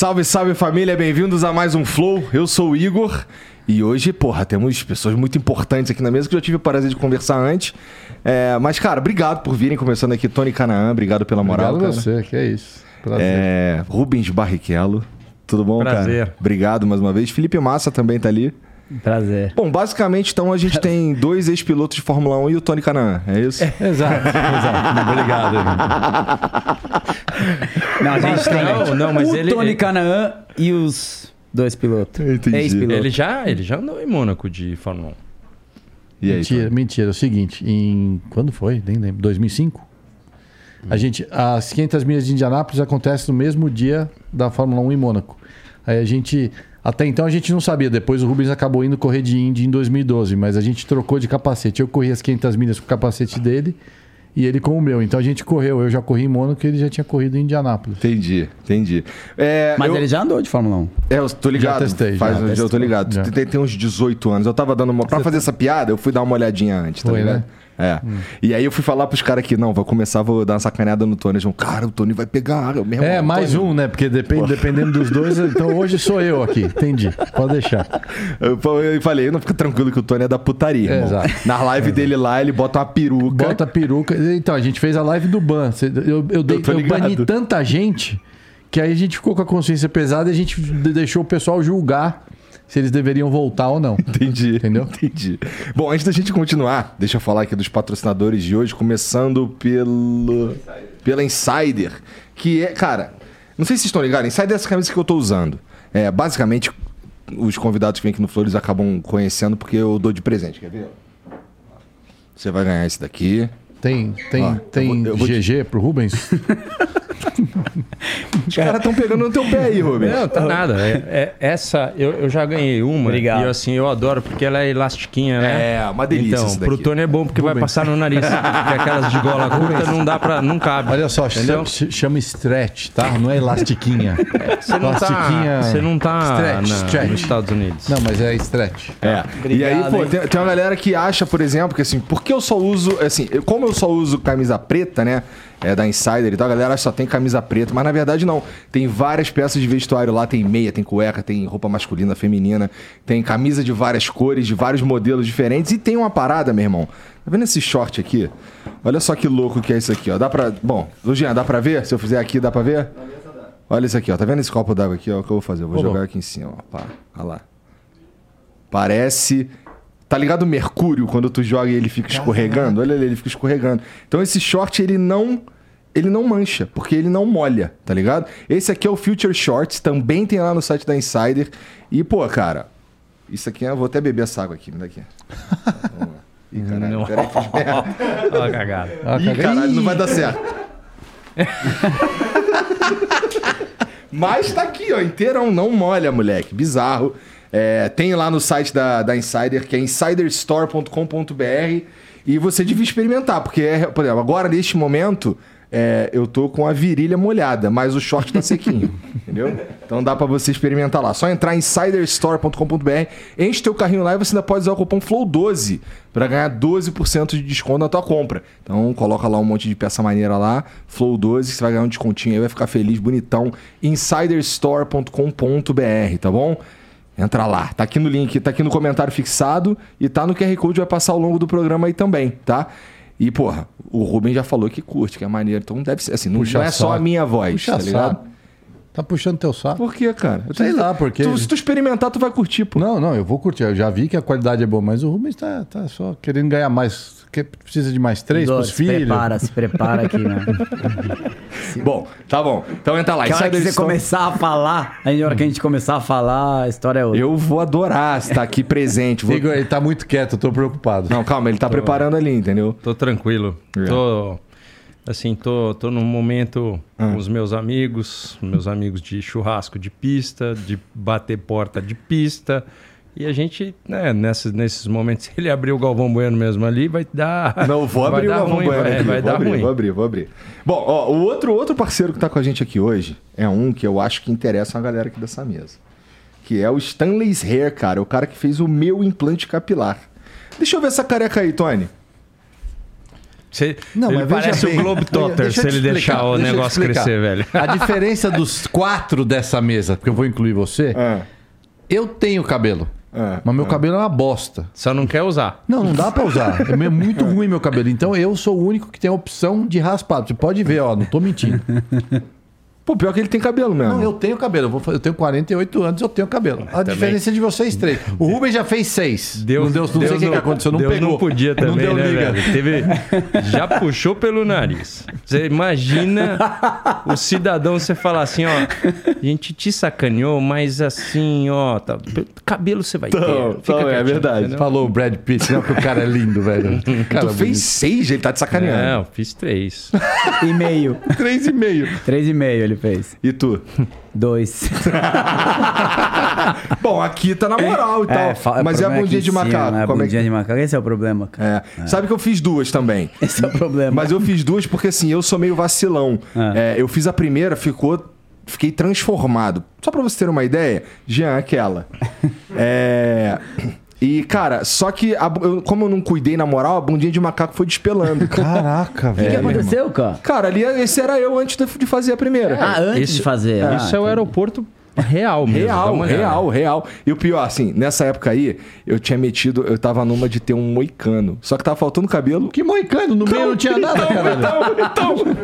Salve, salve família, bem-vindos a mais um Flow. Eu sou o Igor e hoje, porra, temos pessoas muito importantes aqui na mesa que eu já tive o prazer de conversar antes. É, mas, cara, obrigado por virem, começando aqui, Tony Canaã, obrigado pela moral. Obrigado cara. você, que é isso. Prazer. É, Rubens Barrichello, tudo bom, Prazer. cara? Obrigado mais uma vez. Felipe Massa também tá ali. Prazer. Bom, basicamente, então, a gente tem dois ex-pilotos de Fórmula 1 e o Tony Canaã, é isso? Exato, exato. Obrigado. Não, a gente tem Não, não, mas o ele- Tony ele- Canaã e os dois pilotos. Entendi. Ex-pilotos. Ele já, ele já andou em Mônaco de Fórmula 1. E aí, mentira, Tony? mentira. É o seguinte, em... Quando foi? Nem lembro. 2005? A gente... As 500 milhas de Indianápolis acontecem no mesmo dia da Fórmula 1 em Mônaco. Aí a gente... Até então a gente não sabia. Depois o Rubens acabou indo correr de Indy em 2012. Mas a gente trocou de capacete. Eu corri as 500 milhas com o capacete dele e ele com o meu. Então a gente correu. Eu já corri em Mônaco e ele já tinha corrido em Indianápolis. Entendi, entendi. É, Mas eu- ele já andou de Fórmula 1. É, eu tô ligado. Já testei, Faz, já um- eu tô ligado. Tem, tem uns 18 anos. Eu tava dando uma. Pra fazer essa piada, eu fui dar uma olhadinha antes, tá Foi, ligado? né? É. E aí eu fui falar pros caras aqui, não, vou começar, vou dar uma sacaneada no Tony. Eles cara, o Tony vai pegar. Eu, meu É, mais Tony. um, né? Porque depende, dependendo dos dois, então hoje sou eu aqui. Entendi. Pode deixar. Eu, eu falei, não fica tranquilo que o Tony é da putaria, É, exato. Na live dele lá, ele bota uma peruca. Bota a peruca. Então, a gente fez a live do ban. Eu, eu, dei, Eu eu bani tanta gente que aí a gente ficou com a consciência pesada e a gente de- deixou o pessoal julgar se eles deveriam voltar ou não. Entendi. Entendeu? Entendi. Bom, antes da gente continuar, deixa eu falar aqui dos patrocinadores de hoje, começando pelo. pela Insider. Que é, cara, não sei se vocês estão ligados, Insider é essa camisa que eu tô usando. É, basicamente, os convidados que vêm aqui no Flores acabam conhecendo porque eu dou de presente. Quer ver? Você vai ganhar esse daqui. Tem, tem, Ó, tem eu vou- eu vou te- GG pro Rubens? Os caras estão pegando no teu pé aí, Rubens. Não, tá nada. É, é- essa, eu, eu já ganhei uma. Obrigado. E eu, assim, eu adoro porque ela é elastiquinha, né? É, uma delícia Então, pro. Tony é bom porque vai passar no nariz. porque aquelas de gola curta não dá pra. não cabe. Olha só, Entendeu? chama, stretch, tá? Não é elastiquinha. Você não tá, plastiquinha- você não tá Stretch, na- stretch. nos Estados Unidos. Não, mas é stretch. É. e aí, Obrigado, pô, tem, tem uma galera que acha, por exemplo, que assim, porque eu só uso, assim, como eu só uso camisa preta, né? É da Insider e tal, a galera só tem camisa preta, mas na verdade não. Tem várias peças de vestuário lá, tem meia, tem cueca, tem roupa masculina, feminina, tem camisa de várias cores, de vários modelos diferentes e tem uma parada, meu irmão. Tá vendo esse short aqui? Olha só que louco que é isso aqui, ó. Dá pra. Bom, Lugian, dá pra ver? Se eu fizer aqui, dá pra ver? Olha isso aqui, ó. Tá vendo esse copo d'água aqui, ó? O que eu vou fazer? Eu vou Ô, jogar aqui em cima, ó. Pá, olha lá. Parece. Tá ligado o mercúrio quando tu joga e ele fica escorregando? Olha ali, ele fica escorregando. Então esse short ele não ele não mancha, porque ele não molha, tá ligado? Esse aqui é o Future Shorts, também tem lá no site da Insider. E pô, cara, isso aqui eu vou até beber essa água aqui, me dá aqui. Vamos lá. Ih, caralho, Não. peraí, merda. A cagada. Ah, Ih, caguei. caralho, não vai dar certo. Mas tá aqui, ó, inteirão, não molha, moleque. Bizarro. É, tem lá no site da, da Insider, que é insiderstore.com.br. E você devia experimentar, porque, é, por exemplo, agora neste momento, é, eu tô com a virilha molhada, mas o short tá sequinho. entendeu? Então dá pra você experimentar lá. Só entrar em insiderstore.com.br, enche teu carrinho lá e você ainda pode usar o cupom FLOW12 para ganhar 12% de desconto na tua compra. Então coloca lá um monte de peça maneira lá, FLOW12, você vai ganhar um descontinho aí, vai ficar feliz, bonitão. insiderstore.com.br, tá bom? Entra lá, tá aqui no link, tá aqui no comentário fixado e tá no QR Code, vai passar ao longo do programa aí também, tá? E, porra, o Ruben já falou que curte, que é maneiro. Então deve ser assim, não, não é só a minha voz, Puxa tá ligado? saco. Tá puxando teu saco? Por quê, cara? Eu Sei lá, porque- Tu- se tu experimentar, tu vai curtir, pô. Não, não, eu vou curtir. Eu já vi que a qualidade é boa, mas o Rubens tá, tá só querendo ganhar mais. Que precisa de mais três pros se filhos. prepara, se prepara aqui, né? Bom, tá bom. Então entra lá. Que hora que você começar a falar, aí na hora que a gente começar a falar, a história é outra. Eu vou adorar estar aqui presente. Vou- Igor, ele tá muito quieto, eu tô preocupado. Não, calma, ele tá preparando ali, entendeu? Tô tranquilo. É. Tô. Assim, tô, tô num momento Ah. com os meus amigos, meus amigos de churrasco de pista, de bater porta de pista. E a gente, né, nesses, nesses momentos, se ele abrir o Galvão Bueno mesmo ali, vai dar. Não, vou vai abrir o Galvão ruim, Bueno vai, aqui. vai vou dar abrir, ruim. Vou abrir, vou abrir. Bom, ó, o outro, outro parceiro que tá com a gente aqui hoje é um que eu acho que interessa a galera aqui dessa mesa. Que é o Stanley's Hair, cara. O cara que fez o meu implante capilar. Deixa eu ver essa careca aí, Tony. Você, Não, ele parece bem. o Globetrotter se ele explicar, deixar o deixa negócio crescer, velho. A diferença dos quatro dessa mesa, porque eu vou incluir você, Ah, eu tenho cabelo. Ah, Mas meu cabelo é uma bosta. Só não quer usar. Não, não dá pra usar. É muito ruim meu cabelo. Então eu sou o único que tem a opção de raspar. Você pode ver, ó, não tô mentindo. Pô, pior que ele tem cabelo mesmo. Não, eu tenho cabelo. Eu, vou eu tenho 48 anos, eu tenho cabelo. A também. diferença é de vocês três. O Rubens já fez seis. Deus, não deu, não sei o que, que aconteceu, não Deus pegou. não podia também, não deu né, liga. velho? Teve, já puxou pelo nariz. Você imagina o cidadão você falar assim, ó, a gente te sacaneou, mas assim, ó, tá, cabelo você vai ter. Então, Fica então, é verdade. entendeu? Falou o Brad Pitt, não, porque o cara é lindo, velho. Cara Tu fez seis, ele tá te sacaneando. Não, fiz três. E meio. Três e meio. Três e meio ele fez. E tu? Dois. Bom, aqui tá na moral e tal. fa- mas é a bundinha de macaco. né? Como é bundinha de macaco. Esse é o problema, cara. É. Sabe que eu fiz duas também. Esse é o problema. Mas eu fiz duas porque assim, eu sou meio vacilão. Ah. É, eu fiz a primeira, ficou. Fiquei transformado. Só pra você ter uma ideia, Jean, aquela. É. E, cara, só que a eu- como eu não cuidei na moral, a bundinha de macaco foi despelando. Caraca, O que, velho. que aconteceu, cara? Cara, ali esse era eu antes de fazer a primeira. Ah, antes Isso- de fazer. ah, Isso é o aeroporto real mesmo. Real, real, real. E o pior, assim, nessa época aí, eu tinha metido, eu tava numa de ter um moicano. Só que tava faltando cabelo. Que moicano, no meio não tinha nada, caralho. Então, então.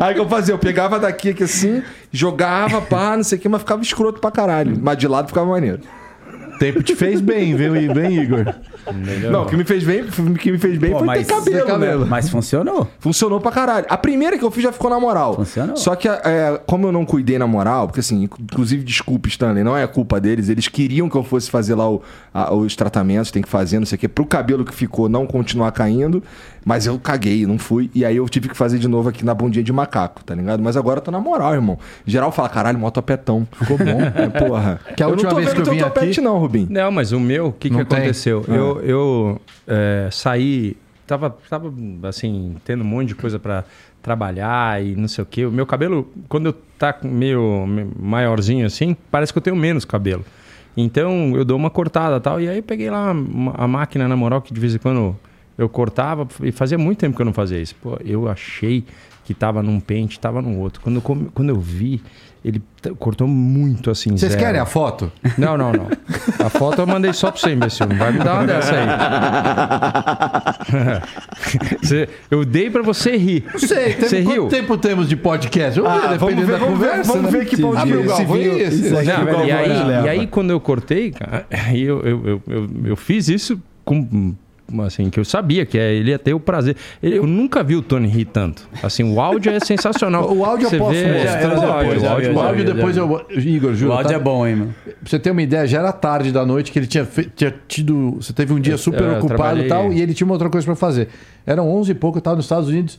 Aí o que eu fazia? Eu pegava daqui aqui assim, jogava, pá, não sei o que, mas ficava escroto pra caralho. Mas de lado ficava maneiro. Tempo te fez bem, viu, bem, Igor? Não, o que me fez bem, o que me fez bem Pô, foi ter cabelo, cabelo. né? Mas funcionou. Funcionou pra caralho. A primeira que eu fiz já ficou na moral. Funcionou. Só que, é, como eu não cuidei na moral, porque assim, inclusive, desculpa, Stanley, não é culpa deles. Eles queriam que eu fosse fazer lá o- a- os tratamentos, tem que fazer, não sei o quê, pro cabelo que ficou não continuar caindo. Mas eu caguei, não fui. E aí eu tive que fazer de novo aqui na bundinha de macaco, tá ligado? Mas agora eu tô na moral, irmão. Geral fala, caralho, mó topetão. Ficou bom. É, porra. Que a eu última não tô vez vendo que eu teu vim topete, aqui- não, Rubim. Não, mas o meu, o que, que tem? aconteceu? Ah. Eu, eu é, saí, tava, tava assim, tendo um monte de coisa pra trabalhar e não sei o quê. O meu cabelo, quando eu tá meio maiorzinho assim, parece que eu tenho menos cabelo. Então eu dou uma cortada e tal. E aí eu peguei lá a máquina na moral que de vez em quando eu cortava e fazia muito tempo que eu não fazia isso. Pô, eu achei que tava num pente, tava num outro. Quando, eu quando eu vi, ele cortou muito assim. Vocês zero. querem a foto? Não, não, não. A foto eu mandei só pra você, imbecil. Não vai me dar uma dessa aí. Você- eu dei pra você rir. Não sei, Você tem, riu? quanto tempo temos de podcast? Vamos Ah, ver, vamos dependendo ver, da vamos ver, conversa. vamos né? ver que pão de Ah, e e, aí, quando eu cortei, cara, eu, eu, eu, eu, eu fiz isso com. Assim, que eu sabia que é, ele ia ter o prazer. Ele- eu nunca vi o Tony rir tanto. Assim, o áudio é sensacional. O áudio eu Você posso vê- mostrar É, depois. o áudio, o áudio, o áudio depois eu... Igor, juro. O áudio tá? é bom, hein, mano? Pra você ter uma ideia, já era tarde da noite que ele tinha, fe- tinha tido. Você teve um dia super é, eu ocupado e tal, e ele tinha uma outra coisa pra fazer. Eram 11 e pouco, eu tava nos Estados Unidos.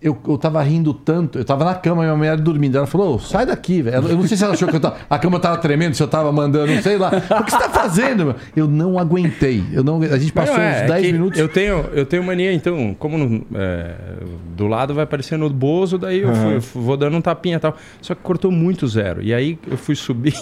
Eu, eu tava rindo tanto, eu tava na cama, minha mulher dormindo. Ela falou: "Ô, sai daqui, velho. Eu não sei se ela achou que eu tava, a cama tava tremendo, se eu tava mandando, não sei lá. O que você tá fazendo, meu? Eu não aguentei. Eu não, a gente passou Não, é, uns é 10 que minutos. Eu tenho, eu tenho mania, então, como no- é, do lado vai aparecendo o Bozo, daí eu fui- fui- vou dando um tapinha e tal. Só que cortou muito zero. E aí eu fui subir,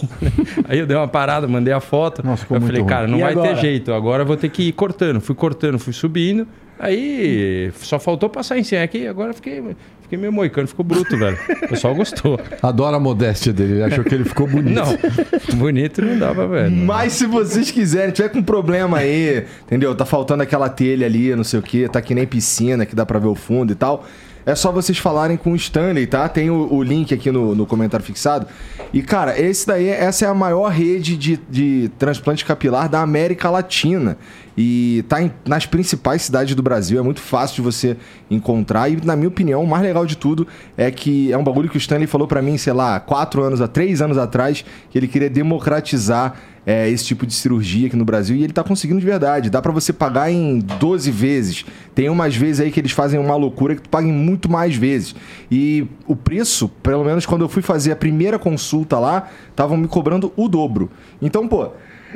aí eu dei uma parada, mandei a foto. Nossa, eu falei, ruim. cara, não E vai agora? ter jeito. Agora eu vou ter que ir cortando. Fui cortando, fui subindo. Aí só faltou passar em cima aqui. Agora eu fiquei, fiquei meio moicano, ficou bruto, velho. O pessoal gostou. Adoro a modéstia dele, ele achou que ele ficou bonito. Não, bonito não dava, velho. Mas se vocês quiserem, tiver com problema aí, entendeu? Tá faltando aquela telha ali, não sei o que, tá que nem piscina que dá pra ver o fundo e tal. É só vocês falarem com o Stanley, tá? Tem o, o link aqui no, no comentário fixado. E, cara, esse daí, essa é a maior rede de, de transplante capilar da América Latina. E tá em- nas principais cidades do Brasil. É muito fácil de você encontrar. E, na minha opinião, o mais legal de tudo é que é um bagulho que o Stanley falou pra mim, sei lá, quatro anos, a três anos atrás, que ele queria democratizar é, esse tipo de cirurgia aqui no Brasil e ele tá conseguindo de verdade. Dá pra você pagar em 12 vezes. Tem umas vezes aí que eles fazem uma loucura que tu paga em muito mais vezes. E o preço, pelo menos quando eu fui fazer a primeira consulta lá, estavam me cobrando o dobro. Então, pô,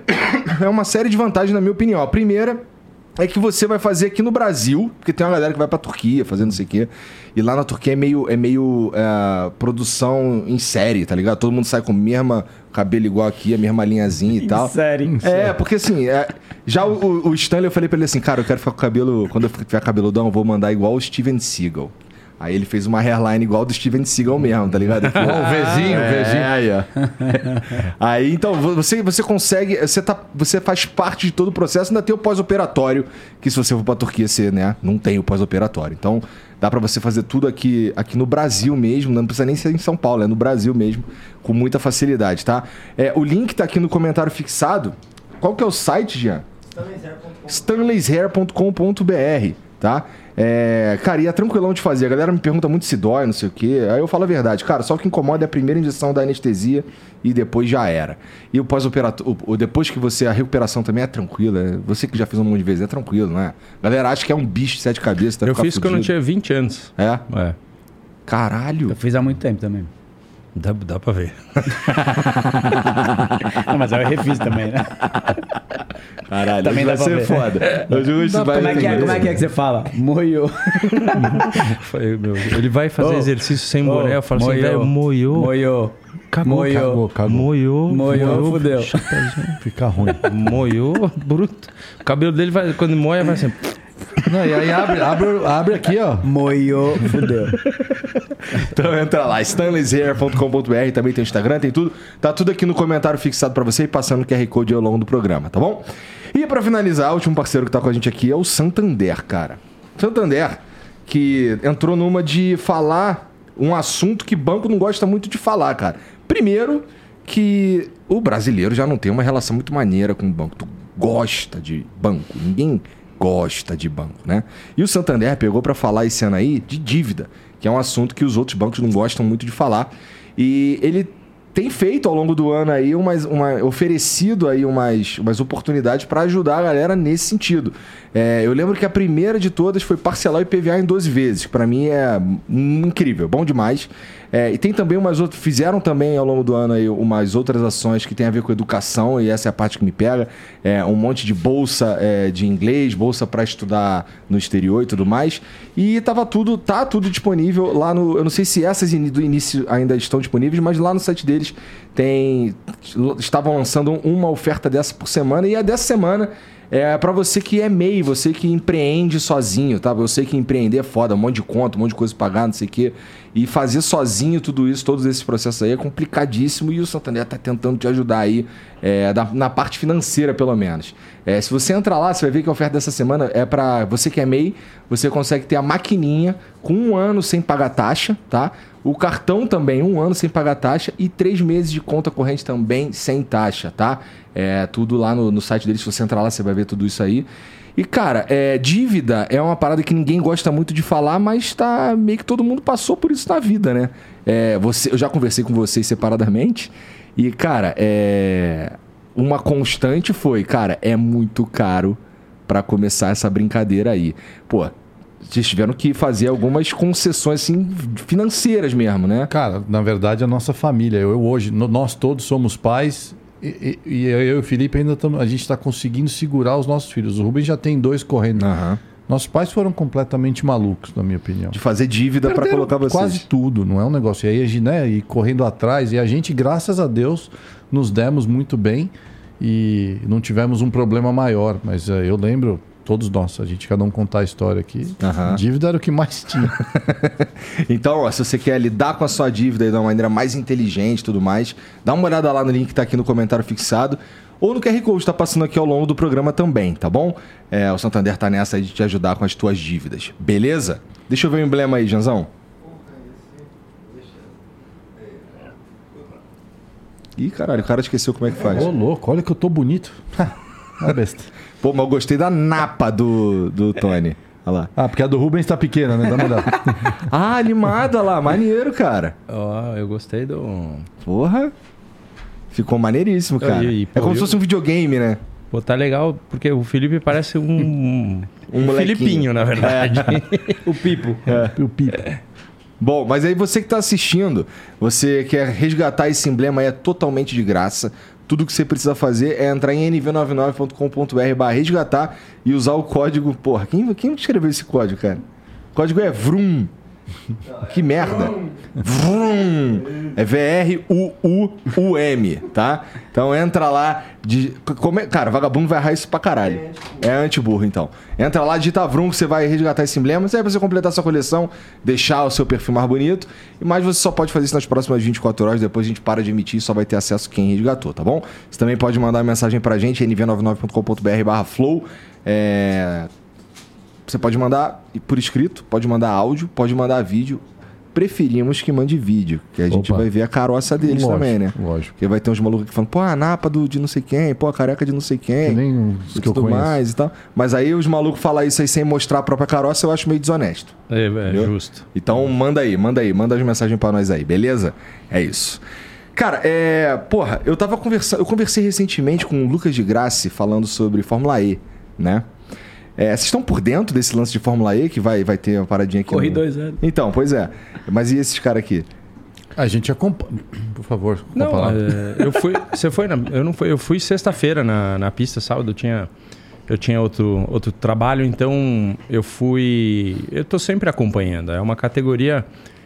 é uma série de vantagens na minha opinião. A primeira é que você vai fazer aqui no Brasil, porque tem uma galera que vai pra Turquia fazer não sei o quê. E lá na Turquia é meio, é meio é, produção em série, tá ligado? Todo mundo sai com o mesmo cabelo igual aqui, a mesma linhazinha e tal. Sério. É, porque assim, é, já o, o Stanley eu falei pra ele assim, cara, eu quero ficar com o cabelo, quando eu tiver cabeludão, eu vou mandar igual o Steven Seagal. Aí ele fez uma hairline igual do Steven Seagal mesmo, tá ligado? Ele falou, Ó, o Vzinho, o é, Vzinho. Aí, ó. aí, então, você, você consegue. Você, tá, você faz parte de todo o processo, ainda tem o pós-operatório, que se você for pra Turquia, você né, não tem o pós-operatório. Então, dá pra você fazer tudo aqui, aqui no Brasil mesmo, não precisa nem ser em São Paulo, é no Brasil mesmo, com muita facilidade, tá? É, o link tá aqui no comentário fixado. Qual que é o site, Jean? stanleyshair.com.br, tá? É, cara, e é tranquilão de fazer. A galera me pergunta muito se dói, não sei o quê. Aí eu falo a verdade. Cara, só o que incomoda é a primeira injeção da anestesia e depois já era. E o pós-operatório, depois que você. A recuperação também é tranquila. Você que já fez um monte de vezes, é tranquilo, né? A galera acha que é um bicho de sete cabeças. Tá Eu fiz quando eu tinha 20 anos. É? É. Caralho. Eu fiz há muito tempo também. Dá, dá pra ver. Não, mas eu refiz também, né? Caralho. Também vai dá pra ser ver. foda. Vai Como é, que é, como é que é que você fala? Moiô. Ele vai fazer Ô, exercício sem ô, boné. Eu falo assim, moiô. velho, moiô. Moiô. Cagou, moiô. cagou, cagou. Moiô. Moiô, fudeu. Fica ruim. Moiô, bruto. O cabelo dele vai, quando moia, vai assim. Não, e aí abre, abre, abre aqui, ó. Moiô, fudeu. Então entra lá, stanleyshair.com.br, também tem o Instagram, tem tudo. Tá tudo aqui no comentário fixado pra você e passando o QR Code ao longo do programa, tá bom? E pra finalizar, o último parceiro que tá com a gente aqui é o Santander, cara. Santander, que entrou numa de falar um assunto que banco não gosta muito de falar, cara. Primeiro, que o brasileiro já não tem uma relação muito maneira com o banco. Tu gosta de banco. Ninguém gosta de banco, né? E o Santander pegou para falar esse ano aí de dívida, que é um assunto que os outros bancos não gostam muito de falar. E ele tem feito ao longo do ano aí umas, uma, oferecido aí umas, umas oportunidades para ajudar a galera nesse sentido. É, eu lembro que a primeira de todas foi parcelar o IPVA em 12 vezes. Para mim é incrível, bom demais. É, e tem também umas outras, fizeram também ao longo do ano aí umas outras ações que tem a ver com educação, e essa é a parte que me pega. É, um monte de bolsa é, de inglês, bolsa para estudar no exterior e tudo mais. E tava tudo, tá tudo disponível lá no. Eu não sei se essas do início ainda estão disponíveis, mas lá no site deles tem. Estavam lançando uma oferta dessa por semana, e a dessa semana. É para você que é MEI, você que empreende sozinho, tá? Você que empreender é foda, um monte de conta, um monte de coisa pagar, não sei o quê. E fazer sozinho tudo isso, todos esses processos aí é complicadíssimo e o Santander tá tentando te ajudar aí, é, na, na parte financeira pelo menos. É, se você entrar lá, você vai ver que a oferta dessa semana é para você que é MEI, você consegue ter a maquininha com um ano sem pagar taxa, tá? O cartão também, um ano sem pagar taxa e três meses de conta corrente também sem taxa, tá? É tudo lá no, no site deles. Se você entrar lá, você vai ver tudo isso aí. E, cara, é, dívida é uma parada que ninguém gosta muito de falar, mas tá meio que todo mundo passou por isso na vida, né? É, você, eu já conversei com vocês separadamente e, cara, é, uma constante foi, cara, é muito caro pra começar essa brincadeira aí. Pô, vocês tiveram que fazer algumas concessões assim financeiras mesmo, né? Cara, na verdade, a nossa família, eu, eu hoje, nós todos somos pais e, e- e eu e o Felipe ainda estamos, a gente está conseguindo segurar os nossos filhos. O Rubens já tem dois correndo. Aham. Nossos pais foram completamente malucos, na minha opinião. De fazer dívida Perderam colocar vocês. Quase tudo, não é um negócio. E aí, a gente, né, e correndo atrás, e a gente, graças a Deus, nos demos muito bem e não tivemos um problema maior. Mas eh, eu lembro, todos nós, a gente cada um contar a história aqui. Aham. Dívida era o que mais tinha. Então, ó, se você quer lidar com a sua dívida de uma maneira mais inteligente e tudo mais, dá uma olhada lá no link que tá aqui no comentário fixado. Ou no QR Code que tá passando aqui ao longo do programa também, tá bom? É, o Santander tá nessa aí de te ajudar com as tuas dívidas. Beleza? Deixa eu ver o emblema aí, Janzão. Ih, caralho, o cara esqueceu como é que faz. Ô, louco, olha que eu tô bonito. Ah, besta. Pô, mas eu gostei da napa do, do Tony. Olha lá. Ah, porque a do Rubens tá pequena, né? Dá uma olhada. Ah, animada lá, maneiro, cara. Ó, eu gostei do. Porra. Ficou maneiríssimo, cara. E- e, é pô, como se eu- fosse um videogame, né? Pô, tá legal, porque o Felipe parece um. Um molequinho. Filipinho, na verdade. O Pipo. o Pipo. Bom, mas aí você que está assistindo, você quer resgatar esse emblema aí, é totalmente de graça. Tudo que você precisa fazer é entrar em nv99.com.br barra resgatar e usar o código. Porra, quem, quem escreveu esse código, cara? O código é VRUM. Que merda. Vrum. É V-R-U-U-U-M, tá? Então entra lá. De... como é- Cara, vagabundo vai errar isso pra caralho. É anti-burro, então. Entra lá, digita Vrum, que você vai resgatar esse emblema. Isso aí é pra você completar sua coleção, deixar o seu perfil mais bonito. E mais você só pode fazer isso nas próximas 24 horas. Depois a gente para de emitir, só vai ter acesso quem resgatou, tá bom? Você também pode mandar mensagem pra gente, nv99.com.br barra flow. É... Você pode mandar por escrito, pode mandar áudio, pode mandar vídeo. Preferimos que mande vídeo, que a gente Opa. vai ver a caroça deles Lógico, também, né? lógico. Porque vai ter uns malucos que falam, pô, a napa do, de não sei quem, pô, a careca de não sei quem. Que nem os e que eu tudo conheço. mais e tal. Mas aí os malucos falar isso aí sem mostrar a própria caroça, eu acho meio desonesto. É, é justo. Então manda aí, manda aí, manda as mensagens pra nós aí, beleza? É isso. Cara, é. Porra, eu tava conversando. Eu conversei recentemente com o Lucas de Grassi falando sobre Fórmula E, né? É, vocês estão por dentro desse lance de Fórmula E que vai, vai ter uma paradinha aqui? Corri no- dois anos. Então, pois é. Mas e esses caras aqui? A gente acompanha. Por favor, Não, é, eu fui. Você foi na, Eu não fui. Eu fui sexta-feira na, na pista, sábado. Eu tinha. Eu tinha outro, outro trabalho, então eu fui. Eu tô sempre acompanhando. É uma categoria.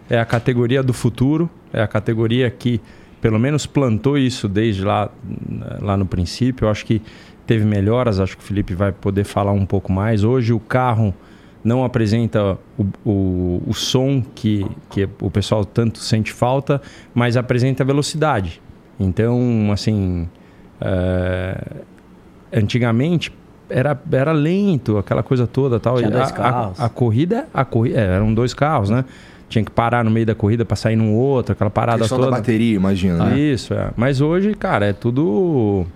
É a categoria do futuro. É a categoria que, pelo menos, plantou isso desde lá, lá no princípio. Eu acho que teve melhoras. Acho que o Felipe vai poder falar um pouco mais. Hoje o carro não apresenta o, o, o som que, que o pessoal tanto sente falta, mas apresenta velocidade. Então, assim, é, antigamente era, era lento, aquela coisa toda tal. Tinha E dois a, carros. A, a corrida, a corrida, é, eram dois carros, né? Tinha que parar no meio da corrida para sair num outro, aquela parada questão toda. da bateria, imagina, né? Isso, é. Mas hoje, cara, é tudo.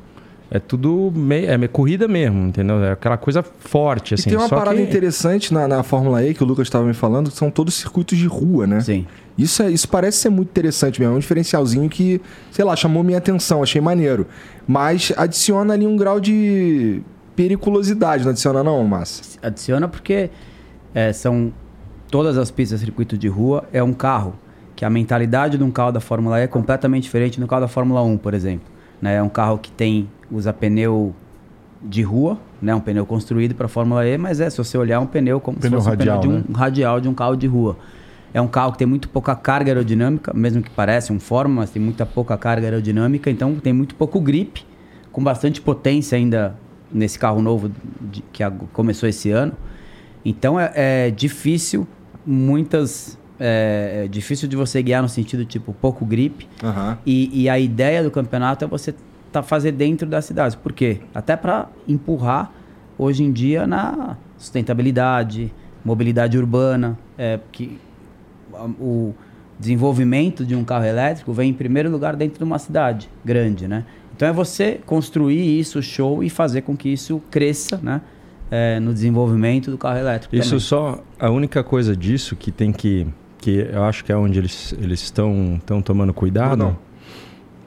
É tudo meio, é corrida mesmo, entendeu? É aquela coisa forte, assim. e tem uma só parada que... interessante na, na Fórmula E que o Lucas estava me falando, que são todos circuitos de rua, né? Sim. Isso, é, isso parece ser muito interessante mesmo. É um diferencialzinho que, sei lá, chamou minha atenção, achei maneiro. Mas adiciona ali um grau de periculosidade, não adiciona não, Massa? Adiciona porque é, são todas as pistas circuito de rua é um carro que a mentalidade de um carro da Fórmula E é completamente diferente do carro da Fórmula 1, por exemplo. Né? É um carro que tem usa pneu de rua, né? Um pneu construído para Fórmula E, mas é se você olhar um pneu como Pneu se fosse radial, um pneu de um né? radial de um carro de rua. É um carro que tem muito pouca carga aerodinâmica, mesmo que pareça um Fórmula, mas tem muita pouca carga aerodinâmica, então tem muito pouco grip, com bastante potência ainda nesse carro novo de- que ag- começou esse ano. Então é, é difícil, muitas. É, é difícil de você guiar no sentido tipo pouco grip. Aham. E, e a ideia do campeonato é você tá fazer dentro das cidades. Por quê? Até para empurrar hoje em dia na sustentabilidade, mobilidade urbana, é, que a- o desenvolvimento de um carro elétrico vem em primeiro lugar dentro de uma cidade grande, né? Então é você construir isso, show, e fazer com que isso cresça, né? É, no desenvolvimento do carro elétrico. Isso também. só. A única coisa disso que tem que. que eu acho que é onde eles eles estão estão tomando cuidado. Brunão.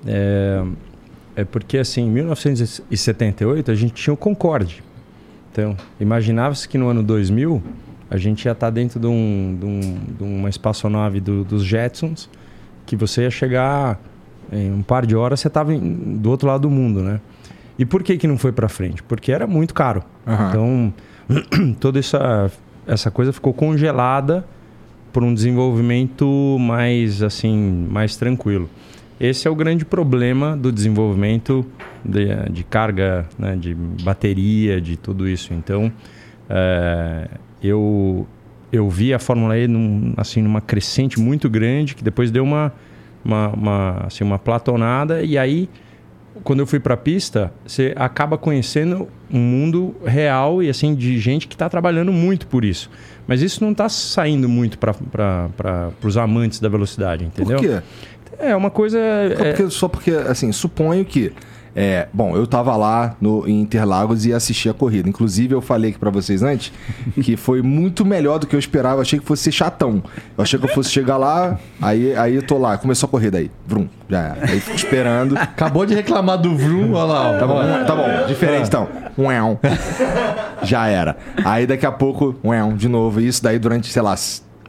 É, é porque, assim, em 1978 a gente tinha o Concorde. Então, imaginava-se que no ano 2000 a gente ia estar dentro de, um, de, um- de uma espaçonave do- dos Jetsons, que você ia chegar em um par de horas, você estava do outro lado do mundo, né? E por que, que não foi para frente? Porque era muito caro. Aham. Então, toda essa, essa coisa ficou congelada por um desenvolvimento mais assim mais tranquilo. Esse é o grande problema do desenvolvimento de, de carga, né, de bateria, de tudo isso. Então, é, eu eu vi a Fórmula E num, assim numa crescente muito grande que depois deu uma uma, uma, assim, uma platonada e aí quando eu fui para a pista, você acaba conhecendo um mundo real e assim de gente que está trabalhando muito por isso. Mas isso não está saindo muito para os amantes da velocidade, entendeu? Por quê? É uma coisa. Só é- porque, só porque, assim, suponho que. É, bom, eu tava lá no, em Interlagos e assisti a corrida. Inclusive, eu falei aqui pra vocês antes que foi muito melhor do que eu esperava. Eu achei que fosse ser chatão. Eu achei que eu fosse chegar lá, aí, aí eu tô lá. Começou a corrida aí. Vrum, já era. Aí fico esperando. Acabou de reclamar do Vroom, olha lá. ó. Tá bom, tá bom. Diferente então. Uéu. Já era. Aí daqui a pouco, uéu, de novo. E isso daí durante, sei lá,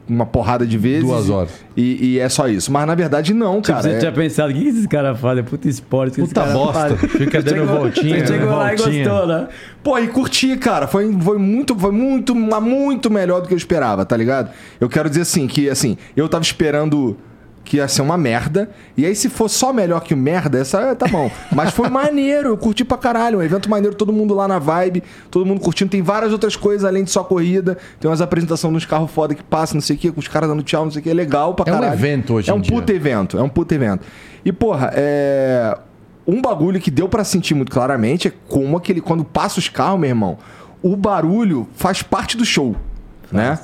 uma porrada de vezes. Duas horas. E, e é só isso. Mas na verdade, não, Tipo, cara. você é- tinha pensado, o que esses caras fazem? Puta esporte. Puta bosta. fazem? Fica dando voltinha, Você chegou lá e gostou, né? Pô, e curti, cara. Foi, foi muito, foi muito, mas muito melhor do que eu esperava, tá ligado? Eu quero dizer assim, que assim, eu tava esperando que ia ser uma merda. E aí, se for só melhor que o merda, essa tá bom. Mas foi maneiro, eu curti pra caralho. Um evento maneiro, todo mundo lá na vibe, todo mundo curtindo. Tem várias outras coisas além de só corrida. Tem umas apresentações nos carros foda que passam, não sei o quê, com os caras dando tchau, não sei o quê. É legal pra É um caralho. evento hoje É um dia. puta evento, é um puta evento. E, porra, é. Um bagulho que deu pra sentir muito claramente é como aquele. Quando passa os carros, meu irmão, o barulho faz parte do show, né?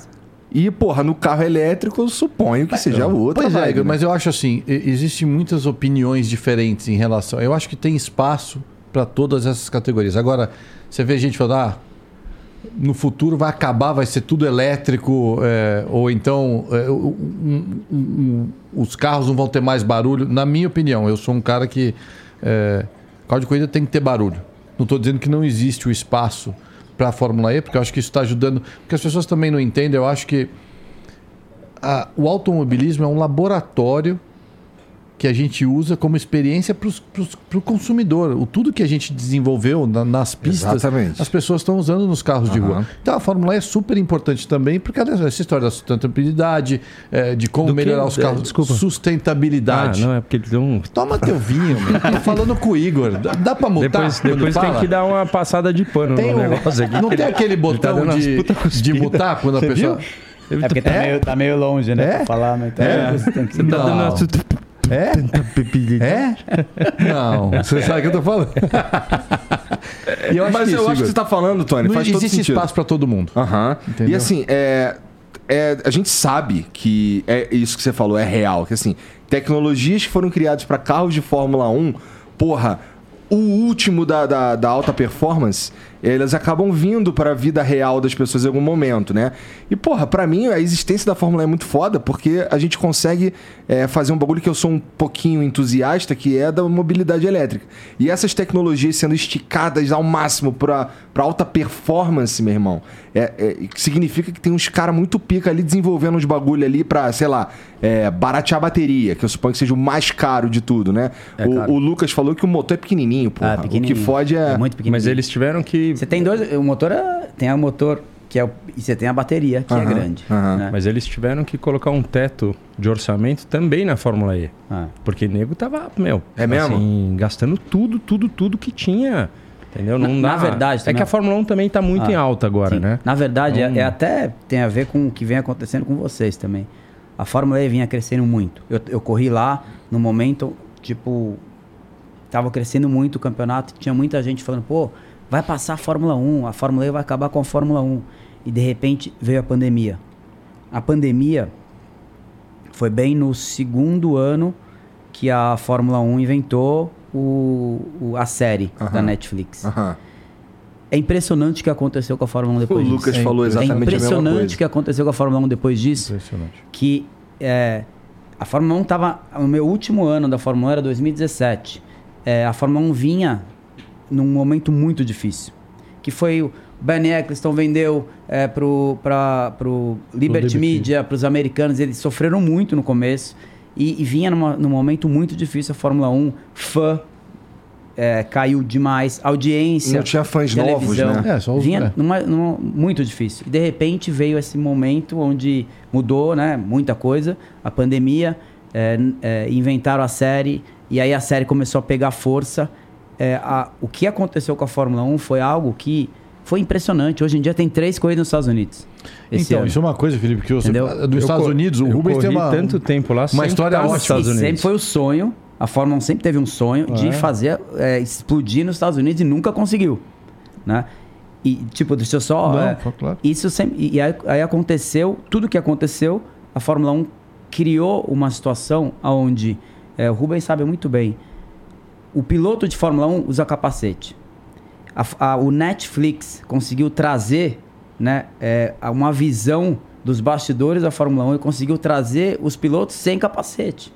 E, porra, no carro elétrico, eu suponho que seja outra Pois é, vibe, Igor, né? mas eu acho assim, existem muitas opiniões diferentes em relação. Eu acho que tem espaço para todas essas categorias. Agora, você vê gente falando, ah, no futuro vai acabar, vai ser tudo elétrico, é, ou então é, um- um- um- os carros não vão ter mais barulho. Na minha opinião, eu sou um cara que é, carro de corrida tem que ter barulho. Não estou dizendo que não existe o espaço para a Fórmula E, porque eu acho que isso está ajudando. Porque as pessoas também não entendem. Eu acho que a- o automobilismo é um laboratório que a gente usa como experiência para o consumidor. O tudo que a gente desenvolveu na- nas pistas, Exatamente. as pessoas estão usando nos carros de Aham. rua. Então a Fórmula E é super importante também por causa dessa história da sustentabilidade, eh, de como Do melhorar os É, carros. desculpa. Sustentabilidade. Ah, não, é porque eles dão. Toma teu vinho, meu. Tô falando com o Igor. Dá, dá pra mutar? Depois, depois tem que dar uma passada de pano Tem no um- negócio aqui. Não tem aquele botão dando umas de, de mutar quando a Você pessoa. viu? É porque tá, É? meio, tá meio longe, né? É? Pra falar, mas então É? você tem que... Você tá Não. dando uma... É? É? Não. Você sabe o que eu tô falando? Eu acho Mas que eu acho que você tá falando, Tony, não faz todo existe sentido. espaço para todo mundo. Aham. Entendeu? E assim, é, é, a gente sabe que é isso que você falou é real. Que assim, tecnologias que foram criadas para carros de Fórmula 1, porra, o último da, da, da alta performance, elas acabam vindo para a vida real das pessoas em algum momento, né? E, porra, pra mim a existência da Fórmula 1 é muito foda, porque a gente consegue é, fazer um bagulho que eu sou um pouquinho entusiasta, que é da mobilidade elétrica. E essas tecnologias sendo esticadas ao máximo pra alta performance, meu irmão, é, é, significa que tem uns caras muito pica ali desenvolvendo uns bagulho ali pra, sei lá, é, baratear a bateria, que eu suponho que seja o mais caro de tudo, né? É o, o Lucas falou que o motor é pequenininho, porra. Ah, pequenininho. O que fode é... É muito pequenininho. Mas eles tiveram que. Você tem dois... O motor é... Tem o motor que é o... E você tem a bateria, que é Aham, grande. aham. né? Mas eles tiveram que colocar um teto de orçamento também na Fórmula E. Ah. Porque nego tava, meu. É mesmo? assim, gastando tudo, tudo, tudo que tinha. Entendeu? Não Na- na verdade, É que a Fórmula 1 também tá muito Ah, em alta agora, Sim. né? Na verdade, é- Então- é, até tem a ver com o que vem acontecendo com vocês também. A Fórmula E vinha crescendo muito. Eu, eu corri lá no momento, tipo, tava crescendo muito o campeonato. Tinha muita gente falando, pô, vai passar a Fórmula 1, a Fórmula E vai acabar com a Fórmula 1. E de repente veio a pandemia. A pandemia foi bem no segundo ano que a Fórmula 1 inventou o, o- a série da Aham. Netflix. Aham. É impressionante o que aconteceu com a Fórmula 1 depois O disso. Lucas É falou É exatamente mesma impressionante o que aconteceu com a Fórmula 1 depois disso. Impressionante. Que é, a Fórmula 1 estava. O meu último ano da Fórmula 1 era 2017. É, a Fórmula 1 vinha num momento muito difícil. Que foi o Ben Eccleston vendeu é, pro, pra, pro Liberty Liberty. Media, para os americanos. Eles sofreram muito no começo. E, e vinha numa- num momento muito difícil a Fórmula 1. Fã é, caiu demais. Audiência. Não tinha fãs novos, né? É, só os- Vinha é. numa, numa- muito difícil. E de repente veio esse momento onde mudou, né? Muita coisa. A pandemia, é, é, inventaram a série e aí a série começou a pegar força. É, a- o que aconteceu com a Fórmula 1 foi algo que foi impressionante. Hoje em dia tem três corridas nos Estados Unidos. Esse então, ano. isso é uma coisa, Felipe, que Entendeu? dos Estados Unidos, o Rubens tem uma, tanto tempo lá, sempre história ótima. Estados Unidos. sempre foi o sonho. A Fórmula 1 sempre teve um sonho de É. fazer é, explodir nos Estados Unidos e nunca conseguiu, né? E tipo, deixa eu só, Não, é, claro. isso sempre, e aí, aí aconteceu, tudo que aconteceu, a Fórmula 1 criou uma situação onde é, o Rubens sabe muito bem. O piloto de Fórmula 1 usa capacete. A- a- o Netflix conseguiu trazer né, é, uma visão dos bastidores da Fórmula 1 e conseguiu trazer os pilotos sem capacete.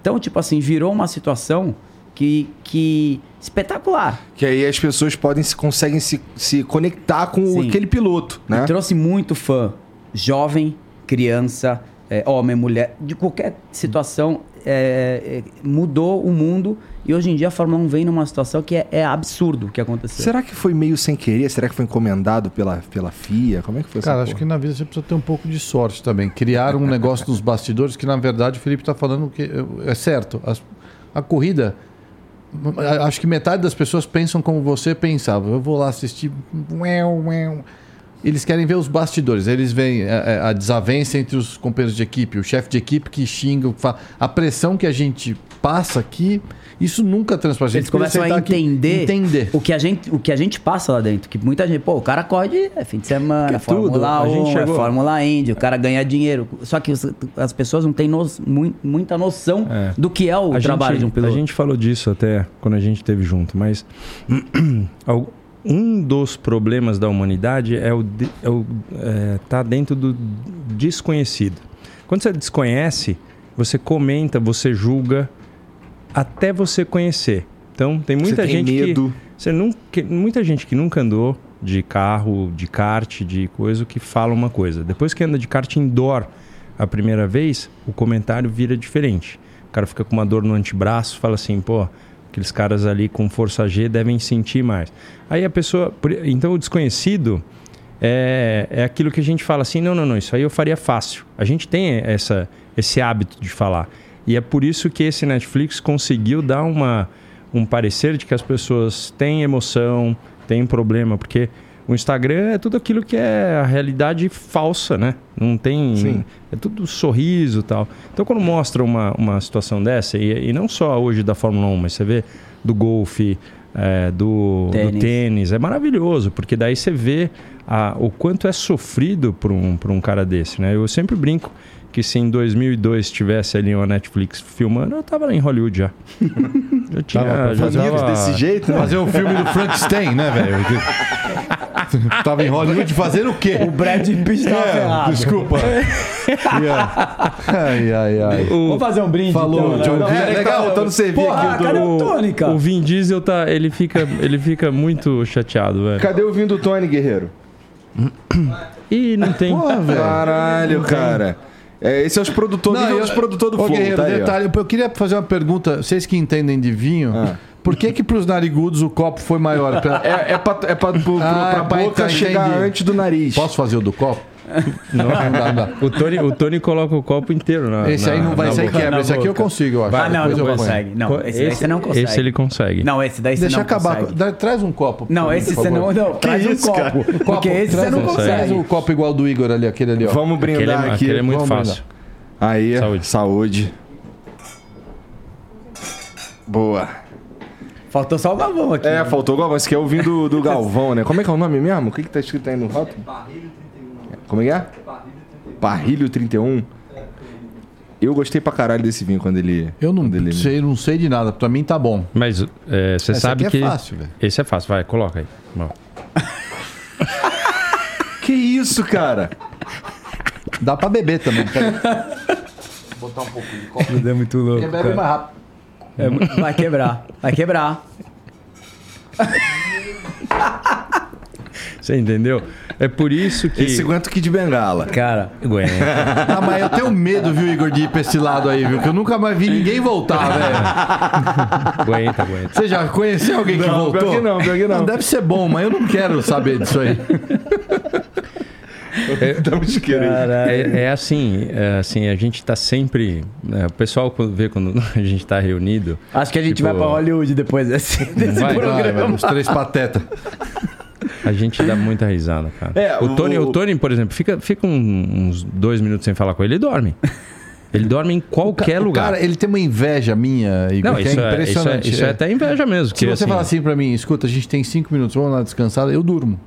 Então, tipo assim, virou uma situação que, que espetacular. Que aí as pessoas podem se conseguem se, se conectar com Sim. aquele piloto, né? E trouxe muito fã, jovem, criança, é, homem, mulher, de qualquer situação, é, é, mudou o mundo e hoje em dia a Fórmula 1 vem numa situação que é, é absurdo o que aconteceu. Será que foi meio sem querer? Será que foi encomendado pela, pela FIA? Como é que foi essa Cara, acho porra? que na vida você precisa ter um pouco de sorte também. Criar um negócio nos bastidores que, na verdade, o Felipe está falando que é certo. As- a corrida. Acho que metade das pessoas pensam como você pensava. Eu vou lá assistir. uéu, uéu. Eles querem ver os bastidores. Eles veem a, a- a desavença entre os companheiros de equipe, o chefe de equipe que xinga, que fala. A pressão que a gente passa aqui, isso nunca transparece. Eles começam a entender, entender. O, que a gente, o que a gente passa lá dentro. Que muita gente, pô, o cara corre é fim de semana, Que é Fórmula tudo. A 1, gente é Fórmula Indy, o cara ganha dinheiro. Só que os- as pessoas não têm no- mui- muita noção É. do que é o A trabalho gente, de um piloto. A gente falou disso até quando a gente esteve junto, mas um dos problemas da humanidade é o, é o é, tá dentro do desconhecido. Quando você desconhece, você comenta, você julga até você conhecer. Então tem muita Você tem gente medo. que você nunca, muita gente que nunca andou de carro, de kart, de coisa que fala uma coisa. Depois que anda de kart indoor a primeira vez, o comentário vira diferente. O cara fica com uma dor no antebraço, fala assim, pô, aqueles caras ali com força G devem sentir mais. Aí a pessoa, então o desconhecido é, é aquilo que a gente fala assim, não, não, não, isso aí eu faria fácil. A gente tem essa, esse hábito de falar. E é por isso que esse Netflix conseguiu dar uma, um parecer de que as pessoas têm emoção, têm problema, porque o Instagram é tudo aquilo que é a realidade falsa, né? Não tem. Sim. É tudo sorriso e tal. Então, quando mostra uma, uma situação dessa, e, e não só hoje da Fórmula 1, mas você vê do golfe, é, do, do Tênis. tênis, é maravilhoso, porque daí você vê a- o quanto é sofrido por um, por um cara desse, né? Eu sempre brinco que se em 2002 tivesse ali uma Netflix filmando, eu tava lá em Hollywood já. Eu tinha, Tava pra já fazer tava... Desse jeito, né? Fazer o filme do Frankenstein, né, velho? Tava em Hollywood fazendo o quê? O Brad Pitt tava É, ferrado. desculpa. Yeah. Ai, ai, ai. O- Vamos fazer um brinde, Falou, então, John né? Que tá legal. faltando servir Porra, aqui. cadê o Tony, cara? O Vin Diesel tá, ele fica, ele fica muito chateado, velho. Cadê o vinho do Tony, guerreiro? E não tem. Porra. Caralho, cara. É, esse é os produtores, Não, produtores do Ô, fogo, tá aí, detalhe, eu queria fazer uma pergunta. Vocês que entendem de vinho, Ah. por que que pros narigudos o copo foi maior? Pra- É, é pra, é pra, pro- Ah, pra pra boca chegar entendi. antes do nariz. Posso fazer o do copo? Não, não dá, não dá. O Tony, o Tony coloca o copo inteiro na. Esse aí não vai, esse aí quebra. Esse aqui eu consigo, eu acho. Ah, não, Depois não eu ponho. consegue. Não, esse, você não consegue. Esse ele consegue. Não, esse daí você Deixa não acabar. consegue. Dá- Traz um copo. Não, por esse você não. Não, traz um isso, cara? copo. Porque Copo, esse você traz não um- consegue. Traz o copo igual do Igor ali, aquele ali, ó. Vamos Aquele brindar é, aqui. aquele é muito vamos fácil. Aí, Saúde. saúde. Boa. Faltou só o Galvão aqui. É, faltou o Galvão. Esse aqui é o vinho do, do Galvão, né? Como é que é o nome mesmo? O que, que tá escrito aí no rótulo? Como é que é? Parrilho 31. Eu gostei pra caralho desse vinho quando ele. Eu não quando ele... sei, não sei de nada. Pra mim tá bom. Mas é, você Esse sabe aqui é que. fácil, velho. Esse é fácil, vai, coloca aí. Bom. Que isso, cara? Dá pra beber também. peraí. É muito louco. Porque bebe mais rápido. É, vai quebrar. Vai quebrar. Você entendeu? É por isso que. Esse aguenta o Kid Bengala. Cara, Aguenta. Ah, mas eu tenho medo, viu, Igor, de ir pra esse lado aí, viu? Que eu nunca mais vi ninguém voltar, velho. aguenta, aguenta. Você já conheceu alguém que Não, voltou? pior que não, pior que não. Deve ser bom, mas eu não quero saber disso aí. Estamos querendo. É, é assim, é assim, a gente tá sempre. né, o pessoal vê quando a gente tá reunido. acho que a gente Tipo, vai pra Hollywood depois desse, desse vai, programa. Vai, vai, os três patetas. A gente dá muita risada, cara. É, o, Tony, o- o Tony, por exemplo, fica, fica uns dois minutos sem falar com ele, ele dorme. Ele dorme em qualquer O lugar. Cara, ele tem uma inveja minha, Igor, Não, que isso é é, isso, é, impressionante. isso é até inveja mesmo. Se que, você falar assim pra mim, escuta, a gente tem cinco minutos, vamos lá descansar, eu durmo.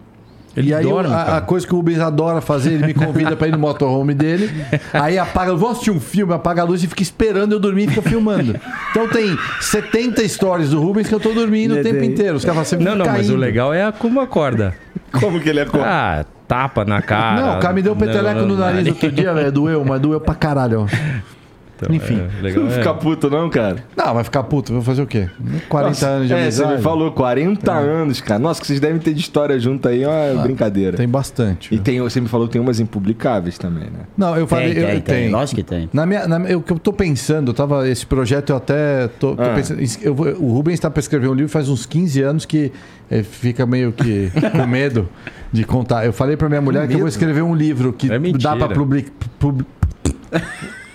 Ele e aí dorme, a, a coisa que o Rubens adora fazer, ele me convida pra ir no motorhome dele, aí apaga, eu vou assistir um filme, apaga a luz e fica esperando eu dormir e fica filmando. Então tem 70 stories do Rubens que eu tô dormindo o tempo inteiro. Os caras assim, Não, não, mas o legal é a como acorda. Como que ele como? Ah, tapa na cara. Não, o cara me deu um peteleco no nariz outro dia, velho. Doeu, mas doeu pra caralho. ó. Então, Enfim. é legal. Não é. fica puto, não, cara. Não, vai ficar puto. Vou fazer o quê? 40 Nossa, anos de é, amizade. você me falou, 40 anos, cara. Nossa, que vocês devem ter de história junto aí, ó, é brincadeira. Tem bastante. E tem, você me falou que tem umas impublicáveis também, né? Não, eu falei. tem, eu, tem, tem. tenho. Lógico que tem. Na minha, na, eu, o que eu tô pensando, eu tava, esse projeto eu até tô, tô Ah. pensando, eu o Rubens está para escrever um livro faz uns 15 anos que eh, fica meio que com medo de contar. Eu falei para minha mulher que eu vou escrever um livro que É dá para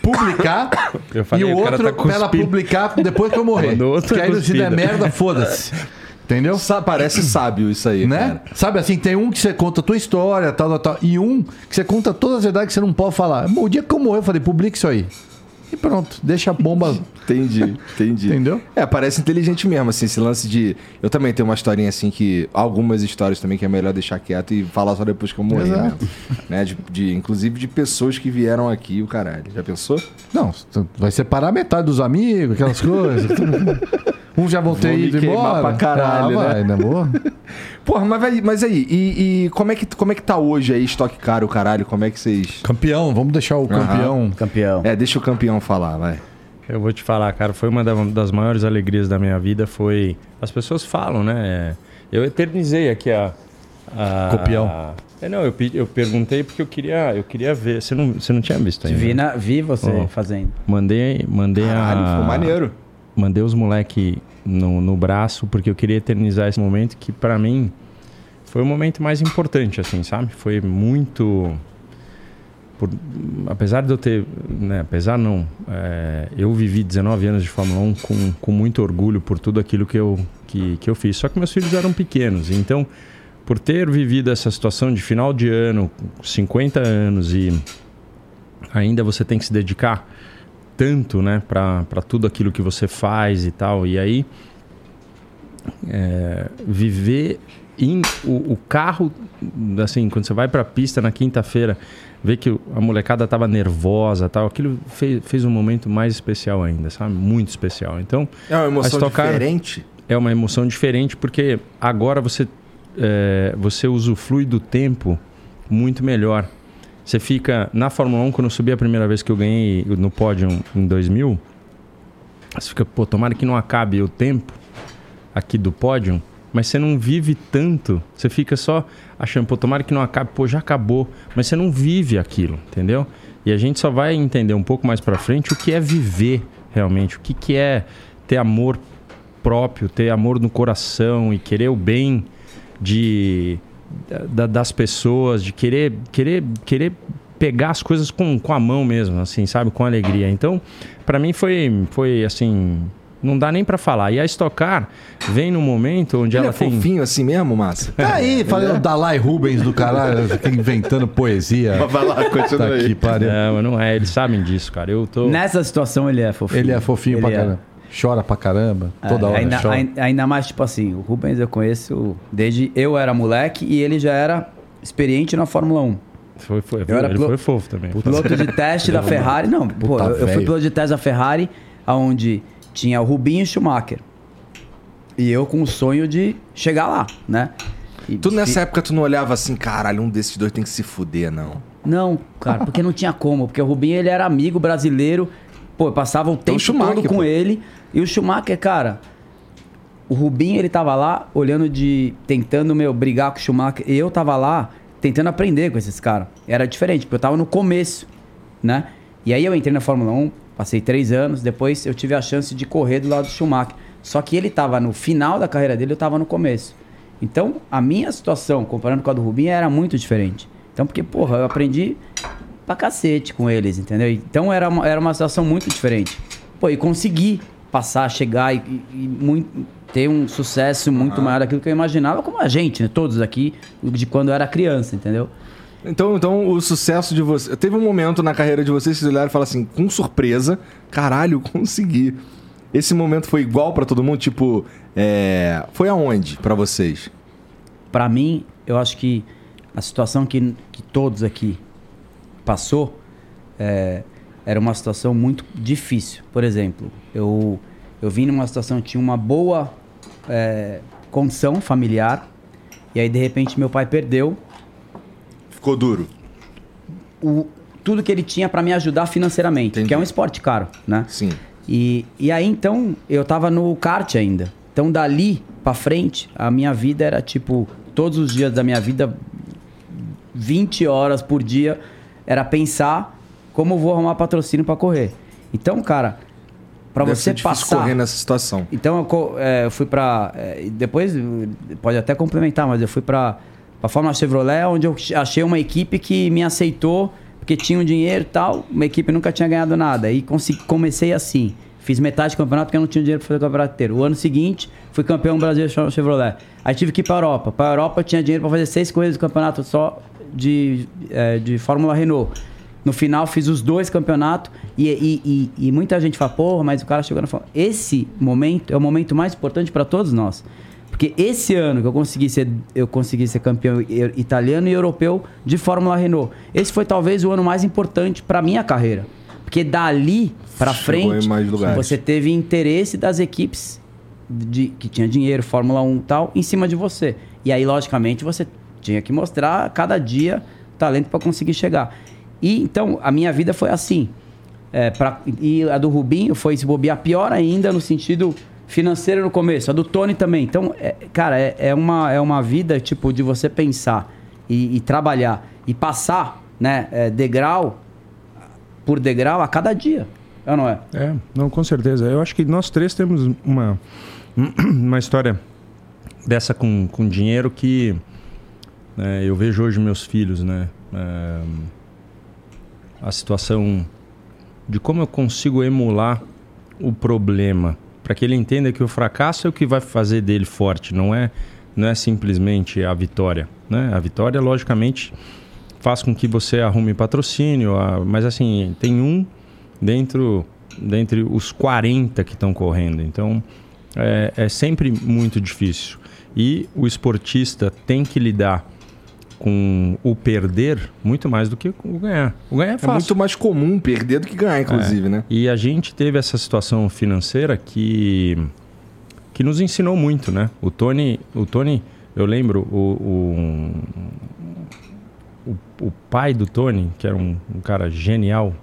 publicar falei, e o o cara outro tá ela publicar depois que eu morrer. Que aí se der cuspida. merda, foda-se. Entendeu? Sa- parece sábio isso aí, Né? cara. Sabe assim, tem um que você conta a tua história, tal, tal, tal, e um que você conta todas as verdades que você não pode falar. O dia que eu morrer, eu falei, publica isso aí. E pronto, deixa a bomba. Entendi, entendi. Entendeu? É, parece inteligente mesmo, assim, esse lance de. Eu também tenho uma historinha assim que. Algumas histórias também que é melhor deixar quieto e falar só depois que eu morrer mesmo. Né? De, de- inclusive de pessoas que vieram aqui, o caralho. Já pensou? Não, vai separar metade dos amigos, aquelas coisas. Uns já vão ter Vão me ido embora. pra caralho, ah, né? vai, na boa. Porra, mas, vai- mas aí, e, e como, é que, como é que tá hoje aí, estoque caro, caralho? Como é que vocês. Campeão, vamos deixar o campeão. Campeão. É, deixa o campeão falar, vai. Eu vou te falar, cara, foi uma da- das maiores alegrias da minha vida, foi... As pessoas falam, né? Eu eternizei aqui a... a Copião. É, não, eu, eu perguntei porque eu queria, eu queria ver. Você não, você não tinha visto ainda? Vi, na- vi você Ó. fazendo. Mandei, mandei Caralho, a... ficou maneiro. Mandei os moleque no, no braço porque eu queria eternizar esse momento que pra mim foi o momento mais importante, assim, sabe? Foi muito... por- apesar de eu ter... Né, apesar não. é, eu vivi 19 anos de Fórmula 1 com, com muito orgulho por tudo aquilo que eu, que, que eu fiz. Só que meus filhos eram pequenos. Então, por ter vivido essa situação de final de ano, 50 anos e ainda você tem que se dedicar tanto, né, para tudo aquilo que você faz e tal. E aí, é, viver em o, o carro, assim, quando você vai para a pista na quinta-feira, ver que a molecada tava nervosa, tal, aquilo fez, fez um momento mais especial ainda, sabe? Muito especial. Então, É uma emoção diferente. é uma emoção diferente porque agora você é, você usufrui do tempo muito melhor. Você fica na Fórmula 1 quando eu subi a primeira vez que eu ganhei no pódio em 2000, você fica, pô, tomara que não acabe o tempo aqui do pódio, mas você não vive tanto, você fica só achando, pô, tomara que não acabe, pô, já acabou, mas você não vive aquilo, entendeu? E a gente só vai entender um pouco mais pra frente o que é viver realmente, o que, que é ter amor próprio, ter amor no coração e querer o bem de da- das pessoas, de querer querer querer pegar as coisas com, com a mão mesmo, assim, sabe, com alegria. Então, pra mim foi foi assim, não dá nem pra falar. E a Stock Car vem num momento onde Ele ela é tem fofinho assim mesmo, Massa? Tá aí, falando Dalai Rubens do caralho, inventando poesia. Vai lá, continua Tá aí. aqui, pariu. Não, não é, eles sabem disso, cara. Eu tô Nessa situação ele é fofinho. Ele é fofinho Ele pra é. caramba. Chora pra caramba. É, Toda hora ainda, chora. ai- ainda mais, tipo assim, o Rubens eu conheço desde eu era moleque e ele já era experiente na Fórmula 1. foi, foi, Eu era ele pilo- foi fofo também. Piloto de teste da Ferrari. Não, pô, eu, eu fui piloto de teste da Ferrari, onde tinha o Rubinho e o Schumacher. E eu com o sonho de chegar lá, né? E- Tu nessa época tu não olhava assim, caralho, um desses dois tem que se fuder, não. Não, cara, porque não tinha como. Porque o Rubinho, ele era amigo brasileiro. Pô, eu passava o tempo Schumacher, todo com pô. ele. E o Schumacher, cara... O Rubinho, ele tava lá olhando de... Tentando, meu, brigar com o Schumacher. E eu tava lá tentando aprender com esses caras. Era diferente, porque eu tava no começo, né? E aí eu entrei na Fórmula 1, passei três anos. Depois eu tive a chance de correr do lado do Schumacher. Só que ele tava no final da carreira dele, eu tava no começo. Então, a minha situação, comparando com a do Rubinho, era muito diferente. Então, porque, porra, eu aprendi pra cacete com eles, entendeu? Então, era uma, era uma situação muito diferente. Pô, e consegui passar, chegar e, e- e muito, ter um sucesso muito maior daquilo que eu imaginava, como a gente, né? Todos aqui, de quando eu era criança, entendeu? Então, então o sucesso de você. Teve um momento na carreira de vocês que vocês olharam e falaram assim, com surpresa, caralho, consegui. Esse momento foi igual pra todo mundo? Tipo, é... foi aonde pra vocês? Pra mim, eu acho que a situação que, que todos aqui passou é, era uma situação muito difícil. Por exemplo, eu, eu vim numa situação que tinha uma boa é, condição familiar e aí de repente meu pai perdeu Ficou duro. o, tudo que ele tinha para me ajudar financeiramente, Entendi. que é um esporte caro, né? Sim. E, e aí então eu tava no kart ainda. Então dali pra frente, a minha vida era tipo, todos os dias da minha vida, 20 horas por dia, era pensar como eu vou arrumar patrocínio pra correr. Então, cara, Deve você passar. correr nessa situação. Então eu, é, eu fui pra. é, depois pode até complementar, mas eu fui pra, pra Fórmula Chevrolet, onde eu achei uma equipe que me aceitou, porque tinha um dinheiro e tal. Uma equipe nunca tinha ganhado nada. E comecei assim. Fiz metade do campeonato porque eu não tinha dinheiro pra fazer o campeonato inteiro. O ano seguinte, fui campeão brasileiro de Chevrolet. Aí tive que ir pra Europa. Pra Europa eu tinha dinheiro pra fazer seis corridas do campeonato só de, é, de Fórmula Renault. No final fiz os dois campeonatos e, e, e, e muita gente fala, porra, mas o cara chegou na Fórmula. Esse momento é o momento mais importante para todos nós. Porque esse ano que eu consegui ser, eu consegui ser campeão italiano e europeu de Fórmula Renault. Esse foi talvez o ano mais importante para minha carreira. Porque dali para frente você teve interesse das equipes de, que tinha dinheiro, Fórmula 1 e tal, em cima de você. E aí, logicamente, você tinha que mostrar cada dia talento para conseguir chegar. E então, a minha vida foi assim. É, pra- e a do Rubinho foi se bobear pior ainda no sentido financeiro no começo. A do Tony também. Então, é, cara, é, é uma, é uma vida tipo de você pensar e, e trabalhar e passar né, é, degrau por degrau a cada dia. É não é? É, não, com certeza. Eu acho que nós três temos uma, uma história dessa com, com dinheiro que né, eu vejo hoje meus filhos, né? é, a situação de como eu consigo emular o problema para que ele entenda que o fracasso é o que vai fazer dele forte, não é não é simplesmente a vitória, né? A vitória, logicamente, faz com que você arrume patrocínio, mas assim, tem um dentro dentre os 40 que estão correndo. Então, é, é sempre muito difícil. E o esportista tem que lidar com o perder muito mais do que o ganhar. O ganhar é É fácil. muito mais comum perder do que ganhar, inclusive, É. né? E a gente teve essa situação financeira que que nos ensinou muito, né? O Tony, o Tony, eu lembro o, o, o, o pai do Tony, que era um, um cara genial,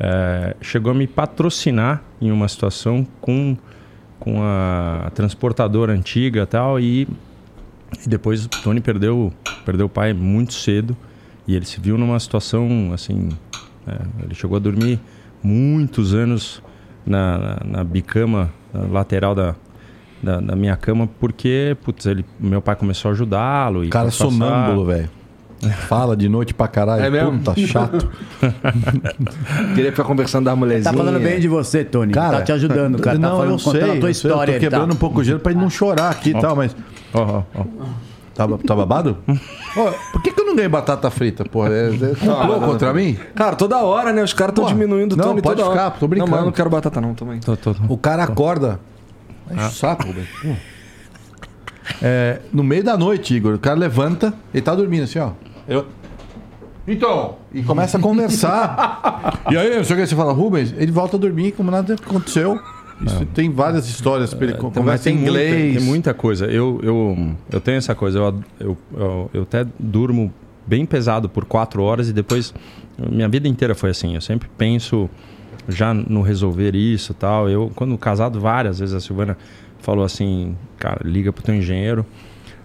é, chegou a me patrocinar em uma situação com com a transportadora antiga e tal e, e depois o Tony perdeu perdeu o pai muito cedo e ele se viu numa situação assim é, ele chegou a dormir muitos anos na, na, na bicama na lateral da, da, da minha cama porque putz, ele, meu pai começou a ajudá-lo e Cara sonâmbulo, velho. Fala de noite pra caralho. É mesmo? Puta, chato. Queria ficar conversando da mulherzinha. Tá falando bem de você, Tony. Cara, tá te ajudando, cara. Não, tá falando, eu sei. contando a tua eu sei, história. eu tô aí, tá? quebrando um pouco o gelo pra ele não chorar aqui e tal, mas... Ó, ó, ó. Tá, tá babado? Ó, por que, que eu não ganhei batata frita, porra? É, é complô contra mim? Cara, toda hora, né? Os caras estão Porra, diminuindo o não, Tony pode toda ficar, hora. tô brincando. Não, mas eu não quero batata não, toma aí. Tô- tô- O cara acorda. Enche o saco, velho. É, no meio da noite, Igor, o cara levanta, ele tá dormindo assim, ó. Eu... Então, e começa a conversar. e aí, não sei o que, você fala, Rubens, ele volta a dormir como nada aconteceu. Isso tem várias histórias pra ele conversa em tem muita- inglês. tem muita coisa. Eu, eu, eu tenho essa coisa. Eu, eu, eu, eu até durmo bem pesado por quatro horas e depois. Minha vida inteira foi assim. Eu sempre penso já no resolver isso e tal. Eu, quando casado, várias vezes a Silvana falou assim: cara, liga pro teu engenheiro.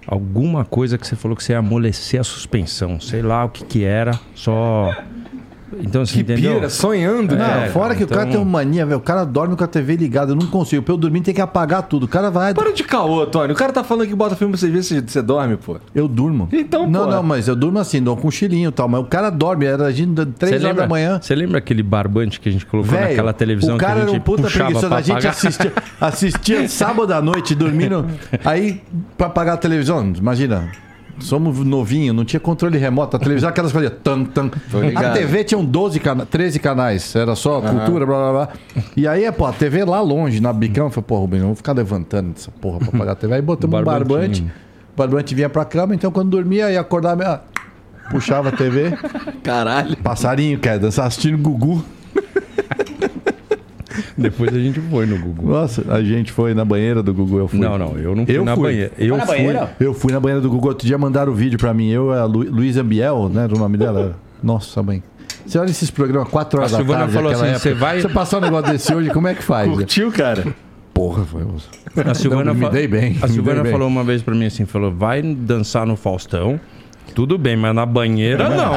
Alguma coisa que você falou que você ia amolecer a suspensão. Sei lá o que que era. Só. Então, assim, Que entendeu? pira, sonhando, Não, né? É, fora cara, que o cara então- tem uma mania, velho. O cara dorme com a TV ligada. Eu não consigo. Pra eu dormir tem que apagar tudo. O cara vai. Para de caô, Tony. O cara tá falando que bota filme pra você ver se você dorme, pô. Eu durmo. Então, Não, pô. não, mas eu durmo assim, dou um cochilinho e tal. Mas o cara dorme, era a gente Você três horas lembra, da manhã. Você lembra aquele barbante que a gente colocou Velho, naquela televisão o cara que a era gente um puta puxava preguiçoso. A gente assistia, assistia sábado à noite dormindo. Aí, pra apagar a televisão, imagina. Somos novinho, não tinha controle remoto. A televisão, aquelas coisas. Tan, tan. A TV tinha 12 cana 13 canais. Era só cultura, blá blá blá. E aí, pô, a TV lá longe, na bicão. Eu falei, pô, Rubens, não vou ficar levantando essa porra pra apagar a TV. Aí botamos um barbante. O barbante vinha pra cama, então quando dormia, ia acordar. ah, Puxava a TV. Caralho. Passarinho, quer dançar assistindo Gugu. Depois a gente foi no Google. Nossa, a gente foi na banheira do Gugu, eu fui. Não, não, eu não fui Eu na fui. banheira. Eu na fui. banheira? Eu fui na banheira do Gugu, outro dia mandaram o vídeo pra mim. Eu, a Lu, Luísa Biel, né? Era o nome dela. Nossa, mãe. Você olha esses programas 4 horas A da Silvana tarde, falou assim, você vai- Você passar um negócio desse hoje, como é que faz? Curtiu, cara? Porra, foi. A Silvana, Não, me dei bem, A Silvana dei bem. falou uma vez pra mim assim, falou, vai dançar no Faustão, tudo bem, mas na banheira não.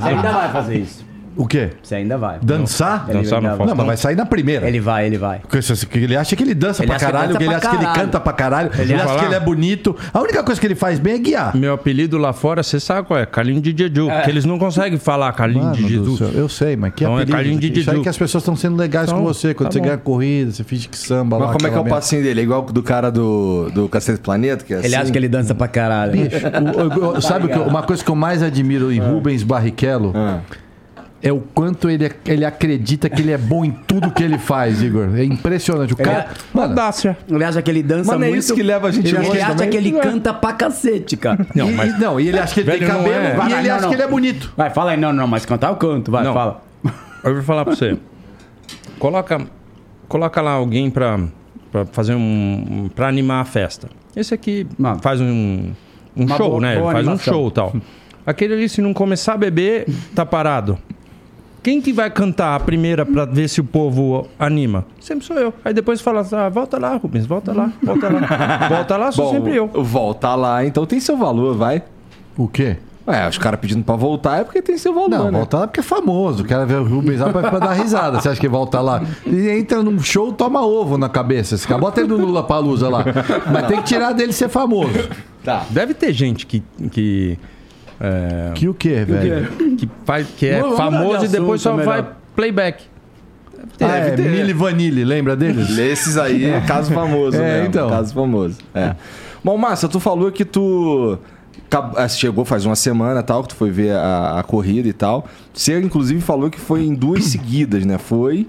Você ainda vai fazer isso. O quê? Você ainda vai. Dançar? Ele Dançar no ainda- Faustão. Não, mas vai sair na primeira. Ele vai, ele vai. Porque você- que Ele acha que ele dança Ele pra acha que caralho, dança que ele pra acha que ele caralho. canta pra caralho, ele, Ele acha fala- que ele é bonito. A única coisa que ele faz bem é guiar. Meu apelido lá fora, você sabe qual é? Carlinho de Jeju. Porque eles não conseguem falar Carlinho Mano de do Jesus. céu, eu sei, mas que Então é apelido. Carlinho de Isso aí que as pessoas estão sendo legais Então, com você. Quando tá você bom. ganha corrida, você finge que samba Mas lá. como é que é o merda. passinho dele? É igual do cara do, do Cacete Planeta? Que é Ele assim? acha que ele dança pra caralho. Bicho, o- o- o- sabe o que eu- uma coisa que eu mais admiro em Rubens Barrichello Ah. É o quanto ele, ele acredita que ele é bom em tudo que ele faz, Igor. É impressionante. O cara. Mano, Audácia. Ele acha que ele dança Mas não é muito. isso que leva a gente ele, ele acha também? que ele canta pra cacete, cara. não, e, não, e ele acha que ele tem Velho, não cabelo é. e Vai, ele não, acha não. que ele é bonito. Vai, fala aí. Não, não, mas cantar eu canto. Vai, Não. fala. Eu vou falar pra você. Coloca, coloca lá alguém pra, pra fazer um. pra animar a festa. Esse aqui Não. faz um, um Uma show, boa- né? Ele boa faz animação. um show e tal. Aquele ali, se não começar a beber, tá parado. Quem que vai cantar a primeira pra ver se o povo anima? Sempre sou eu. Aí depois fala, ah, volta lá, Rubens, volta lá, volta lá. volta lá, sou Bom, sempre eu. volta lá, então tem seu valor, vai. O quê? Ué, os caras pedindo pra voltar é porque tem seu valor, Não, né? volta lá porque é famoso. O cara vê o Rubens lá pra, pra dar risada. Você acha que volta lá? Ele entra num show, toma ovo na cabeça. Esse cara bota ele no Lula Palusa lá. Mas tem que tirar dele ser famoso. Tá. Deve ter gente que. que é, Que o quê, velho? que, faz, que é Vamos mudar de famoso e depois só vai playback. Ah, é, ter. Mili Vanille, lembra deles? Esses aí é caso famoso, É, mesmo, então. Caso famoso. É. Bom, Márcia, tu falou que tu ah, chegou faz uma semana tal, que tu foi ver a, a corrida e tal. Você, inclusive, falou que foi em duas seguidas, né? Foi,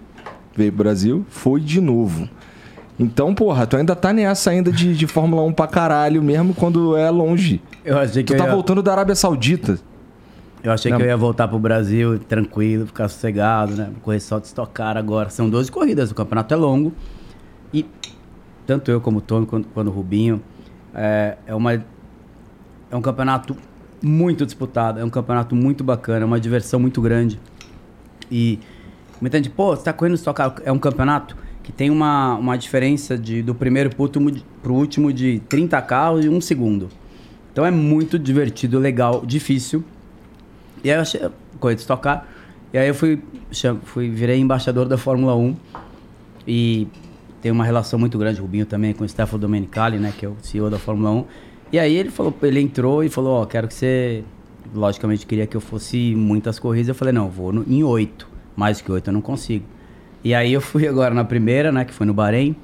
veio pro Brasil, foi de novo. Então, porra, tu ainda tá nessa ainda de, de Fórmula 1 pra caralho, mesmo quando é longe. Eu achei que Tu tá ia... voltando da Arábia Saudita. Eu achei Não. que eu ia voltar pro Brasil tranquilo, ficar sossegado, né? Correr só de estocar agora. São 12 corridas, o campeonato é longo. E tanto eu como o Tony, quanto, quanto o Rubinho, é, é, uma, é um campeonato muito disputado, é um campeonato muito bacana, é uma diversão muito grande. E muita gente, pô, você tá correndo estocar. É um campeonato que tem uma, uma diferença de, do primeiro pro último, pro último de 30 carros e um segundo. Então é muito divertido, legal, difícil. E aí eu achei, corrida de estocar. E aí eu fui, fui, virei embaixador da Fórmula 1. E tem uma relação muito grande, Rubinho também, com o Stefano Domenicali, né? Que é o CEO da Fórmula 1. E aí ele falou, ele entrou e falou, ó, quero que você. Logicamente queria que eu fosse muitas corridas. Eu falei, não, vou no- em oito. Mais que oito eu não consigo. E aí eu fui agora na primeira, né? Que foi no Bahrein.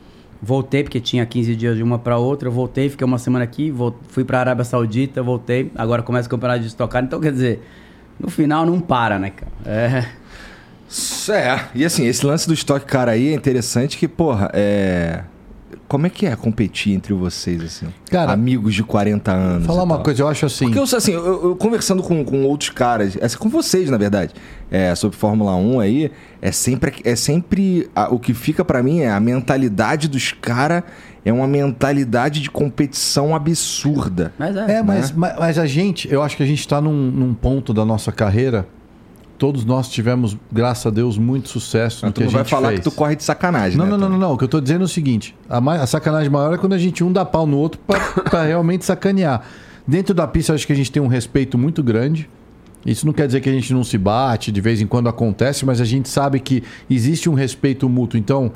Voltei, porque tinha 15 dias de uma para outra. Voltei, fiquei uma semana aqui, vol- fui pra Arábia Saudita, voltei. Agora começa o campeonato de estocar. Então, quer dizer, no final não para, né, cara? É. É, e assim, esse lance do estoque cara aí é interessante que, porra, é. Como é que é competir entre vocês, assim? Cara, Amigos de 40 anos. Falar uma tal. coisa, eu acho assim. Porque eu, assim, eu, eu conversando com, com outros caras, assim, com vocês, na verdade, é, sobre Fórmula 1 aí, é sempre, é sempre a- o que fica pra mim é a mentalidade dos caras é uma mentalidade de competição absurda. Mas é. É, mas, mas, mas a gente, eu acho que a gente está num, num ponto da nossa carreira. Todos nós tivemos, graças a Deus, muito sucesso no tu que a não gente vai falar fez. que tu corre de sacanagem, Não, né? não, não, não, não. O que eu tô dizendo é o seguinte: a, ma- a sacanagem maior é quando a gente um dá pau no outro pra realmente sacanear. Dentro da pista, acho que a gente tem um respeito muito grande. Isso não quer dizer que a gente não se bate, de vez em quando acontece, mas a gente sabe que existe um respeito mútuo. Então,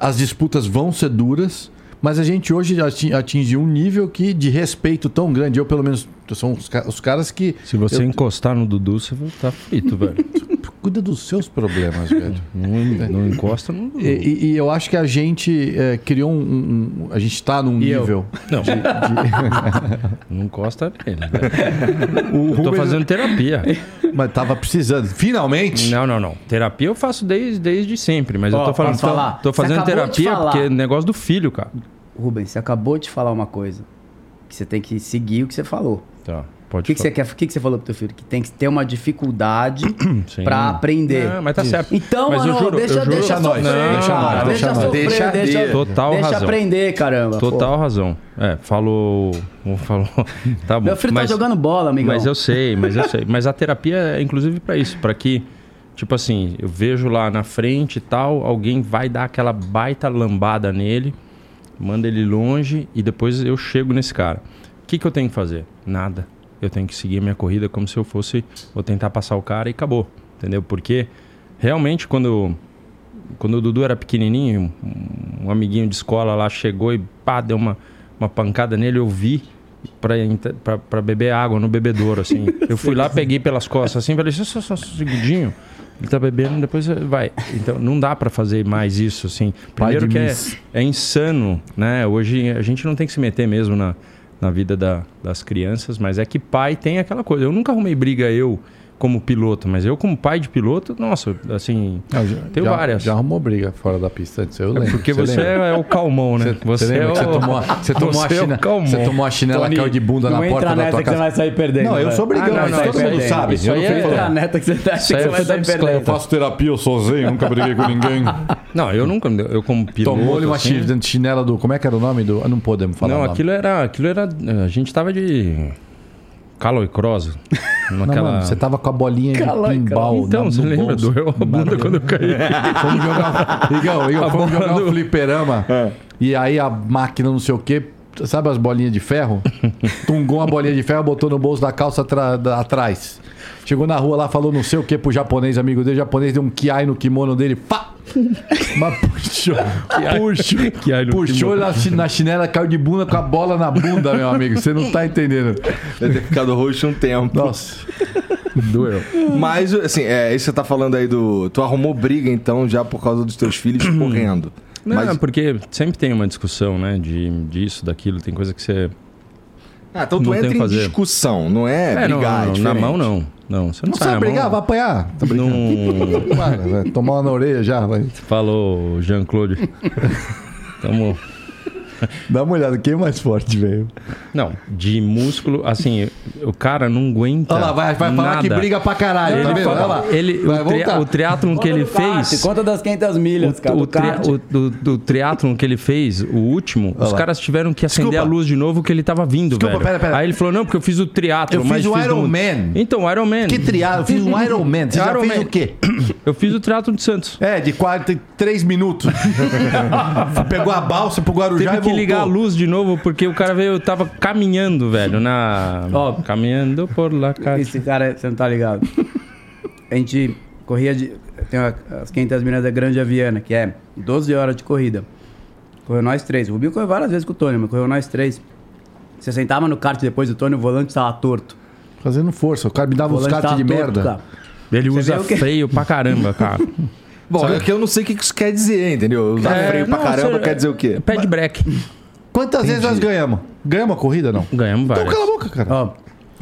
as disputas vão ser duras, mas a gente hoje ati- atingiu um nível que de respeito tão grande. Eu, pelo menos, são os, os caras que. Se você eu- encostar no Dudu, você vai estar frito, velho. Cuida dos seus problemas, velho. Não, não encosta no Dudu. E, e- e eu acho que a gente é, criou um, um- A gente está num E eu? nível. Não. Não encosta nele, velho. O Tô Rubens- fazendo terapia. Mas tava precisando. Finalmente! Não, não, não. Terapia eu faço desde, desde sempre, mas eu Ó, tô falando. falar? Tô Você fazendo acabou de terapia falar. porque é negócio do filho, cara. Rubens, você acabou de falar uma coisa. Que você tem que seguir o que você falou. Tá. O que, que você quer? O que, que você falou pro teu filho? Que tem que ter uma dificuldade pra aprender. Não, mas tá certo. Então, mas mano, eu juro, deixa, eu juro, deixa nós, sofrer, deixa cara, nós, deixa, deixa nós. sofrer, Deixa deixa. Total deixa razão. aprender, caramba. pô. Total razão. É, falou. falou tá bom. Meu filho mas, tá jogando bola, amigão. Mas eu sei, mas eu sei. Mas a terapia é inclusive pra isso, pra que, tipo assim, eu vejo lá na frente e tal, alguém vai dar aquela baita lambada nele, manda ele longe e depois eu chego nesse cara. O que, que eu tenho que fazer? Nada. Eu tenho que seguir a minha corrida como se eu fosse. Vou tentar passar o cara e acabou. Entendeu? Porque realmente quando. Quando o Dudu era pequenininho, um- um amiguinho de escola lá chegou e pá, deu uma, uma pancada nele, eu vi pra beber água no bebedouro, assim. Eu fui lá, peguei pelas costas, assim, falei, só, só, só um segundinho. Ele tá bebendo, depois vai. Então, não dá pra fazer mais isso, assim. Primeiro que é, é insano, né? Hoje a gente não tem que se meter mesmo na, na vida da- das crianças, mas é que pai tem aquela coisa. Eu nunca arrumei briga, eu, como piloto, mas eu, como pai de piloto, nossa, assim... Não, já, Tenho já- várias. Já arrumou briga fora da pista antes, eu lembro. Porque você, lembra? é, o calmão, né? Você, lembra que você tomou, você tomou você a é o chinela, calmão. você tomou a chinela, Tony, caiu de bunda não na porta entra da nessa tua que você casa. vai sair perdendo. Não, eu vai. sou brigão, Ah, não, mas não, todo isso mundo sabe. isso eu aí não é- Entra falando. neta que você tá aí que é você vai sair bicicleta. perdendo. faço terapia, eu sozinho, nunca briguei com ninguém. Não, eu nunca, eu como piloto... Tomou-lhe uma assim, chi- chinela do. Como é que era o nome do. Não podemos falar. o Não, aquilo era, aquilo era... A gente tava de... Caloi Cross. Não, Naquela... mano, você tava com a bolinha de Calói, pinball. Então, você no lembra? bolso. Doeu a bunda quando eu caí. Fomos jogar. Igão, Igão, A fomos jogar um do- fliperama. E aí a máquina, não sei o quê. Sabe as bolinhas de ferro? Tungou uma bolinha de ferro, botou no bolso da calça atrás. Chegou na rua lá, falou não sei o que pro japonês, amigo dele. O japonês deu um kiai no kimono dele. Pá! Mas puxou. puxou. Kiai no puxou na, na chinela, caiu de bunda com a bola na bunda, meu amigo. Você não tá entendendo. Deve ter ficado roxo um tempo. Nossa. Doeu. Mas, assim, é, isso você tá falando aí do. Tu arrumou briga, então, já por causa dos teus filhos correndo. Não, Mas- porque sempre tem uma discussão, né? De, disso, daquilo. Tem coisa que você... Ah, então tu Não entra em fazer. discussão, não é, É, não, brigar. é não, na diferente. mão não. Não, você não, Não sai sabe na brigar? mão. Vai apanhar. Tá. Não... Para, tomar uma na orelha já, vai. Falou Jean-Claude. Tamo... Dá uma olhada, quem é mais forte, velho? Não, de músculo, assim, o cara não aguenta. Olha lá, vai, vai falar que nada. briga pra caralho, tá Ele, vendo? Olha fala- lá. ele, Vai o, tri, o triatlon que ele kart, fez. Conta das 500 milhas, cara. O, do tri, o do, do triatlon que ele fez, o último, os lá. caras tiveram que acender Desculpa. a luz de novo que ele tava vindo, Desculpa, velho. pera, pera. Aí ele falou, não, porque eu fiz o triatlon. Eu mas fiz o do- Iron Man. Então, o Iron Man. Que triado? Eu fiz um Iron Man. Você já Iron fez Man. o quê? Eu fiz o triatlon de Santos. É, de 43 minutos. Pegou a balsa pro Guarujá e que voltou. Ligar a luz de novo, porque o cara veio, tava caminhando, velho, na... Ó. caminhando por lá, cara. Esse cara, você não tá ligado. A gente corria de. Tem as 500 milhas da Grande Aviana, que é 12 horas de corrida. Correu nós três. O Rubinho correu várias vezes com o Tony, mas correu nós três. Você sentava no kart depois do Tony, o volante estava torto. Fazendo força. O cara me dava uns tava de torto, merda. cara. Ele Você usa que- freio pra caramba, cara. Bom, é que eu não sei o que isso quer dizer, entendeu? Usar É, freio pra não, caramba quer dizer o quê? Pad break. Quantas vezes nós ganhamos? Ganhamos a corrida, não? Ganhamos Então várias. cala a boca, cara. Ó,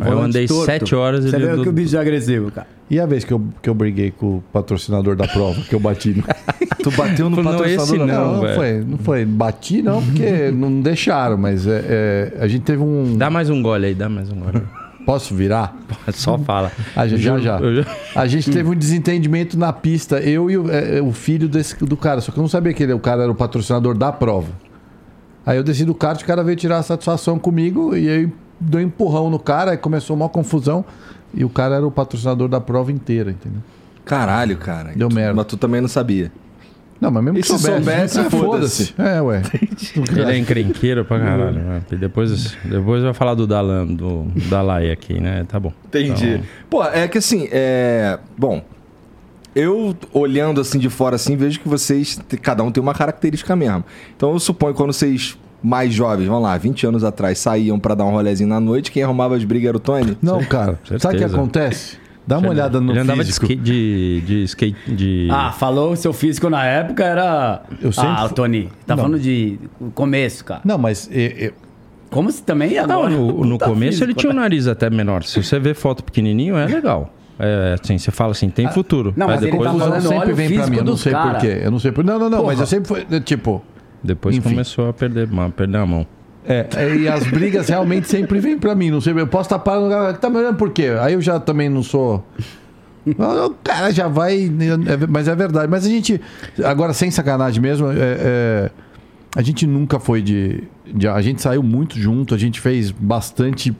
Eu andei torto. sete horas, Você vê do- que o bicho é agressivo, cara. E a vez que eu, que eu briguei com o patrocinador da prova, que eu bati no... Tu bateu no Não, patrocinador não. prova. Não, velho. foi, não foi. Bati não, porque não deixaram, mas é, é, a gente teve um... Dá mais um gole aí, dá mais um gole. Posso virar? Só fala. Ah, já, já, já. A gente teve um desentendimento na pista, eu e o, é, é, o filho desse, do cara. Só que eu não sabia que ele, o cara era o patrocinador da prova. Aí eu desci do kart, o cara veio tirar a satisfação comigo e aí deu um empurrão no cara, aí começou uma confusão. E o cara era o patrocinador da prova inteira, entendeu? Caralho, cara. Deu Tu- merda. Mas tu também não sabia. Não, mas mesmo E que se soubesse, soubesse, ah, foda-se. É, ué. Ele é encrenqueiro pra caralho. né? E depois, depois vai falar do Dalan, do Dalai aqui, né? Tá bom. Entendi. Então, Pô, é que assim, é. Bom. Eu, olhando assim de fora, assim, vejo que vocês, cada um tem uma característica mesmo. Então eu suponho que quando vocês, mais jovens, vamos lá, 20 anos atrás, saíam pra dar um rolezinho na noite, quem arrumava as brigas era o Tony? Não, cara. Sabe o que acontece? Dá uma olhada no Ele andava físico. de skate. De, de skate de... Ah, falou o seu físico na época era. Eu sempre Ah, Tony, tá Não. falando de começo, cara. Não, mas é, Como se também Não, agora. no, no Tá começo físico, ele tinha o né? nariz até menor. Se você vê foto pequenininho, é legal. É, assim, você fala assim, tem futuro. não, mas ele depois, tá confusão falando, olha sempre o vem pra físico mim. Eu não sei porquê. Eu não sei por. Não, não, não. Porra. Mas eu sempre fui. Tipo. depois Enfim. começou a perder, a perder a mão. É, é, e as brigas realmente sempre vêm pra mim. Não sei, eu posso estar parando. Tá me olhando por quê? Aí eu já também não sou. O cara já vai. é- mas é verdade. Mas a gente. Agora, sem sacanagem mesmo, é- é, a gente nunca foi de, de- A gente saiu muito junto, a gente fez bastante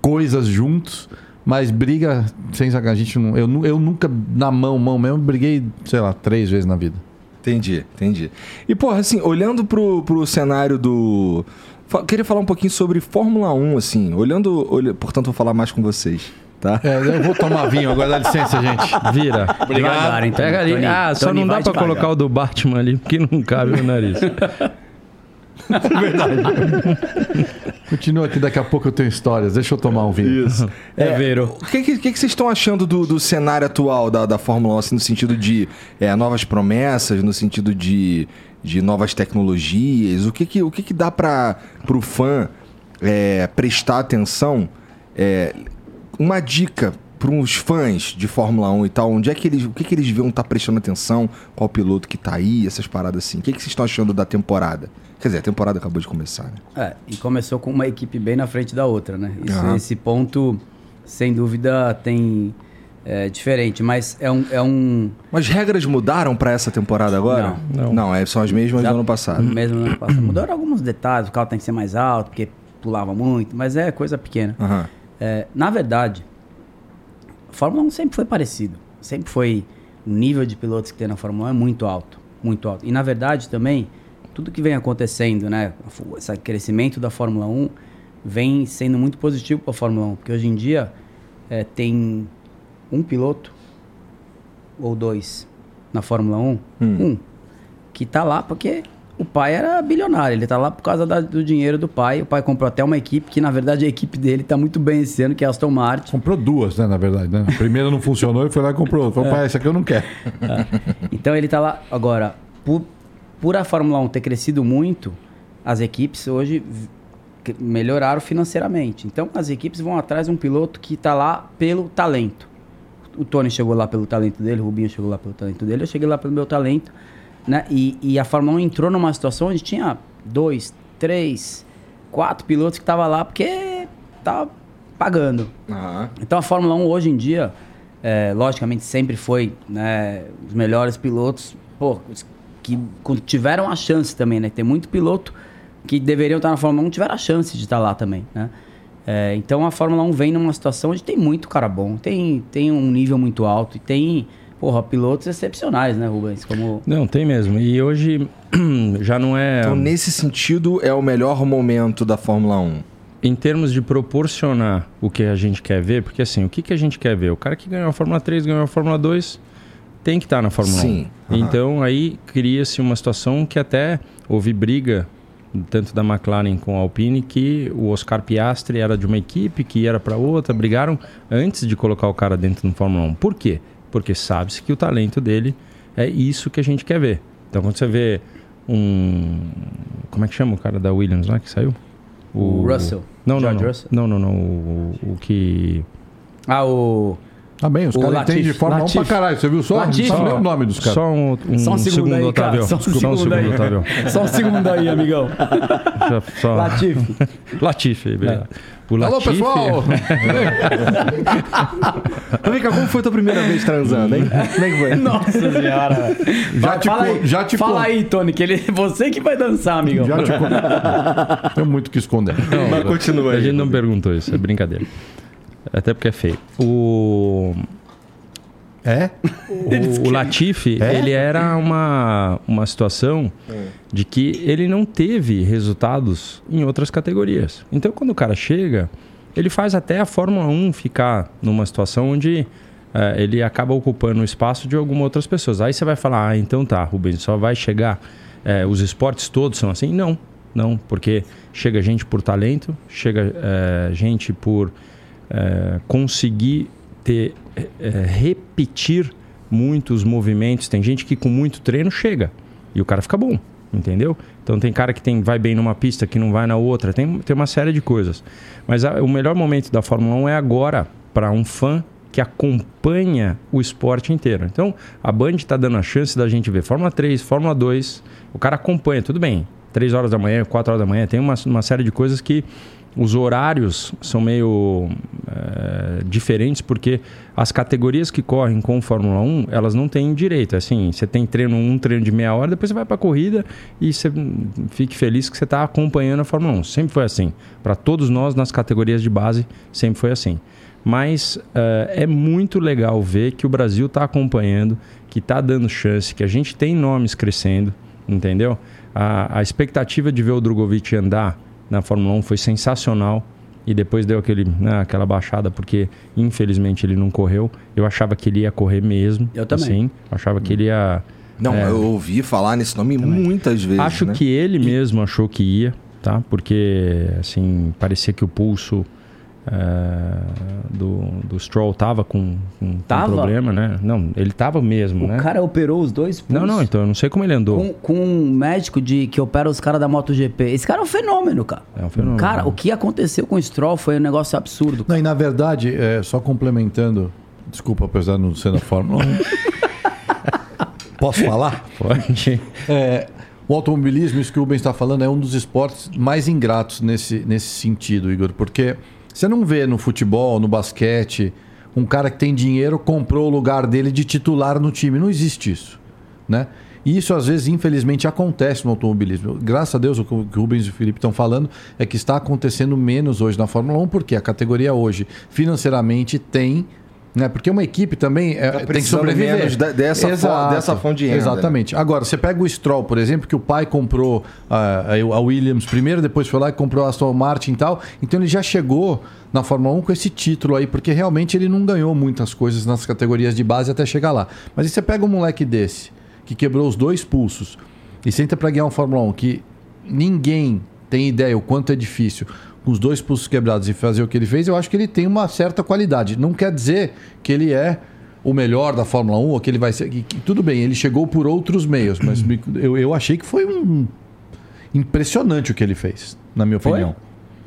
coisas juntos. Mas briga, sem sacanagem, a gente não, eu, eu nunca, na mão, mão mesmo, briguei, sei lá, três vezes na vida. Entendi, entendi. E, porra, assim, olhando pro, pro cenário do. Queria falar um pouquinho sobre Fórmula 1, assim. Olhando. olha- Portanto, vou falar mais com vocês, tá? É, eu vou tomar vinho agora, dá licença, gente. Vira. Devagar, então. Pega ali. Tony, ah, só Tony, não dá pra devagar. colocar o do Batman ali, porque não cabe no nariz. Continua aqui, daqui a pouco eu tenho histórias. Deixa eu tomar um vinho. Isso. É, Vero. O que, que, que que vocês estão achando do, do cenário atual da, da Fórmula 1, assim, no sentido de é, novas promessas, no sentido de, de novas tecnologias? O que, que, o que, que dá para o fã é, prestar atenção? É, uma dica para uns fãs de Fórmula 1 e tal, onde é que eles, o que, que eles vão estar prestando atenção? Qual piloto que tá aí, essas paradas assim? O que, que vocês estão achando da temporada? Quer dizer, a temporada acabou de começar, né? É, e começou com uma equipe bem na frente da outra, né? Isso- Aham. Esse ponto, sem dúvida, tem é, diferente, mas é um, é um Mas regras mudaram para essa temporada agora? Não. Não, é, são as mesmas do ano passado. mesmo no ano passado. Mudaram alguns detalhes, o carro tem que ser mais alto, porque pulava muito, mas é coisa pequena. Aham. É, na verdade, a Fórmula 1 sempre foi parecido. Sempre foi. O nível de pilotos que tem na Fórmula 1 é muito alto. Muito alto. E na verdade também, tudo que vem acontecendo, né? Esse crescimento da Fórmula 1 vem sendo muito positivo para a Fórmula 1. Porque hoje em dia é, tem um piloto ou dois na Fórmula 1. Um. Que tá lá porque o pai era bilionário. Ele tá lá por causa da- do dinheiro do pai. O pai comprou até uma equipe que, na verdade, a equipe dele tá muito bem esse ano, que é a Aston Martin. Comprou duas, né, na verdade. Né? A primeira não funcionou e foi lá e comprou. Falou, pai, essa aqui eu não quero. Então ele tá lá. Agora, por, por a Fórmula 1 ter crescido muito, as equipes hoje melhoraram financeiramente. Então as equipes vão atrás de um piloto que tá lá pelo talento. O Tony chegou lá pelo talento dele, o Rubinho chegou lá pelo talento dele, eu cheguei lá pelo meu talento. Né? E, e a Fórmula 1 entrou numa situação onde tinha dois, três, quatro pilotos que estavam lá porque tava pagando. Aham. Então a Fórmula 1 hoje em dia, é, logicamente sempre foi né, os melhores pilotos, pô, que tiveram a chance também, né? Tem muito piloto que deveriam estar na Fórmula 1 tiveram a chance de estar lá também, né? É, então a Fórmula 1 vem numa situação onde tem muito cara bom, tem, tem um nível muito alto e tem, porra, pilotos excepcionais, né, Rubens? Como Não, tem mesmo. E hoje já não é. Então, nesse sentido, é o melhor momento da Fórmula 1. Em termos de proporcionar o que a gente quer ver, porque assim, o que, que a gente quer ver? O cara que ganhou a Fórmula 3, ganhou a Fórmula 2, tem que estar na Fórmula Sim, 1. aham. Então aí cria-se uma situação que até houve briga, tanto da McLaren com a Alpine, que o Oscar Piastri era de uma equipe que era para outra, brigaram antes de colocar o cara dentro do Fórmula 1. Por quê? Porque sabe-se que o talento dele é isso que a gente quer ver. Então quando você vê um. Como é que chama o cara da Williams lá que saiu? o Russell. Não, não, George não. Russell. Não, não, não. O, o que. Ah, o Tá bem, os caras entendem de Fórmula 1 pra caralho. Você viu só? Não nem o nome dos caras. Só um, um, Só um segundo aí, cara. Otávio. Só um segundo aí. Otávio. Só um segundo aí, amigão. Só, só... Latifi. Latifi, obrigado. O Alô, Latifi, pessoal! Vem cá, como foi a tua primeira vez transando, hein? Como é que foi? Nossa senhora. Já te fala aí, já te fala aí, Tony, que ele, você que vai dançar, amigão. Já te Tem muito o que esconder. Mas continua A aí. gente não perguntou isso, é brincadeira. Até porque é feio. O, É? o, o Latifi, É? ele era uma, uma situação de que ele não teve resultados em outras categorias. Então, quando o cara chega, ele faz até a Fórmula 1 ficar numa situação onde eh, ele acaba ocupando o espaço de algumas outras pessoas. Aí você vai falar, ah, então tá, Rubens, só vai chegar. eh, os esportes todos são assim? Não, não, porque chega gente por talento, chega eh, gente por eh, conseguir ter, eh, eh, repetir muitos movimentos. Tem gente que com muito treino chega e o cara fica bom, entendeu? Então tem cara que tem, vai bem numa pista que não vai na outra, tem, tem uma série de coisas. Mas a- o melhor momento da Fórmula 1 é agora para um fã que acompanha o esporte inteiro. Então a Band está dando a chance da gente ver Fórmula 3, Fórmula 2, o cara acompanha, tudo bem. 3 horas da manhã, 4 horas da manhã. Tem uma, uma série de coisas que os horários são meio é, diferentes porque as categorias que correm com Fórmula 1 elas não têm direito. Assim, você tem treino um treino de meia hora, depois você vai para a corrida e você fique feliz que você está acompanhando a Fórmula 1. Sempre foi assim. Para todos nós nas categorias de base sempre foi assim. Mas uh, é muito legal ver que o Brasil está acompanhando, que está dando chance, que a gente tem nomes crescendo, entendeu? A, a expectativa de ver o Drogovic andar na Fórmula 1 foi sensacional e depois deu aquele, né, aquela baixada porque infelizmente ele não correu. Eu achava que ele ia correr mesmo. Eu também. Assim, achava que ele ia. Não, é, eu ouvi falar nesse nome muitas vezes. Acho né? que ele mesmo achou que ia, tá? Porque assim parecia que o pulso é, do, do Stroll tava com, com, Tava? com problema, né? Não, ele tava mesmo, O né? cara operou os dois Não, não, então eu não sei como ele andou. com, com um médico de, que opera os caras da MotoGP. Esse cara é um fenômeno, cara. É um fenômeno. Cara, o que aconteceu com o Stroll foi um negócio absurdo. Não, e na verdade, é, só complementando, desculpa, apesar de não ser na Fórmula 1. Posso falar? Pode. É, o automobilismo, isso que o Rubens está falando, é um dos esportes mais ingratos nesse, nesse sentido, Igor, porque você não vê no futebol, no basquete, um cara que tem dinheiro comprou o lugar dele de titular no time. Não existe isso, né? E isso, às vezes, infelizmente, acontece no automobilismo. Graças a Deus, o que o Rubens e o Felipe estão falando é que está acontecendo menos hoje na Fórmula 1, porque a categoria hoje, financeiramente, tem. Né? Porque uma equipe também é, tem que sobreviver. menos dessa Exato. dessa fonte de renda. Exatamente. Agora, você pega o Stroll, por exemplo, que o pai comprou ah, a Williams primeiro, depois foi lá e comprou a Aston Martin e tal. Então ele já chegou na Fórmula 1 com esse título aí, porque realmente ele não ganhou muitas coisas nas categorias de base até chegar lá. Mas aí você pega um moleque desse, que quebrou os dois pulsos, e senta para ganhar um Fórmula 1, que ninguém tem ideia o quanto é difícil com os dois pulsos quebrados e fazer o que ele fez, eu acho que ele tem uma certa qualidade. Não quer dizer que ele é o melhor da Fórmula 1 ou que ele vai ser. que- que- tudo bem, ele chegou por outros meios, mas me- eu, eu achei que foi um impressionante o que ele fez, na minha Foi? opinião.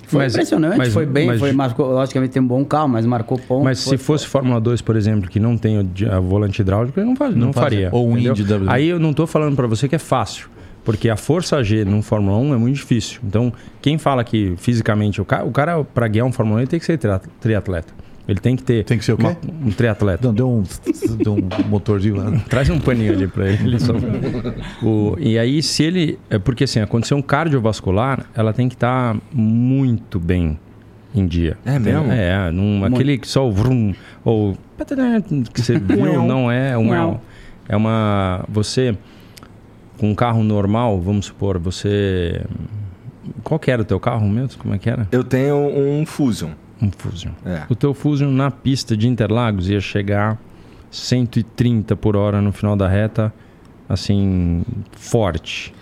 Foi Mas- impressionante, mas- foi bem, mas- foi, marcou, logicamente tem um bom carro, mas marcou ponto. Mas foi- se fosse Fórmula 2, por exemplo, que não tem o a volante hidráulico, ele não, faz, não, fazia. faria. Ou um? Indy W. Aí eu não estou falando para você que é fácil. Porque a força G no Fórmula 1 é muito difícil. Então, quem fala que fisicamente o cara, o cara para guiar um Fórmula 1 ele tem que ser tri- triatleta. Ele tem que ter Tem que ser o quê? uma- um triatleta. Não, deu um, deu um motorzinho lá. Traz um paninho ali pra ele. só- O- e aí, se ele. É porque assim, a condição cardiovascular, ela tem que estar muito bem em dia. É mesmo? É, num, aquele que só o vrum, ou que você viu, não é um. É uma. Você. Com um carro normal, vamos supor, você. Qual que era o teu carro mesmo? Como é que era? Eu tenho um Fusion. Um Fusion. É. O teu Fusion na pista de Interlagos ia chegar 130 por hora no final da reta, assim, forte.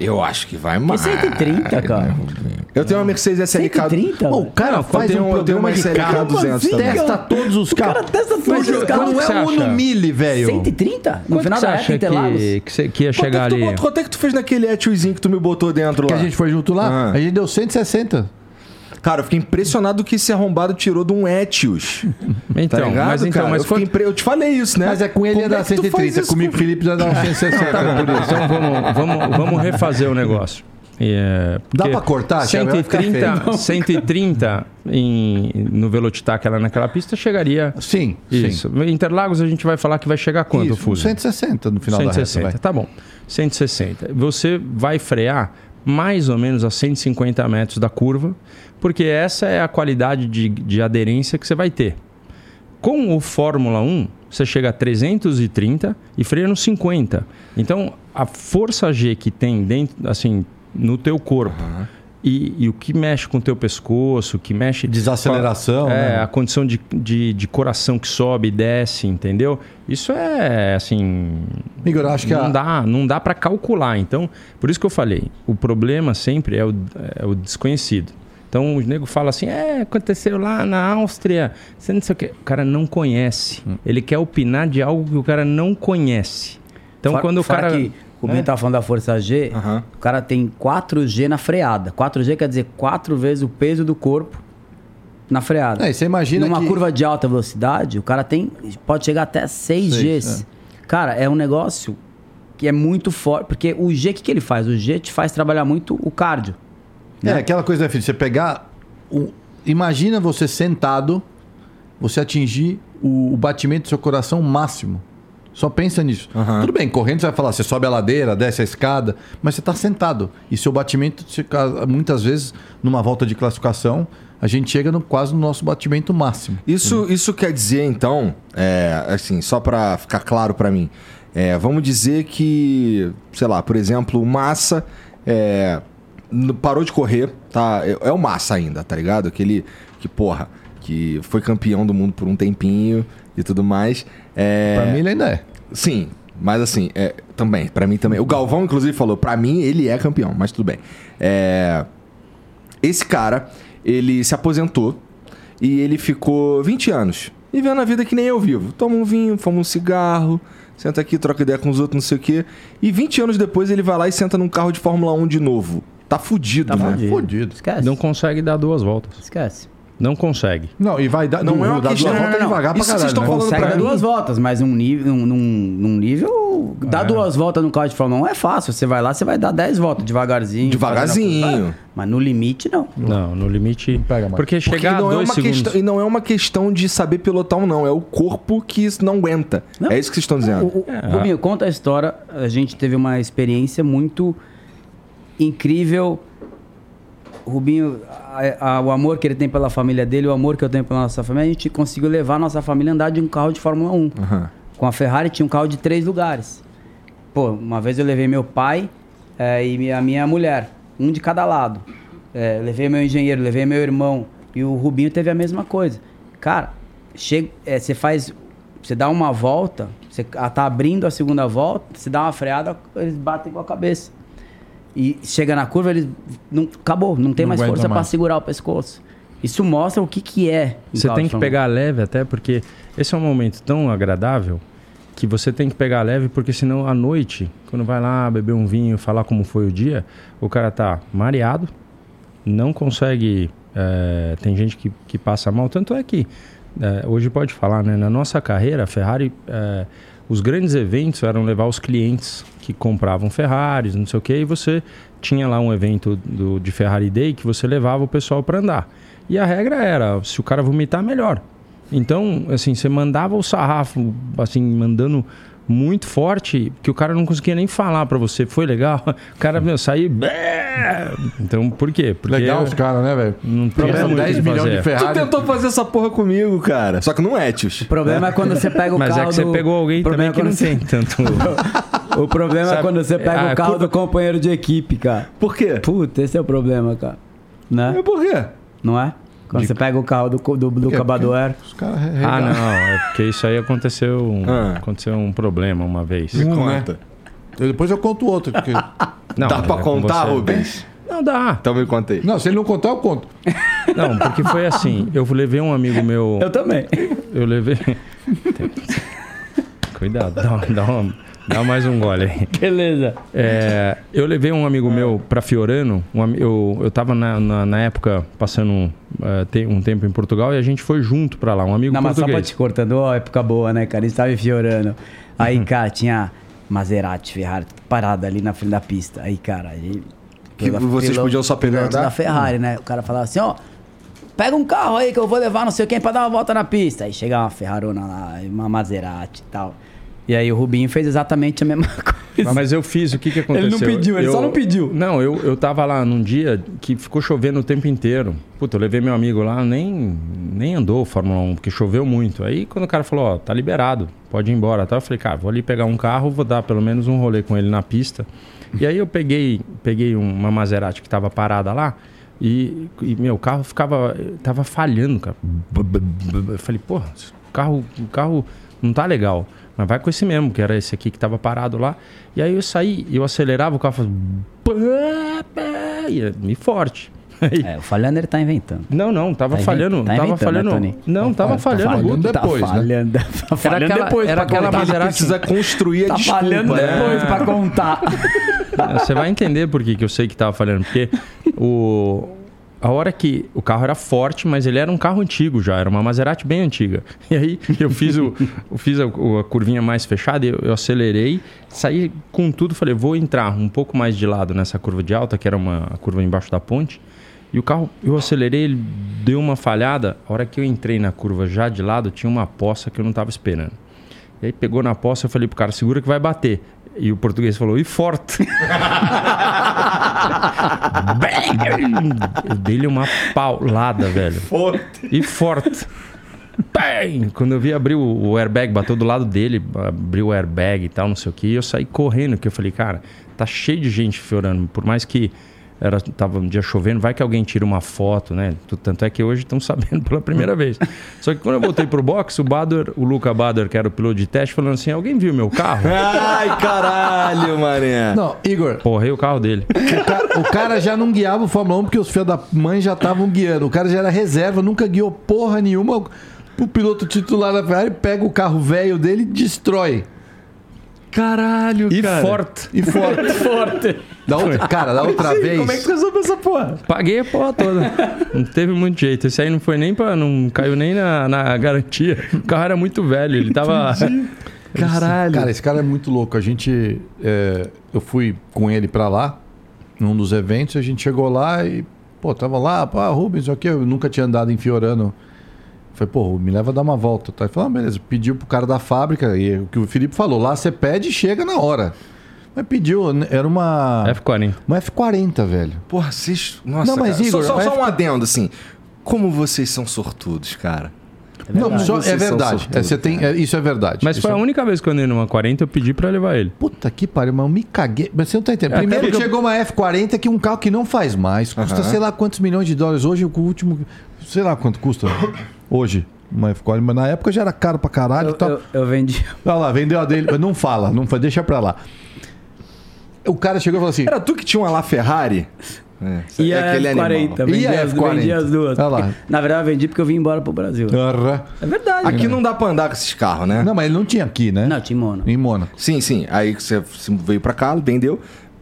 Eu acho que vai Que mais. 130, cara. Eu tenho uma Mercedes SLK. 130? Pô, o cara faz eu tenho- um eu tenho uma SLK carro, 200 assim, também. testa todos os carros. cara testa todos os carros. Não é um Uno? Mille, velho. 130? No Quanto final que da acha que, que, você- que ia Quanto é chegar que tu ali? Quanto é que tu fez naquele Etiozinho que tu me botou dentro Que lá? a gente foi junto lá, Ah. a gente deu 160. Cara, eu fiquei impressionado que esse arrombado tirou de um Etios. Então, tá ligado, mas então, cara? mas eu, fiquei quanto- impre- eu te falei isso, né? Mas é com ele tu faz 130, isso comigo com- Felipe já dá uns 160 por isso. Então vamos, vamos, vamos refazer o negócio. É, Dá pra cortar, Thiago? Vai ficar 130, feio. 130 em, no Velocitar, lá naquela pista, chegaria. Sim, Isso. sim. Interlagos a gente vai falar que vai chegar quanto, Isso, Fuso? 160 no final 160, da reta, vai. tá bom. 160. Você vai frear mais ou menos a 150 metros da curva, porque essa é a qualidade de, de aderência que você vai ter. Com o Fórmula 1, você chega a 330 e freia no 50. Então, a força G que tem dentro, assim, no teu corpo e, e o que mexe com o teu pescoço, o que mexe... Desaceleração, a- É, né? a condição de, de, de coração que sobe e desce, entendeu? Isso é, assim... Igor, acho que não a, dá, não dá para calcular. Então, por isso que eu falei, o problema sempre é o, é o desconhecido. Então, o nego fala assim: é, aconteceu lá na Áustria, você não sei o quê. O cara não conhece. Hum. Ele quer opinar de algo que o cara não conhece. Então, Fora- quando o cara. Que, o Ben tava falando da Força G, Aham. o cara tem 4G na freada. 4G quer dizer quatro vezes o peso do corpo na freada. É, você imagina Numa que- curva de alta velocidade, o cara tem pode chegar até 6 Seis, Gs. Cara, é um negócio que é muito forte. Porque o G, o que, que ele faz? O G te faz trabalhar muito o cardio. É, aquela coisa, né, filho? Você pegar. o- Imagina você sentado, você atingir o, o batimento do seu coração máximo. Só pensa nisso. Aham. Tudo bem, correndo você vai falar, você sobe a ladeira, desce a escada, mas você está sentado. E seu batimento, muitas vezes, numa volta de classificação, a gente chega no, quase no nosso batimento máximo. Isso, isso quer dizer, então, é, assim, só pra ficar claro pra mim, é, vamos dizer que, sei lá, por exemplo, o Massa é, parou de correr, tá? É, é o Massa ainda, tá ligado? Aquele que, porra, que foi campeão do mundo por um tempinho e tudo mais. É, Pra mim ele ainda é. Sim, mas assim, é, também, pra mim também. O Galvão, inclusive, falou, pra mim ele é campeão, mas tudo bem. É, esse cara, ele se aposentou e ele ficou 20 anos vivendo a vida que nem eu vivo. Toma um vinho, fuma um cigarro, senta aqui, troca ideia com os outros, não sei o quê. E 20 anos depois ele vai lá e senta num carro de Fórmula 1 de novo. Tá fudido, Tá né? fudido. Fudido. Esquece. Não consegue dar duas voltas. Esquece. Não consegue. Não, e vai dar. Não no é uma Rio, dá questão- duas voltas não, não, não. devagar pra Isso que vocês caralho. estão né? falando Consegue pra dar mim. duas voltas, mas um nível, num, num, num nível. Dar duas voltas no carro de Fórmula 1 é fácil. Você vai lá, você vai dar 10 voltas devagarzinho. Devagarzinho. Mas no limite, não. Não, no limite. pega mais. Porque Porque chegar a não é dois uma segundos. questão, e não é uma questão de saber pilotar ou não, é o corpo que não aguenta. Não. É isso que vocês estão dizendo. O, o, Rubinho, conta a história. A gente teve uma experiência muito incrível. O Rubinho, a- a- o amor que ele tem pela família dele, o amor que eu tenho pela nossa família, a gente conseguiu levar a nossa família a andar de um carro de Fórmula 1. Aham. Com a Ferrari tinha um carro de três lugares. Pô, uma vez eu levei meu pai eh, e minha, minha mulher, um de cada lado. Eh, levei meu engenheiro, levei meu irmão. E o Rubinho teve a mesma coisa. Cara, chega, eh, você faz. Você dá uma volta, você ah, tá abrindo a segunda volta, você dá uma freada, eles batem com a cabeça. E chega na curva, eles. Não, acabou, não tem Não mais força mais. segurar o pescoço. Isso mostra o que, que é. Você tem que pegar leve até porque esse é um momento tão agradável que você tem que pegar leve porque senão à noite, quando vai lá beber um vinho, falar como foi o dia, o cara tá mareado, não consegue. é, tem gente que, que passa mal, tanto é que é, hoje pode falar, né? Na nossa carreira, a Ferrari, é, os grandes eventos eram levar os clientes que compravam Ferraris, não sei o que, e você tinha lá um evento do, de Ferrari Day que você levava o pessoal para andar. E a regra era, se o cara vomitar, melhor. Então, assim, você mandava o sarrafo, assim, mandando muito forte, que o cara não conseguia nem falar pra você. Foi legal? O cara, meu, sair... bé! Então, por quê? Porque Legal os caras, né, velho? não tem o 10 que milhões fazer. de Tu Ferrari. tentou fazer essa porra comigo, cara. Só que não é, tios. O problema é quando você pega o Mas carro é que você do- pegou alguém o problema também que é não quando tem tanto... O problema é Sabe? quando você pega Ah, o carro curva- do companheiro de equipe, cara. Por quê? Puta, esse é o problema, cara. Né? É por quê? Não é? Quando você pega o carro do, do, do. Os caras Ah, não. É porque isso aí aconteceu, um- Ah. aconteceu um problema uma vez. Me Um, né? conta. Eu- Depois eu conto outro. Porque... Não, Dá mas pra é contar, você. Rubens? Não dá. Então me conta aí. Não, se ele não contar, eu conto. Não, porque foi assim. Eu levei um amigo meu. Eu também. Eu levei. Cuidado, dá, dá, uma- dá mais um gole aí. Beleza. É, eu levei um amigo meu pra Fiorano. um eu, eu tava na, na, na época passando um, eh, te- um tempo em Portugal e a gente foi junto pra lá. Um amigo Não, mas só pra português. te cortando, ó, época boa, né, cara? Eles estavam fiorando. Aí, cara, tinha Maserati, Ferrari, parada ali na frente da pista. Aí, cara, aí... Que vocês podiam só pegar da Ferrari, né? O cara falava assim, ó... Pega um carro aí que eu vou levar não sei quem pra dar uma volta na pista. Aí chega uma Ferrarona lá, uma Maserati e tal. E aí o Rubinho fez exatamente a mesma coisa. Mas eu fiz, o que que aconteceu? Ele não pediu, ele Eu- só não pediu. Não, eu, eu tava lá num dia que ficou chovendo o tempo inteiro. Puta, eu levei meu amigo lá, nem, nem andou Fórmula 1, porque choveu muito. Aí quando o cara falou, ó, tá liberado, pode ir embora. Tá? Eu falei, cara, vou ali pegar um carro, vou dar pelo menos um rolê com ele na pista. E aí eu peguei, peguei uma Maserati que tava parada lá. E, e meu, o carro ficava. Tava falhando, cara. Eu falei, porra, o carro, o carro não tá legal. Mas vai com esse mesmo, que era esse aqui que tava parado lá. E aí eu saí, eu acelerava, o carro fazia. pá, pá, E me forte. Aí- É, o falhando ele tá inventando. Não, não, tava Tá falhando. tá tava inventando, falhando. né, não, tava tá falhando. falhando depois, tá né? falhando, tá falhando aquela- depois era pra aquela. Maserati- Precisa construir a Tá desculpa, falhando né? depois pra contar. Você vai entender por que que eu sei que tava falhando. Porque o. a hora que o carro era forte, mas ele era um carro antigo já, era uma Maserati bem antiga. E aí eu fiz, o, eu fiz a, a curvinha mais fechada, eu, eu acelerei, saí com tudo, falei, vou entrar um pouco mais de lado nessa curva de alta, que era uma curva embaixo da ponte. E o carro, eu acelerei, ele deu uma falhada. A hora que eu entrei na curva já de lado, tinha uma poça que eu não estava esperando. E aí pegou na poça, eu falei pro cara, segura que vai bater. E o português falou, e forte. eu dei-lhe uma paulada, velho. Forte. E forte. Bem! Quando eu vi abrir o airbag, bateu do lado dele, abriu o airbag e tal, não sei o que, e eu saí correndo, porque eu falei, cara, tá cheio de gente fiorando. Por mais que era, tava um dia chovendo, vai que alguém tira uma foto, né? Tanto é que hoje estão sabendo pela primeira vez. Só que quando eu voltei pro box, o Bader, o Luca Bader, que era o piloto de teste, falando assim: alguém viu meu carro? Ai, caralho, mané. Não, Igor, Porrei o carro dele. o cara, o cara já não guiava o Fórmula 1 porque os filhos da mãe já estavam guiando. O cara já era reserva, nunca guiou porra nenhuma. O piloto titular da Ferrari pega o carro velho dele e destrói. Caralho, E cara. forte. E forte. Forte. Da outra, cara, da outra Sim, vez. Como é que tu resolveu essa porra? Paguei a porra toda. Não teve muito jeito. Esse aí não foi nem pra. Não caiu nem na, na garantia. O carro era muito velho. Ele tava. Caralho. Cara, esse cara é muito louco. A gente. é, eu fui com ele pra lá, num dos eventos, a gente chegou lá e, pô, tava lá, pô, ah, Rubens, aqui, eu nunca tinha andado em Fiorano. Falei, pô, me leva a dar uma volta. Tá? Ele falou, ah, beleza, pediu pro cara da fábrica, e o que o Felipe falou, lá você pede e chega na hora. Mas pediu, né, era uma. F40. Uma F40, velho. Porra, vocês. Nossa, Não, mas, cara. Igor, só, só, vai só um adendo, assim. Como vocês são sortudos, cara. Não, verdade. só- é verdade. sortudos, É, você tem, é, isso é verdade. Mas Isso foi é- a única vez que eu andei numa 40 eu pedi pra levar ele. Puta que pariu, mas eu me caguei. Mas você não tá entendendo. É, Primeiro chegou uma F40 que é um carro que não faz mais. Custa sei lá quantos milhões de dólares. Hoje o último. Sei lá quanto custa hoje. Uma F40, mas na época já era caro pra caralho. Eu, tal. eu, eu vendi. Olha lá, vendeu a dele. Não fala, não fala, deixa pra lá. O cara chegou e falou assim: Era tu que tinha uma lá Ferrari? É, E é a aquele F40. animal. Vendi, E a as, F40? vendi as duas. Olha lá. Porque- Na verdade, eu vendi porque eu vim embora pro Brasil. "Arra." É verdade. Aqui não dá pra andar com esses carros, né? Não, mas ele não tinha aqui, né? Não, Timona. Em Mônaco. Sim, sim. Aí você veio pra cá, vendeu.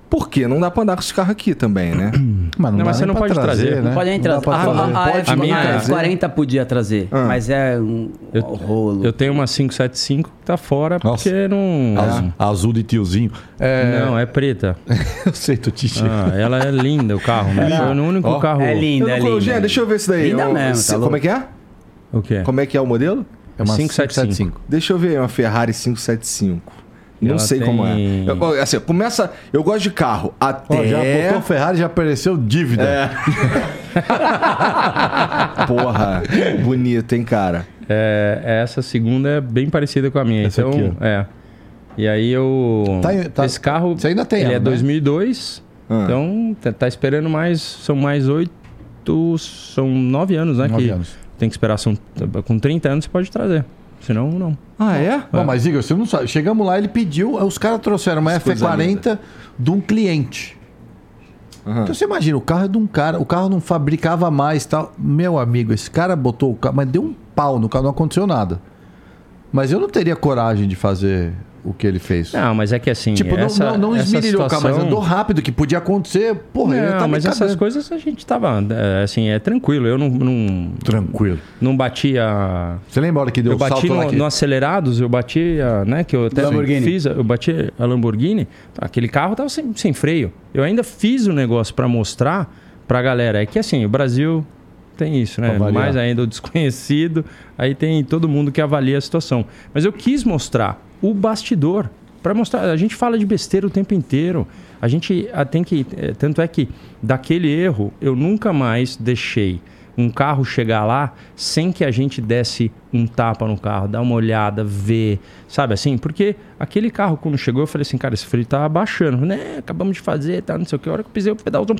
Por quê? Não dá pra andar com esses carros aqui também, né? Mas Não, dá mas você não pode trazer. né? Não pode nem Não dá trazer. pra A, trazer. a, a, Pode F, a minha- a F40 podia trazer, Ah. mas é um Eu- rolo. Eu tenho uma 575 que tá fora Nossa. porque não. Azul, azul de tiozinho. É, Não, é preta. eu sei, tu te Ah, ela é linda o carro. Mas foi o único Ó. carro. É linda, Eu é não- linda. Jean, deixa eu ver isso daí. Linda Um- mesmo, se- tá como é que é? O quê? Como é que é o modelo? É uma 575. 575. Deixa eu ver, uma Ferrari 575. Não Ela sei como é. tem- Eu- assim, começa. Eu gosto de carro até. Ó, já botou Ferrari, já apareceu dívida. É. Porra, bonito, hein, cara? É, essa segunda é bem parecida com a minha. Essa então, aqui, é. E aí eu. Tá tá- esse carro. você ainda tem Ele ela, é né? 2002. Ah. Então, tá, tá esperando mais. São mais oito. São nove anos, né? Nove que anos. Tem que esperar. São, com 30 anos você pode trazer. Senão, não. Ah, é? Não, mas Igor, você não sabe. Chegamos lá, ele pediu, os caras trouxeram uma Coisa F40 de um cliente. Aham. Então você imagina, o carro é de um cara, o carro não fabricava mais tal. Meu amigo, esse cara botou o carro, mas deu um pau no carro, não aconteceu nada. Mas eu não teria coragem de fazer o que ele fez. Não, mas é que assim. tipo, não- essa, não, não essa esmirilhou o carro, mas situação- andou rápido, que podia acontecer. Porra, ia Não, tá mas essas coisas a gente tava. é, Assim, é tranquilo. Eu não, não, Tranquilo. não batia. Você lembra a hora que deu Eu o bati no, que... no acelerados, eu bati, a, né? Que eu até Lamborghini. fiz, eu bati a Lamborghini. Aquele carro tava sem, sem freio. Eu ainda fiz o negócio para mostrar pra galera. É que assim, o Brasil tem isso, né? Mais ainda o desconhecido. Aí tem todo mundo que avalia a situação. Mas eu quis mostrar o bastidor. Para mostrar, a gente fala de besteira o tempo inteiro. A gente ah, tem que. eh, Tanto é que daquele erro eu nunca mais deixei um carro chegar lá sem que a gente desse um tapa no carro, dar uma olhada, ver, sabe assim? Porque aquele carro, quando chegou, eu falei assim, cara, esse freio tá abaixando, né? Acabamos de fazer, tá, não sei o que. A hora que eu pisei o pedalzão,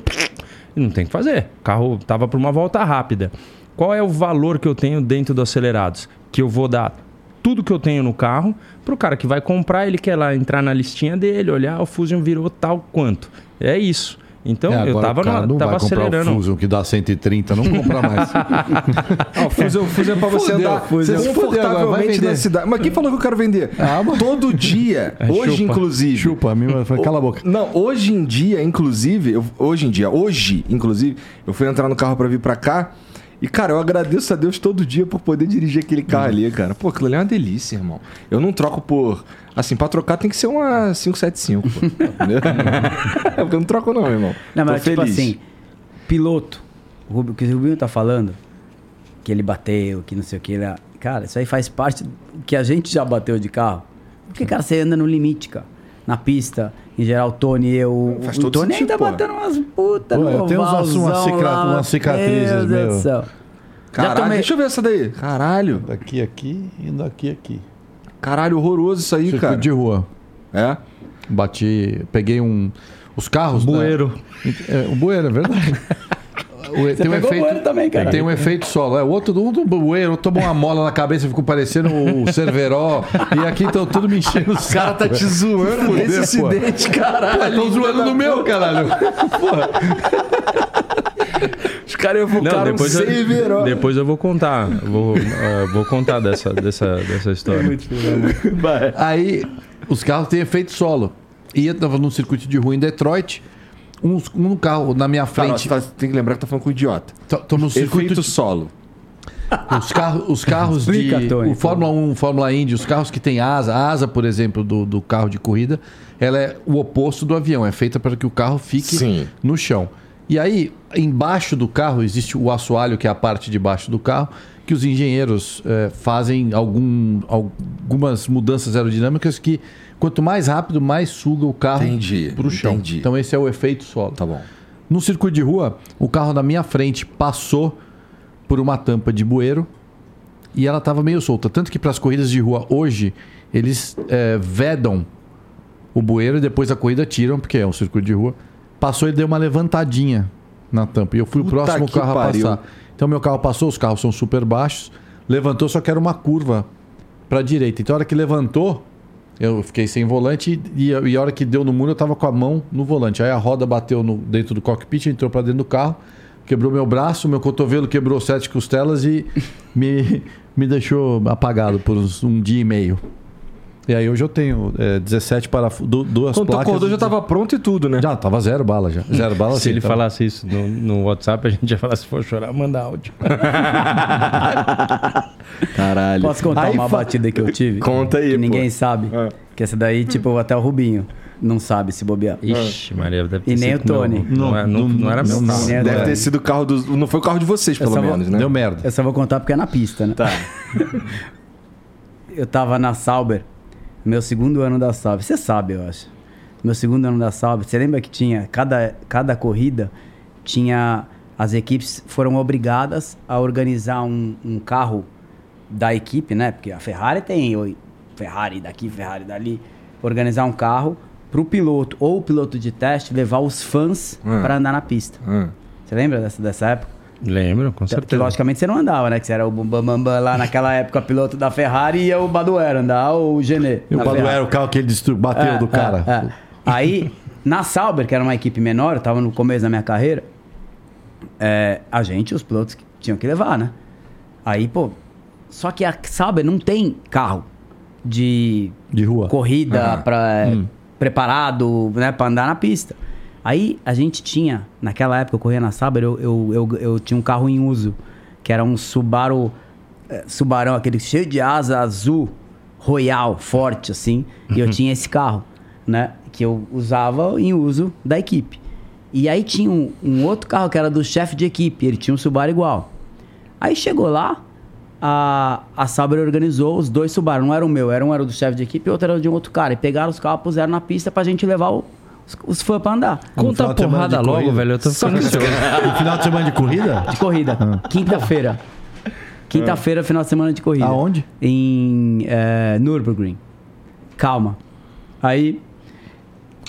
não tem o que fazer. O carro tava por uma volta rápida. Qual é o valor que eu tenho dentro do acelerados? Que eu vou dar tudo que eu tenho no carro pro cara que vai comprar, ele quer lá entrar na listinha dele, olhar, o Fusion virou tal quanto. É isso. Então É, eu tava, o cara não tava vai comprar acelerando. o Fusion que dá 130, não compra mais. Ah, o Fusion, Fusion é pra você Fudeu, andar Fusion. Fudeu agora, vai confortavelmente vender. na cidade. Mas quem falou que eu quero vender? Ah, Todo dia, hoje chupa. inclusive. Chupa, a minha foi cala a boca. Não, hoje em dia, inclusive, eu- hoje em dia, hoje, inclusive, eu fui entrar no carro pra vir pra cá. E, cara, eu agradeço a Deus todo dia por poder dirigir aquele carro ali, cara. Pô, aquilo ali é uma delícia, irmão. Eu não troco por. Assim, pra trocar tem que ser uma 575, pô. Entendeu? é porque eu não troco, não, irmão. Não, Tô mas tipo feliz. assim, piloto, o Rubio- o que o Rubinho tá falando, que ele bateu, que não sei o que, ele, cara, isso aí faz parte do que a gente já bateu de carro. Porque, cara, você anda no limite, cara. Na pista, em geral, o Tony e eu. Faz o todo Tony sentido, ainda pô. batendo umas putas Pô, no eu tenho umas- ovalzão umas cicra- lá, umas cicatrizes, Meu Deus meu. do céu. Caralho, tomei, deixa eu ver essa daí. Caralho. Daqui aqui e daqui aqui. Caralho, horroroso isso aí, Circuito cara. de rua. É? Bati, peguei um. Os carros. né? Bueiro. É, o bueiro, é verdade. O- tem um pegou o bueiro também, cara. Tem um efeito solo. É, o outro, um do bueiro, tomou uma mola na cabeça, ficou parecendo o Cerveró. e aqui estão tudo me enchendo os O cara tá te zoando por esse acidente, caralho. Estão zoando no meu, caralho. Os caras Não, evocaram depois um eu, depois eu vou contar. Vou, eh, vou contar dessa, dessa, dessa história. Vai. Aí, os carros têm efeito solo. E eu tava num circuito de rua em Detroit. Um, um carro na minha Cara, frente. você tá- tem que lembrar que tá falando com um idiota. Tô, tô no circuito Efeito solo. Os carros, os carros Explica, de. Tony, o Fórmula 1, Fórmula Indy, os carros que têm asa, a asa, por exemplo, do, do carro de corrida, ela é o oposto do avião. É feita para que o carro fique Sim. no chão. E aí, embaixo do carro, existe o assoalho, que é a parte de baixo do carro, que os engenheiros eh, fazem algum, algumas mudanças aerodinâmicas que, quanto mais rápido, mais suga o carro para o chão. entendi. Então, esse é o efeito solo. Tá bom. No circuito de rua, o carro na minha frente passou por uma tampa de bueiro e ela estava meio solta. Tanto que para as corridas de rua hoje, eles eh, vedam o bueiro e depois a corrida tiram, porque é um circuito de rua. Passou e deu uma levantadinha na tampa. E eu fui Puta o próximo carro pariu. a passar. Então meu carro passou, os carros são super baixos. Levantou, só que era uma curva para direita. Então a hora que levantou, eu fiquei sem volante e, e a hora que deu no muro eu tava com a mão no volante. Aí a roda bateu no, dentro do cockpit, entrou para dentro do carro, quebrou meu braço, meu cotovelo quebrou sete costelas e me, me deixou apagado por uns- um dia e meio. E aí hoje eu tenho é, 17 parafusos, duas Quando tu placas. acordou já tava pronto e tudo, né? Já, tava zero bala já. Zero bala Se assim, ele tava- falasse isso no, no WhatsApp, a gente ia falar: se for chorar, manda áudio. Caralho. Posso contar Aí uma fa- batida que eu tive? Conta aí, Que pô. ninguém sabe. É. Que essa daí, tipo, até o Rubinho não sabe se bobear. Ixi, Maria, deve ter E nem sido o Tony. Meu, não, é- não, não era meu não, carro. Deve ter sido o carro dos. Não foi o carro de vocês, pelo vou- menos, né? Deu merda. Eu só vou contar porque é na pista, né? Tá. Eu tava na Sauber, meu segundo ano da Sauber. Você sabe, eu acho. Meu segundo ano da Sauber. Você lembra que tinha, cada, cada corrida, tinha. As equipes foram obrigadas a organizar um, um carro da equipe, né? Porque a Ferrari tem oi, Ferrari daqui, Ferrari dali. Organizar um carro pro piloto ou o piloto de teste levar os fãs Hum. para andar na pista. Hum. Você lembra dessa, dessa época? Lembro, com Que certeza. logicamente você não andava, né? Que você era o Bam Bam Bam lá naquela época, piloto da Ferrari, e ia o Baduero andar, ou o Genê. E o Baduero, Ferrari. o carro que ele destru... bateu É, do é, cara. é. Aí, na Sauber, que era uma equipe menor, eu tava no começo da minha carreira, é, a gente, os pilotos que tinham que levar, né? Aí, pô, só que a Sauber não tem carro de De rua. corrida Aham. pra, é, Hum. preparado né, para andar na pista. Aí a gente tinha, naquela época eu corria na Sauber, eu, eu, eu, eu tinha um carro em uso, que era um Subaru, eh, Subarão, aquele cheio de asa azul, royal, forte assim, e eu tinha esse carro, né, que eu usava em uso da equipe. E aí tinha um, um outro carro que era do chefe de equipe, ele tinha um Subaru igual. Aí chegou lá, a, a Sauber organizou os dois Subaru. Não era o meu, era um era do chefe de equipe e outro era de um outro cara. E pegaram os carros, puseram na pista pra gente levar o- os, fãs pra andar. Conta final a de semana porrada logo, corrida. velho. Eu tô ficando. No final de semana de corrida? De corrida. Quinta-feira. Quinta-feira, final de semana de corrida. Aonde? Em é, Nürburgring. Calma. Aí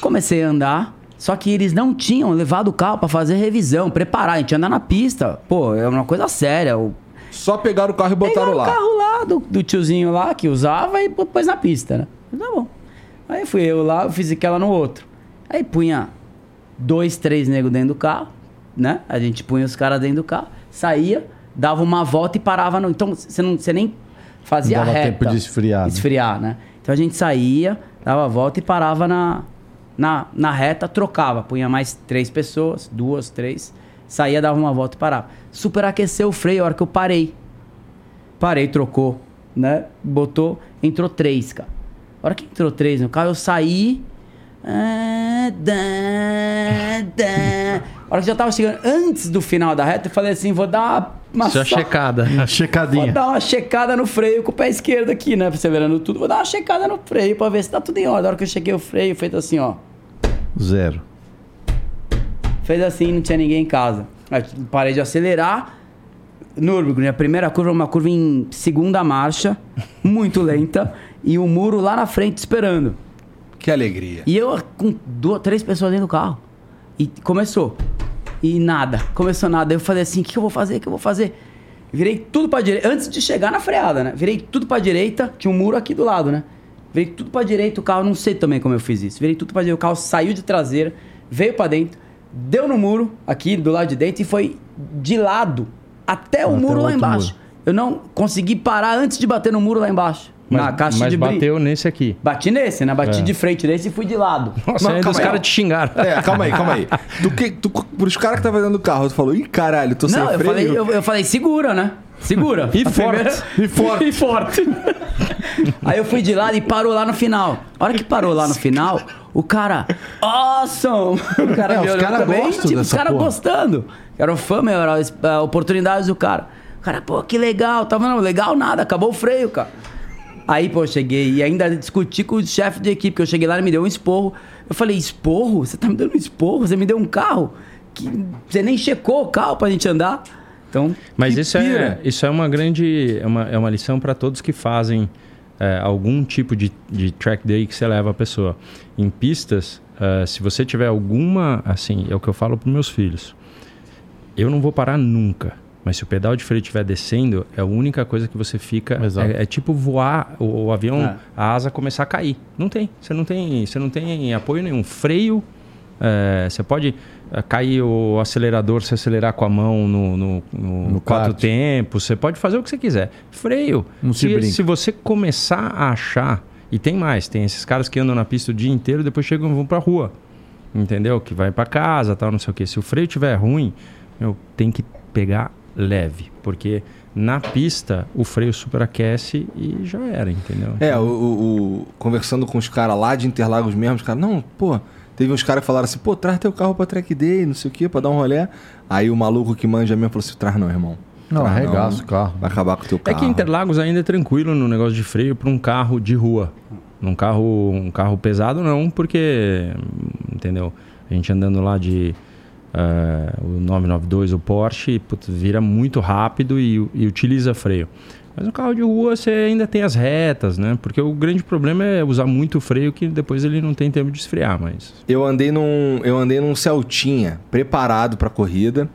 comecei a andar. Só que eles não tinham levado o carro pra fazer revisão, preparar. A gente anda na pista. Pô, é uma coisa séria. O, Só pegaram o carro e botaram Pegaram lá. o carro lá do, do tiozinho lá que usava e pôs na pista, né? Tá bom. Aí fui eu lá, eu fiz aquela no outro. Aí punha dois, três negros dentro do carro, né? A gente punha os caras dentro do carro, saía, dava uma volta e parava no. Então você não, você nem fazia Não dava reta. tempo de esfriar, né? Esfriar, né? Então a gente saía, dava a volta e parava na, na, na reta, trocava, punha mais três pessoas, duas, três, saía, dava uma volta e parava. Superaqueceu o freio a hora que eu parei. Parei, trocou, né? Botou, entrou três, cara. A hora que entrou três no carro, eu saí. Ah. A hora que já tava chegando antes do final da reta, eu falei assim: vou dar uma, Só checada. Uma Vou checadinha. dar uma checada no freio com o pé esquerdo aqui, né? Perseverando tudo. Vou dar uma checada no freio pra ver se tá tudo em ordem. A hora que eu chequei o freio, feito assim, ó. Zero. Fez assim, não tinha ninguém em casa. Aí parei de acelerar. Nürburgring, a primeira curva, uma curva em segunda marcha, muito lenta, e o muro lá na frente esperando. Que alegria. E eu com duas, três pessoas dentro do carro. E começou. E nada. Começou nada. Eu falei assim: o que, que eu vou fazer? O que eu vou fazer? Virei tudo pra direita. Antes de chegar na freada, né? Virei tudo pra direita. Tinha um muro aqui do lado, né? Virei tudo pra direita. O carro, não sei também como eu fiz isso. Virei tudo pra direita. O carro saiu de traseira, veio pra dentro, deu no muro, aqui do lado de dentro, e foi de lado até o Até muro lá embaixo. muro. Eu não consegui parar antes de bater no muro lá embaixo. Na Mas, caixa mas de brilho. bateu nesse aqui. Bati nesse, né? Bati É. de frente nesse e fui de lado. Nossa, Não, os caras te xingaram. É, calma aí, calma aí. Tu, que, tu, pros caras que estavam dentro do carro, tu falou, ih, caralho, tô sem Não, eu freio. falei, eu, eu falei, segura, né? Segura. E A forte. E forte. e forte. Aí eu fui de lado e parou lá no final. A hora que parou lá no final, o cara, awesome! O cara É, me os olhou cara também, gostam tipo, os dessa caras porra. gostando. Era o fã, meu, era a oportunidade do cara. O cara, pô, que legal. Tava, não, legal nada, acabou o freio, cara. Aí, pô, eu cheguei e ainda discuti com o chefe de equipe, que eu cheguei lá e me deu um esporro. Eu falei, esporro? Você tá me dando um esporro? Você me deu um carro? Que você nem checou o carro pra gente andar? Então, Mas isso pira. é, isso é uma grande. É uma, é uma lição para todos que fazem é, algum tipo de, de track day que você leva a pessoa. Em pistas, é, se você tiver alguma. Assim, é o que eu falo para meus filhos. Eu não vou parar nunca. Mas se o pedal de freio estiver descendo, é a única coisa que você fica. É, é tipo voar o, o avião, É. a asa começar a cair. Não tem. Você não tem, você não tem apoio nenhum. Freio. é, você pode é, cair o acelerador, se acelerar com a mão no, no, no, No quatro kart. tempos. Você pode fazer o que você quiser. Freio. Não se se, brinca. se você começar a achar. E tem mais, tem esses caras que andam na pista o dia inteiro, depois chegam e vão pra rua. Entendeu? Que vai pra casa, tal, não sei o quê. Se o freio tiver ruim, meu, tem que pegar leve, porque na pista o freio superaquece e já era, entendeu? É, o, o- o- conversando com os caras lá de Interlagos mesmo, os caras, não, pô, teve uns caras que falaram assim, pô, traz teu carro pra track day, não sei o quê, pra dar um rolê. Aí o maluco que manja mesmo falou assim, traz não, irmão. Não, Traz arregaça o carro. Vai acabar com o teu É carro. que Interlagos ainda é tranquilo no negócio de freio para um carro de rua. Num carro, um carro pesado não, porque entendeu? A gente andando lá de eh, o 992, o Porsche, putz, vira muito rápido e, e utiliza freio. Mas no carro de rua você ainda tem as retas, né? Porque o grande problema é usar muito freio que depois ele não tem tempo de esfriar, mas Eu andei num, eu andei num Celtinha preparado pra corrida.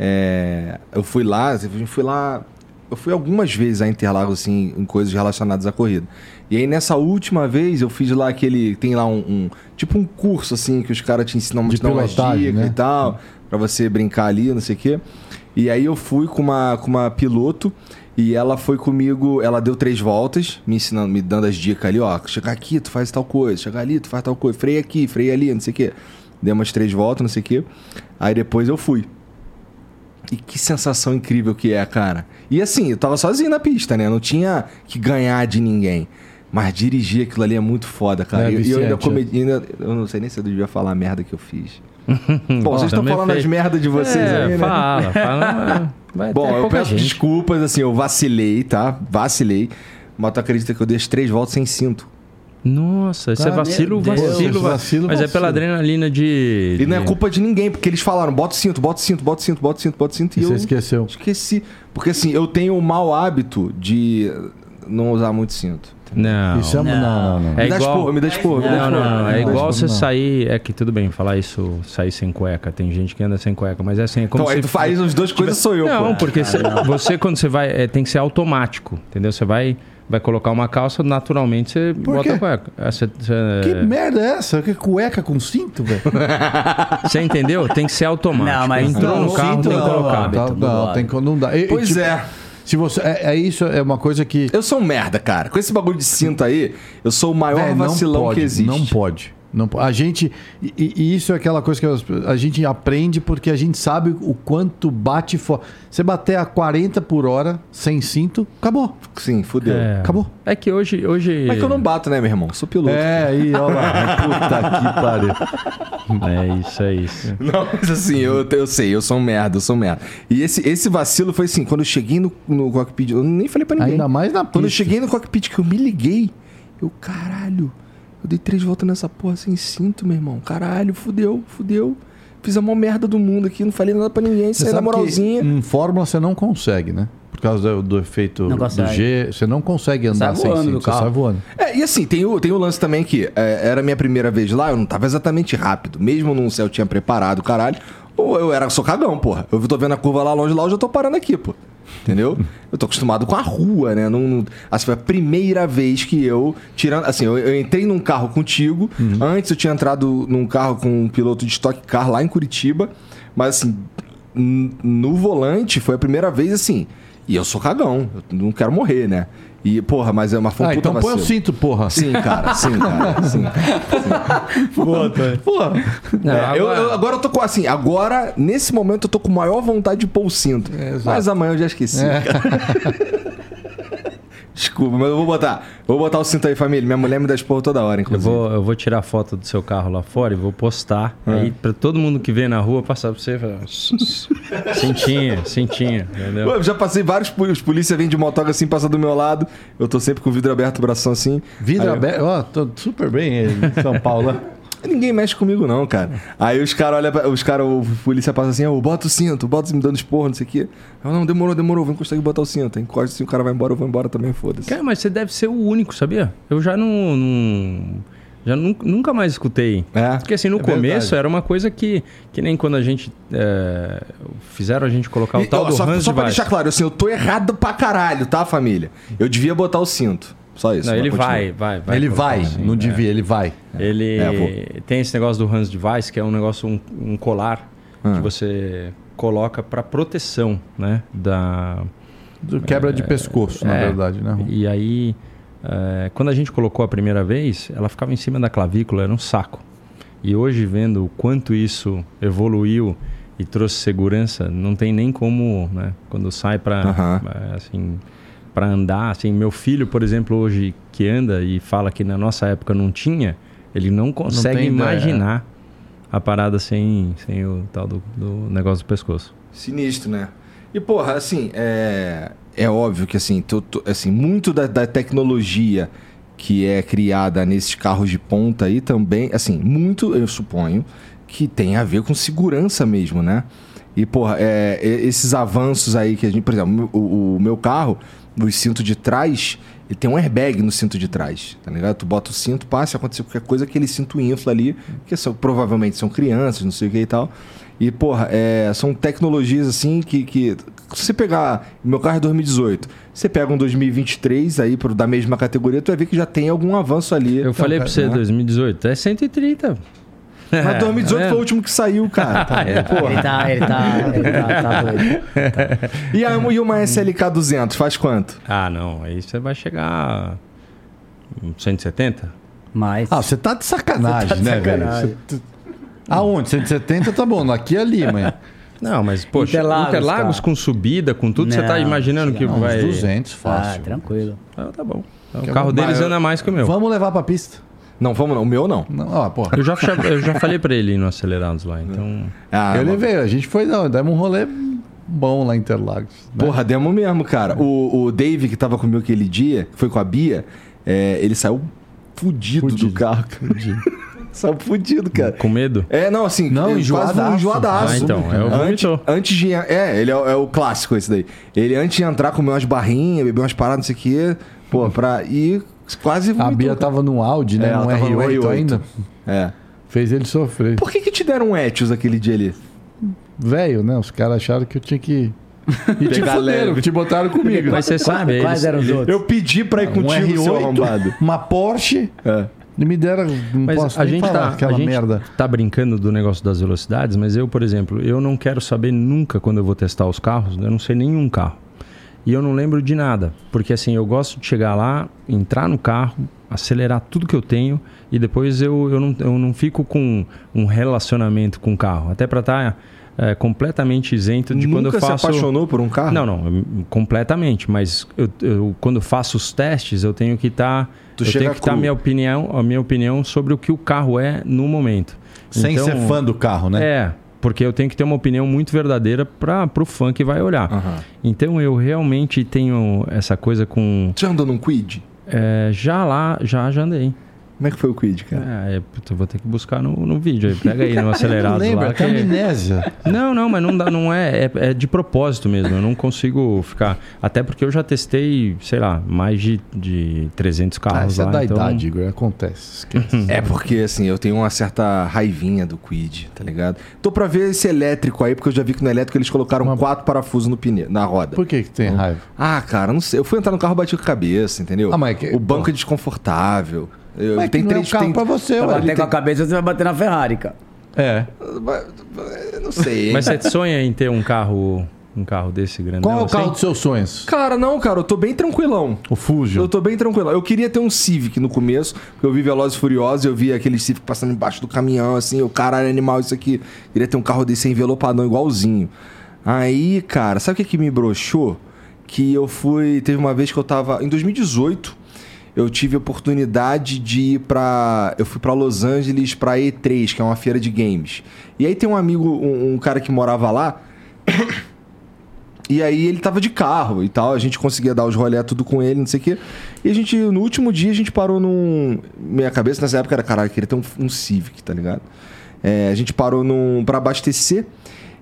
É, eu fui lá, fui lá, eu fui algumas vezes a Interlagos assim em coisas relacionadas à corrida. E aí nessa última vez eu fiz lá aquele, tem lá um, um- tipo um curso assim que os caras te ensinam De te dão umas pilotagem, dicas né? e tal, Pra você brincar ali, não sei o quê. E aí eu fui com uma com uma piloto e ela foi comigo, ela deu três voltas, me ensinando, me dando as dicas ali, ó, chegar aqui, tu faz tal coisa, chegar ali, tu faz tal coisa, freia aqui, freia ali, não sei o quê. Dei umas três voltas, não sei o quê. Aí depois eu fui. E que sensação incrível que é, cara. E assim, eu tava sozinho na pista, né? Não tinha que ganhar de ninguém. Mas dirigir aquilo ali é muito foda, cara. É, e eu ainda comedi. ainda- eu não sei nem se eu devia falar a merda que eu fiz. Bom, vocês estão falando fez. as merdas de vocês é, aí, né? fala, fala. Vai Bom, eu peço gente. desculpas, assim, eu vacilei, tá? Vacilei. Mas tu acredita que eu dei as três voltas sem cinto? Nossa, isso é vacilo, Deus. vacilo, Vacilo, Mas é vacilo. pela adrenalina de. E não é culpa de ninguém, porque eles falaram, bota o cinto, bota o cinto, bota o cinto, bota o cinto, bota o cinto. E E você eu esqueceu. esqueci. Porque assim, eu tenho o mau hábito de não usar muito cinto. Não. Isso é... Não, não, não. É me dá igual- esporro, me dá esporro. me dá Não, não, não. É Não, igual não. você sair. É que tudo bem falar isso, sair sem cueca. Tem gente que anda sem cueca, mas é assim. É como Então, aí tu faz as duas coisas, sou eu, Não, pô. porque cê- você, quando você vai. é, tem que ser automático, entendeu? Você vai vai colocar uma calça, naturalmente você Por bota quê? a cueca. Você, você- Que merda é essa? Que cueca com cinto, velho? você entendeu? Tem que ser automático. Não, mas Entrou não, no carro, cinto tem que não, colocar. hábito, Não, não, lado. tem que não dá. E, Pois tipo, é. Se você é, é isso é uma coisa que Eu sou um merda, cara. Com esse bagulho de cinto aí, eu sou o maior Véi, vacilão pode, que existe. Não pode. Não, a gente. E, e isso é aquela coisa que a gente aprende porque a gente sabe o quanto bate fora. Você bater a 40 por hora sem cinto, acabou. Sim, fudeu. É. Acabou. É que hoje. hoje... Mas que eu não bato, né, meu irmão? Sou piloto. É, aí, ó lá. Puta que pariu. É isso, é isso. Não, mas assim, eu, eu sei, eu sou um merda, eu sou um merda. E esse, esse vacilo foi assim, quando eu cheguei no, no cockpit, eu nem falei pra ninguém. Ainda mais na Quando eu pista. cheguei no cockpit que eu me liguei, eu, caralho, eu dei três voltas nessa porra sem cinto, meu irmão. Caralho, fudeu, fudeu. Fiz a maior merda do mundo aqui, não falei nada pra ninguém, Você saí na moralzinha. em Fórmula você não consegue, né? Por causa do, do efeito Não do. G, você não consegue andar Sai sem cinto, você carro. sai voando. É, e assim, tem o, tem o lance também que é, era a minha primeira vez lá, eu não tava exatamente rápido. Mesmo num céu tinha preparado, caralho. Ou eu era só cagão, porra. Eu tô vendo a curva lá longe lá, eu já tô parando aqui, pô. Entendeu? Eu tô acostumado com a rua, né? Não, não- assim, foi a primeira vez que eu, tirando. Assim, eu, eu entrei num carro contigo. Antes eu tinha entrado num carro com um piloto de Stock Car lá em Curitiba. Mas assim, no volante foi a primeira vez assim. E eu sou cagão, eu não quero morrer, né? E, porra, mas é uma foi um Ah, puta então põe o vacilo. cinto, porra. Sim, cara, sim, cara, sim. Porra. Não, É, eu, agora- eu- agora eu tô com, assim, agora, nesse momento, eu tô com maior vontade de pôr o cinto. É, mas amanhã eu já esqueci, cara. Desculpa, mas eu vou botar. Vou botar o cinto aí, família. Minha mulher me dá esporro toda hora, Eu inclusive. vou, eu vou tirar foto do seu carro lá fora e vou postar. É. Aí pra todo mundo que vê na rua passar pra você e falar. Cintinha, cintinha, entendeu? Eu já passei vários os polícia vêm de motoca assim, passa do meu lado. Eu tô sempre com o vidro aberto, o bração assim. Vidro Aí eu- aberto. Ó, tô super bem em São Paulo. Ninguém mexe comigo, não, cara. Aí os caras olham, pra- os caras, o polícia passa assim, ô, bota o cinto, bota me dando esporro, não sei o quê. Eu, não, demorou, demorou, vou conseguir botar o cinto. Encosta assim, o cara vai embora, eu vou embora também, foda-se. Cara, mas você deve ser o único, sabia? Eu já não. não- já nu- nunca mais escutei. É. Porque assim, no É começo verdade. era uma coisa que. Que nem quando a gente. é, fizeram a gente colocar o E, tal ó, do só Hans só pra deixar claro, assim, eu tô errado pra caralho, tá, família? Eu devia botar o cinto. Só isso. Não, ele vai, vai, vai. ele vai, assim, não é. devia, ele vai. Ele É, tem esse negócio do Hans Device, que é um negócio, um, um colar Ah. que você coloca para proteção, né? Da, Do quebra de pescoço, na é. verdade, né? E aí, é, quando a gente colocou a primeira vez, ela ficava em cima da clavícula, era um saco. E hoje, vendo o quanto isso evoluiu e trouxe segurança, não tem nem como, né? Quando sai para Aham. assim, para andar, assim, meu filho, por exemplo, hoje que anda e fala que na nossa época não tinha, ele não consegue tem ideia. imaginar a parada sem, sem o tal do, do negócio do pescoço. Sinistro, né? E, porra, assim, é, é óbvio que, assim, tu- tu- assim muito da, da tecnologia que é criada nesses carros de ponta aí também, assim, muito, eu suponho, que tem a ver com segurança mesmo, né? E, porra, é, é, esses avanços aí que a gente, por exemplo, o, o meu carro, o cinto de trás, ele tem um airbag no cinto de trás, tá ligado? Tu bota o cinto, passa, se acontecer qualquer coisa, aquele cinto infla ali, que são, provavelmente são crianças, não sei o que e tal. E, porra, é, são tecnologias assim que, que. Se você pegar. Meu carro é 2018. Você pega um 2023 aí pro, da mesma categoria, tu vai ver que já tem algum avanço ali. Eu falei Então, pra você, né? 2018, é 130. Mas 2018 Tá foi o último que saiu, cara. Tá, Ele porra. tá, ele tá, ele tá, tá doido. E, a, e uma SLK 200, faz quanto? Ah, não, aí você vai chegar em 170? Mas. Ah, você tá de sacanagem, tá de né, velho? sacanagem. Você- Aonde? 170 tá bom, aqui e ali, mas. Não, mas, poxa, Interlagos, Interlagos, cara. com subida, com tudo, você tá Não, imaginando que Não, vai... uns 200, ah, fácil. tranquilo. Ah, tá bom. Então, Que o carro é deles Mas- anda mais que o meu. Vamos levar pra pista. Não, vamos não. O meu não. Não, ó, porra. Eu já, eu já falei pra ele ir no Acelerados lá, então... Ah, eu levei, a gente foi, não, demos um rolê bom lá em Interlagos. né? Porra, demo mesmo, cara. O, o Dave, que tava comigo aquele dia, que foi com a Bia, é, ele saiu fudido, Fudido. do carro. saiu fudido, cara. Com medo? É, não, assim, Não, foi um enjoadaço. enjoadaço. Ah, então, é o antes, antes de. É, ele é, é o clássico esse daí. Ele antes de entrar, comeu umas barrinhas, bebeu umas paradas, não sei o quê. Pô, pra. E quase A vomitou. Bia tava no Audi, né? É, ela no tava no R8, R8. ainda. É. Fez ele sofrer. Por que, que te deram um Etios aquele dia ali? Velho, né? Os caras acharam que eu tinha que E te fuderam, te botaram comigo. Mas você sabe, Quais eram os outros? Eu pedi pra ir um contigo, seu arrombado. R8, uma Porsche, É. e me deram. Não Mas posso a nem gente, falar tá, aquela a gente merda. tá brincando do negócio das velocidades, mas eu, por exemplo, eu não quero saber nunca quando eu vou testar os carros, eu não sei nenhum carro. E eu não lembro de nada, porque assim, eu gosto de chegar lá, entrar no carro, acelerar tudo que eu tenho e depois eu, eu, não, eu não fico com um relacionamento com o carro. Até pra estar completamente isento de quando eu Nunca faço... se apaixonou por um carro? Não, não, completamente. Mas eu, eu- quando faço os testes, eu tenho que estar. Tu eu tenho que estar cru. minha opinião, a minha opinião sobre o que o carro é no momento. Sem Então, ser fã do carro, né? É, porque eu tenho que ter uma opinião muito verdadeira para o fã que vai olhar. Aham. Então eu realmente tenho essa coisa com. Já andou num Quid? é, já lá, já, já andei. Como é que foi o Quid, cara? É, é, puta, vou ter que buscar no, no vídeo aí. Pega aí no Eu não acelerado lembro, lá. até que- amnésia. Não, não, mas não, dá, não é, é. é de propósito mesmo. Eu não consigo ficar. Até porque eu já testei, sei lá, mais de, de 300 Ah, carros isso é lá. da então- idade, Igor. Acontece. Esquece. É porque, assim, eu tenho uma certa raivinha do Quid, tá ligado? Tô pra ver esse elétrico aí, porque eu já vi que no elétrico eles colocaram Uma- quatro parafusos no pneu, na roda. Por que, que tem raiva? Ah, cara, não sei. Eu fui entrar no carro bati com a cabeça, entendeu? Ah, mas O banco pô. é desconfortável. Eu, Mas que não é um carro pra você, Pra ué. bater com a cabeça, você vai bater na Ferrari, cara. É. Eu Não sei. Mas você sonha em ter um carro. Um carro desse grandão? Qual é o carro assim? dos seus sonhos? Cara, não, cara, eu tô bem tranquilão. O Fusion. Eu tô bem tranquilo. Eu queria ter um Civic no começo, porque eu vi Velozes e Furiosos, eu vi aquele Civic passando embaixo do caminhão, assim, o caralho, animal, isso aqui. Queria ter um carro desse envelopadão igualzinho. Aí, cara, sabe o que, que me broxou? Que eu fui. Teve uma vez que eu tava. Em 2018, eu tive oportunidade de ir pra. Eu fui pra Los Angeles pra E3, que é uma feira de games. E aí tem um amigo, um, um cara que morava lá. E aí ele tava de carro e tal, a gente conseguia dar os rolé tudo com ele, não sei o quê. E a gente, no último dia, a gente parou num. Minha cabeça nessa época era, caralho, queria ter um, um Civic, tá ligado? É, a gente parou num. pra abastecer.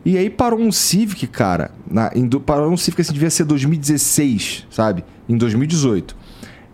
E aí parou um Civic, cara. Na, parou um Civic assim, devia ser 2016, sabe? Em 2018.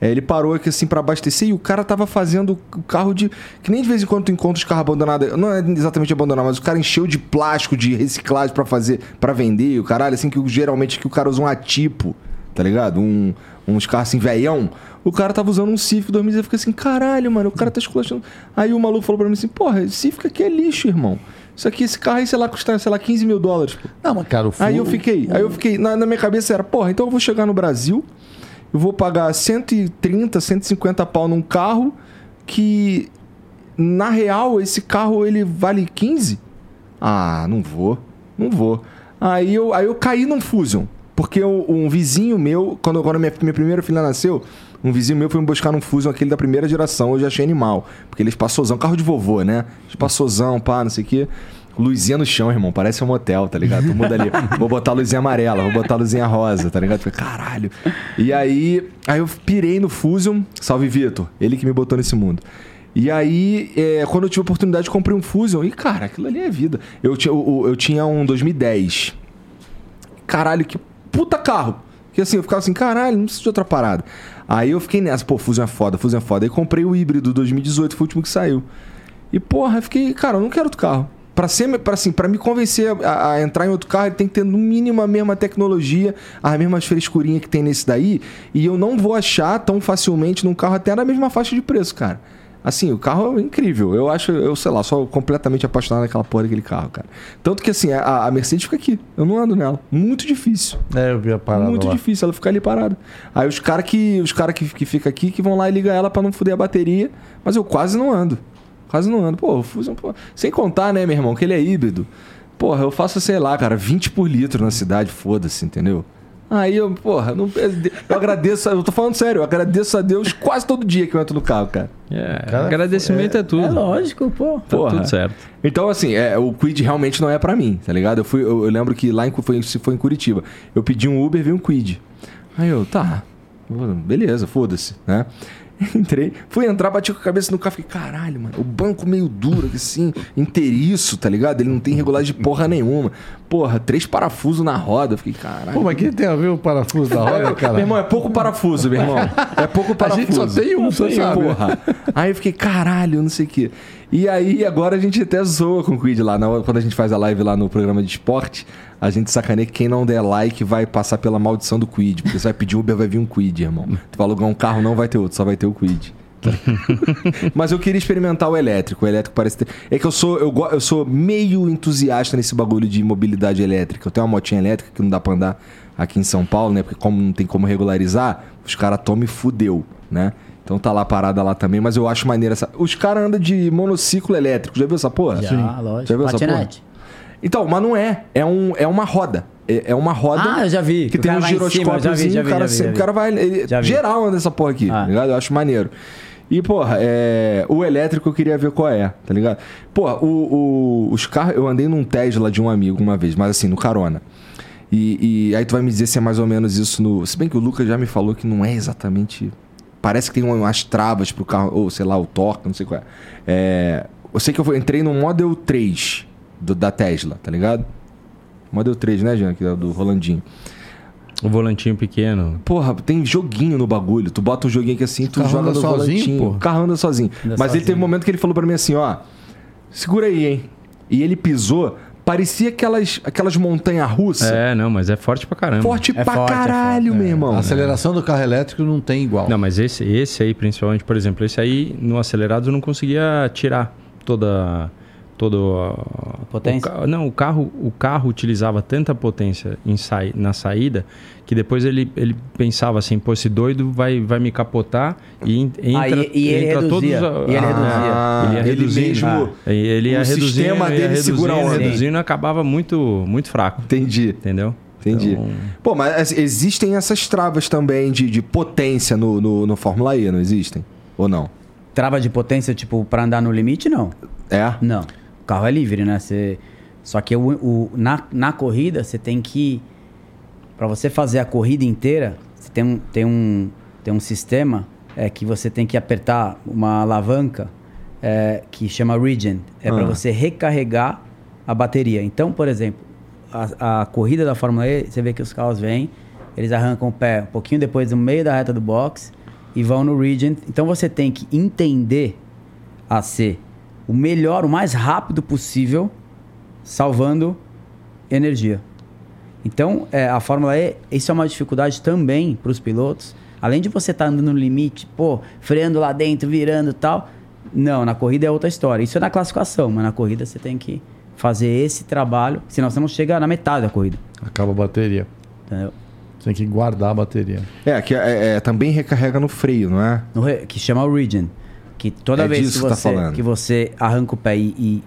É, ele parou aqui assim pra abastecer e o cara tava fazendo o carro de. Que nem de vez em quando tu encontra os carros abandonados. Não é exatamente abandonar, mas o cara encheu de plástico, de reciclagem pra fazer, para vender, o caralho, assim, que geralmente que o cara usa um atipo, tá ligado? Um, uns carros assim, veião. O cara tava usando um Civic 2016 eu fiquei assim, caralho, mano, o cara tá esculachando. Aí o maluco falou pra mim assim, porra, esse Civic aqui é lixo, irmão. Isso aqui, esse carro aí, sei lá, custa, sei lá, 15 mil dólares, pô. Não, mas cara, o Aí eu fiquei, aí eu fiquei, na, na minha cabeça era, porra, então eu vou chegar no Brasil, eu vou pagar 130, 150 pau num carro que, na real, esse carro ele vale 15? Ah, não vou, não vou. Aí eu, aí eu caí num Fusion, porque o- um vizinho meu, quando, quando minha, minha primeira filha nasceu, um vizinho meu foi me buscar num Fusion, aquele da primeira geração, eu já achei animal. Porque ele espaçosão, carro de vovô, né? Espaçosão, pá, não sei o quê. Luzinha no chão, irmão, parece um motel, tá ligado? Tu muda ali, vou botar luzinha amarela, vou botar luzinha rosa, tá ligado? Caralho. E aí, aí eu pirei no Fusion, salve Vitor, ele que me botou nesse mundo. E aí, é, quando eu tive a oportunidade, comprei um Fusion. E, cara, aquilo ali é vida. Eu, tinha- eu, eu tinha um 2010 caralho, que puta carro. Que assim, eu ficava assim, caralho, não preciso de outra parada. Aí eu fiquei nessa, pô, Fusion é foda, Fusion é foda. Aí comprei o híbrido 2018, foi o último que saiu. E porra, eu fiquei, cara, eu não quero outro carro. Pra, ser, pra, assim, pra me convencer a, a entrar em outro carro, ele tem que ter no mínimo a mesma tecnologia, as mesmas frescurinhas que tem nesse daí. E eu não vou achar tão facilmente num carro até na mesma faixa de preço, cara. Assim, o carro é incrível. Eu acho, eu sei lá, sou completamente apaixonado naquela porra daquele carro, cara. Tanto que assim, a, a Mercedes fica aqui. Eu não ando nela. Muito difícil. É, eu vi a parada Muito lá. difícil ela ficar ali parada. Aí os caras que, os cara que, que fica aqui que vão lá e ligam ela pra não foder a bateria. Mas eu quase não ando. Quase não ando. Pô, o Fusion, pô. Sem contar, né, meu irmão, que ele é híbrido. Porra, eu faço, sei lá, cara, 20 por litro na cidade, foda-se, entendeu? Aí eu, porra, não, eu agradeço, eu tô falando sério, eu agradeço a Deus quase todo dia que eu entro no carro, cara. É, Cara, agradecimento é, tudo. É lógico, pô. Tá Porra. tudo certo. Então, assim, é, o Quid realmente não é pra mim, tá ligado? Eu, fui, eu, eu lembro que lá em, foi, se foi em Curitiba, eu pedi um Uber e veio um Quid. Aí eu, tá, beleza, foda-se, né? Entrei, fui entrar, bati com a cabeça no carro, fiquei, caralho, mano, o banco meio duro, assim, inteiriço, tá ligado? Ele não tem regulagem de porra nenhuma. Porra, três parafusos na roda, fiquei, caralho. Pô, mas que tem a ver o parafuso da roda, cara? Meu irmão, é pouco parafuso, meu irmão. É pouco A parafuso. gente só tem um, você Tem, sabe. Porra. Aí eu fiquei, caralho, não sei o quê. E aí, agora a gente até zoa com o Quid lá. Na hora- quando a gente faz a live lá no programa de esporte, a gente sacaneia que quem não der like vai passar pela maldição do Quid. Porque você vai pedir Uber, vai vir um Quid, irmão. Tu vai alugar um carro, não vai ter outro, só vai ter o Quid. Mas eu queria experimentar o elétrico. O elétrico parece ter. É que eu sou, eu, eu sou meio entusiasta nesse bagulho de mobilidade elétrica. Eu tenho uma motinha elétrica que não dá pra andar aqui em São Paulo, né? Porque como não tem como regularizar, os caras tomam e fudeu, né? Então tá lá parada lá também, mas eu acho maneira essa. Os caras andam de monociclo elétrico. Já viu essa porra? Já, lógico. Já viu essa Patinete. Então, mas não é. É, um, é uma roda. É, é uma roda. Ah, eu já vi. Que O tem um giroscópio. o cara, o cara vai. ele- geral anda nessa porra aqui, Ah. tá ligado? Eu acho maneiro. E, porra, é... o elétrico eu queria ver qual é, tá ligado? Porra, o, o- os carros. Eu andei num Tesla de um amigo uma vez, mas assim, no carona. E, e aí tu vai me dizer se é mais ou menos isso no. Se bem que o Lucas já me falou que não é exatamente. Parece que tem umas travas pro carro, ou sei lá, o torque, não sei qual é. é... Eu sei que eu entrei no Model 3 do- da Tesla, tá ligado? Model 3, né, Jean? Que é do Rolandinho. O volantinho pequeno. Porra, tem joguinho no bagulho. Tu bota um joguinho aqui assim, tu carro joga anda no sozinho, volantinho. pô? O carro anda sozinho. Anda Mas ele teve sozinho. um momento que ele falou pra mim assim, ó... Segura aí, hein? E ele pisou, parecia aquelas, aquelas montanhas russas. É, não, mas é forte pra caramba. Forte É pra forte, é caralho, forte, meu é. irmão. A aceleração do carro elétrico não tem igual. Não, mas esse, esse aí, principalmente, por exemplo, esse aí no acelerado eu não conseguia tirar toda. Toda a Potência? o não, o carro, o carro utilizava tanta potência em sai, na saída que depois ele, ele pensava assim, pô, esse doido vai, vai me capotar e en- entra, Ah, e- e ele entra reduzia, todos. e ele reduzia. Ah, Ele ia ele reduzindo. mesmo- Ah, ele ia o reduzindo, sistema ia dele reduzindo, segura a onda. reduzindo e acabava muito, muito fraco. Entendi, Entendeu? entendi. Então, Pô, mas existem essas travas também de, de potência no, no, no Fórmula E, não existem? Ou não? Trava de potência, tipo, pra andar no limite, não. É? Não. Carro é livre, né? Você... Só que o, o- na, na corrida, você tem que. Pra você fazer a corrida inteira, você tem um, tem um, tem um sistema é, que você tem que apertar uma alavanca é, que chama Regen. É Ah. você recarregar a bateria. Então, por exemplo, a, a corrida da Fórmula E, você vê que os carros vêm, eles arrancam o pé um pouquinho depois no meio da reta do box e vão no Regen. Então você tem que entender a ser o melhor, o mais rápido possível, salvando energia. Então, é, a Fórmula E, isso é uma dificuldade também para os pilotos. Além de você estar andando no limite, pô, freando lá dentro, virando e tal. Não, na corrida é outra história. Isso é na classificação, mas na corrida você tem que fazer esse trabalho, senão você não chega na metade da corrida. Acaba a bateria. Entendeu? Você tem que guardar a bateria. É, que é, é, também recarrega no freio, não é? No re- que chama o Regen. Que toda É vez que tá você, falando. que você arranca o pé e, e-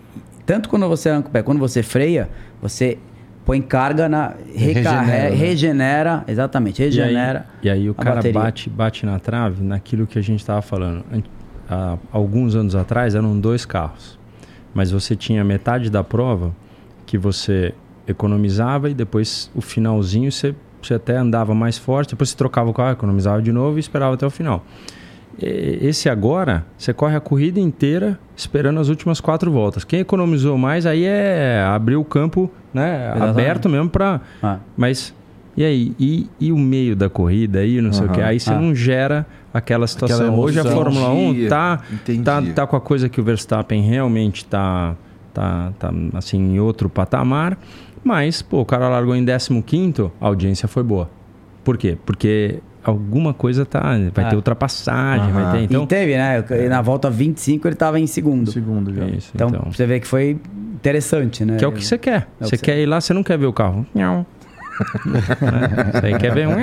Tanto quando você arranca o pé, quando você freia, você põe carga na. Recarrega, Regenera, né? regenera, exatamente, regenera. E aí, e aí o a cara bateria. bate, bate na trave naquilo que a gente estava falando. An- Há alguns anos atrás eram dois carros. Mas você tinha metade da prova que você economizava e depois o finalzinho você, você até andava mais forte, depois você trocava o carro, economizava de novo e esperava até o final. E- Esse agora, você corre a corrida inteira esperando as últimas quatro voltas. Quem economizou mais aí é abrir o campo né, Exatamente. aberto mesmo para Ah, mas e aí? E, e o meio da corrida aí, não sei o. Aham. Aí você Ah. não gera aquela situação. Aquela Hoje a. Fórmula 1 Entendi, tá, entendi. tá, tá com a coisa que o Verstappen realmente tá, tá, tá assim, em outro patamar. Mas, pô, o cara largou em 15 a audiência foi boa. Por quê? Porque alguma coisa tá. Vai Ah. ter ultrapassagem, Aham. vai ter. Então. e teve, né? Na volta 25 ele tava em segundo. Segundo já. Isso, Então, então. você vê que foi interessante, né? Que é o que você quer. É você que quer ir lá, você não quer ver o carro. Não. Você aí quer ver um.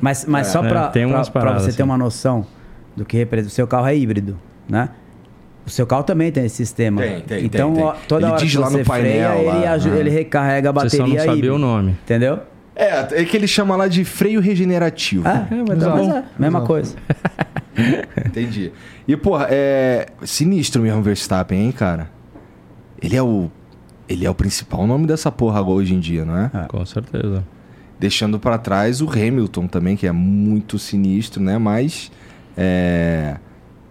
Mas, mas só É, pra paradas você assim. ter uma noção do que representa. O seu carro é híbrido, né? O seu carro também tem esse sistema. Tem, tem, então, tem, tem. toda Ele hora diz que lá você no painel, freia, ele, lá, ele recarrega a Você bateria só não sabia híbrida. o nome. Entendeu? É, é que ele chama lá de freio regenerativo. É, vai dar mas bom. é, mesma coisa. Entendi. E, porra, é sinistro mesmo o Verstappen, hein, cara? Ele é o. Ele é o principal nome dessa porra agora hoje em dia, não é? Com certeza. Deixando pra trás o Hamilton também, que é muito sinistro, né? Mas. É.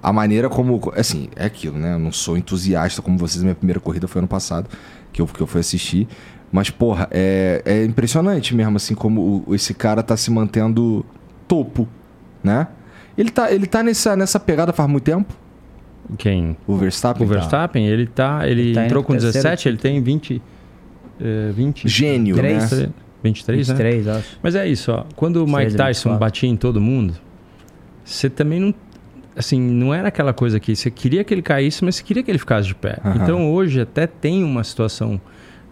A maneira como. Assim, é aquilo, né? Eu não sou entusiasta como vocês. Minha primeira corrida foi ano passado, que eu, que eu fui assistir. Mas, porra, é, é impressionante mesmo, assim, como o- esse cara tá se mantendo topo, né? Ele tá, ele tá nessa, nessa pegada faz muito tempo? Quem? O Verstappen? O Verstappen, ele tá. Ele, Ele tá entrou com terceiro 17, ele tem 20. eh, 20 Gênio, Três. né? 23, né? 23, acho. Mas é isso, ó. Quando o Mike Tyson 24. batia em todo mundo, você também não. Assim, não era aquela coisa que você queria que ele caísse, mas você queria que ele ficasse de pé. Aham. Então hoje até tem uma situação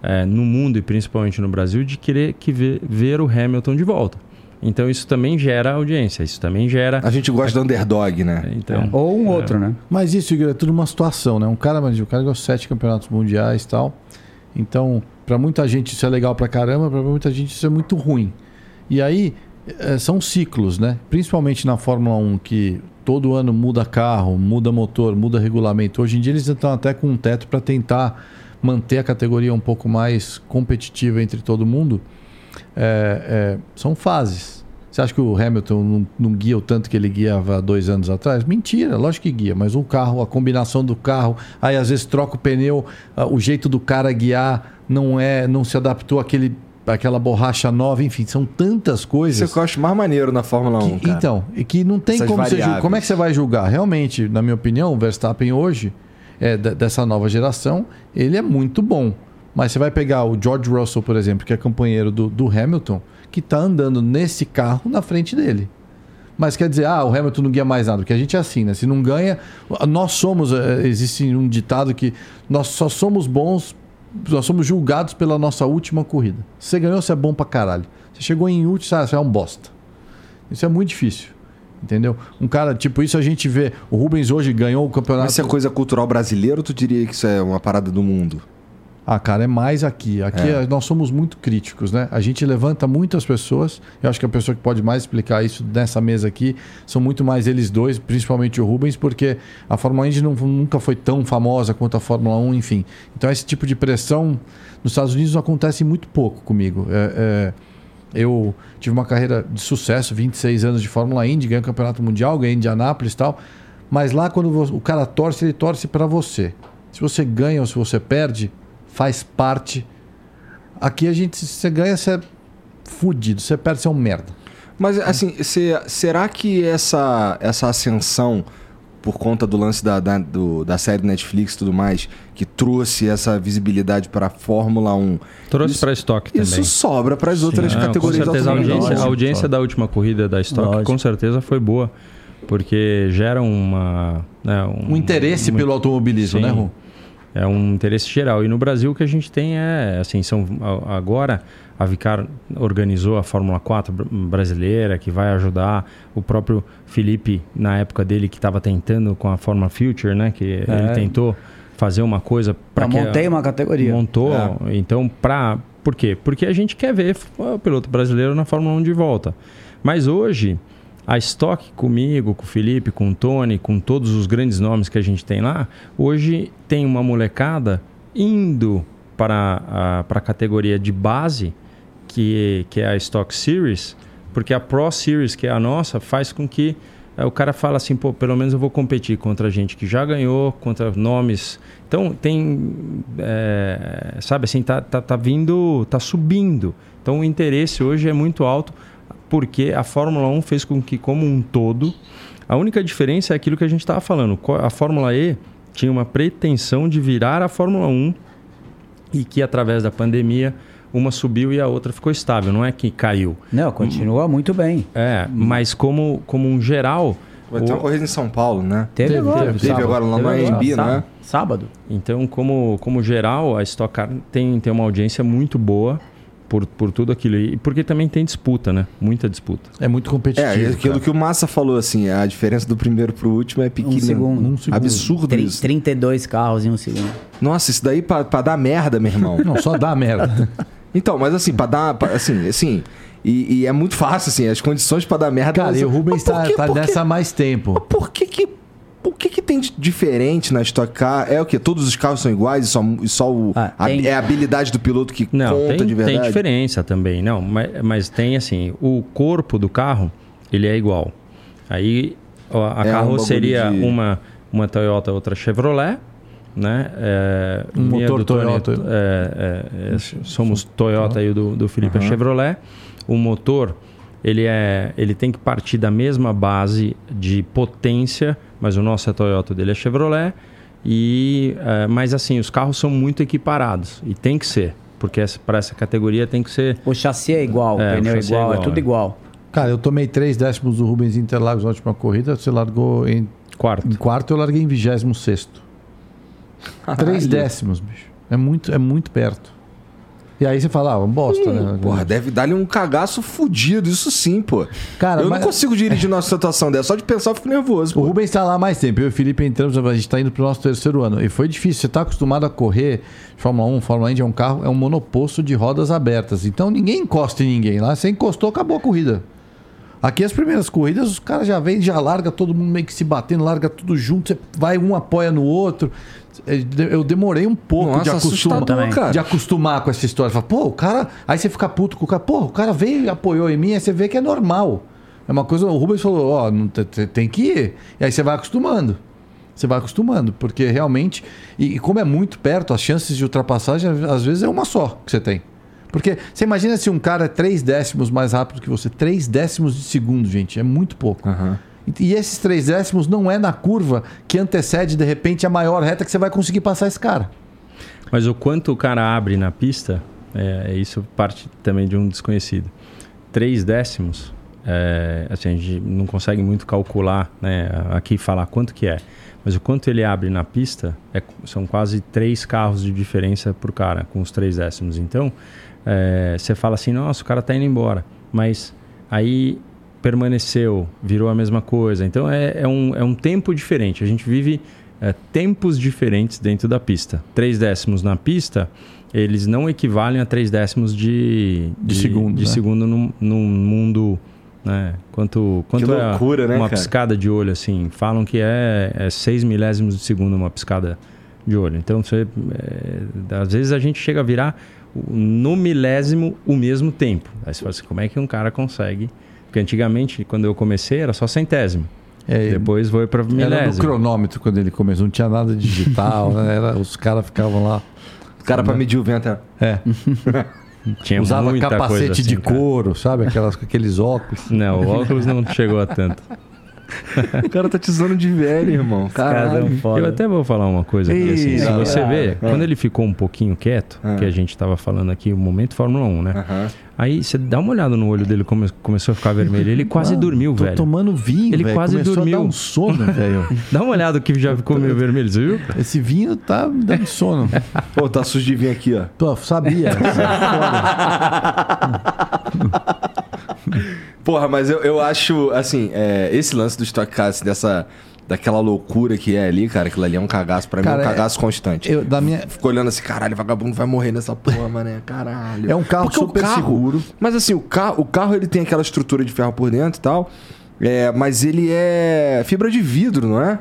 eh, no mundo e principalmente no Brasil de querer que ver, ver o Hamilton de volta. Então isso também gera audiência, isso também gera. A gente gosta do underdog, né? Então, Ou um outro, né? Mas isso, Igor, é tudo uma situação, né? Um cara, mas o cara ganhou sete campeonatos mundiais e tal. Então, pra muita gente isso é legal pra caramba, pra muita gente isso é muito ruim. E aí, eh, são ciclos, né? Principalmente na Fórmula 1, que todo ano muda carro, muda motor, muda regulamento. Hoje em dia eles estão até com um teto para tentar manter a categoria um pouco mais competitiva entre todo mundo. É, é, são fases. Você acha que o Hamilton não, não guia o tanto que ele guiava dois anos atrás? Mentira, lógico que guia, mas o carro, a combinação do carro, aí às vezes troca o pneu, ah, o jeito do cara guiar não é, não se adaptou àquele, àquela borracha nova, enfim, são tantas Isso é coisas. o que eu acho mais maneiro na Fórmula 1, Que- cara. então, e que não tem Essas como você julgar. variáveis. Como é que você vai julgar? Realmente, na minha opinião, o Verstappen hoje, é, dessa nova geração, ele é muito bom. Mas você vai pegar o George Russell, por exemplo, que é companheiro do, do Hamilton, que está andando nesse carro na frente dele. Mas quer dizer, ah, o Hamilton não guia mais nada, porque a gente é assim, né? Se não ganha, nós somos, eh, existe um ditado que nós só somos bons, nós somos julgados pela nossa última corrida. Se você ganhou, você é bom pra caralho. Você chegou em último, você é um bosta. Isso é muito difícil. Entendeu? Um cara, tipo, isso a gente vê. O Rubens hoje ganhou o campeonato. Mas isso é coisa cultural brasileira ou tu diria que isso é uma parada do mundo? Ah, cara, é mais aqui. Aqui É. nós somos muito críticos, né? A gente levanta muitas pessoas. Eu acho que a pessoa que pode mais explicar isso nessa mesa aqui são muito mais eles dois, principalmente o Rubens, porque a Fórmula Indy não- nunca foi tão famosa quanto a Fórmula 1, enfim. Então, esse tipo de pressão nos Estados Unidos acontece muito pouco comigo. É- é, eu tive uma carreira de sucesso, 26 anos de Fórmula Indy, ganhei o Campeonato Mundial, ganhei Indianápolis e tal. Mas lá, quando o cara torce, ele torce para você. Se você ganha ou se você perde, faz parte. Aqui a gente, se você ganha, você é fudido. Se você perde, você é um merda. Mas, assim, se- será que essa, essa ascensão, por conta do lance da, da, do- da série Netflix e tudo mais, que trouxe essa visibilidade para a Fórmula 1, trouxe para estoque também. isso sobra para as outras Não, com categorias certeza a audiência, a audiência da última corrida da Stock Lógico. com certeza foi boa. Porque gera uma. né, Um interesse um- pelo automobilismo, Sim. né, Ru? É um interesse geral. E no Brasil o que a gente tem é, assim, são a- agora a Vicar organizou a Fórmula 4 br- brasileira, que vai ajudar o próprio Felipe, na época dele, que estava tentando com a Fórmula Future, né? Que ele tentou fazer uma coisa para que. montei uma categoria. Montou. É. Então, pra. Por quê? Porque a gente quer ver o piloto brasileiro na Fórmula 1 de volta. Mas hoje, a Stock comigo, com o Felipe, com o Tony, com todos os grandes nomes que a gente tem lá, hoje tem uma molecada indo para a, para a categoria de base, que, que é a Stock Series, porque a Pro Series, que é a nossa, faz com que eh, o cara fala assim, pô, pelo menos eu vou competir contra gente que já ganhou, contra nomes. Então tem, eh, sabe assim, tá, tá, tá vindo, tá subindo. Então o interesse hoje é muito alto, porque a Fórmula 1 fez com que, como um todo, a única diferença é aquilo que a gente estava falando. A Fórmula E tinha uma pretensão de virar a Fórmula 1 e que através da pandemia uma subiu e a outra ficou estável, não é que caiu. Não, continua muito bem. É, mas como, como um geral. Vai ter o- uma corrida em São Paulo, né? Teve, Teve, agora. teve, Teve sábado. agora lá no sábado. né? Sábado. Então, como, como geral, a Stock Car tem, tem uma audiência muito boa por, por tudo aquilo. E porque também tem disputa, né? Muita disputa. É muito competitivo. É, aquilo cara. que o Massa falou, assim, a diferença do primeiro pro último é pequena. segundo. Um segundo. Absurdo Tri- isso. 32 carros em um segundo. Nossa, isso daí pra, pra dar merda, meu irmão. Não, só dá merda. Então, mas assim, pra dar. pra- assim, assim. E, e é muito fácil, assim, as condições pra dar merda. Cara, e o Rubens tá, que- tá que- nessa há mais tempo. Por que que. O que, que tem de diferente na Stock Car? É o que? Todos os carros são iguais e só, e só o, Ah, a- tem- é a habilidade do piloto que Não, conta tem, de verdade? tem diferença também. Não, mas, mas tem assim, o corpo do carro, ele é igual. Aí ó, a É um carroceria, de- uma, uma Toyota, outra Chevrolet, né? É, Um motor Tony, Toyota. é, é, é, somos Toyota e o do, do Felipe é Aham. Chevrolet. O motor, ele, é, ele tem que partir da mesma base de potência mas o nosso é Toyota, o dele é Chevrolet. E, é, mas assim, os carros são muito equiparados e tem que ser, porque para essa categoria tem que ser. O chassi é igual, É, o pneu o é é igual, é, igual, tudo é. igual. Cara, eu tomei três décimos do Rubens Interlagos na última corrida. Você largou em, Quarto. em quarto, eu larguei em vigésimo sexto. Três décimos, bicho. É muito, é muito perto. E aí você fala, ah, bosta, né? Porra, deve dar-lhe um cagaço fudido, isso sim, pô. Cara, eu mas- não consigo dirigir numa situação dessa, só de pensar eu fico nervoso, O pô. Rubens está lá mais tempo. Eu e o Felipe entramos, a gente está indo para o nosso terceiro ano. E foi difícil. Você está acostumado a correr Fórmula 1, Fórmula Indy é um carro, é um monoposto de rodas abertas. Então ninguém encosta em ninguém. Lá você encostou, acabou a corrida. Aqui as primeiras corridas, os caras já vêm, já larga todo mundo meio que se batendo, larga tudo junto, você vai um apoia no outro. Eu demorei um pouco Nossa, de, acostumar, de acostumar com essa história. Fala, pô, o cara. Aí você fica puto com o cara, pô, o cara veio e apoiou em mim, aí você vê que é normal. É uma coisa, o Rubens falou, ó, te- tem que ir. E aí você vai acostumando. Você vai acostumando, porque realmente. E, e como é muito perto, as chances de ultrapassagem, às vezes, é uma só que você tem. Porque você imagina se um cara é três décimos mais rápido que você. Três décimos de segundo, gente. É muito pouco. Aham. E- esses três décimos não é na curva que antecede, de repente, a maior reta que você vai conseguir passar esse cara. Mas o quanto o cara abre na pista, é, é isso parte também de um desconhecido. Três décimos, é, assim, a gente não consegue muito calcular, né, aqui falar quanto que é. Mas o quanto ele abre na pista é- são quase três carros de diferença por cara, com os três décimos. Então, é, você fala assim, nossa, o cara tá indo embora. Mas aí permaneceu, virou a mesma coisa. Então é, é um, é um tempo diferente. A gente vive é, tempos diferentes dentro da pista. Três décimos na pista, eles não equivalem a três décimos de, De segundo, de né? segundo no, no mundo. Né? Quanto, quanto é loucura, né, uma cara? piscada de olho assim? Falam que é, é seis milésimos de segundo uma piscada de olho. Então, você, é, às vezes a gente chega a virar no milésimo o mesmo tempo. Aí você fala assim, como é que um cara consegue? Porque antigamente, quando eu comecei, era só centésimo. É, Depois foi para Era no milésimo. cronômetro quando ele começou, não tinha nada digital, né? Era- os caras ficavam lá. O cara pra medir o vento é... É, Tinha usava muita capacete coisa assim, de cara. couro, sabe? Aquelas, com aqueles óculos. Não, o óculos não chegou a tanto. O cara tá te usando de velho, irmão. caras Caralho. Eu até vou falar uma coisa aqui, assim, se você cara. vê, quando ele ficou um pouquinho quieto, Ah. que a gente tava falando aqui, o momento Fórmula 1, né? Aham. Aí você dá uma olhada no olho dele, come, começou a ficar vermelho. Ele quase Mano, dormiu, tô velho. tomando vinho, Ele velho. quase Começou dormiu. a dar um sono, velho. Dá uma olhada que já ficou meio vermelho, você viu? Esse vinho tá me dando sono. Pô, tá sujo de vir aqui, ó. Pô, sabia. É. Porra, mas eu, eu acho, assim, é, esse lance do Stock Car, assim, dessa, daquela loucura que é ali, cara, aquilo ali é um cagaço. Pra mim é Cara, um é- cagaço constante. Eu, da minha, Fico olhando assim, caralho, vagabundo vai morrer nessa porra, mané. Caralho. É um carro Porque super seguro. Mas assim, o carro, o carro ele tem aquela estrutura de ferro por dentro e tal. É, mas ele é fibra de vidro, não é?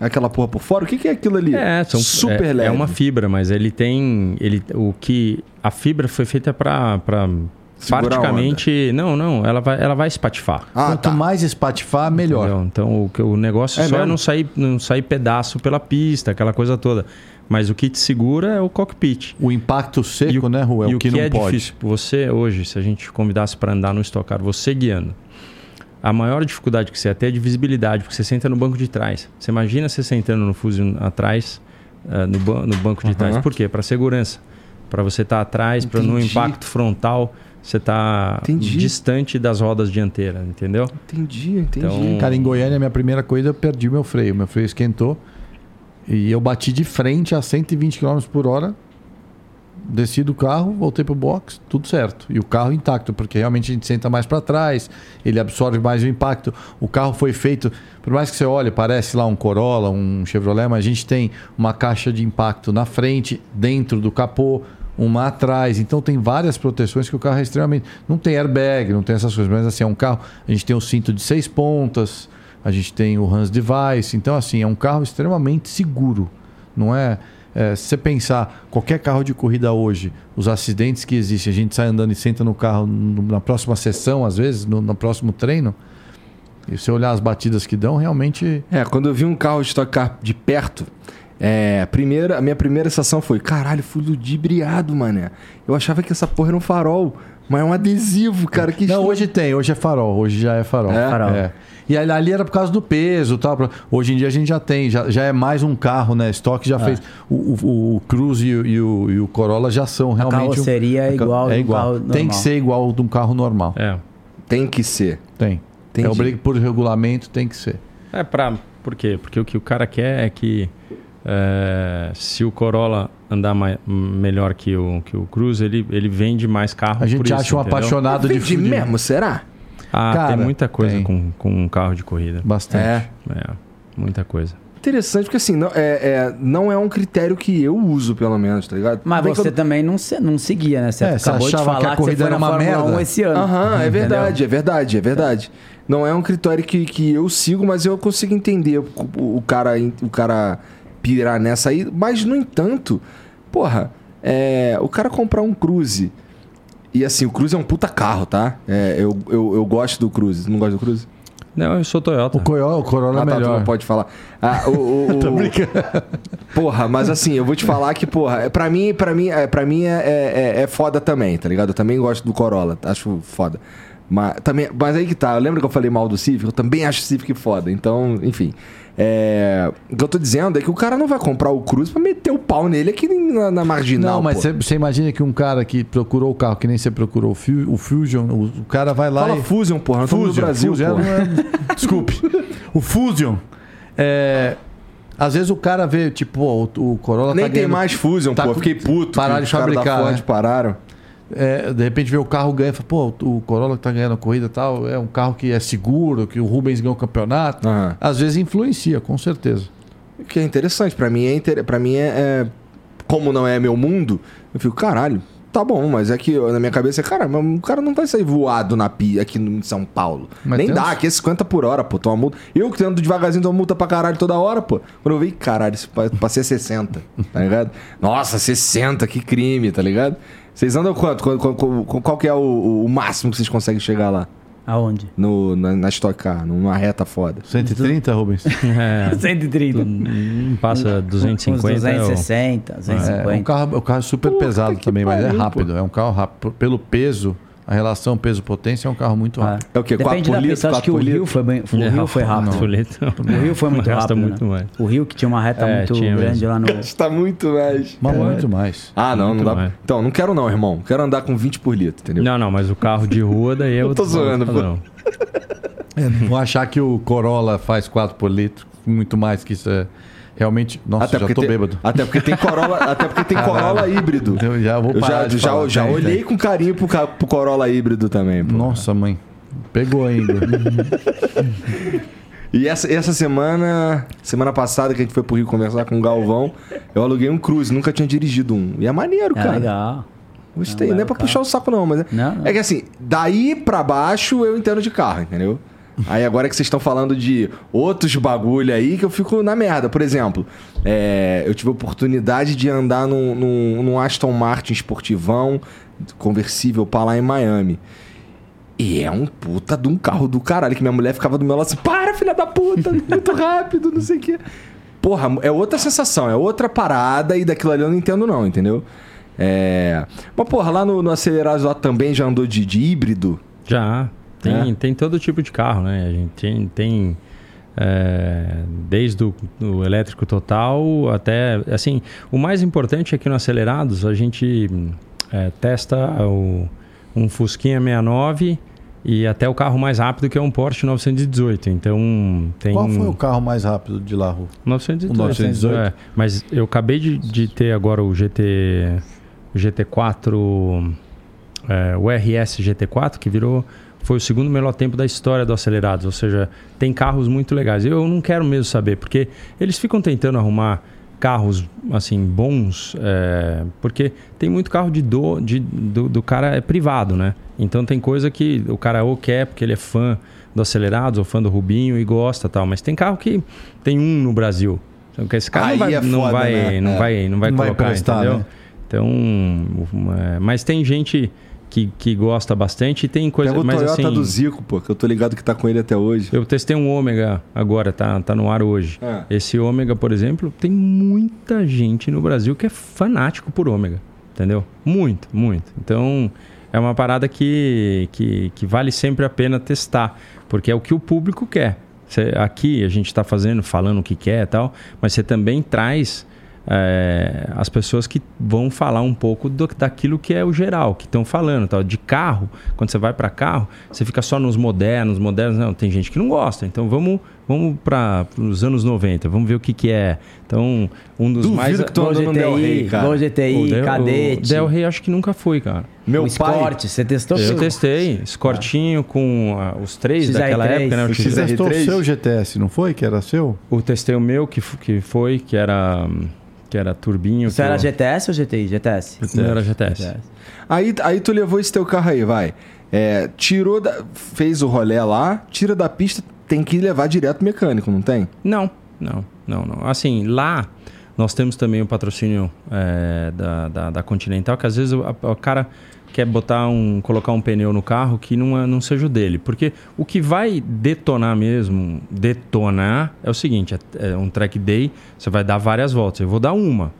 Aquela porra por fora. O que, que é aquilo ali? É, são, super é, leve. é uma fibra, mas ele tem. Ele, o que. A fibra foi feita pra. Segurar praticamente. Não, não. Ela vai, ela vai espatifar. Ah, quanto tá. mais espatifar, melhor. Entendeu? Então o, que- o negócio É só é mesmo? não sair, não sair pedaço pela pista, aquela coisa toda. Mas o que te segura é o cockpit. O impacto seco, E o- né, Rui? É o que, não é pode. difícil. Você hoje, se a gente convidasse para andar no Stock Car, você guiando, a maior dificuldade que você tem é de visibilidade, porque você senta no banco de trás. Você imagina você sentando no fuzil atrás, eh, no, ban- no banco de Aham. trás. Por quê? Para segurança. Para você estar atrás, para no impacto frontal, você tá Entendi. distante das rodas dianteiras, entendeu? Entendi, entendi. Então- Cara, em Goiânia, minha primeira corrida, eu perdi meu freio. Meu freio esquentou. E eu bati de frente a 120 km por hora. Desci do carro, voltei pro box, tudo certo. E o carro intacto, porque realmente a gente senta mais para trás, ele absorve mais o impacto. O carro foi feito, por mais que você olhe, parece lá um Corolla, um Chevrolet, mas a gente tem uma caixa de impacto na frente, dentro do capô, uma atrás. Então tem várias proteções que o carro é extremamente. Não tem airbag, não tem essas coisas, mas assim, é um carro. A gente tem o cinto de seis pontas, a gente tem o Hans Device. Então, assim, é um carro extremamente seguro. Não é. é, se você pensar, qualquer carro de corrida hoje, os acidentes que existem, a gente sai andando e senta no carro na próxima sessão, às vezes, no, no próximo treino, e você olhar as batidas que dão, realmente. É, quando eu vi um carro de Stock Car de perto, é, a, primeira, a minha primeira sensação foi: caralho, fui ludibriado, mané. Eu achava que essa porra era um farol, mas é um adesivo, cara. Que Não, estranho. hoje tem, hoje é farol, hoje já é farol. É? Farol. É. E ali, ali era por causa do peso e tal. Hoje em dia a gente já tem, já, já é mais um carro, né? Estoque já fez. O, o, o Cruze e, o- e o, e o Corolla já são realmente. carroceria é igual É de um igual. carro Tem que ser igual de um carro normal. É. Tem que ser. Tem. Entendi. É obriga por regulamento, tem que ser. É pra. Por quê? Porque o que o cara quer é que é, se o Corolla andar mai- melhor que o, que o Cruze, ele, ele vende mais carro. A gente por isso, acha um entendeu? apaixonado de Vende mesmo, será? Ah, Cara, tem muita coisa tem. Com, com um carro de corrida. Bastante. É. É, muita coisa. Interessante, porque assim, não é, é- não é um critério que eu uso, pelo menos, tá ligado? Mas Bem que você eu- também não, se- não seguia, né? Você É, você acabou de achava que a falar que, você corrida foi era na uma Fórmula merda. 1 esse ano. Aham, é verdade, é verdade, é verdade. Não é um critério que, que eu sigo, mas eu consigo entender o, o cara, o cara pirar nessa aí. Mas, no entanto, porra, é, o cara comprar um Cruze. E assim, o Cruze é um puta carro, tá? É, eu, eu, eu gosto do Cruze. Não gosta do Cruze? Não, eu sou Toyota. O, Corolla, o Corolla Ah, é tá, tu melhor. não pode falar. Ah, o, o, o- Porra, mas assim, eu vou te falar que, porra, é, pra mim, pra mim, é, pra mim é, é, é foda também, tá ligado? Eu também gosto do Corolla, acho foda. Mas, também, mas aí que tá, eu lembro que eu falei mal do Civic, eu também acho o Civic foda. Então, enfim. É, o que eu tô dizendo é que o cara não vai comprar o Cruze pra meter o pau nele aqui na, na marginal. Não, mas você imagina que um cara que procurou o carro, que nem você procurou o, Fu- o Fusion, o, o cara vai lá Fala e... Fusion, porra, não estamos no Brasil, Fusion, é, Desculpe. O Fusion. É, às vezes o cara vê, tipo, o, o Corolla Nem tá tem ganhando- mais Fusion, tá pô. Fiquei puto. pararam de fabricar, Ford né? pararam. É, de repente vê o carro ganha e fala, pô, o Corolla que tá ganhando a corrida e tal, é um carro que é seguro, que o Rubens ganhou o campeonato. Aham. Às vezes influencia, com certeza. O Que é interessante. Pra mim, é, inter... pra mim é, é- Como não é meu mundo, eu fico, caralho, tá bom, mas é que na minha cabeça é, cara, mas o cara não vai sair voado na pia aqui em São Paulo. Mas Nem dá, uns- aqui é 50 por hora, pô. Toma multa. Eu que ando devagarzinho, tomo multa pra caralho toda hora, pô. Quando eu vi, caralho, passei a 60, tá ligado? Nossa, 60, que crime, tá ligado? Vocês andam quanto? Qual, qual- qual- qual que é o, o máximo que vocês conseguem chegar lá? Aonde? No, na, na Stock Car, numa reta foda. 130, Rubens? É, 130. não passa 250. Uns é o- 260, 250. É, um carro, o carro é super Puta pesado também, mas é rápido. É um carro rápido. Pelo peso, a relação peso-potência é um carro muito Ah. rápido. É o quê? Depende 4 por da litro, pista. Acho 4 que o Rio foi, bem, o Rio foi rápido. Não, Fulito. O Rio foi muito Gasta rápido. muito né? mais. O Rio que tinha uma reta É, muito grande mesmo. lá no. Está muito mais. Mas muito mais. Ah, não, não Muito dá. mais. Então, não quero não, irmão. Quero andar com 20 por litro, entendeu? Não, não, mas o carro de rua daí é Eu tô zoando, pô. padrão. É, não vou achar que o Corolla faz 4 por litro, muito mais que isso é. Realmente. Nossa, já tô tem, bêbado. Até porque tem Corolla, até porque tem Corolla híbrido. Eu já vou Eu parar já, de já, falar. já Tem, olhei tem. com carinho pro, pro Corolla híbrido também, pô. Nossa, mãe. Pegou ainda. E essa, essa semana, semana passada que a gente foi pro Rio conversar com o Galvão, eu aluguei um Cruze, nunca tinha dirigido um. E é maneiro, É cara. legal. Gostei, Não, não é é pra carro. puxar o saco não, mas é, Não, não. é que assim, daí pra baixo eu entendo de carro, entendeu? Aí agora que vocês estão falando de outros bagulho aí que eu fico na merda. Por exemplo, é, eu tive a oportunidade de andar num, num- num Aston Martin esportivão conversível pra lá em Miami. E é um puta de um carro do caralho, que minha mulher ficava do meu lado assim, para, filha da puta, muito rápido, não sei o quê. Porra, é outra sensação, é outra parada e daquilo ali eu não entendo não, entendeu? É... Mas, porra, lá no, no Acelerados lá também já andou de, de híbrido? Já. Tem, É? tem todo tipo de carro, né? A gente tem, tem é, desde o do elétrico total até. Assim, o mais importante é que no Acelerados a gente é, testa o, um Fusquinha 69 e até o carro mais rápido que é um Porsche 918. Então tem. Qual foi o carro mais rápido de lá, Ru? 918. O 918? É, mas eu acabei de, de ter agora o GT o GT4 é, o RS GT4 que virou foi o segundo melhor tempo da história do Acelerados, ou seja, tem carros muito legais. Eu não quero mesmo saber, porque eles ficam tentando arrumar carros assim bons, é, porque tem muito carro de do, de, do, do cara é privado, né? Então tem coisa que o cara ou quer porque ele é fã do Acelerados ou fã do Rubinho e gosta tal, mas tem carro que tem um no Brasil. Então, esse cara Aí não vai, é não, foda, vai, né? não É. vai, não vai Não vai colocar, prestar, entendeu? né? Então, é, mas tem gente que, que gosta bastante e tem coisa, Pega o mas Toyota assim, do Zico, pô, que eu tô ligado que tá com ele até hoje. eu testei um ômega agora, tá, tá no ar hoje. Ah. Esse ômega, por exemplo, tem muita gente no Brasil que é fanático por ômega, entendeu? Muito, muito. Então, é uma parada que, que, que vale sempre a pena testar, porque é o que o público quer. Você- aqui a gente está fazendo, falando o que quer e tal, mas você também traz é, as pessoas que vão falar um pouco do- daquilo que é o geral, que estão falando. Tal. De carro, quando você vai para carro, você fica só nos modernos, modernos. Não, tem gente que não gosta. Então vamos, vamos para os anos 90, vamos ver o que, que é. Então, um dos Duvido mais. que tu andando no Del Rey, cara. Gol GTI, O Del- Cadete. O Del Rey acho que nunca foi, cara. Meu o pai... Escort, você testou Eu tudo? testei, escortinho com ah, os três XR3. daquela época, né? O Você X- XR3? testou o seu GTS, não foi? Que era seu? O testei o meu, que, que foi, que era, que era turbinho. Isso que era eu- GTS ou GTI? GTS. Não era GTS. Aí, aí tu levou esse teu carro aí, vai. É, tirou da... Fez o rolé lá, tira da pista, tem que levar direto mecânico, não tem? Não, não, não, não. Assim, lá nós temos também o patrocínio é, da, da, da Continental, que às vezes o, o cara quer botar um, colocar um pneu no carro que não, é- não seja o dele. Porque o que vai detonar mesmo, detonar, é o seguinte, é, é um track day, você vai dar várias voltas. Eu vou dar uma.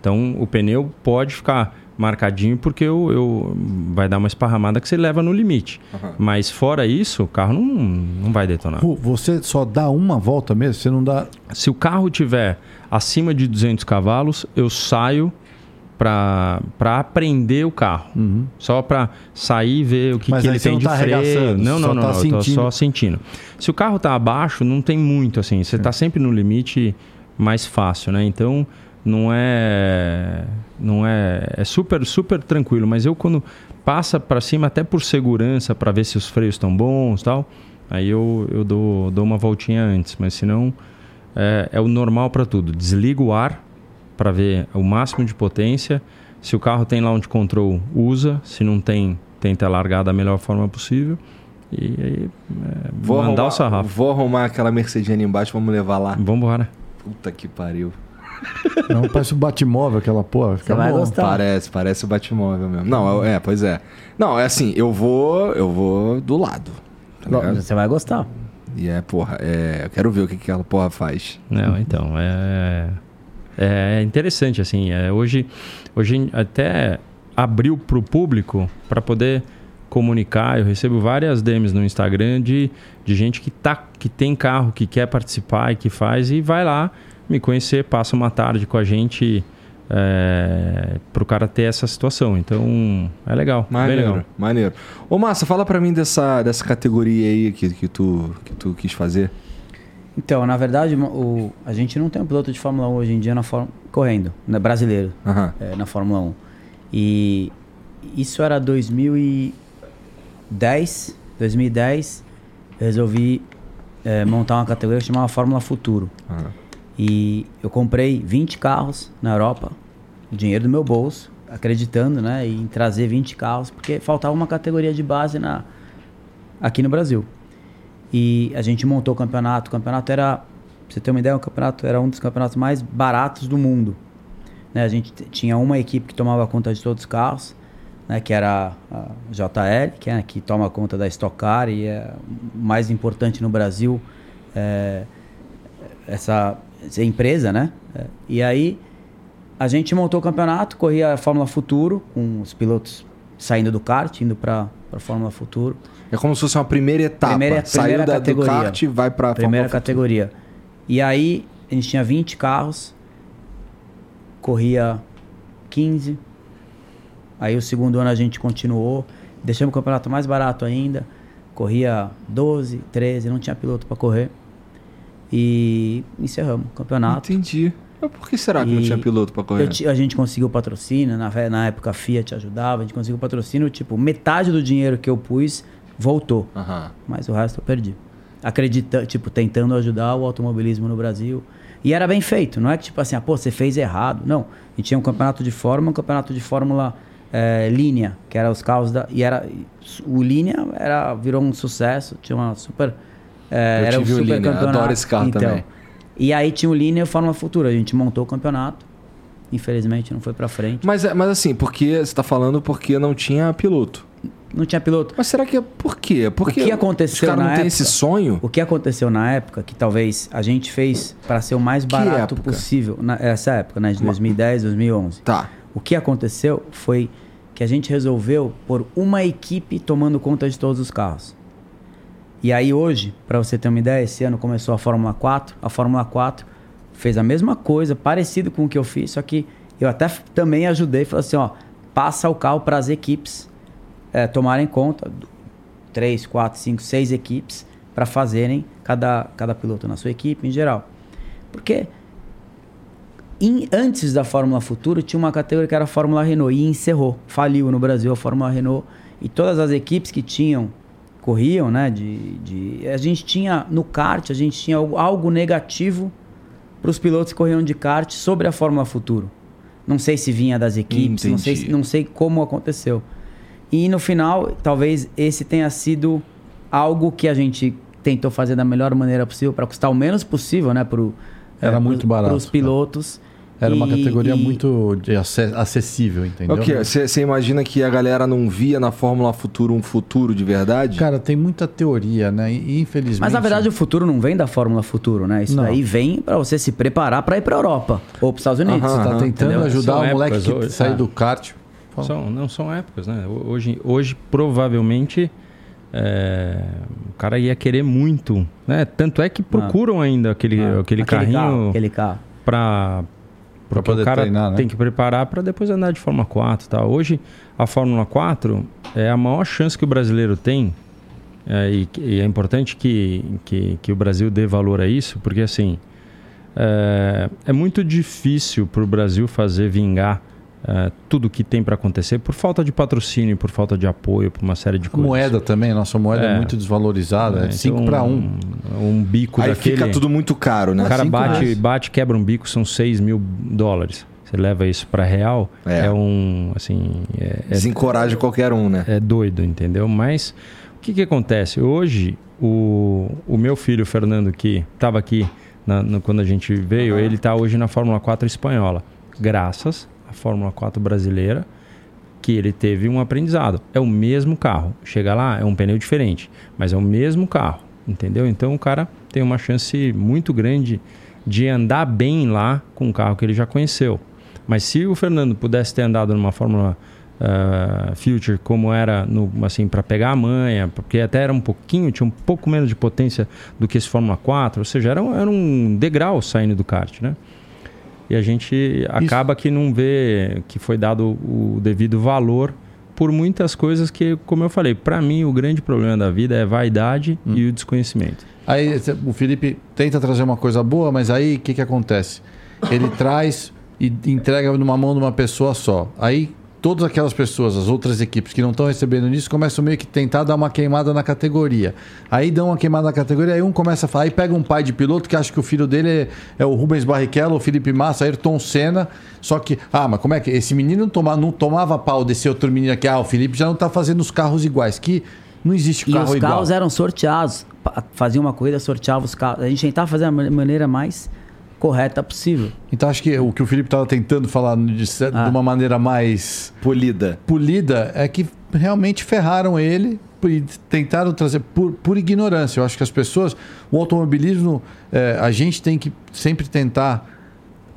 Então o pneu pode ficar marcadinho porque eu, eu vai dar uma esparramada que você leva no limite. Mas fora isso, o carro não, não vai detonar. Você só dá uma volta mesmo? Você não dá. Se o carro tiver acima de 200 cavalos, eu saio para aprender o carro. Só para sair e ver o que, que ele tem de tá freio. Não, não, não, tá não, eu tô sentindo. só sentindo. Se o carro tá abaixo, não tem muito assim. Você tá sempre no limite mais fácil, né? Então não é não é é super super tranquilo, mas eu quando passa para cima até por segurança para ver se os freios estão bons, tal, aí eu, eu dou, dou uma voltinha antes, mas senão é, é o normal para tudo. Desliga o ar para ver o máximo de potência. Se o carro tem launch control, usa. Se não tem, tenta largar da melhor forma possível. E aí, é, Vou mandar arrumar, o sarrafo. Vou arrumar aquela Mercedes ali embaixo, vamos levar lá. Vamos embora. Puta que pariu. Não, parece o Batmóvel, aquela porra. Fica Você vai bom. gostar. Parece, parece o Batmóvel mesmo. Não, é, é, pois é. Não, é assim, eu vou, eu vou do lado. tá ligado? Você vai gostar. E é, porra, é, eu quero ver o que, que aquela porra faz. Não, então, é, é interessante, assim, é, hoje, hoje até abriu para o público para poder comunicar, eu recebo várias DMs no Instagram de, de gente que, tá, que tem carro, que quer participar e que faz, e vai lá me conhecer, passa uma tarde com a gente é, para o cara ter essa situação, então é legal, Maneiro, legal. maneiro. Ô, Massa, fala pra mim dessa, dessa categoria aí que, que, tu, que tu quis fazer. Então, na verdade, o, a gente não tem um piloto de Fórmula 1 hoje em dia na Fórmula, correndo, né, brasileiro, Aham. é, na Fórmula 1. E isso era 2010, 2010, eu resolvi é, montar uma categoria que chamava Fórmula Futuro. aham. E eu comprei 20 carros na Europa, dinheiro do meu bolso, acreditando né, em trazer 20 carros, porque faltava uma categoria de base na, aqui no Brasil. E a gente montou o campeonato. O campeonato era, pra você ter uma ideia, o campeonato era um dos campeonatos mais baratos do mundo. Né, a gente tinha uma equipe que tomava conta de todos os carros, né, que era a JL, que, é, que toma conta da Stock Car e é mais importante no Brasil. É, essa, essa empresa, né? É, E aí a gente montou o campeonato, corria a Fórmula Futuro, com os pilotos saindo do kart, indo para a Fórmula Futuro. É como se fosse uma primeira etapa. Primeira- Saiu primeira da, do categoria. kart e vai pra Primeira Fórmula categoria. E aí a gente tinha 20 carros, corria 15. Aí o segundo ano a gente continuou, deixamos o campeonato mais barato ainda, corria 12, 13, não tinha piloto para correr. E encerramos o campeonato. Entendi. Mas por que será que não E tinha piloto pra correr? A gente conseguiu patrocínio, na, na época a Fiat ajudava, a gente conseguiu patrocínio, tipo, metade do dinheiro que eu pus voltou, mas o resto eu perdi. Acreditando, tipo, tentando ajudar o automobilismo no Brasil. E era bem feito, não é que tipo assim, ah, pô, você fez errado. Não, a gente tinha um campeonato de Fórmula, um campeonato de Fórmula eh, linha, que era os carros da. E era. O linha era, virou um sucesso, tinha uma super. eh, Eu era tive o super Linea, campeonato. adoro esse carro então, também. E aí tinha o Linha e o Fórmula Futura. A gente montou o campeonato. Infelizmente não foi pra frente. Mas, é- mas assim, porque você tá falando porque não tinha piloto. Não tinha piloto. Mas será que é por quê? Porque que aconteceu os não na têm época? esse sonho? O que aconteceu na época, que talvez a gente fez para ser o mais barato possível, nessa época, né, de 2010, 2011. Tá. O que aconteceu foi que a gente resolveu por uma equipe tomando conta de todos os carros. E aí hoje, para você ter uma ideia, esse ano começou a Fórmula 4. A Fórmula 4 fez a mesma coisa, parecido com o que eu fiz, só que eu até também ajudei, falei assim, ó, passa o carro para as equipes é, tomarem conta, três, quatro, cinco, seis equipes para fazerem cada, cada piloto na sua equipe em geral. Porque em- antes da Fórmula Futuro tinha uma categoria que era a Fórmula Renault e encerrou, faliu no Brasil a Fórmula Renault e todas as equipes que tinham corriam, né? De, de a gente tinha no kart a gente tinha algo- algo negativo para os pilotos que corriam de kart sobre a Fórmula Futuro. Não sei se vinha das equipes, não sei, não sei como aconteceu. E no final, talvez esse tenha sido algo que a gente tentou fazer da melhor maneira possível para custar o menos possível, né? Pro, Era muito barato, Para os pilotos. Era uma E- categoria e- muito acessível, entendeu? Você imagina que a galera não via na Fórmula Futuro um futuro de verdade? Cara, tem muita teoria, né? E infelizmente. Mas na verdade o futuro não vem da Fórmula Futuro, né? Isso Não. daí vem para você se preparar para ir para Europa ou para os Estados Unidos. Aham, você tá aham, tentando entendeu? ajudar São o moleque que hoje, sair tá. do kart. Fala. São, não são épocas, né? Hoje, hoje, provavelmente é, o cara ia querer muito, né? Tanto é que procuram ainda aquele, Ah, aquele, carro, carrinho aquele carro. para Pra porque poder o cara treinar, né? tem que preparar para depois andar de Fórmula 4 e tal. Hoje a Fórmula 4 é a maior chance que o brasileiro tem é, e, e é importante que, que, que o Brasil dê valor a isso, porque assim é, é muito difícil para o Brasil fazer vingar é, tudo que tem para acontecer por falta de patrocínio, por falta de apoio, por uma série de A coisas. moeda também, nossa moeda é, É. muito desvalorizada. É É, 5 então, para 1. Um. Um bico Aí daquele. fica tudo muito caro, né? O cara cinco bate, reais. bate, quebra um bico, são 6 mil dólares. Você leva isso para real, É. é. um. Assim, é, é, Desencoraja qualquer um, né? é doido, entendeu? Mas o que, que acontece? Hoje, o, o meu filho, o Fernando, que estava aqui na- no- quando a gente veio, ele está hoje na Fórmula 4 espanhola. Graças à Fórmula 4 brasileira, que ele teve um aprendizado. É o mesmo carro. Chega lá, é um pneu diferente, mas é o mesmo carro, entendeu? Então o cara tem uma chance muito grande de andar bem lá com um carro que ele já conheceu. Mas se o Fernando pudesse ter andado numa Fórmula ah, Future como era no, assim para pegar a manha, porque até era um pouquinho, tinha um pouco menos de potência do que esse Fórmula 4, ou seja, era um, era um degrau saindo do kart, né? E a gente acaba que não vê que foi dado o devido valor por muitas coisas que, como eu falei, para mim o grande problema da vida é vaidade e o desconhecimento. Aí o Felipe tenta trazer uma coisa boa, mas aí o que, que acontece? Ele traz e entrega numa mão de uma pessoa só. Aí todas aquelas pessoas, as outras equipes que não estão recebendo nisso, começam meio que tentar dar uma queimada na categoria. Aí dão uma queimada na categoria, aí um começa a falar, aí pega um pai de piloto que acha que o filho dele é, é o Rubens Barrichello, o Felipe Massa, Ayrton Senna, só que, ah, mas como é que esse menino não, toma, não tomava pau desse outro menino aqui, ah, o Felipe já não está fazendo os carros iguais, que não existe E carro os igual. carros eram sorteados. Pa- Fazia uma corrida, sorteava os carros. A gente tentava fazer ma- maneira mais correta possível. Então acho que o que o Felipe estava tentando falar de, Ah. de uma maneira mais Polida. polida é que realmente ferraram ele e tentaram trazer por, por ignorância. Eu acho que as pessoas, o automobilismo, é, a gente tem que sempre tentar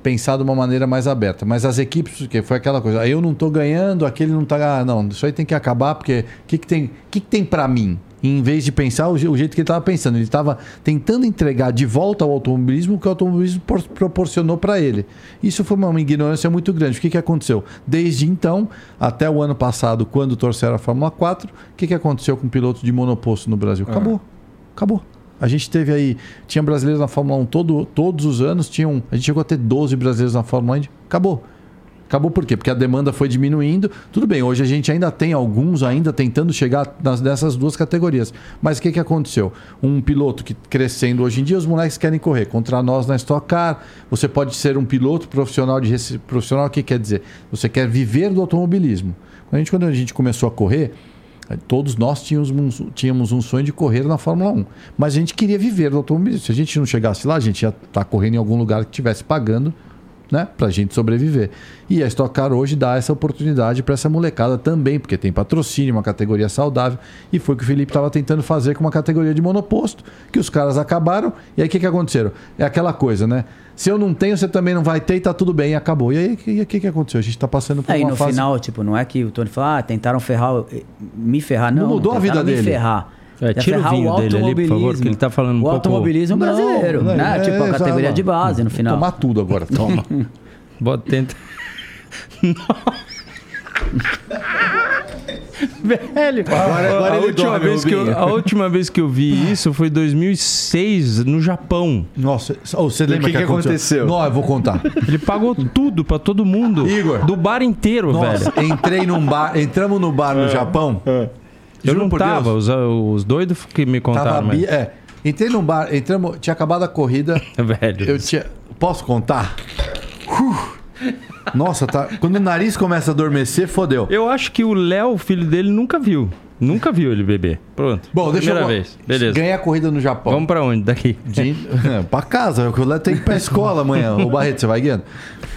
pensar de uma maneira mais aberta. Mas as equipes, porque foi aquela coisa, "Ah, eu não estou ganhando, aquele não está, ah, não, isso aí tem que acabar porque o que, que tem, que, que tem para mim? Em vez de pensar o, je- o jeito que ele estava pensando, ele estava tentando entregar de volta ao automobilismo o que o automobilismo por- proporcionou para ele. Isso foi uma, ignorância muito grande. O que, que aconteceu? Desde então, até o ano passado, quando torceram a Fórmula 4, o que, que aconteceu com pilotos de monoposto no Brasil? Acabou. Acabou. A gente teve aí, tinha brasileiros na Fórmula 1 todo, todos os anos, tinham, a gente chegou a ter 12 brasileiros na Fórmula 1, acabou. Acabou por quê? Porque a demanda foi diminuindo. Tudo bem, hoje a gente ainda tem alguns ainda tentando chegar nas, nessas duas categorias. Mas o que, que aconteceu? Um piloto que crescendo hoje em dia, os moleques querem correr contra nós na Stock Car. Você pode ser um piloto profissional de profissional, o que quer dizer? Você quer viver do automobilismo. Quando a gente, quando a gente começou a correr, Todos nós tínhamos um, tínhamos um sonho de correr na Fórmula 1. Mas a gente queria viver do automobilismo. Se a gente não chegasse lá, a gente ia estar correndo em algum lugar que estivesse pagando né? Pra gente sobreviver. E a Stock Car hoje dá essa oportunidade para essa molecada também, porque tem patrocínio, uma categoria saudável. E foi o que o Felipe estava tentando fazer com uma categoria de monoposto, que os caras acabaram. E aí o que, que aconteceram? É aquela coisa, né? Se eu não tenho, você também não vai ter e tá tudo bem, e acabou. E aí o que, que, aconteceu? A gente tá passando por Aí uma no fase. final, tipo, não é que o Tony falou, ah, tentaram ferrar, eh, me ferrar, não. Não mudou a vida me dele. ferrar. É, tira o vinho dele ali, por favor, automobilismo. que ele tá falando um O pouco- automobilismo Não, brasileiro, não, né? é, tipo, a é, categoria de base no final. Tomar tudo agora, toma. Bota, tenta. Velho, Agora- agora a, última vez que eu, a última vez que eu vi isso foi em 2006, no Japão. Nossa, oh, você lembra que que aconteceu? Não, eu vou contar. Ele pagou tudo pra todo mundo. Igor. Do bar inteiro, Nossa, velho. entrei num bar, entramos no bar no Japão. Eu não tava, os, os doidos que me Tava contaram, bi- é, entrei num bar, entramos, tinha acabado a corrida. Velho. Eu tinha, posso contar? Uh. Nossa, tá. Quando o nariz começa a adormecer, fodeu. Eu acho que o Léo, filho dele, nunca viu. Nunca viu ele beber. Pronto. Bom, deixa Primeira eu vez. Beleza. Ganhei a corrida no Japão. Vamos pra onde? Daqui. De... É, pra casa, é o que o Léo tem que ir pra escola amanhã. Ô Barreto, você vai guiando?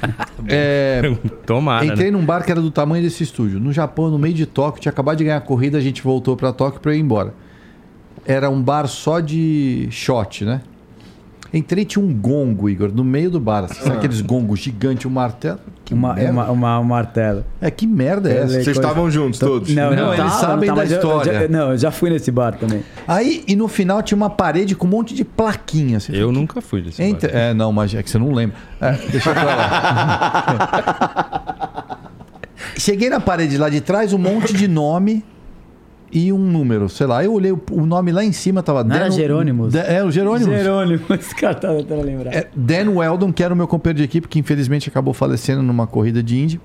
É, Tomara, entrei né? num bar que era do tamanho desse estúdio. No Japão, no meio de Tóquio, tinha acabado de ganhar a corrida, a gente voltou pra Tóquio pra ir embora. Era um bar só de shot, né? Entrei tinha um gongo, Igor, no meio do bar. Assim, sabe aqueles gongos gigantes, um martelo? Que Uma, merda. uma, uma- um martelo. É, que merda é essa? Vocês estavam juntos todos? Não, Não, não, eles tava, sabem não tava, da mas eu- eu história. já- não, eu já fui nesse bar também. Aí, e no final tinha uma parede com um monte de plaquinha. Assim, Eu nunca fui desse Entra- bar. É, não, mas é que você não lembra. É, deixa pra lá. Cheguei na parede lá de trás, um monte de nome e um número, sei lá. Eu olhei o, nome lá em cima, tava Não era Jerônimos? Dan- é, o Jerônimos. Jerônimo, esse cara tá tentando lembrar. É, Dan Weldon, que era o meu companheiro de equipe, que infelizmente acabou falecendo numa corrida de Indy.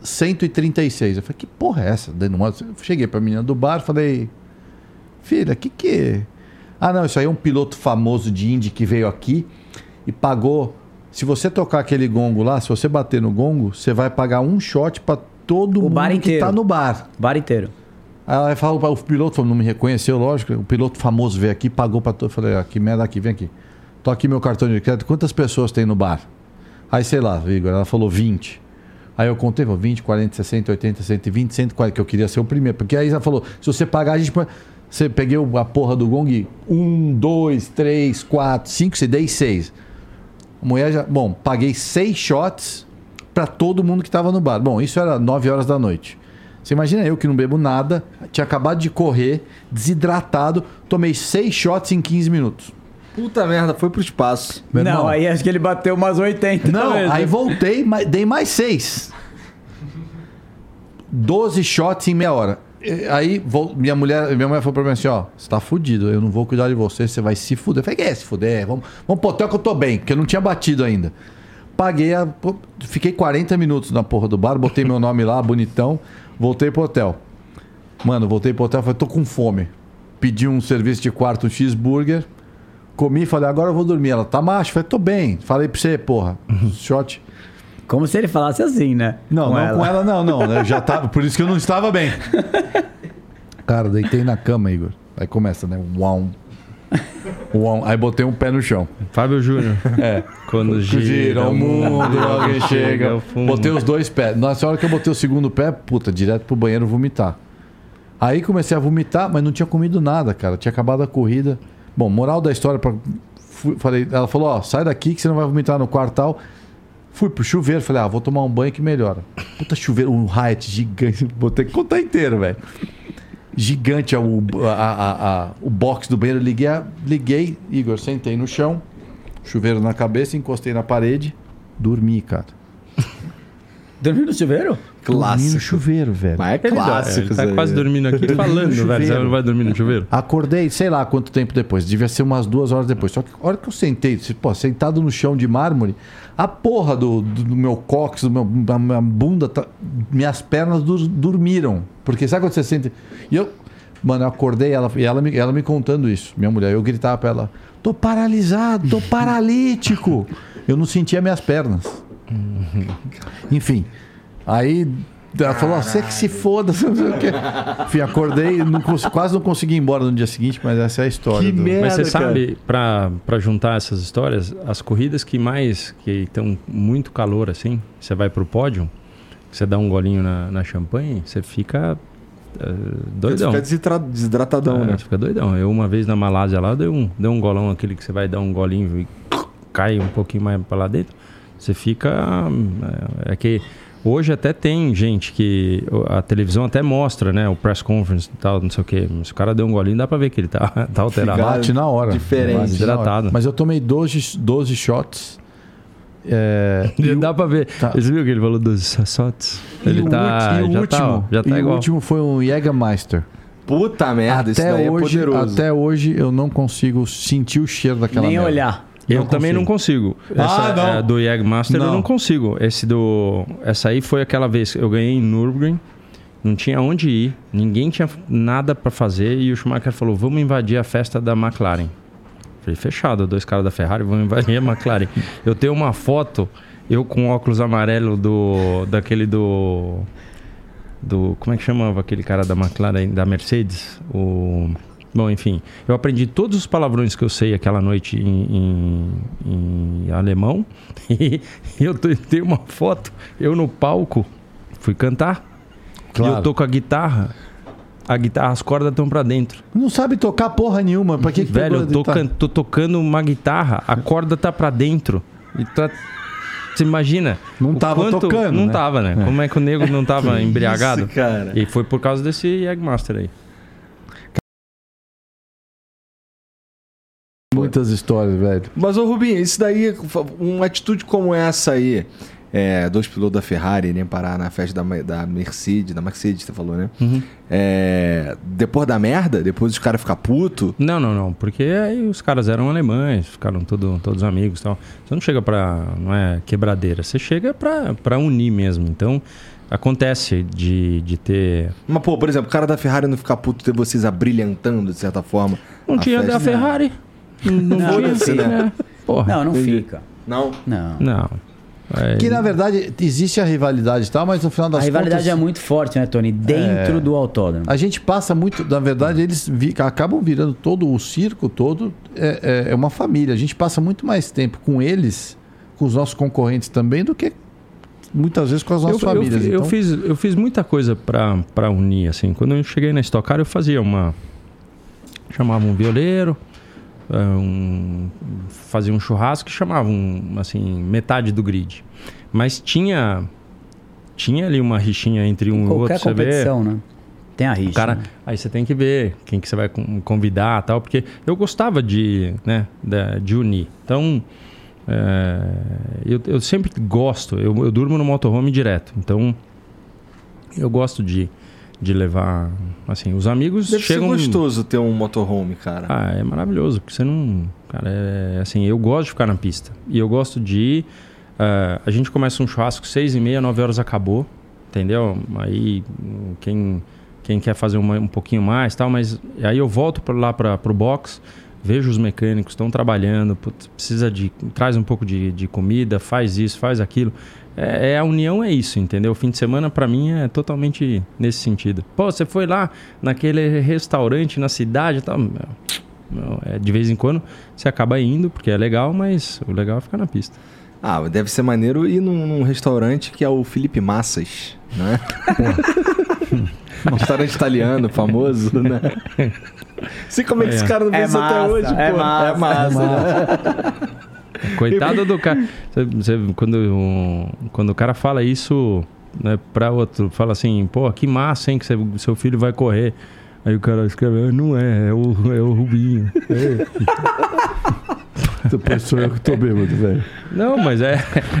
136. Eu falei, que porra é essa? Dan Weldon? Eu cheguei pra menina do bar falei, filha, que que... Ah, não, isso aí é um piloto famoso de Indy que veio aqui e pagou... Se você tocar aquele gongo lá, se você bater no gongo, você vai pagar um shot pra todo O mundo bar que tá no bar. Bar inteiro. Aí ela fala, o piloto falou, não me reconheceu, lógico. O piloto famoso veio aqui, pagou pra todo. Falei, ó, que merda aqui, vem aqui. Tô aqui meu cartão de crédito. Quantas pessoas tem no bar? Aí, sei lá, Igor, ela falou 20. Aí eu contei, falou, 20, 40, 60, 80, 120, 140, que eu queria ser o primeiro. Porque aí ela falou, se você pagar, a gente. Você peguei a porra do gong, um, dois, três, quatro, cinco, você dei seis. A mulher já. Bom, paguei seis shots pra todo mundo que tava no bar. Bom, isso era 9 horas da noite. Você imagina eu que não bebo nada, tinha acabado de correr, desidratado, tomei seis shots em 15 minutos. Puta merda, foi pro espaço. Meu não, irmão. aí acho que ele bateu umas 80. Não, talvez. aí voltei, mas dei mais seis. 12 shots em meia hora. Aí vol- minha mulher, minha mulher falou pra mim assim: ó, você tá fudido, eu não vou cuidar de você, você vai se fuder. Eu falei, que é se fuder? Vamos, vamos pro hotel que eu tô bem, porque eu não tinha batido ainda. Paguei, a, pô, fiquei 40 minutos na porra do bar, botei meu nome lá, bonitão, voltei pro hotel. Mano, voltei pro hotel, falei, tô com fome. Pedi um serviço de quarto, um cheeseburger. Comi, falei, agora eu vou dormir. Ela, tá macho? Falei, tô bem. Falei pra você, porra, shot. Como se ele falasse assim, né? Não, não com ela não, não. né? Eu já tava, por isso que eu não estava bem. Cara, deitei na cama, Igor. Aí começa, né? Uau. Aí botei um pé no chão. Fábio Júnior. É. Quando gira, Gira o mundo, alguém chega. Botei os dois pés. Na hora que eu botei o segundo pé, puta, direto pro banheiro vomitar. Aí comecei a vomitar, mas não tinha comido nada, cara. Tinha acabado a corrida. Bom, moral da história, pra... falei, ela falou, ó, sai daqui que você não vai vomitar no quartal. Fui pro chuveiro, falei, ah, vou tomar um banho que melhora. Puta chuveiro, um Hyatt gigante. Vou ter que contar inteiro, velho. Gigante o, a, a- a- o box do banheiro. Liguei, liguei, Igor, sentei no chão, chuveiro na cabeça, encostei na parede, dormi, cara. Dormiu no chuveiro? Dormi no chuveiro, velho. Mas é Ele, clássico. ele tá aí. quase dormindo aqui falando, velho. Você não vai dormir no chuveiro? Acordei, sei lá quanto tempo depois. Devia ser umas duas horas depois. Só que a hora que eu sentei, se- pô, sentado no chão de mármore, a porra do, do, do meu cóccix, do meu, da minha bunda, tá- minhas pernas dur- dormiram. Porque sabe quando você sente. E eu, mano, eu acordei ela, e ela me, ela me contando isso, minha mulher. Eu gritava pra ela: tô paralisado, tô paralítico. Eu não sentia minhas pernas. Enfim, aí Ela falou, você que se foda, não sei o quê. Enfim, acordei, não quase não consegui ir embora no dia seguinte, mas essa é a história. Que do- merda. Mas você cara. sabe, pra pra juntar essas histórias, as corridas que mais, que estão muito calor assim, você vai pro pódio, você dá um golinho na, na champanhe, você fica eh, doidão. Fica desitra- desidratadão, É, né? Você fica doidão. Eu uma vez na Malásia lá, dei um, dei um golão, aquele que você vai dar um golinho e cai um pouquinho mais pra lá dentro. Você fica... É, é que hoje até tem gente que... A televisão até mostra, né? O press conference e tal, não sei o quê. Mas se o cara deu um golinho, dá pra ver que ele tá, tá alterado. Bate na hora. Diferente. Bate na hora. Hidratado. Mas eu tomei 12, 12 shots. É, e o- Dá pra ver. Tá. Você viu que ele falou dos sassotes? e Ele o tá, e o já último, tá, ó, já tá e o igual. último foi um Jägermeister. Puta merda, isso daí Até é hoje, poderoso. até hoje eu não consigo sentir o cheiro daquela Nem merda. olhar. Eu Não também não consigo. Essa, Ah, não. é, do Jägermaster eu Não. não consigo. Esse do. Essa aí foi aquela vez que eu ganhei em Nürburgring. Não tinha onde ir, ninguém tinha nada pra fazer e o Schumacher falou: vamos invadir a festa da McLaren. Falei, fechado, dois caras da Ferrari vão invadir a McLaren. Eu tenho uma foto, eu com óculos amarelo do. daquele do. Do. Como é que chamava aquele cara da McLaren, da Mercedes? O. Bom, enfim, eu aprendi todos os palavrões que eu sei aquela noite em, em- em alemão. E eu te- tenho uma foto, eu no palco, fui cantar. E Claro. eu tô com a guitarra. A guitarra, as cordas estão pra dentro. Não sabe tocar porra nenhuma. Pra que, que Velho, eu tô, tô tocando uma guitarra, a corda tá pra dentro. E tá. Você imagina? Não tava tocando, Não né? tava, né? Como é que o nego não tava embriagado? Isso, cara. E foi por causa desse Jägermaster aí. Muitas histórias, velho. Mas, ô Rubinho, isso daí, uma atitude como essa aí, é, dois pilotos da Ferrari, nem parar na festa da, da Mercedes, da Mercedes, você falou, né? Uhum. É, depois da merda, depois os caras ficam putos. Não, não, não. Porque aí os caras eram alemães, ficaram todo, todos amigos e tal. Você não chega pra. Não é quebradeira, você chega pra, pra unir mesmo. Então, acontece de, de ter. Mas, pô, por exemplo, o cara da Ferrari não ficar puto ter vocês abrilhantando, de certa forma. Não a tinha festa. da Ferrari. Não, Não, tinha, não fica. né? Porra. Não, não entendi. fica. Não? Não. Não. É, Que na verdade existe a rivalidade e tal, mas no final das A rivalidade contas. é muito forte, né, Tony? Dentro do autódromo. A gente passa muito, na verdade, eles vi- acabam virando todo o circo todo é, é- é uma família. A gente passa muito mais tempo com eles, com os nossos concorrentes também, do que muitas vezes com as eu, nossas eu, famílias. fi- eu então, fiz, eu fiz muita coisa pra, pra unir, assim. Quando eu cheguei na Stock Car, eu fazia uma... Chamava um violeiro, é, um, fazia um churrasco e chamava, um, assim, metade do grid. Mas tinha... Tinha ali uma rixinha entre um e o Qualquer outro, você vê... competição, né? Tem a rixa. Cara, né? aí você tem que ver quem que você vai con- convidar tal, porque eu gostava de, né, de unir. Então, é, eu, eu sempre gosto, eu, eu durmo no motorhome direto, então eu gosto de, de levar, assim, os amigos Deve chegam... ser gostoso ter um motorhome, cara. Ah, é maravilhoso, porque você não. Cara, é assim, eu gosto de ficar na pista. E eu gosto de ir. ah, a gente começa um churrasco seis e meia, nove horas acabou. Entendeu? Aí quem, quem quer fazer uma- um pouquinho mais tal, mas aí eu volto pra lá para pro box, vejo os mecânicos, estão trabalhando, putz, precisa de. traz um pouco de, de comida, faz isso, faz aquilo. É, é, a união é isso, entendeu? O fim de semana pra mim é totalmente nesse sentido. Pô, você foi lá naquele restaurante na cidade e. Meu, meu, é, de vez em quando você acaba indo, porque é legal, mas o legal é ficar na pista. Ah, deve ser maneiro ir num, num restaurante que é o Felipe Massas, né? um restaurante italiano, famoso, né? Sei como é que esse cara não É fez isso até massa, hoje, é pô. massa, é massa. né? Coitado do cara. Você- você- quando, o- quando o cara fala isso né, pra outro, fala assim, pô, que massa, hein, que você- seu filho vai correr. Aí o cara escreve, "Ah, não é, é o, é o Rubinho. depois sou eu que tô bêbado, velho. Não, mas é.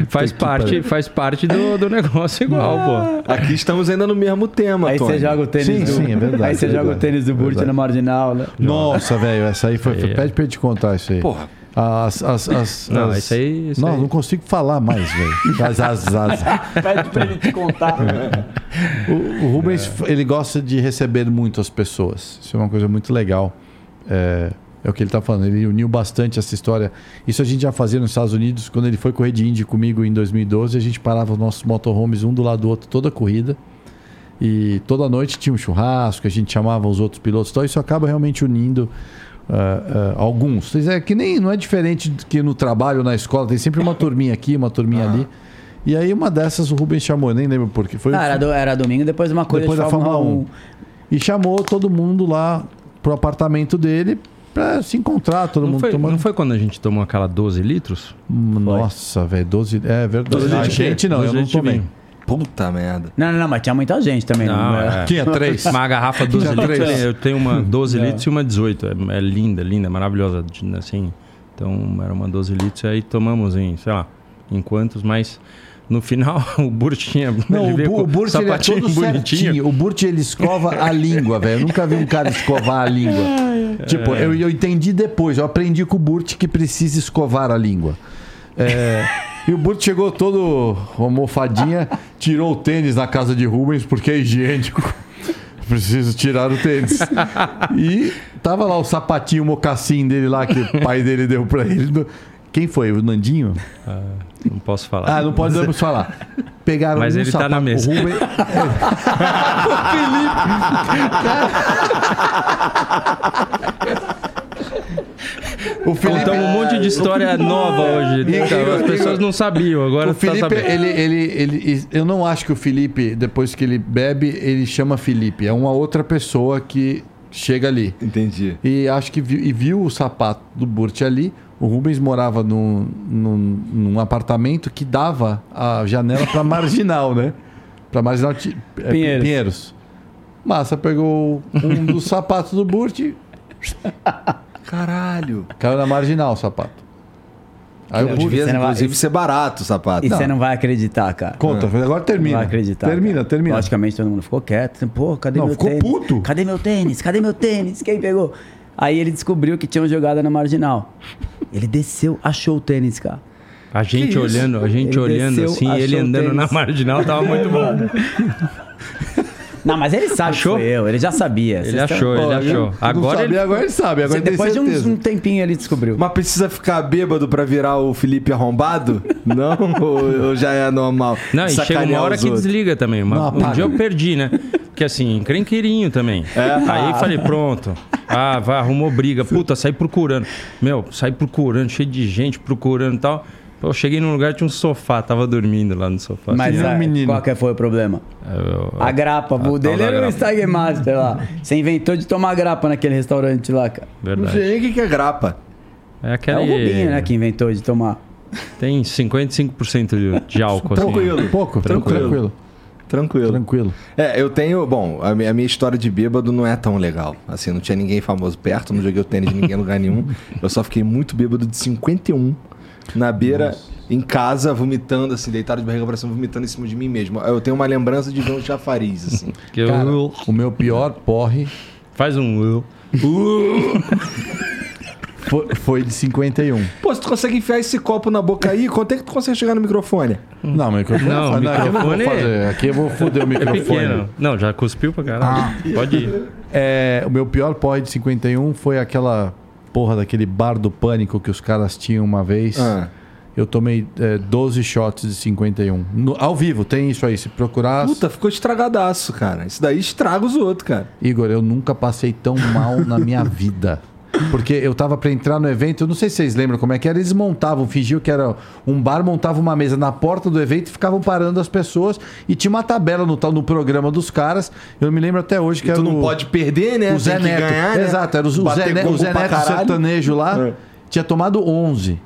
Faz que parte, faz parte do, do negócio igual, pô. Aqui estamos ainda no mesmo tema, Aí você joga o tênis Sim, do... sim, é verdade, Aí você é joga o tênis do Burt Verdade. na marginal, né? Nossa, velho, essa aí foi. é. pede pra ele te contar isso aí. Porra, As, as, as, Não, as- isso aí- isso não, aí. não consigo falar mais, velho. As, as, as. Pede pra ele te contar. O, o Rubens, ele gosta de receber muito as pessoas. Isso é uma coisa muito legal. É, é o que ele está falando. Ele uniu bastante essa história. Isso a gente já fazia nos Estados Unidos. Quando ele foi correr de Indy comigo em 2012, a gente parava os nossos motorhomes um do lado do outro toda a corrida. E toda noite tinha um churrasco, a gente chamava os outros pilotos, então isso acaba realmente unindo ah, alguns. É que nem não é diferente do que no trabalho, na escola, tem sempre uma turminha aqui, uma turminha ali. E aí uma dessas o Rubens chamou, eu nem lembro por quê. Foi Ah, era, do- era domingo depois de uma coisa depois de da Fórmula 1. E chamou todo mundo lá pro apartamento dele pra se encontrar, todo Não mundo foi, tomando. não foi quando a gente tomou aquela 12 litros? Nossa, velho, 12. É verdade. 12 a gente não, eu 12 não tomei. vinho. Puta merda. Não, não, não, mas tinha muita gente também. Não, Não, é. Tinha três. Uma garrafa 12 Tinha litros, três. eu tenho uma 12 litros e uma 18. É, é linda, linda, maravilhosa, assim. Então era uma 12 litros e aí tomamos em, sei lá, em quantos, mas no final o Burt tinha. Não, ele o, o Burt ele é todo certinho. O Burt ele escova a língua, velho. Eu nunca vi um cara escovar a língua. Tipo, eu, eu entendi depois. Eu aprendi com o Burt que precisa escovar a língua. É, e o Burt chegou todo almofadinha, tirou o tênis na casa de Rubens porque é higiênico. Preciso tirar o tênis. E tava lá o sapatinho, o mocassim dele lá que o pai dele deu pra ele. Quem foi? O Nandinho? Não posso falar. Ah, não podemos falar. Pegaram Mas um ele tá sapato, na mesa. O Rubens... o Felipe... Contamos um monte de história nova hoje. Então, as pessoas não sabiam, agora O tá Felipe, sabendo. ele, ele, ele, eu não acho que o Felipe, depois que ele bebe, ele chama Felipe. É uma outra pessoa que chega ali. Entendi. E acho que viu, e viu o sapato do Burt ali. O Rubens morava num, num, num apartamento que dava a janela para marginal, né? Para marginal ti- é, Pinheiros. Pinheiros. Massa pegou um dos sapatos do Burt e Caralho. caiu na marginal o sapato. Aí Burt. Devia, não vai- inclusive, ser barato o sapato. E você não vai acreditar, cara. Conta, agora Não termina. vai acreditar. Termina, cara. termina. Logicamente todo mundo ficou quieto. Pô, cadê Não, meu ficou tênis? puto. Cadê meu tênis? Cadê meu tênis? Quem pegou? Aí ele descobriu que tinha uma jogada na marginal. Ele desceu, achou o tênis, cara. A gente olhando, a gente Ele olhando desceu, assim, ele andando tênis. na marginal, tava muito bom. Não, mas ele sabe Achou? eu, ele já sabia. Ele Vocês achou, estão- ele achou. não Agora sabia, ele... agora ele sabe, agora ele Depois de um, um tempinho ele descobriu. Mas precisa ficar bêbado pra virar o Felipe arrombado? Não? ou, ou já é normal? Não, e chega uma hora que outros? desliga também. Uma- Não, um dia eu perdi, né? Que assim, crenqueirinho também. Aí falei, pronto. Ah, vai, arrumou briga. Puta, saí procurando. Meu, saí procurando, cheio de gente procurando e tal. Eu cheguei num lugar, tinha um sofá, tava dormindo lá no sofá. Mas Sim, é um ah, menino. qual que foi o problema? Eu- A grapa. O dele era o. Stag Master lá. Você inventou de tomar grapa naquele restaurante lá, cara. Não Verdade. sei nem o que que é grapa. É É aquele. o Rubinho, né, que inventou de tomar. Tem 55% de, de álcool, assim. Tranquilo. Pouco, Tranquilo. tranquilo. Tranquilo. Tranquilo. É, eu tenho. Bom, a minha, a minha história de bêbado não é tão legal. Assim, não tinha ninguém famoso perto, não joguei o tênis de ninguém em lugar nenhum. Eu só fiquei muito bêbado de 51 na beira, em casa, vomitando, assim, deitado de barriga pra cima, vomitando em cima de mim mesmo. Eu tenho uma lembrança de ver um chafariz, assim. Que eu- Cara, o meu pior porre Faz um. foi, foi de 51. Pô, se tu consegue enfiar esse copo na boca aí, quanto é que tu consegue chegar no microfone? Não, mas microfone Não, não, aqui eu não vou microfone é- fazer. Aqui eu vou foder o É microfone. pequeno. Não, já cuspiu pra caralho. Pode ir. É, o meu pior porre de 51 foi aquela porra daquele bar do pânico que os caras tinham uma vez. Ah. Eu tomei é, 12 shots de 51. No- ao vivo, tem isso aí. Se procurar. Puta, ficou estragadaço, cara. Isso daí estraga os outros, cara. Igor, eu nunca passei tão mal na minha vida. Porque eu tava pra entrar no evento, eu não sei se vocês lembram como é que era, eles montavam, fingiam que era um bar, montavam uma mesa na porta do evento e ficavam parando as pessoas e tinha uma tabela no tal no programa dos caras. Eu me lembro até hoje que E era tu não o- pode perder, né? o Zé Neto. ganhar, né? Exato, era o, o Zé, Ne- o Zé Neto sertanejo lá. É. Tinha tomado 11.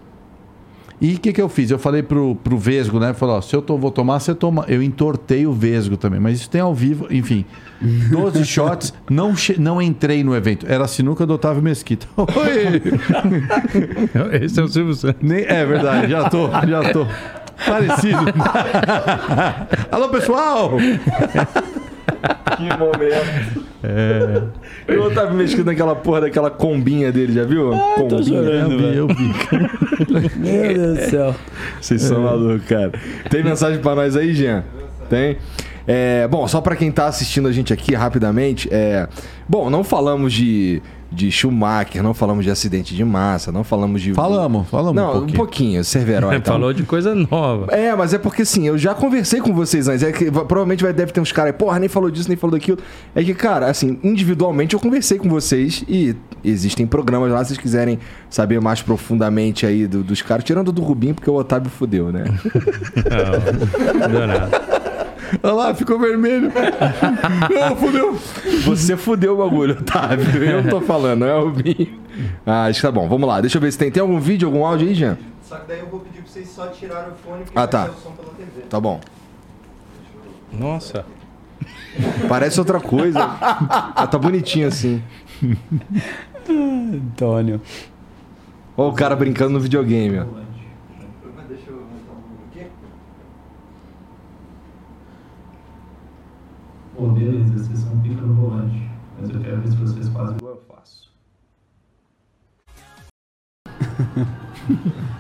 E o que, que eu fiz? Eu falei pro, pro Vesgo, né? Falou, ó, se eu to- vou tomar, você toma. Eu entortei o Vesgo também, mas isso tem ao vivo, enfim. 12 shots, não, não entrei no evento. Era a sinuca do Otávio Mesquita. Oi! Esse é o Silvio Santos. Nem- é verdade, já tô, já tô. Parecido. Alô, pessoal! Que momento. É. Eu Otávio mexendo naquela porra daquela combinha dele, já viu? combinha. Eu vi, eu vi. Meu Deus do céu. Vocês são malucos, cara. Tem mensagem pra nós aí, Jean? Tem? É, bom, só pra quem tá assistindo a gente aqui rapidamente, é, bom, não falamos de, de Schumacher, não falamos de acidente de massa, não falamos de. Falamos, falamos Não, um pouquinho. um pouquinho, Cerveró. Então. Falou de coisa nova. É, mas é porque assim, eu já conversei com vocês antes. É que va- provavelmente vai, deve ter uns caras, porra, nem falou disso, nem falou daquilo. É que, cara, assim, individualmente eu conversei com vocês e existem programas lá, se vocês quiserem saber mais profundamente aí do- dos caras, tirando do Rubinho, porque o Otávio fudeu, né? Não, não deu nada. Olha lá, ficou vermelho. Não, fudeu. Você fudeu o bagulho, Otávio. Eu não tô falando, não é o Rubinho. Ah, acho que tá bom. Vamos lá, deixa eu ver se tem. Tem algum vídeo, algum áudio aí, Jean? Só que daí eu vou pedir pra vocês só tirarem o fone porque Ah, tá. o som pela TV. Tá bom. Nossa. Parece outra coisa. ah, tá bonitinho assim. Antônio. Olha o cara brincando no videogame, ó. Deixa eu aumentar o volume aqui. Pô, beleza, vocês são pica no volante. Mas eu quero ver se vocês fazem igual eu faço.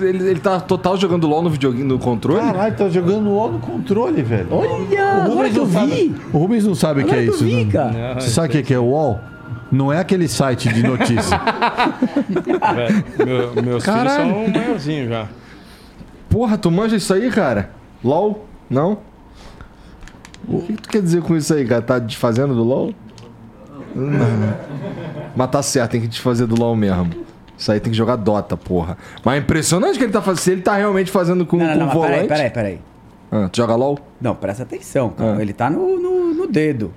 Ele, ele tá total jogando LOL no videogame, no controle? Caralho, tá jogando LOL no controle, velho. Olha, agora Rubens não sabe- vi. O Rubens não sabe o que é isso, vi, né? cara. Você sabe o que que é o UOL? Não é aquele site de notícia. Meu- meus Caralho. filhos são maiorzinhos já. Porra, tu manja isso aí, cara? LOL? Não? O que tu quer dizer com isso aí, cara? Tá desfazendo do LOL? Não. Mas tá certo, tem que desfazer do LOL mesmo. Isso aí tem que jogar Dota, porra. Mas é impressionante que ele tá fazendo. Se ele tá realmente fazendo com, Não, não, com não, mas volante. peraí, peraí, peraí. Ah, tu joga LOL? Não, presta atenção, cara. Ah. Ele tá no, no, no dedo.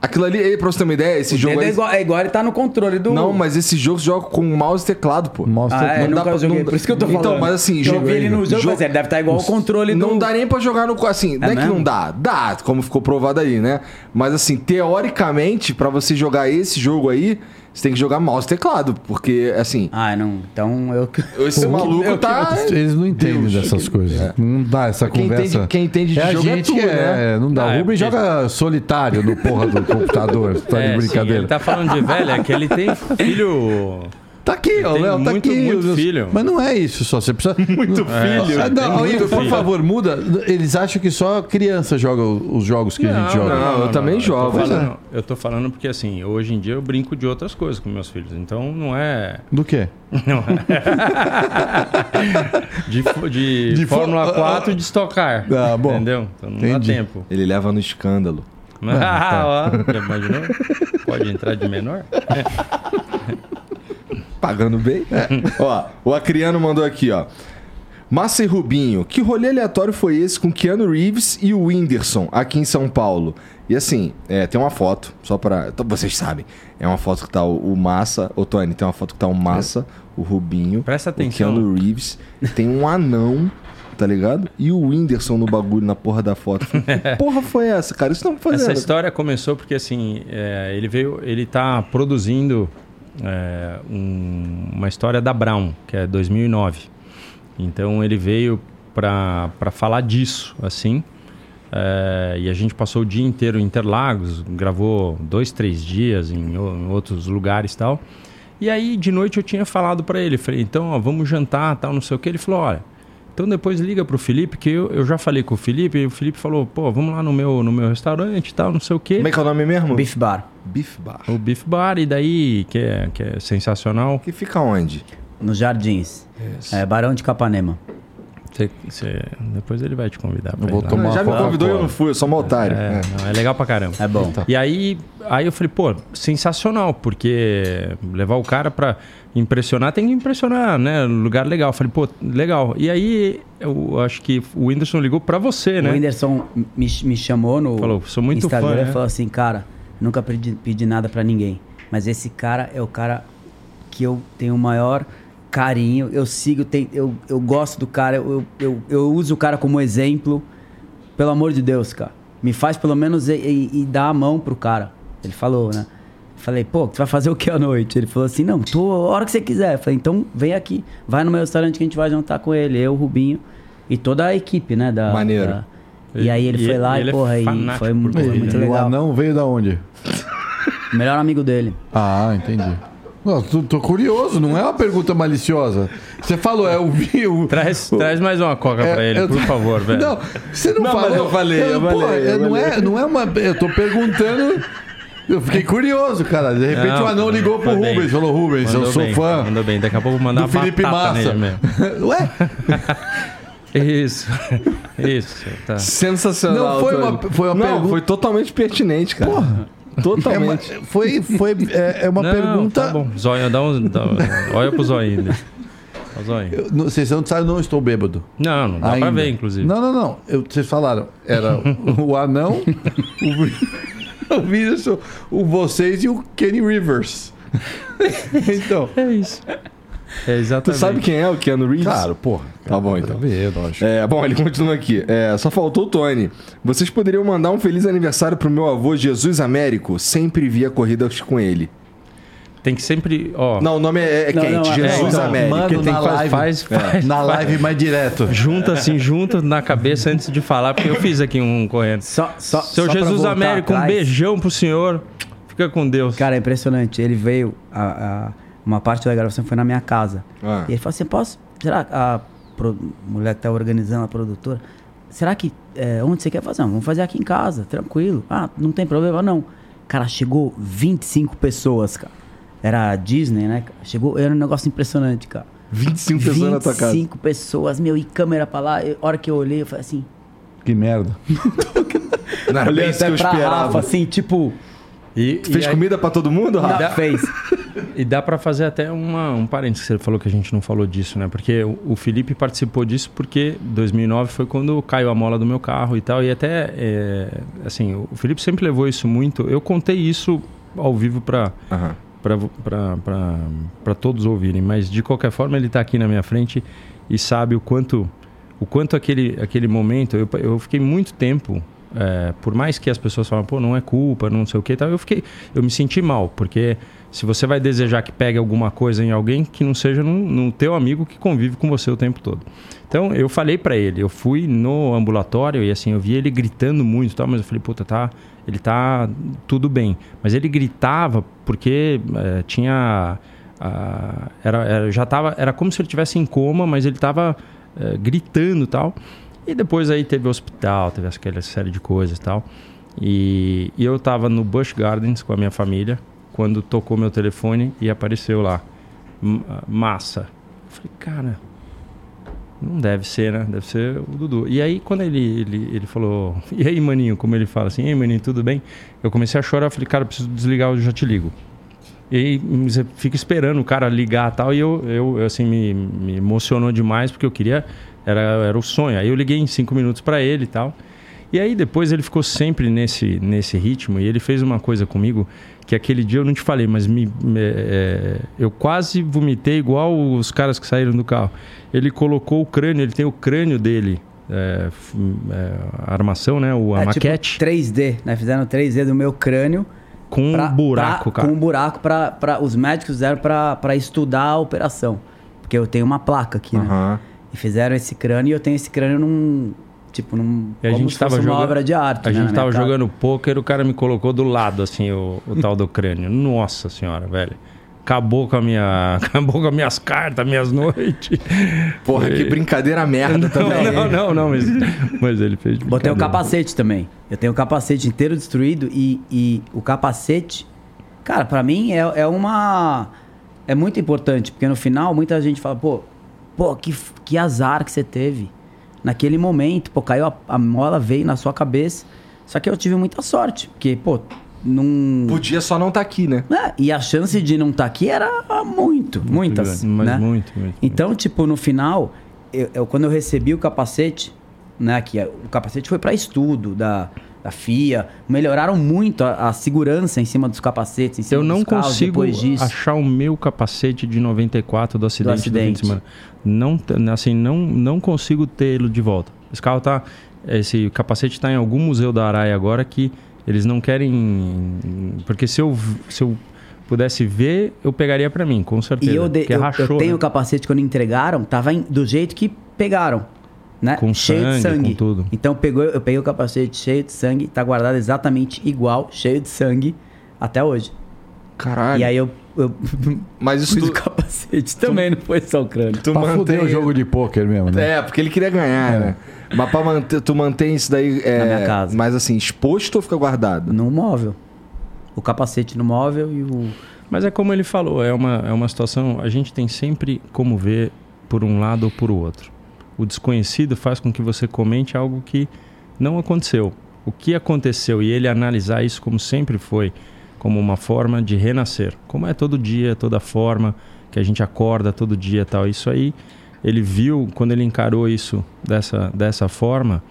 Aquilo ali, ei, pra você ter uma ideia, esse O jogo dedo é aí. igual, é igual ele tá no controle do. Não, mas esse jogo joga com mouse e teclado, pô. Mostra Ah, é, Não dá pra- não- Por isso que eu tô Então, falando. mas assim, eu jogo- vi ele no jogo, jogo- mas ele deve estar igual o controle do. Não dá nem pra jogar no. Assim, não é, que mesmo? não dá. Dá, como ficou provado aí, né? Mas assim, teoricamente, pra você jogar esse jogo aí, você tem que jogar mouse e teclado. Porque, assim, Ah, não. Então eu. esse maluco eu- tá. Eles não entendem Deus. dessas coisas. Não dá essa Quem conversa. entende- quem entende de é jogo é gente tu, que né? é, Não dá. Ah, o é porque- joga solitário no porra do computador. Tá É, de sim, brincadeira. ele tá falando de velho, é que ele tem filho. Tá aqui, ó, Léo, tá muito, aqui. muito Os- filho. Mas não é isso só. Você precisa. Muito filho. Ah, tem não, muito por filho. favor, muda. Eles acham que só criança joga os jogos que a gente joga. não, eu também jogo. Eu tô, falando, eu tô falando porque, assim, hoje em dia eu brinco de outras coisas com meus filhos. Então não é. Do quê? De, fo- de, De fo- Fórmula 4 e de estocar. Ah, bom. Entendeu? Então não Entendi. dá tempo. Ele leva no escândalo. Ah, ó, já imaginou? Pode entrar de menor? Pagando bem. ó, o Acriano mandou aqui, ó. Massa e Rubinho, que rolê aleatório foi esse com Keanu Reeves e o Whindersson aqui em São Paulo? E assim, é, tem uma foto, só pra. então Vocês sabem. É uma foto que tá o, o Massa. Ô, Tony, tem uma foto que tá o Massa, o Rubinho, Presta o atenção. Keanu Reeves. Tem um anão, tá ligado? E o Whindersson no bagulho, na porra da foto. Que porra foi essa, cara? Isso não fazendo. Essa história começou porque assim, é, ele veio, ele tá produzindo é, um- uma história da Brown, que é 2009. Então ele veio para falar disso, assim. é, e a gente passou o dia inteiro em Interlagos, gravou dois, três dias em, em outros lugares tal. E aí de noite eu tinha falado para ele, falei, então ó, vamos jantar, tal, não sei o que. Ele falou, olha, então depois liga pro Felipe, que eu, eu já falei com o Felipe, e o Felipe falou, pô, vamos lá no meu, no meu restaurante e tal, não sei o quê. Como é que é o nome mesmo? Beef Bar. Beef Bar. O Beef Bar, e daí, que é, que é sensacional. Que fica onde? Nos Jardins. É, Barão de Capanema. Cê- cê- depois ele vai te convidar. Eu vou tomar já me convidou e eu não fui, eu sou um otário. É, É. não, é legal pra caramba. É bom. E aí, aí eu falei, pô, sensacional, porque levar o cara pra impressionar tem que impressionar, né? Lugar legal. Falei, pô, legal. E aí, eu acho que o Whindersson ligou pra você, O né? Whindersson me, me chamou no Falou, sou muito Instagram fã, e né? falou assim, cara, nunca pedi, pedi nada pra ninguém. Mas esse cara é o cara que eu tenho o maior carinho. Eu sigo, tem, eu, eu gosto do cara, eu, eu, eu uso o cara como exemplo. Pelo amor de Deus, cara. Me faz pelo menos e, e, e dar a mão pro cara. Ele falou, né? Falei, pô, tu vai fazer o que à noite? Ele falou assim, não, tô a hora que você quiser. Eu falei, então vem aqui, vai no meu restaurante que a gente vai jantar com ele, eu, o Rubinho e toda a equipe, né? Da, Maneiro. da- E aí ele E- foi lá e e, ele é porra, e fanático foi, por foi comida. muito E o legal. anão veio da onde? Melhor amigo dele. Ah, entendi. Não, tô, tô curioso, não é uma pergunta maliciosa. Você falou, é o vinho. Traz, traz mais uma coca É, pra ele, eu por favor, velho. Não, você não, Não, falou. mas eu falei, eu pô, falei, é, eu não, falei. é, não é uma. Eu tô perguntando. Eu fiquei curioso, cara. De repente Não, o anão ligou pro bem. Rubens, falou: Rubens, eu Mandou sou bem, fã Mandou bem. Daqui a pouco eu vou mandar uma Felipe batata Massa. nele mesmo. Ué? Isso. Isso. Tá. Sensacional. Não, foi uma- foi uma Não, pergunta- foi totalmente pertinente, cara. Porra. É uma, Totalmente. foi foi é, é uma Não, pergunta. Tá bom. Zóio, dá um. Dá, olha pro zóio ainda. Olha o zóio. Eu- não- Vocês não sabem, eu não estou bêbado. Não, não dá pra ainda. ver, inclusive. Não, não, não. Eu- vocês falaram. Era o, o anão, o, Vi- o Whindersson, o vocês e o Kenny Rivers. então. É isso. É Tu exatamente. sabe quem é o Keanu Reeves? Claro, porra. Tá bom, então. Ver, lógico. É, bom, ele continua aqui. É, só faltou o Tony. Vocês poderiam mandar um feliz aniversário pro meu avô Jesus Américo? Sempre via corridas com ele. Tem que sempre. Ó, Não, o nome é, é Não, quente. não, é- Jesus então, Américo. manda- porque tem na que faz, live. faz, faz, Na faz. live mais direto. Junta assim, junta na cabeça antes de falar, porque eu fiz aqui um correndo. Só, só, Seu só Jesus voltar Américo, um atrás, beijão pro senhor. Fica com Deus. Cara, é impressionante. Ele veio, a, a- uma parte da gravação foi na minha casa. Ah. E ele falou assim: posso. Será que a pro- mulher que tá organizando, a produtora, será que. é, onde você quer fazer? Não, vamos fazer aqui em casa, tranquilo. Ah, não tem problema não. Cara, chegou 25 pessoas, cara. Era a Disney, né? cara? Chegou, era um negócio impressionante, cara. 25 pessoas na tua casa. 25 pessoas, meu, e câmera pra lá. Eu- A hora que eu olhei, eu falei assim. Que merda. Não era olhei isso que até eu pra esperava. Rafa, assim, tipo. E, Tu fez e aí- comida pra todo mundo, Rafa? Não, fez. E dá pra fazer até uma, um parênteses, você falou que a gente não falou disso, né? Porque o, o Felipe participou disso porque 2009 foi quando caiu a mola do meu carro e tal. E até, é, assim, o Felipe sempre levou isso muito. Eu contei isso ao vivo pra, Aham. Para todos ouvirem, mas de qualquer forma ele está aqui na minha frente e sabe o quanto o quanto aquele, aquele momento eu, eu fiquei muito tempo é, por mais que as pessoas falam pô não é culpa não sei o que tal eu fiquei eu me senti mal porque se você vai desejar que pegue alguma coisa em alguém que não seja no, no teu amigo que convive com você o tempo todo. Então eu falei para ele eu fui no ambulatório e assim eu vi ele gritando muito tal mas eu falei puta tá ele tá tudo bem mas ele gritava porque eh, tinha era, era- já tava era como se ele tivesse em coma mas ele tava eh, gritando tal e depois aí teve o hospital teve aquela série de coisas e tal e, e eu tava no Busch Gardens com a minha família quando tocou meu telefone e apareceu lá "M- ah, massa eu falei cara não deve ser, né? Deve ser o Dudu. E aí, quando ele, ele, ele falou, e aí, maninho, como ele fala assim, e aí, maninho, tudo bem? Eu comecei a chorar, falei, cara, preciso desligar, eu já te ligo. E você fica esperando o cara ligar e tal, e eu, eu assim, me, me emocionou demais, porque eu queria, era, era o sonho. Aí eu liguei em cinco minutos para ele e tal. E aí, depois, ele ficou sempre nesse, nesse ritmo, e ele fez uma coisa comigo, que aquele dia eu não te falei, mas me, me- é, eu quase vomitei igual os caras que saíram do carro. Ele colocou o crânio, ele tem o crânio dele, é, é, a armação, né? O, a é, maquete, Tipo 3D, né? Fizeram 3D do meu crânio. Com pra- um buraco, pra- cara. Com um buraco para pra, os médicos fizeram pra pra estudar a operação. Porque eu tenho uma placa aqui, né? Aham. E fizeram esse crânio e eu tenho esse crânio num. Tipo, num. E a gente se tava fosse uma jogando- obra de arte. A né, gente tava jogando pôquer, o cara me colocou do lado, assim, o, o tal do crânio. Nossa senhora, velho. Acabou com a minha. Acabou com as minhas cartas, minhas noites. Porra, que brincadeira merda também. Não, não, não, não, mas, mas ele fez. Botei o capacete também. Eu tenho o capacete inteiro destruído e, e o capacete, cara, pra mim é, é uma. É muito importante, porque no final muita gente fala, pô, pô, que, que azar que você teve naquele momento. Pô, caiu a, a mola, veio na sua cabeça. Só que eu tive muita sorte, porque, pô, não. Podia só não estar aqui, né? É, e a chance de não estar aqui era muito, muitas. grande, mas né? muito, muito, Então, tipo, no final, eu, eu- quando eu recebi o capacete, né, que é- o capacete foi para estudo da, da FIA, melhoraram muito a, a segurança em cima dos capacetes, em cima Eu não consigo achar o meu capacete de 94 do acidente do, fim acidente. de semana. Não, assim, não, não consigo tê-lo de volta. Esse carro tá. Esse capacete está em algum museu da Araia agora que eles não querem. Porque se eu, se eu pudesse ver, eu pegaria para mim, com certeza. E eu, de- porque eu, rachou, eu tenho né? o capacete quando entregaram, tava em- do jeito que pegaram. Né? Com cheio de sangue, sangue. com tudo. Então pegou, eu peguei o capacete cheio de sangue, tá guardado exatamente igual, cheio de sangue, até hoje. Caralho. E aí eu, eu Mas isso pus o tu, capacete também, não foi só o crânio. tu Pra mantém... o jogo de pôquer mesmo, né? É, porque ele queria ganhar, né? Mas pra manter, tu mantém isso daí... É, Na minha casa. Mas assim, exposto ou fica guardado? No móvel. O capacete no móvel e o. Mas é como ele falou, é uma, é uma situação. A gente tem sempre como ver por um lado ou por outro. O desconhecido faz com que você comente algo que não aconteceu. O que aconteceu e ele analisar isso como sempre foi, como uma forma de renascer. Como é todo dia, toda forma que a gente acorda todo dia e tal. Isso aí, ele viu quando ele encarou isso dessa, dessa forma.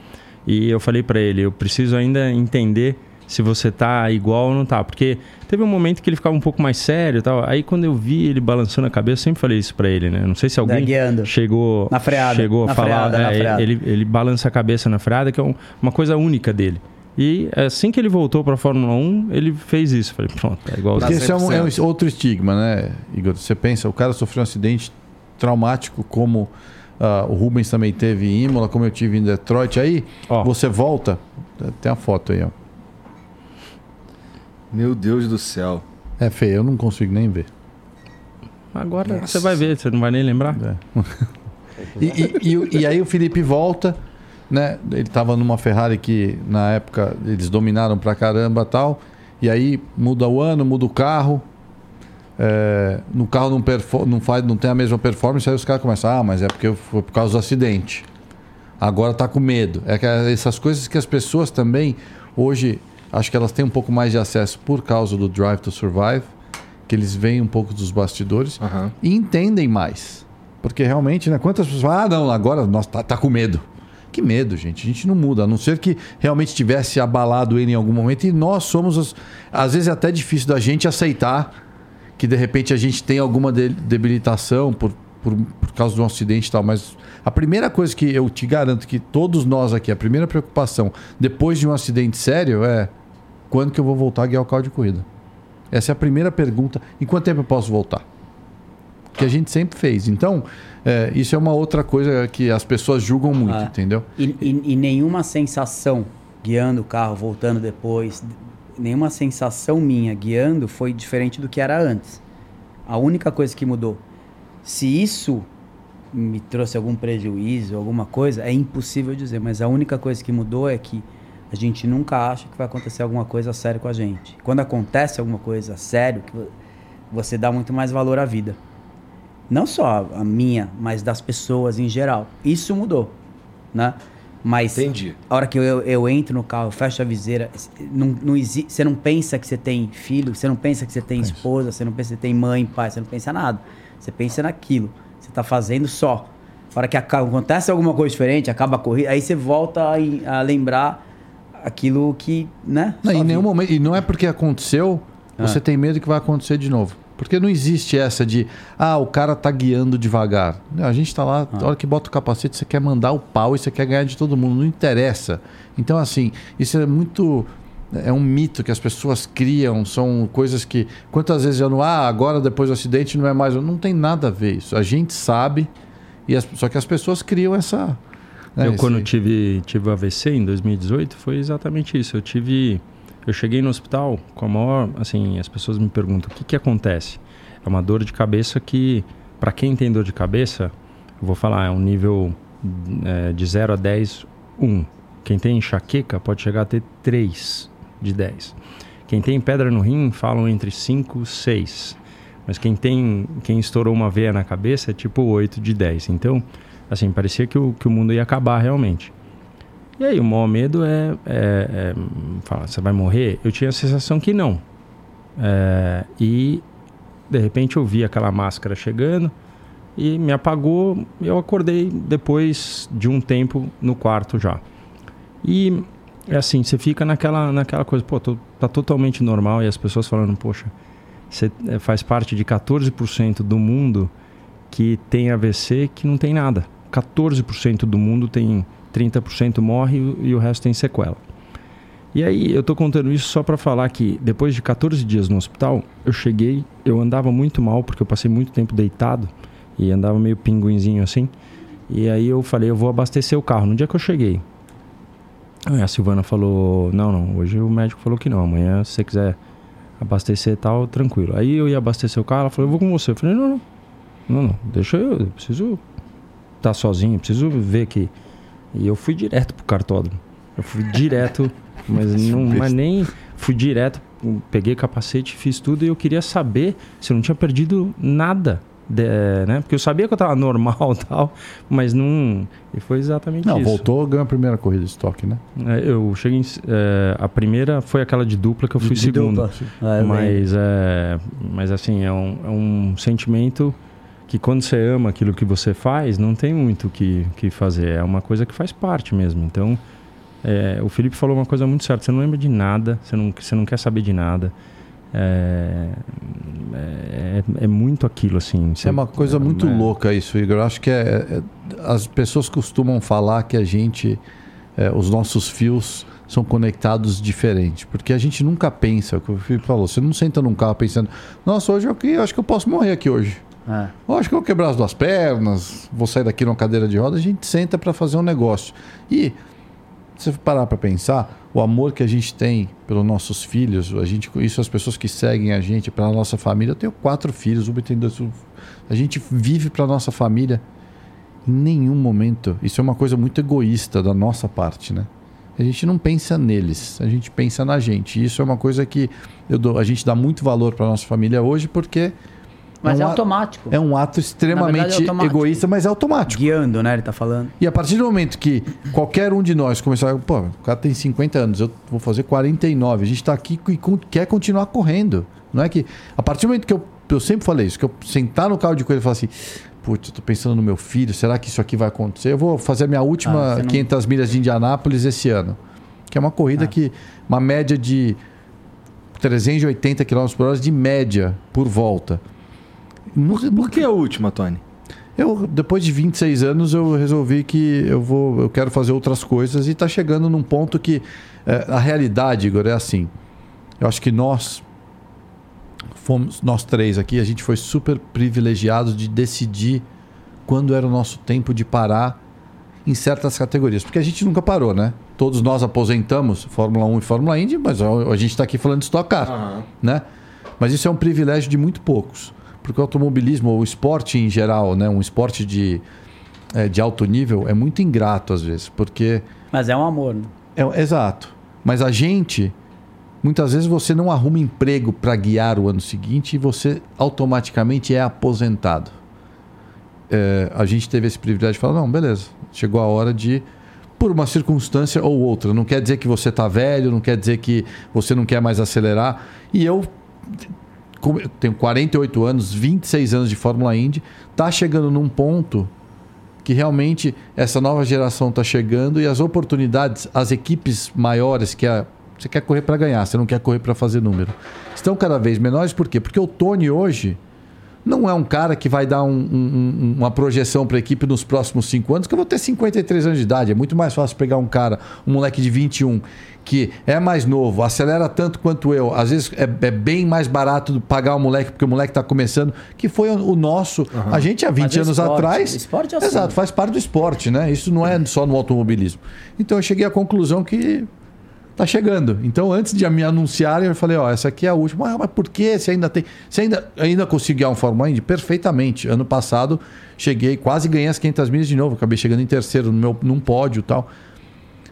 E eu falei para ele, eu preciso ainda entender se você tá igual ou não tá. Porque teve um momento que ele ficava um pouco mais sério e tal. Aí quando eu vi ele balançando a cabeça, eu sempre falei isso pra ele, né? Não sei se alguém chegou, Na freada, chegou a na falar. freada, na é, freada. Ele, ele balança a cabeça na freada, que é um- uma coisa única dele. E assim que ele voltou pra Fórmula 1, ele fez isso. Falei, pronto, é igual Porque esse é, um, é um 100%. outro estigma, né, Igor? Você pensa, o cara sofreu um acidente traumático, como ah, o Rubens também teve em Imola, como eu tive em Detroit. Aí Ó. você volta, tem a foto aí, ó. Meu Deus do céu. É feio, eu não consigo nem ver. Agora Nossa. você vai ver, você não vai nem lembrar. É. E, e- e- e aí o Felipe volta, né? Ele estava numa Ferrari que na época eles dominaram pra caramba tal. E aí muda o ano, muda o carro. É, no carro não, não, faz, não tem a mesma performance, aí os caras começam, ah, mas é porque foi por causa do acidente. Agora tá com medo. É que essas coisas que as pessoas também, hoje, acho que elas têm um pouco mais de acesso por causa do Drive to Survive, que eles veem um pouco dos bastidores Aham. e entendem mais. Porque realmente, né? Quantas pessoas falam, ah, não, agora nós tá, tá com medo. Que medo, gente. A gente não muda. A não ser que realmente tivesse abalado ele em algum momento. E nós somos. Os... Às vezes é até difícil da gente aceitar que de repente a gente tem alguma de- debilitação por, por, por causa de um acidente e tal. Mas a primeira coisa que eu te garanto que todos nós aqui, a primeira preocupação depois de um acidente sério é quando que eu vou voltar a guiar o carro de corrida? Essa é a primeira pergunta. Em quanto tempo eu posso voltar? Que a gente sempre fez. Então, é, isso é uma outra coisa que as pessoas julgam muito, Ah. entendeu? E, e- e nenhuma sensação guiando o carro, voltando depois, nenhuma sensação minha guiando foi diferente do que era antes. A única coisa que mudou. Se isso me trouxe algum prejuízo, alguma coisa, é impossível dizer, mas a única coisa que mudou é que a gente nunca acha que vai acontecer alguma coisa séria com a gente. Quando acontece alguma coisa vo- você dá muito mais valor à vida. Não só a minha, mas das pessoas em geral. Isso mudou, né? Mas Entendi. a hora que eu, eu entro no carro, fecho a viseira, não, não exi- você não pensa que você tem filho, você não pensa que você tem esposa, você não pensa que você tem mãe, pai, você não pensa nada. Você pensa naquilo. Você tá fazendo só. A hora que acontece alguma coisa diferente, acaba a corrida, aí você volta a, a lembrar aquilo que, né? Não, em nenhum momento, e não é porque aconteceu, Ah. você tem medo que vai acontecer de novo. Porque não existe essa de, ah, o cara tá guiando devagar. A gente tá lá, Ah. a hora que bota o capacete, você quer mandar o pau e você quer ganhar de todo mundo, não interessa. Então, assim, isso é muito. É um mito que as pessoas criam, são coisas que. Quantas vezes eu não. Ah, agora depois do acidente não é mais. Não tem nada a ver isso. A gente sabe, e as- só que as pessoas criam essa. né, eu, quando esse- tive, tive o AVC em 2018, foi exatamente isso. Eu tive. Eu cheguei no hospital com a maior. Assim, as pessoas me perguntam: o que, que acontece? É uma dor de cabeça que, para quem tem dor de cabeça, eu vou falar, é um nível é, de 0 a 10, 1. Quem tem enxaqueca pode chegar a ter 3 de 10. Quem tem pedra no rim falam entre 5 e 6. Mas quem tem. Quem estourou uma veia na cabeça é tipo 8 de 10. Então, assim, parecia que o, que o mundo ia acabar realmente. E aí, o maior medo é, é, é falar, você vai morrer? Eu tinha a sensação que não. É, e, de repente, eu vi aquela máscara chegando e me apagou. Eu acordei depois de um tempo no quarto já. E, é assim, você fica naquela, naquela coisa, pô, tô, tá totalmente normal. E as pessoas falando, poxa, você é, faz parte de 14% do mundo que tem AVC que não tem nada. 14% do mundo tem 30% morre e o resto tem sequela. E aí eu tô contando isso só para falar que depois de 14 dias no hospital, eu cheguei, eu andava muito mal porque eu passei muito tempo deitado e andava meio pinguinzinho assim. E aí eu falei, eu vou abastecer o carro. No dia que eu cheguei, a Silvana falou: "Não, não, hoje o médico falou que não. Amanhã se você quiser abastecer e tal, tranquilo. Aí eu ia abastecer o carro, ela falou, eu vou com você. Eu falei, não, não, não, não deixa eu, eu preciso estar sozinho, preciso ver aqui. E eu fui direto pro cartódromo. Eu fui direto, mas, não, mas nem fui direto, peguei capacete, fiz tudo e eu queria saber se eu não tinha perdido nada. de- né? Porque eu sabia que eu tava normal e tal, mas não. E foi exatamente Não, isso. voltou, ganhou a primeira corrida de estoque, né? É, Eu cheguei. Em, é, a primeira foi aquela de dupla que eu fui De segunda. dupla. Ah. Mas, é, mas assim, é um, é um sentimento que quando você ama aquilo que você faz, não tem muito o que, que fazer. É uma coisa que faz parte mesmo. Então, é, o Felipe falou uma coisa muito certa. Você não lembra de nada, você não, você não quer saber de nada. É, é, é muito aquilo, assim. Você- É uma coisa muito é, louca isso, Igor. Eu acho que é, é- as pessoas costumam falar que a gente, é, os nossos fios são conectados diferente, porque a gente nunca pensa, é o que o Felipe falou, você não senta num carro pensando, nossa, hoje eu, eu acho que eu posso morrer aqui hoje. É. Eu acho que eu vou quebrar as duas pernas, vou sair daqui numa cadeira de roda, a gente senta para fazer um negócio. E se você parar para pensar, o amor que a gente tem pelos nossos filhos, a gente, isso as pessoas que seguem a gente, pela nossa família. Eu tenho quatro filhos, Uber tem dois. A gente vive para nossa família. Em nenhum momento. Isso é uma coisa muito egoísta da nossa parte, né? A gente não pensa neles, a gente pensa na gente. Isso é uma coisa que eu dou, a gente dá muito valor para nossa família hoje porque Mas é, um a- automático. é um ato extremamente verdade, é egoísta, mas é automático. Guiando, né? Ele tá falando. E a partir do momento que qualquer um de nós começar, pô, o cara tem 50 anos, eu vou fazer 49, a gente está aqui e quer continuar correndo. Não é que a partir do momento que eu, eu sempre falei isso, que eu sentar no carro de corrida e falar assim, putz, eu tô pensando no meu filho, será que isso aqui vai acontecer? Eu vou fazer a minha Ah, última você não- 500 milhas de Indianápolis esse ano, que é uma corrida Ah. que uma média de 380 km por hora de média por volta. Por que a última, Tony? eu, depois de 26 anos, eu resolvi que eu vou, eu quero fazer outras coisas e está chegando num ponto que é, a realidade, Igor, é assim. Eu acho que nós fomos, nós três aqui, a gente foi super privilegiados de decidir quando era o nosso tempo de parar em certas categorias, porque a gente nunca parou, né? Todos nós aposentamos Fórmula 1 e Fórmula Indy, mas a a gente está aqui falando de Stock Car né? Mas isso é um privilégio de muito poucos, porque o automobilismo, o esporte em geral, né, um esporte de, é, de alto nível, é muito ingrato às vezes, porque Mas é um amor. Né? é, exato. Mas a gente, muitas vezes você não arruma emprego para guiar o ano seguinte e você automaticamente é aposentado. É, a gente teve esse privilégio de falar, não, beleza, chegou a hora de por uma circunstância ou outra. Não quer dizer que você está velho, não quer dizer que você não quer mais acelerar. E eu tenho 48 anos, 26 anos de Fórmula Indy, tá chegando num ponto que realmente essa nova geração está chegando e as oportunidades, as equipes maiores que a, você quer correr para ganhar, você não quer correr para fazer número, estão cada vez menores. Por quê? Porque o Tony hoje não é um cara que vai dar um- um- um- uma projeção para a equipe nos próximos cinco anos, que eu vou ter 53 anos de idade. É muito mais fácil pegar um cara, um moleque de 21, que é mais novo, acelera tanto quanto eu. Às vezes é, é bem mais barato pagar o moleque, porque o moleque está começando, que foi o, nosso. A gente há 20 Mas é anos esporte, atrás. esporte é assim. Exato, faz parte do esporte, né? Isso não é só no automobilismo. Então eu cheguei à conclusão que tá chegando. Então, antes de me anunciarem, eu falei, ó, essa aqui é a última. Ah, mas por que você ainda tem? Você ainda, ainda conseguiu guiar um Fórmula Indy? Perfeitamente. Ano passado, cheguei, quase ganhei as 500 milhas de novo. Acabei chegando em terceiro no meu, num pódio tal.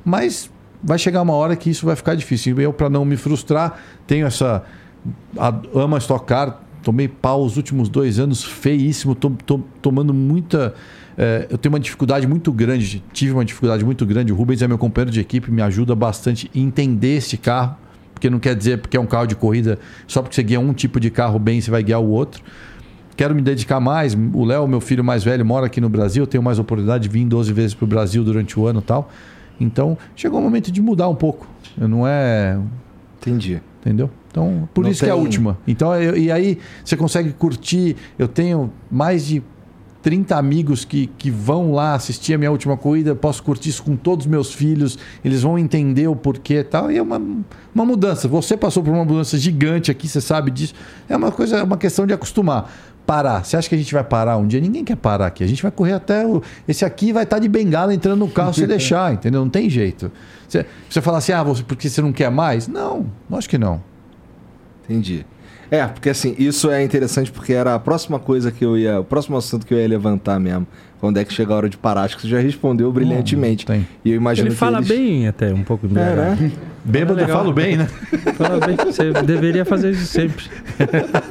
Mas vai chegar uma hora que isso vai ficar difícil. Eu, para não me frustrar, tenho essa... Amo a Stock Car. Tomei pau os últimos dois anos, feíssimo. Tô, tô tomando muita... é, eu tenho uma dificuldade muito grande, tive uma dificuldade muito grande. O Rubens é meu companheiro de equipe, me ajuda bastante a entender esse carro, porque não quer dizer porque é um carro de corrida, só porque você guia um tipo de carro bem, você vai guiar o outro. Quero me dedicar mais. O Léo, meu filho mais velho, mora aqui no Brasil, eu tenho mais oportunidade de vir 12 vezes para o Brasil durante o ano e tal. Então, chegou o momento de mudar um pouco. Não é Entendi. Entendeu? Então, por Não isso que é a tem- última. Então, eu- e aí você consegue curtir. Eu tenho mais de 30 amigos que, que vão lá assistir a minha última corrida. Eu posso curtir isso com todos os meus filhos. Eles vão entender o porquê e tal. E é uma, uma mudança. Você passou por uma mudança gigante aqui, você sabe disso. É uma coisa, é uma questão de acostumar. Parar. Você acha que a gente vai parar um dia? Ninguém quer parar aqui. A gente vai correr até o. Esse aqui vai estar de bengala entrando no carro se deixar, entendeu? Não tem jeito. Você, você fala assim, ah, você, porque você não quer mais? Não, acho que não. Entendi. É, porque assim, isso é interessante porque era a próxima coisa que eu ia. O próximo assunto que eu ia levantar mesmo. Quando é que chega a hora de parar? Acho que você já respondeu brilhantemente. tem. E eu imagino Ele que fala eles- bem até, um pouco É, embriagado. né? Bêbado eu falo bem, né? Fala bem. Você deveria fazer isso sempre.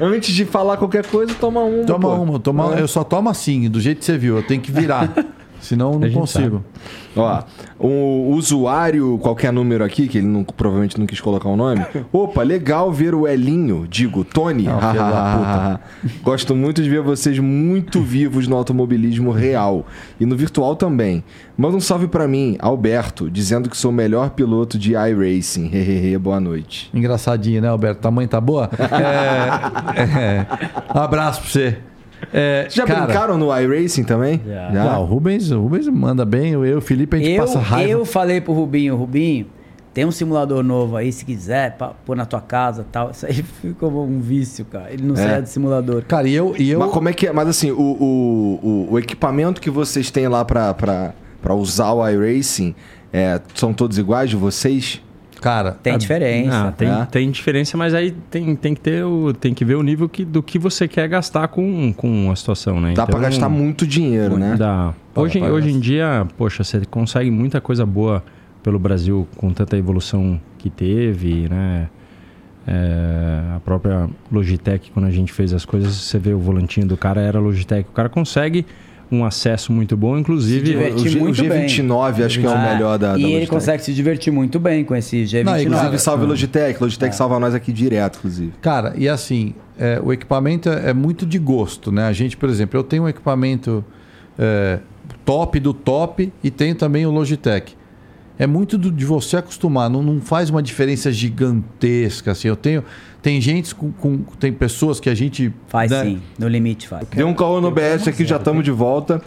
Antes de falar qualquer coisa, toma uma. Toma pô. uma, toma, É. eu só tomo assim, do jeito que você viu. Eu tenho que virar. Senão eu não consigo. Ó, o usuário, qualquer número aqui, que ele não- provavelmente não quis colocar o nome. Opa, legal ver o Elinho, digo, Tony. Não, filho da Gosto muito de ver vocês muito vivos no automobilismo real e no virtual também. Manda um salve pra mim, Alberto, dizendo que sou o melhor piloto de iRacing. Hehehe, boa noite. Engraçadinho, né, Alberto? Tamanho tá boa? É, é, um abraço pra você. É, Já cara, brincaram no iRacing também? Já. Ah, o Rubens, o Rubens manda bem, eu e o Felipe a gente Eu, passa raiva. eu falei pro Rubinho, Rubinho, tem um simulador novo aí, se quiser, pra pôr na tua casa e tal. Isso aí ficou um vício, cara. Ele não saia de simulador. Cara, e eu, e eu Mas como é que é? Mas assim, o, o, o, o equipamento que vocês têm lá pra, pra, pra usar o iRacing é, são todos iguais de vocês? Cara, Tem a- diferença. Ah, tem, É. tem diferença, mas aí tem, tem que ter o, tem que ver o nível que, do que você quer gastar com, com a situação, né? Dá pra gastar muito dinheiro, né? Dá. Hoje, pra hoje em dia, poxa, você consegue muita coisa boa pelo Brasil com tanta evolução que teve, né? É, a própria Logitech, quando a gente fez as coisas, você vê o volantinho do cara, era Logitech. O cara consegue um acesso muito bom, inclusive. O, G, o muito bem. G29 acho que é o Ah, melhor da, da E ele Logitech. consegue se divertir muito bem com esse G29. Não, Inclusive, salve Ah. Logitech. Logitech salva nós aqui direto, inclusive. Cara, e assim, é, o equipamento é, é muito de gosto, né? A gente, por exemplo, eu tenho um equipamento é, top do top e tenho também o Logitech. É muito do- de você acostumar, não, não faz uma diferença gigantesca, assim. Eu tenho, tem gente com, com- tem pessoas que a gente Faz né? sim, no limite faz. Deu um caô no BS aqui, já estamos de volta.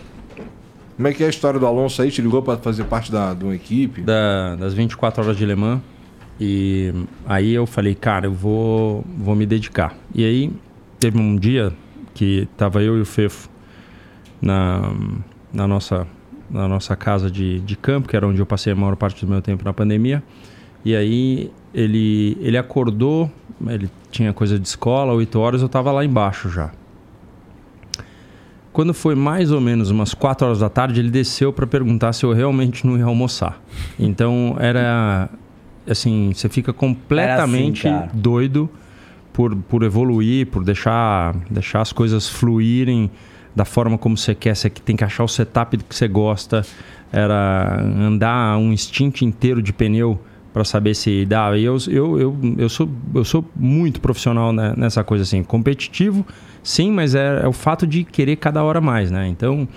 Como é que é a história do Alonso aí? Te ligou pra fazer parte da, de uma equipe? da- das 24 horas de Le Mans. E aí eu falei, cara, eu vou, vou me dedicar. E aí teve um dia que tava eu e o Fefo na, na, nossa, na nossa casa de, de campo, que era onde eu passei a maior parte do meu tempo na pandemia. E aí ele, ele acordou, ele tinha coisa de escola, 8 horas, eu tava lá embaixo já. Quando foi mais ou menos umas 4 horas da tarde, ele desceu para perguntar se eu realmente não ia almoçar. Então era assim, você fica completamente assim, doido por, por evoluir, por deixar, deixar as coisas fluírem da forma como você quer. Você tem que achar o setup que você gosta. Era andar um instinto inteiro de pneu para saber se dá. E eu, eu, eu, eu, sou, eu sou muito profissional né, nessa coisa assim. Competitivo, sim, mas é, é o fato de querer cada hora mais, né? Então,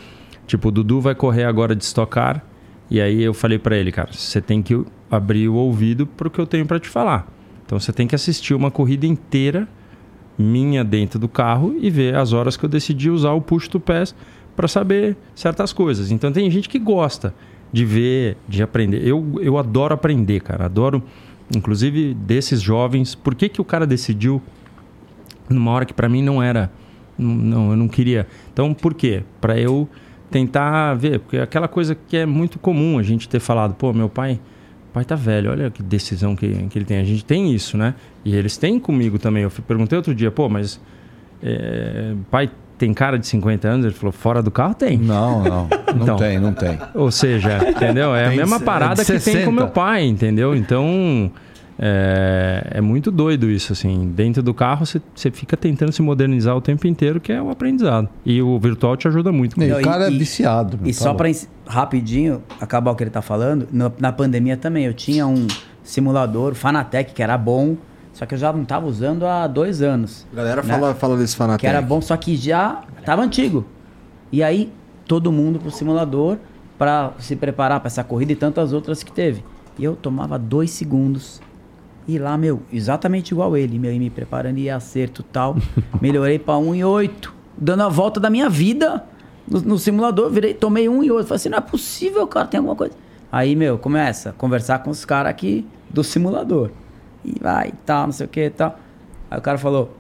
tipo, o Dudu vai correr agora de estocar. E aí eu falei para ele, cara, você tem que abrir o ouvido para o que eu tenho para te falar. Então você tem que assistir uma corrida inteira minha dentro do carro e ver as horas que eu decidi usar o push to pass para saber certas coisas. Então tem gente que gosta de ver, de aprender. Eu, eu adoro aprender, cara. Adoro, inclusive, desses jovens. Por que, que o cara decidiu numa hora que para mim não era. Não, eu não queria. Então, por quê? Para eu tentar ver. Porque é aquela coisa que é muito comum a gente ter falado, pô, meu pai. Pai tá velho, olha que decisão que, que ele tem. A gente tem isso, né? E eles têm comigo também. Eu perguntei outro dia, pô, mas é, pai tem cara de 50 anos? Ele falou, fora do carro tem. Não, não. Não Então. tem, não tem. Ou seja, entendeu? É a Tem mesma de- parada é que tem com 60. meu pai, entendeu? Então é, é muito doido isso, assim. Dentro do carro você fica tentando se modernizar o tempo inteiro, que é o aprendizado. E o virtual te ajuda muito com E o cara e- é viciado. meu, E tá só ens- rapidinho acabar o que ele tá falando, no- na pandemia também eu tinha um simulador, o Fanatec, que era bom, só que eu já não tava usando há dois anos. A galera Né? fala, fala desse fanatec. Que era bom, só que já tava antigo. E aí, todo mundo pro simulador pra se preparar pra essa corrida e tantas outras que teve. E eu tomava dois segundos. E lá, meu, exatamente igual ele, meu, e me preparando e acerto tal. Melhorei pra 1,8. Dando a volta da minha vida no, no simulador, virei, tomei 1,8. Falei assim, não é possível, cara, tem alguma coisa. Aí, meu, começa a conversar com os caras aqui do simulador. E vai, tal, não sei o que e tal. Aí o cara falou,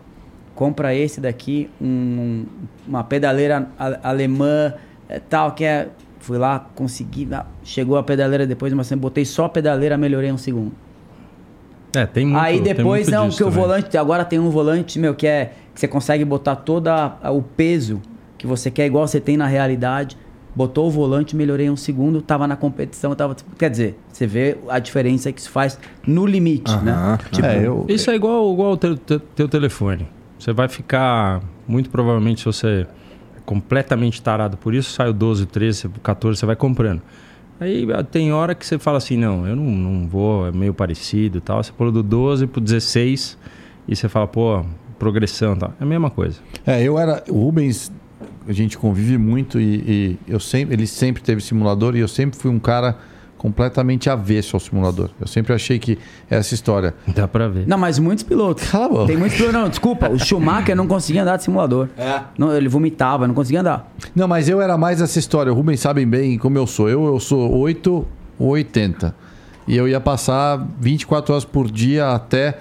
compra esse daqui, um- uma pedaleira alemã, é, tal, que é. Fui lá, consegui. Chegou a pedaleira depois de uma semana, botei só a pedaleira, melhorei um segundo. É, tem muito Aí depois, muito não, que o volante. Agora tem um volante, meu, que é. Que você consegue botar todo o peso que você quer, igual você tem na realidade. Botou o volante, melhorei um segundo, tava na competição, tava. Quer dizer, você vê a diferença que isso faz no limite, Aham. né? Tipo, É, eu, Isso é igual, igual o teu, teu, teu telefone. Você vai ficar, muito provavelmente, se você é completamente tarado por isso, sai o 12, 13, 14, você vai comprando. Aí ah, tem hora que você fala assim, não, eu não, não vou, é meio parecido e tal. Você pula do 12 pro 16 e você fala, pô, progressão e tal. É a mesma coisa. É, eu era. O Rubens, a gente convive muito e, e eu sempre, ele sempre teve simulador e eu sempre fui um cara completamente avesso ao simulador. Eu sempre achei que essa história. Dá pra ver. Não, mas muitos pilotos. Cala a boca. Tem muitos pilotos. Não, desculpa. O Schumacher não conseguia andar de simulador. É. Não, ele vomitava, não conseguia andar. Não, mas eu era mais essa história. O Rubens sabem bem como eu sou. Eu, eu sou 8 ou 80. E eu ia passar 24 horas por dia até.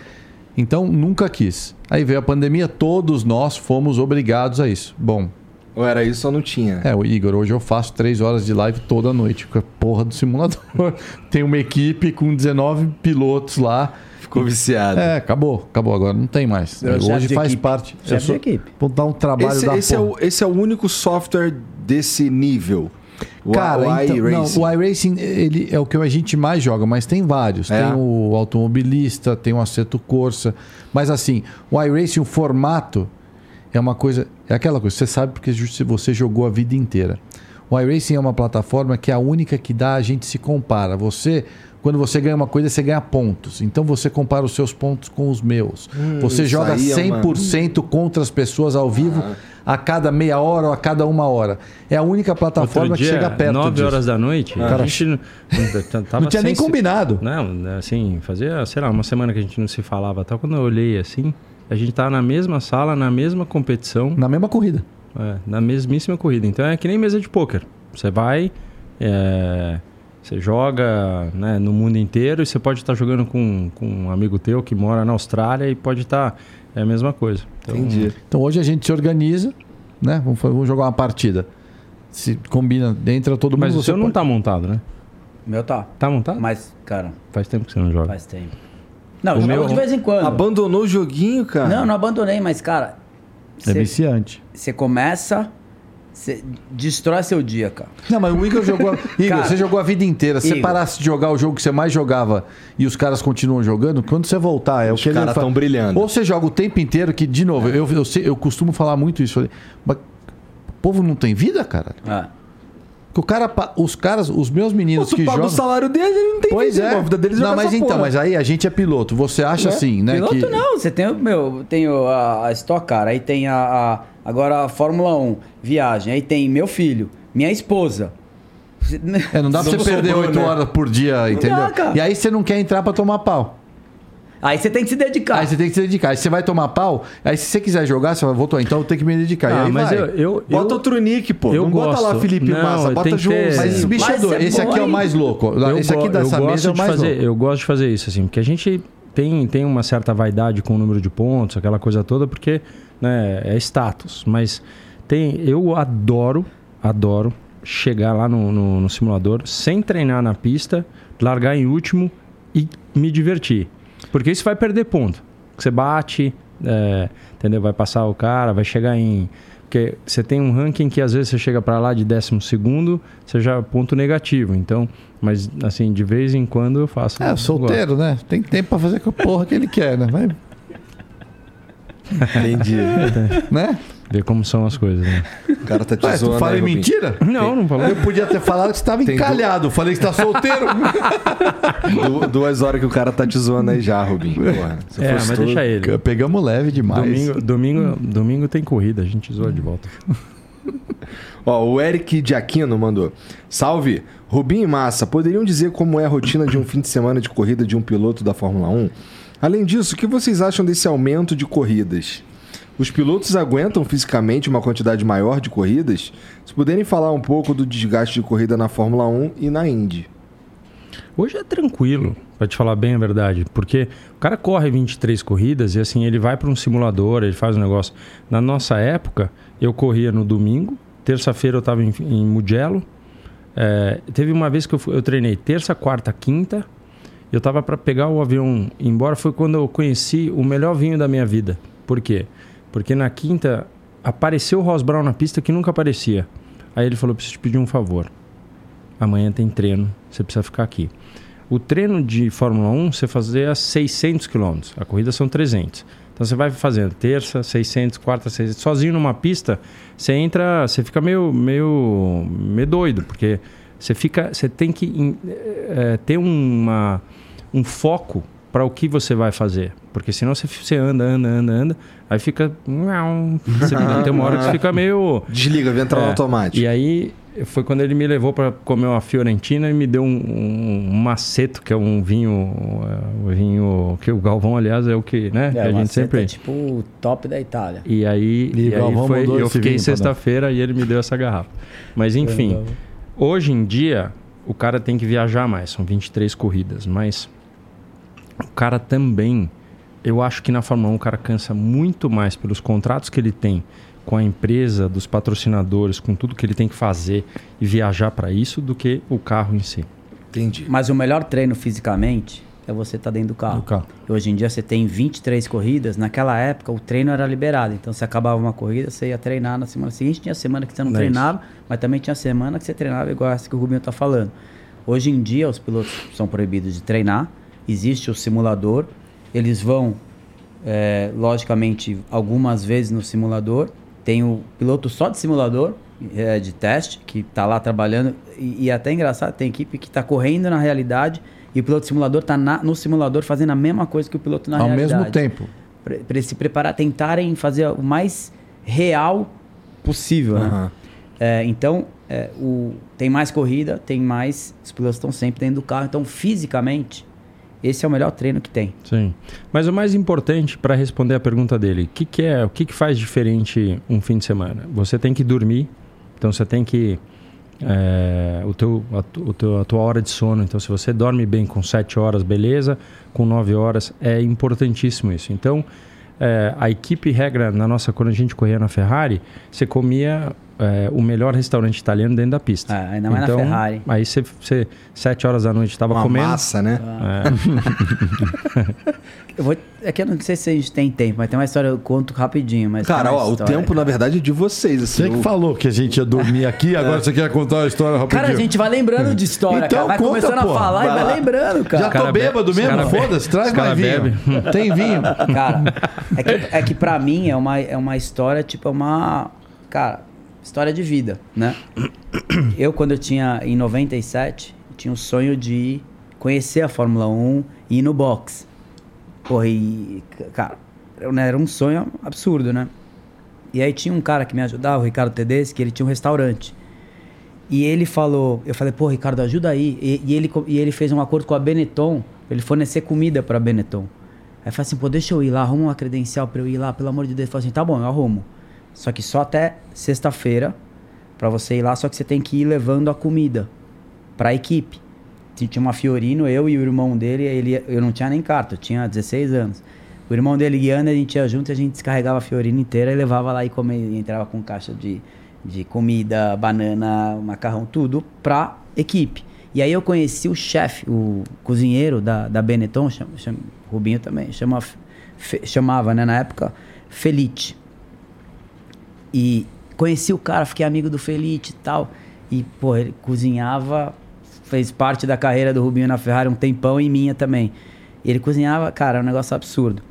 Então, nunca quis. Aí veio a pandemia, todos nós fomos obrigados a isso. Bom, Ou era isso ou não tinha? É, o Igor, hoje eu faço três horas de live toda noite com a porra do simulador. Tem uma equipe com 19 pilotos lá. Ficou viciado. É, acabou, acabou. Agora não tem mais. É chefe hoje faz equipe. parte. Chefe Eu sou- de equipe. Vou dar um trabalho Esse, da esse é porra. o, esse é o único software desse nível. O, Cara, o então, não, iRacing. o iRacing ele é o que a gente mais joga, mas tem vários. É. Tem o automobilista, tem o Aceto Corsa. Mas assim, o iRacing, o formato é uma coisa. É aquela coisa, você sabe porque você jogou a vida inteira. O iRacing é uma plataforma que é a única que dá, a gente se compara. Você, quando você ganha uma coisa, você ganha pontos. Então você compara os seus pontos com os meus. você isso joga aí é uma- 100% contra as pessoas ao vivo a cada meia hora ou a cada uma hora. É a única plataforma Outro que dia, chega perto 9 disso. horas da noite, Cara, a gente não, não, tava Não tinha nem sem se- combinado. Não, assim, fazia, sei lá, uma semana que a gente não se falava tal. Quando eu olhei assim, a gente tava na mesma sala, na mesma competição, Na mesma corrida. é, na mesmíssima corrida. Então é que nem mesa de pôquer. Você vai, é, você joga né, no mundo inteiro e você pode estar jogando com, com um amigo teu que mora na Austrália e pode estar. é a mesma coisa. Então, Entendi. Então hoje a gente se organiza, né? Vamos, vamos jogar uma partida. Se combina, entra todo mundo. Mas o você seu não pode- tá montado, né? O meu tá. Tá montado? Mas, cara, Faz tempo que você não joga. faz tempo. Não, O eu meu- de vez em quando. Abandonou o joguinho, cara? Não, não abandonei, mas, cara. É viciante. Você começa. Você destrói seu dia, cara. Não, mas o Igor jogou. Igor, Cara, você jogou a vida inteira. Se você parasse de jogar o jogo que você mais jogava e os caras continuam jogando, quando você voltar, é Os o que ele caras fa- tão brilhando. Ou você joga o tempo inteiro, que, de novo, eu, eu, sei- eu costumo falar muito isso. Falei, mas o povo não tem vida, cara? É. Que o cara, os caras, os meus meninos Pô, que jogam. o salário deles, ele não tem Pois vida, é. A vida deles é não, jogar mas então, porra. mas aí a gente é piloto. Você acha assim, né? Piloto que... não, você tem o meu, tem o- a, a Stock Car, aí tem a, a- agora a Fórmula 1, viagem, aí tem meu filho, minha esposa. É, não dá pra você perder oito né? horas por dia, entendeu? dá. E aí você não quer entrar pra tomar pau. Aí você tem que se dedicar. Aí você tem que se dedicar. Aí você vai tomar pau, aí se você quiser jogar, você vai, voltar, então eu tenho que me dedicar. Ah, aí mas vai. eu, eu, Bota eu, outro nick, pô. eu não bota lá gosto. Felipe Não, Massa, bota João. ter- Mas esse bicho é doido. é Esse aqui é o mais louco. eu esse aqui dessa eu gosto mesa é o de mais fazer, louco. Eu gosto de fazer isso, assim, porque a gente tem, tem uma certa vaidade com o número de pontos, aquela coisa toda, porque né, é status. Mas tem, eu adoro, adoro chegar lá no, no- no simulador sem treinar na pista, largar em último e me divertir. Porque isso vai perder ponto. Você bate, é, entendeu? Vai passar o cara, vai chegar em. Porque você tem um ranking que às vezes você chega pra lá de décimo segundo, você já é ponto negativo. Então, mas assim, de vez em quando eu faço. É, solteiro, né? Tem tempo pra fazer com a porra que ele quer, né? Vai, Entendi. né? Ver como são as coisas, né? O cara tá te Ué, tu zoando fala aí, em Rubinho. mentira? Não, não falou. Eu podia ter falado que você estava Tem encalhado. Falei que você tá solteiro. Du- Duas horas que o cara tá te zoando aí já, Rubinho. Porra, É, mas tu- deixa ele. Pegamos leve demais. Domingo, domingo, domingo tem corrida, a gente zoa de volta. Ó, o Eric de Aquino mandou. Salve! Rubinho e Massa, poderiam dizer como é a rotina de um fim de semana de corrida de um piloto da Fórmula 1? Além disso, o que vocês acham desse aumento de corridas? Os pilotos aguentam fisicamente uma quantidade maior de corridas? Se puderem falar um pouco do desgaste de corrida na Fórmula 1 e na Indy. Hoje é tranquilo, pra te falar bem a verdade, porque o cara corre 23 corridas e assim, ele vai para um simulador, ele faz um negócio. Na nossa época, eu corria no domingo, terça-feira eu estava em, em Mugello. É, teve uma vez que eu, eu treinei terça, quarta, quinta Eu tava para pegar o avião embora, foi quando eu conheci o melhor vinho da minha vida. Por quê? Porque na quinta apareceu o Ross Brown na pista que nunca aparecia. Aí ele falou: preciso te pedir um favor. Amanhã tem treino, você precisa ficar aqui. O treino de Fórmula 1 você fazer a 600 km, a corrida são 300. Então você vai fazendo terça, 600, quarta, 600. Sozinho numa pista, você entra, você fica meio, meio, meio doido, porque você fica, você tem que eh, ter uma, um foco para o que você vai fazer, porque senão você, você anda, anda, anda, anda, aí fica, você, tem uma hora que você fica meio Desliga, vem entrar no é, automático. E aí foi quando ele me levou para comer uma Fiorentina e me deu um, um, um maceto, que é um vinho, é, o vinho que o Galvão, aliás, é o que, né? que É, a uma gente sempre. tipo o top da Itália. E aí, E e o aí Galvão foi, eu fiquei sexta-feira e ele me deu essa garrafa. Mas enfim, hoje em dia o cara tem que viajar mais, são 23 corridas, mas o cara também, eu acho que na Fórmula 1 o cara cansa muito mais pelos contratos que ele tem com a empresa, dos patrocinadores, com tudo que ele tem que fazer e viajar para isso do que o carro em si. Entendi. Mas o melhor treino fisicamente é você estar dentro do carro. Do carro. E hoje em dia você tem 23 corridas. Naquela época o treino era liberado. Então você acabava uma corrida, você ia treinar na semana seguinte. Tinha semana que você não Não é treinava, mas também tinha semana que você treinava igual essa que o Rubinho está falando. Hoje em dia os pilotos são proibidos de treinar. Existe o simulador. Eles vão, é, logicamente, algumas vezes no simulador. Tem o piloto só de simulador, é, de teste, que está lá trabalhando. E, e até engraçado, tem equipe que está correndo na realidade e o piloto de simulador está no simulador fazendo a mesma coisa que o piloto na Ao realidade. mesmo tempo. Para se preparar, tentarem fazer o mais real possível, né? Aham. É, então, é, o, tem mais corrida, tem mais. Os pilotos estão sempre dentro do carro. Então, fisicamente, esse é o melhor treino que tem. Sim. Mas o mais importante para responder a pergunta dele, o que, que é, o que, que faz diferente um fim de semana? Você tem que dormir, então você tem que é, o teu, a, o teu, a tua hora de sono. Então, se você dorme bem com 7 horas, beleza. Com 9 horas, é importantíssimo isso. Então, é, a equipe regra na nossa, quando a gente corria na Ferrari, você comia é, o melhor restaurante italiano dentro da pista. É, ainda mais na então, Ferrari. Aí você, você 7 horas da noite estava Uma comendo. massa, né? É, Eu vou, é que eu não sei se a gente tem tempo, mas tem uma história, eu conto rapidinho. Mas Cara, ó, o tempo, na verdade, é de vocês. Assim, Você que o- falou que a gente ia dormir aqui, agora você quer contar a história rapidinho. Cara, a gente vai lembrando de história, Então cara. Vai conta, começando pô. a falar Vai e vai lembrando, cara. Já tô cara bêbado mesmo? Foda-se, traz mais cara vinho. bebe. Tem vinho. Cara, é que, é que pra mim é uma, é uma história, tipo, é uma. Cara, história de vida, né? Eu, quando eu tinha, em 97, eu tinha o sonho de conhecer a Fórmula 1 e ir no box. Porra, e. Cara, né, era um sonho absurdo, né? E aí tinha um cara que me ajudava, o Ricardo Tedeschi, que ele tinha um restaurante. E ele falou, eu falei, pô, Ricardo, ajuda aí. E, e ele, e ele fez um acordo com a Benetton, ele fornecer comida pra Benetton. Aí eu falei assim, pô, deixa eu ir lá, arruma uma credencial pra eu ir lá, pelo amor de Deus. Ele falou assim, tá bom, eu arrumo. Só que só até sexta-feira pra você ir lá, só que você tem que ir levando a comida pra equipe. Tinha tinha uma Fiorino, eu e o irmão dele, ele, eu não tinha nem carta, eu tinha 16 anos. O irmão dele guiando, a gente ia junto e a gente descarregava a Fiorino inteira e levava lá e comia, e entrava com caixa de, de comida, banana, macarrão, tudo pra equipe. E aí eu conheci o chefe, o cozinheiro da, da Benetton, chama, chama, Rubinho também, chama, Fe- chamava, né, na época, Felite. E conheci o cara, fiquei amigo do Felite e tal. E, pô, ele cozinhava, fez parte da carreira do Rubinho na Ferrari um tempão e minha também. E ele cozinhava, cara, é um negócio absurdo.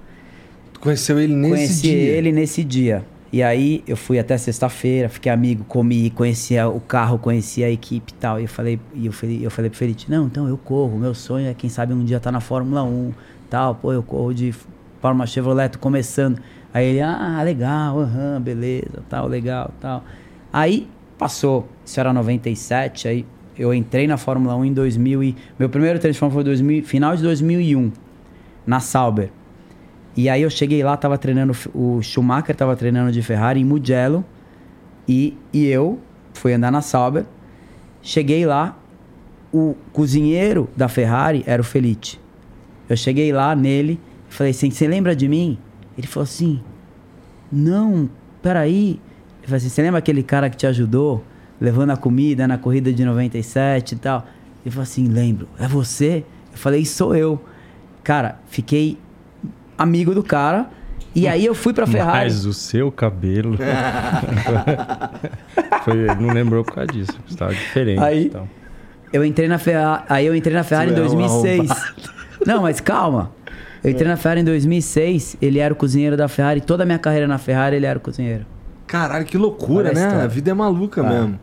Conheceu ele nesse Conheci dia. ele nesse dia. E aí eu fui até sexta-feira, fiquei amigo, comi, conhecia o carro, conhecia a equipe e tal. E eu falei, e eu falei, eu falei pro Felite, não, então eu corro, meu sonho é quem sabe um dia estar tá na Fórmula 1, tal, pô, eu corro de Fórmula Chevrolet, começando. Aí ele, ah, legal, aham, beleza, tal, legal, tal. Aí passou, isso era 97, aí eu entrei na Fórmula 1 em 2000 e meu primeiro treino de Fórmula 1 foi 2000, final de 2001, na Sauber. E aí eu cheguei lá, tava treinando, o Schumacher tava treinando de Ferrari em Mugello. E, e eu fui andar na Sauber. Cheguei lá, o cozinheiro da Ferrari era o Felite. Eu cheguei lá nele, falei assim, você lembra de mim? Ele falou assim, não, peraí. Eu falei assim, você lembra aquele cara que te ajudou, levando a comida na corrida de 97 e tal? Ele falou assim, lembro, é você? Eu falei, sou eu. Cara, fiquei amigo do cara. E aí eu fui pra Ferrari. Mas o seu cabelo. Foi, não lembrou por causa disso. Estava diferente. Aí- então. Eu entrei na Ferrari, aí eu entrei na Ferrari em Tu é 2006. Não, mas calma. Eu entrei na Ferrari em 2006, ele era o cozinheiro da Ferrari, toda a minha carreira na Ferrari ele era o cozinheiro. Caralho, que loucura, Olha a né? história. A vida é maluca Ah. mesmo.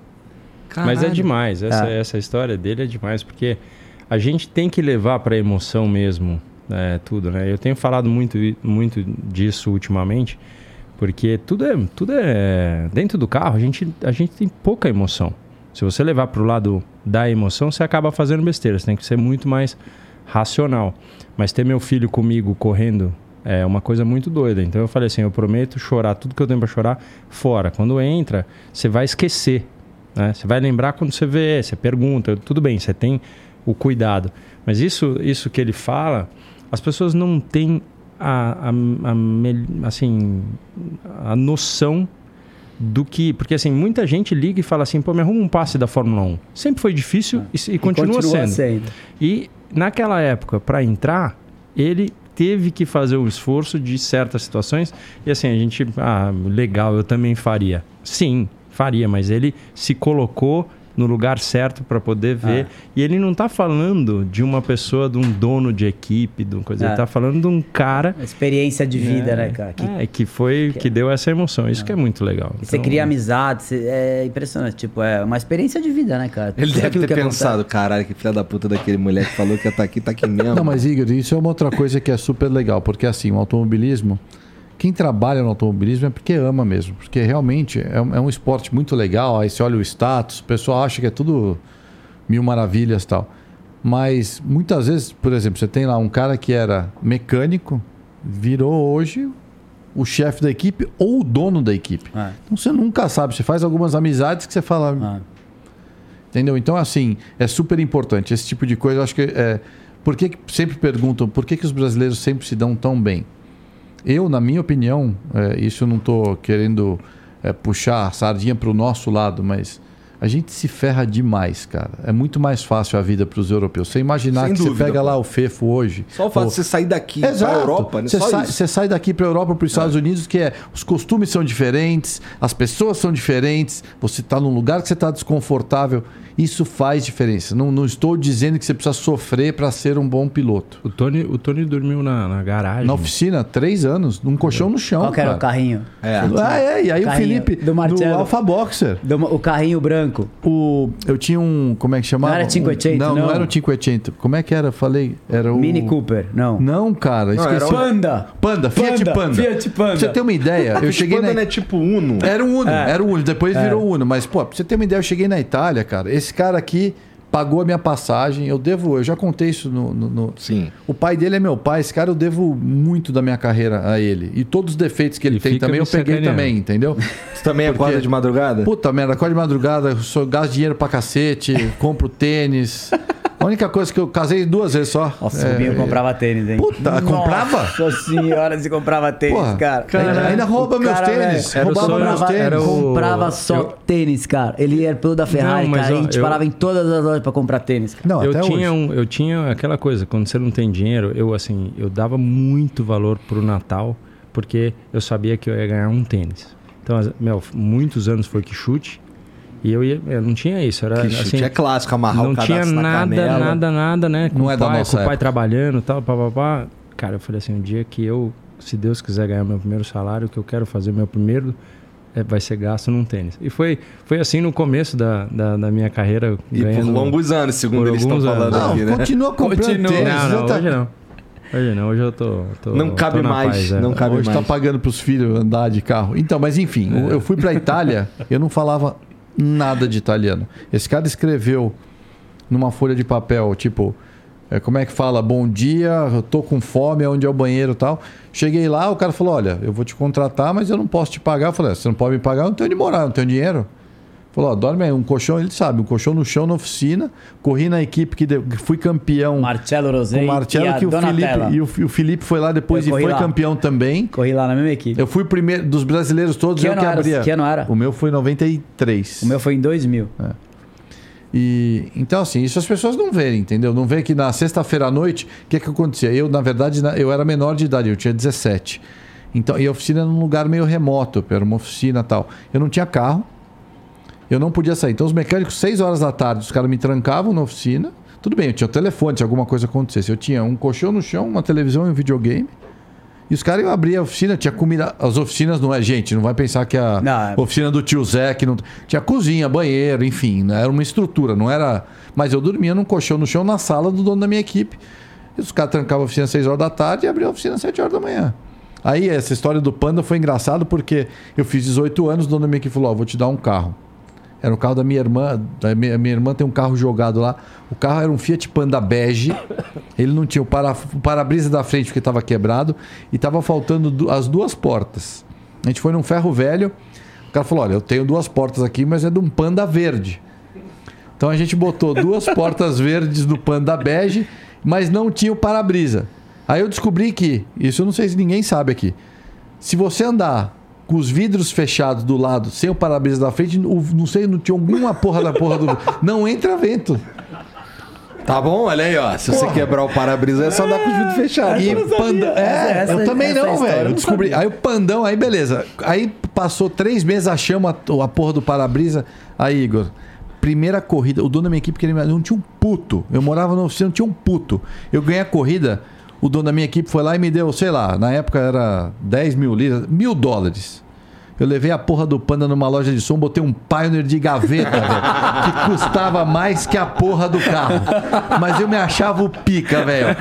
Mas é Caralho. demais. Essa, É. essa história dele é demais, porque a gente tem que levar pra emoção mesmo é, tudo, né? Eu tenho falado muito, muito disso ultimamente, porque tudo é, tudo é. Dentro do carro, a gente, a gente tem pouca emoção. Se você levar pro lado da emoção, você acaba fazendo besteira. Você tem que ser muito mais racional. Mas ter meu filho comigo correndo é uma coisa muito doida. Então eu falei assim: eu prometo chorar tudo que eu tenho pra chorar fora. Quando entra, você vai esquecer. né? Você vai lembrar quando você vê, você pergunta. Tudo bem, você tem o cuidado. Mas isso, isso que ele fala, as pessoas não têm a, a, a assim, a noção do que. Porque assim, muita gente liga e fala assim: pô, me arruma um passe da Fórmula 1. Sempre foi difícil e, e continua, sendo. E naquela época, para entrar, ele teve que fazer um esforço de certas situações. E assim, a gente, ah, legal, eu também faria. Sim, faria, mas ele se colocou no lugar certo para poder ver. E ele não tá falando de uma pessoa, de um dono de equipe, de uma coisa. É. Ele tá falando de um cara Uma experiência de vida, é, né, cara? Que, é, que foi que deu essa emoção. Isso que é muito legal. que você Então, cria amizade, você- é impressionante. Tipo, é uma experiência de vida, né, cara? Ele Tudo deve ter que pensado, caralho, que filha da puta daquele moleque falou que ia estar aqui, tá aqui mesmo. Não, mas Igor, isso é uma outra coisa que é super legal, porque assim, o automobilismo, quem trabalha no automobilismo é porque ama mesmo, porque realmente é um, é um esporte muito legal, aí você olha o status, o pessoal acha que é tudo mil maravilhas e tal. Mas muitas vezes, por exemplo, você tem lá um cara que era mecânico, virou hoje o chefe da equipe ou o dono da equipe. É. Então você nunca sabe, você faz algumas amizades que você fala, Ah, Entendeu? Então, assim, é super importante. Esse tipo de coisa, eu acho que. É, por que, que sempre perguntam por que, que os brasileiros sempre se dão tão bem? Eu, na minha opinião, é, isso eu não estou querendo é, puxar a sardinha para o nosso lado, mas a gente se ferra demais, cara. É muito mais fácil a vida para os europeus. Você imaginar Sem que dúvida, você pega pô. lá o FEFO hoje. Só o fato ou- de você sair daqui Exato. pra Europa, né? Você Só sai, isso. você sai daqui para Europa, para os Estados Unidos, que é os costumes são diferentes, as pessoas são diferentes, você está num lugar que você está desconfortável. Isso faz diferença. Não, não estou dizendo que você precisa sofrer para ser um bom piloto. O Tony, o Tony dormiu na, na garagem. Na oficina, três anos, num colchão no chão. Qual que era cara. o carrinho? É. Ah, é, e aí o Felipe, do Marcelo. Alpha Boxer. Do- o carrinho branco. O, eu tinha um. Como é que chamava? Não era 580, não, não, não? era o 580. Como é que era? Falei. Era o. Mini Cooper, não. Não, cara, Não, esqueci. era o- Panda. Panda, Fiat Panda, Panda. Fiat Panda. Pra você ter uma ideia, eu cheguei Panda na. não é tipo Uno. Era um Uno, É. era um Uno. Depois virou Uno. Mas, pô, pra você ter uma ideia, eu cheguei na Itália, cara. Esse cara aqui pagou a minha passagem. Eu devo, eu já contei isso no. no- no- Sim. O pai dele é meu pai.Esse cara eu devo muito da minha carreira a ele. E todos os defeitos que ele E tem também eu peguei sacaneando. também, entendeu? Você também Porque- acorda de madrugada? Puta merda, acordo de madrugada, eu sou, gasto dinheiro pra cacete, compro tênis. A única coisa que eu casei duas vezes só. Nossa, É, o Rubinho comprava tênis, hein? Puta, comprava? Nossa senhora, se comprava tênis, Porra, cara. ainda, ainda rouba meus cara, tênis. era Roubava sonho- meus comprava, tênis. era o- comprava só eu- tênis, cara. Ele era piloto da Ferrari, Não, mas cara. ó, a gente eu- parava em todas as lojas pra comprar tênis. cara. Não, eu até tinha hoje. um, eu tinha aquela coisa, quando você não tem dinheiro, eu assim, eu dava muito valor pro Natal, porque eu sabia que eu ia ganhar um tênis. Então, meu, muitos anos foi que chute e eu ia, eu não tinha isso, era Que chute assim, é clássico, amarrar não o tinha cadastro na nada, nada, nada, né? Com Não o é da pai, nossa com o pai trabalhando, e tal, papapá. Cara, eu falei assim, um dia que eu, se Deus quiser ganhar meu primeiro salário, o que eu quero fazer meu primeiro é, vai ser gasto num tênis. E foi, foi assim no começo da, da, da minha carreira, E por longos anos, segundo por eles estão falando anos. Não, aqui, né? continua comprando Continua. tênis. Não, não, tá- hoje não. Hoje não, hoje eu tô. tô Não cabe tô na mais, paz, é. não cabe Hoje mais. tá pagando pros filhos andar de carro. Então, mas enfim, É. eu fui pra Itália, eu não falava nada de italiano. Esse cara escreveu numa folha de papel, tipo, é, como é que fala? Bom dia, eu tô com fome, onde é o banheiro tal. Cheguei lá, o cara falou: Olha, eu vou te contratar, mas eu não posso te pagar. Eu falei: "Ah, Você não pode me pagar, eu não tenho onde morar, não tenho dinheiro. Falou: ó, dorme aí, um colchão, ele sabe, um colchão no chão na oficina. Corri na equipe que, que fui campeão Marcelo com Rosei o Marcelo, e que o. Felipe, e o, o Felipe foi lá depois Eu e foi lá. campeão também. Corri lá na mesma equipe. Eu fui primeiro dos brasileiros todos, Que eu que era? abria. Que ano era? O meu foi em 93. O meu foi em 2000. E então assim, isso as pessoas não veem, entendeu? Não vê que na sexta-feira à noite, o que que acontecia? Eu, na verdade, eu era menor de idade, eu tinha 17. Então, e a oficina era num lugar meio remoto, era uma oficina e tal. Eu não tinha carro, eu não podia sair. Então os mecânicos, 6 horas da tarde, os caras me trancavam na oficina. Tudo bem, eu tinha o telefone, se alguma coisa acontecesse. Eu tinha um colchão no chão, uma televisão e um videogame. E os caras iam abrir a oficina, tinha comida. As oficinas não é, gente, não vai pensar que a Não, é- oficina do tio Zé que não. Tinha cozinha, banheiro, enfim, né? era uma estrutura, não era. Mas eu dormia num colchão no chão na sala do dono da minha equipe. E os caras trancavam a oficina às 6 horas da tarde e abriam a oficina às 7 horas da manhã. Aí essa história do Panda foi engraçado porque eu fiz 18 anos, o dono da minha equipe falou: Ó, vou te dar um carro. Era o carro da minha irmã. Da minha, minha irmã tem um carro jogado lá. O carro era um Fiat Panda bege. Ele não tinha o, para, para-brisa da frente porque estava quebrado. E estava faltando du- as duas portas. A gente foi num ferro velho. O cara falou: Olha, eu tenho duas portas aqui, mas é de um Panda verde. Então a gente botou duas portas verdes do Panda bege, mas não tinha o para-brisa. Aí eu descobri que, isso eu não sei se ninguém sabe aqui, se você andar com os vidros fechados do lado, sem o para-brisa da frente, o- não sei, não tinha alguma porra da porra do. Não entra vento. Tá bom? Olha aí, ó. Se você quebrar o para-brisa, é só dar com os vidros fechados. E panda... É, Essa- eu também não, velho. Eu descobri. Aí o pandão, aí beleza. Aí passou três meses, achamos a, a porra do para-brisa. Aí, Igor, primeira corrida, o dono da minha equipe queria me não tinha um puto. Eu morava na oficina, não tinha um puto. Eu ganhei a corrida, o dono da minha equipe foi lá e me deu, sei lá, na época era 10 mil liras, mil dólares. Eu levei a porra do Panda numa loja de som, botei um Pioneer de gaveta, velho, que custava mais que a porra do carro. Mas eu me achava o pica, velho.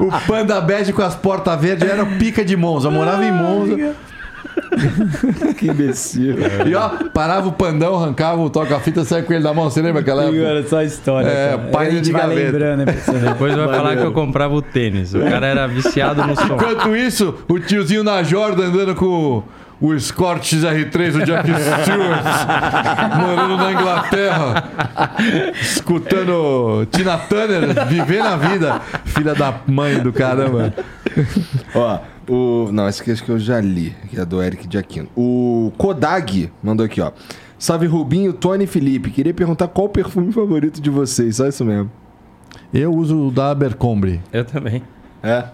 O, Panda bege com as portas verdes era o pica de Monza. Eu morava em Monza. Que imbecil. E ó, parava o pandão, arrancava o toca-fita, saia com ele na mão. Você lembra aquela época? Agora, só história. É, cara. pai de vai gaveta. lembrando, né? Depois vai falar que eu comprava o tênis. O cara era viciado no som. Enquanto isso, o tiozinho na Jordan andando com o Escort XR3 do Jack Stewart, morando na Inglaterra, escutando Tina Turner, vivendo a vida. Filha da mãe do caramba. Ó, o. Não, esse aqui acho que eu já li, que é do Eric Giaquino. O Kodag mandou aqui, ó. Salve Rubinho, Tony e Felipe. Queria perguntar qual o perfume favorito de vocês. Só isso mesmo. Eu uso o da Abercrombie. Eu também. É?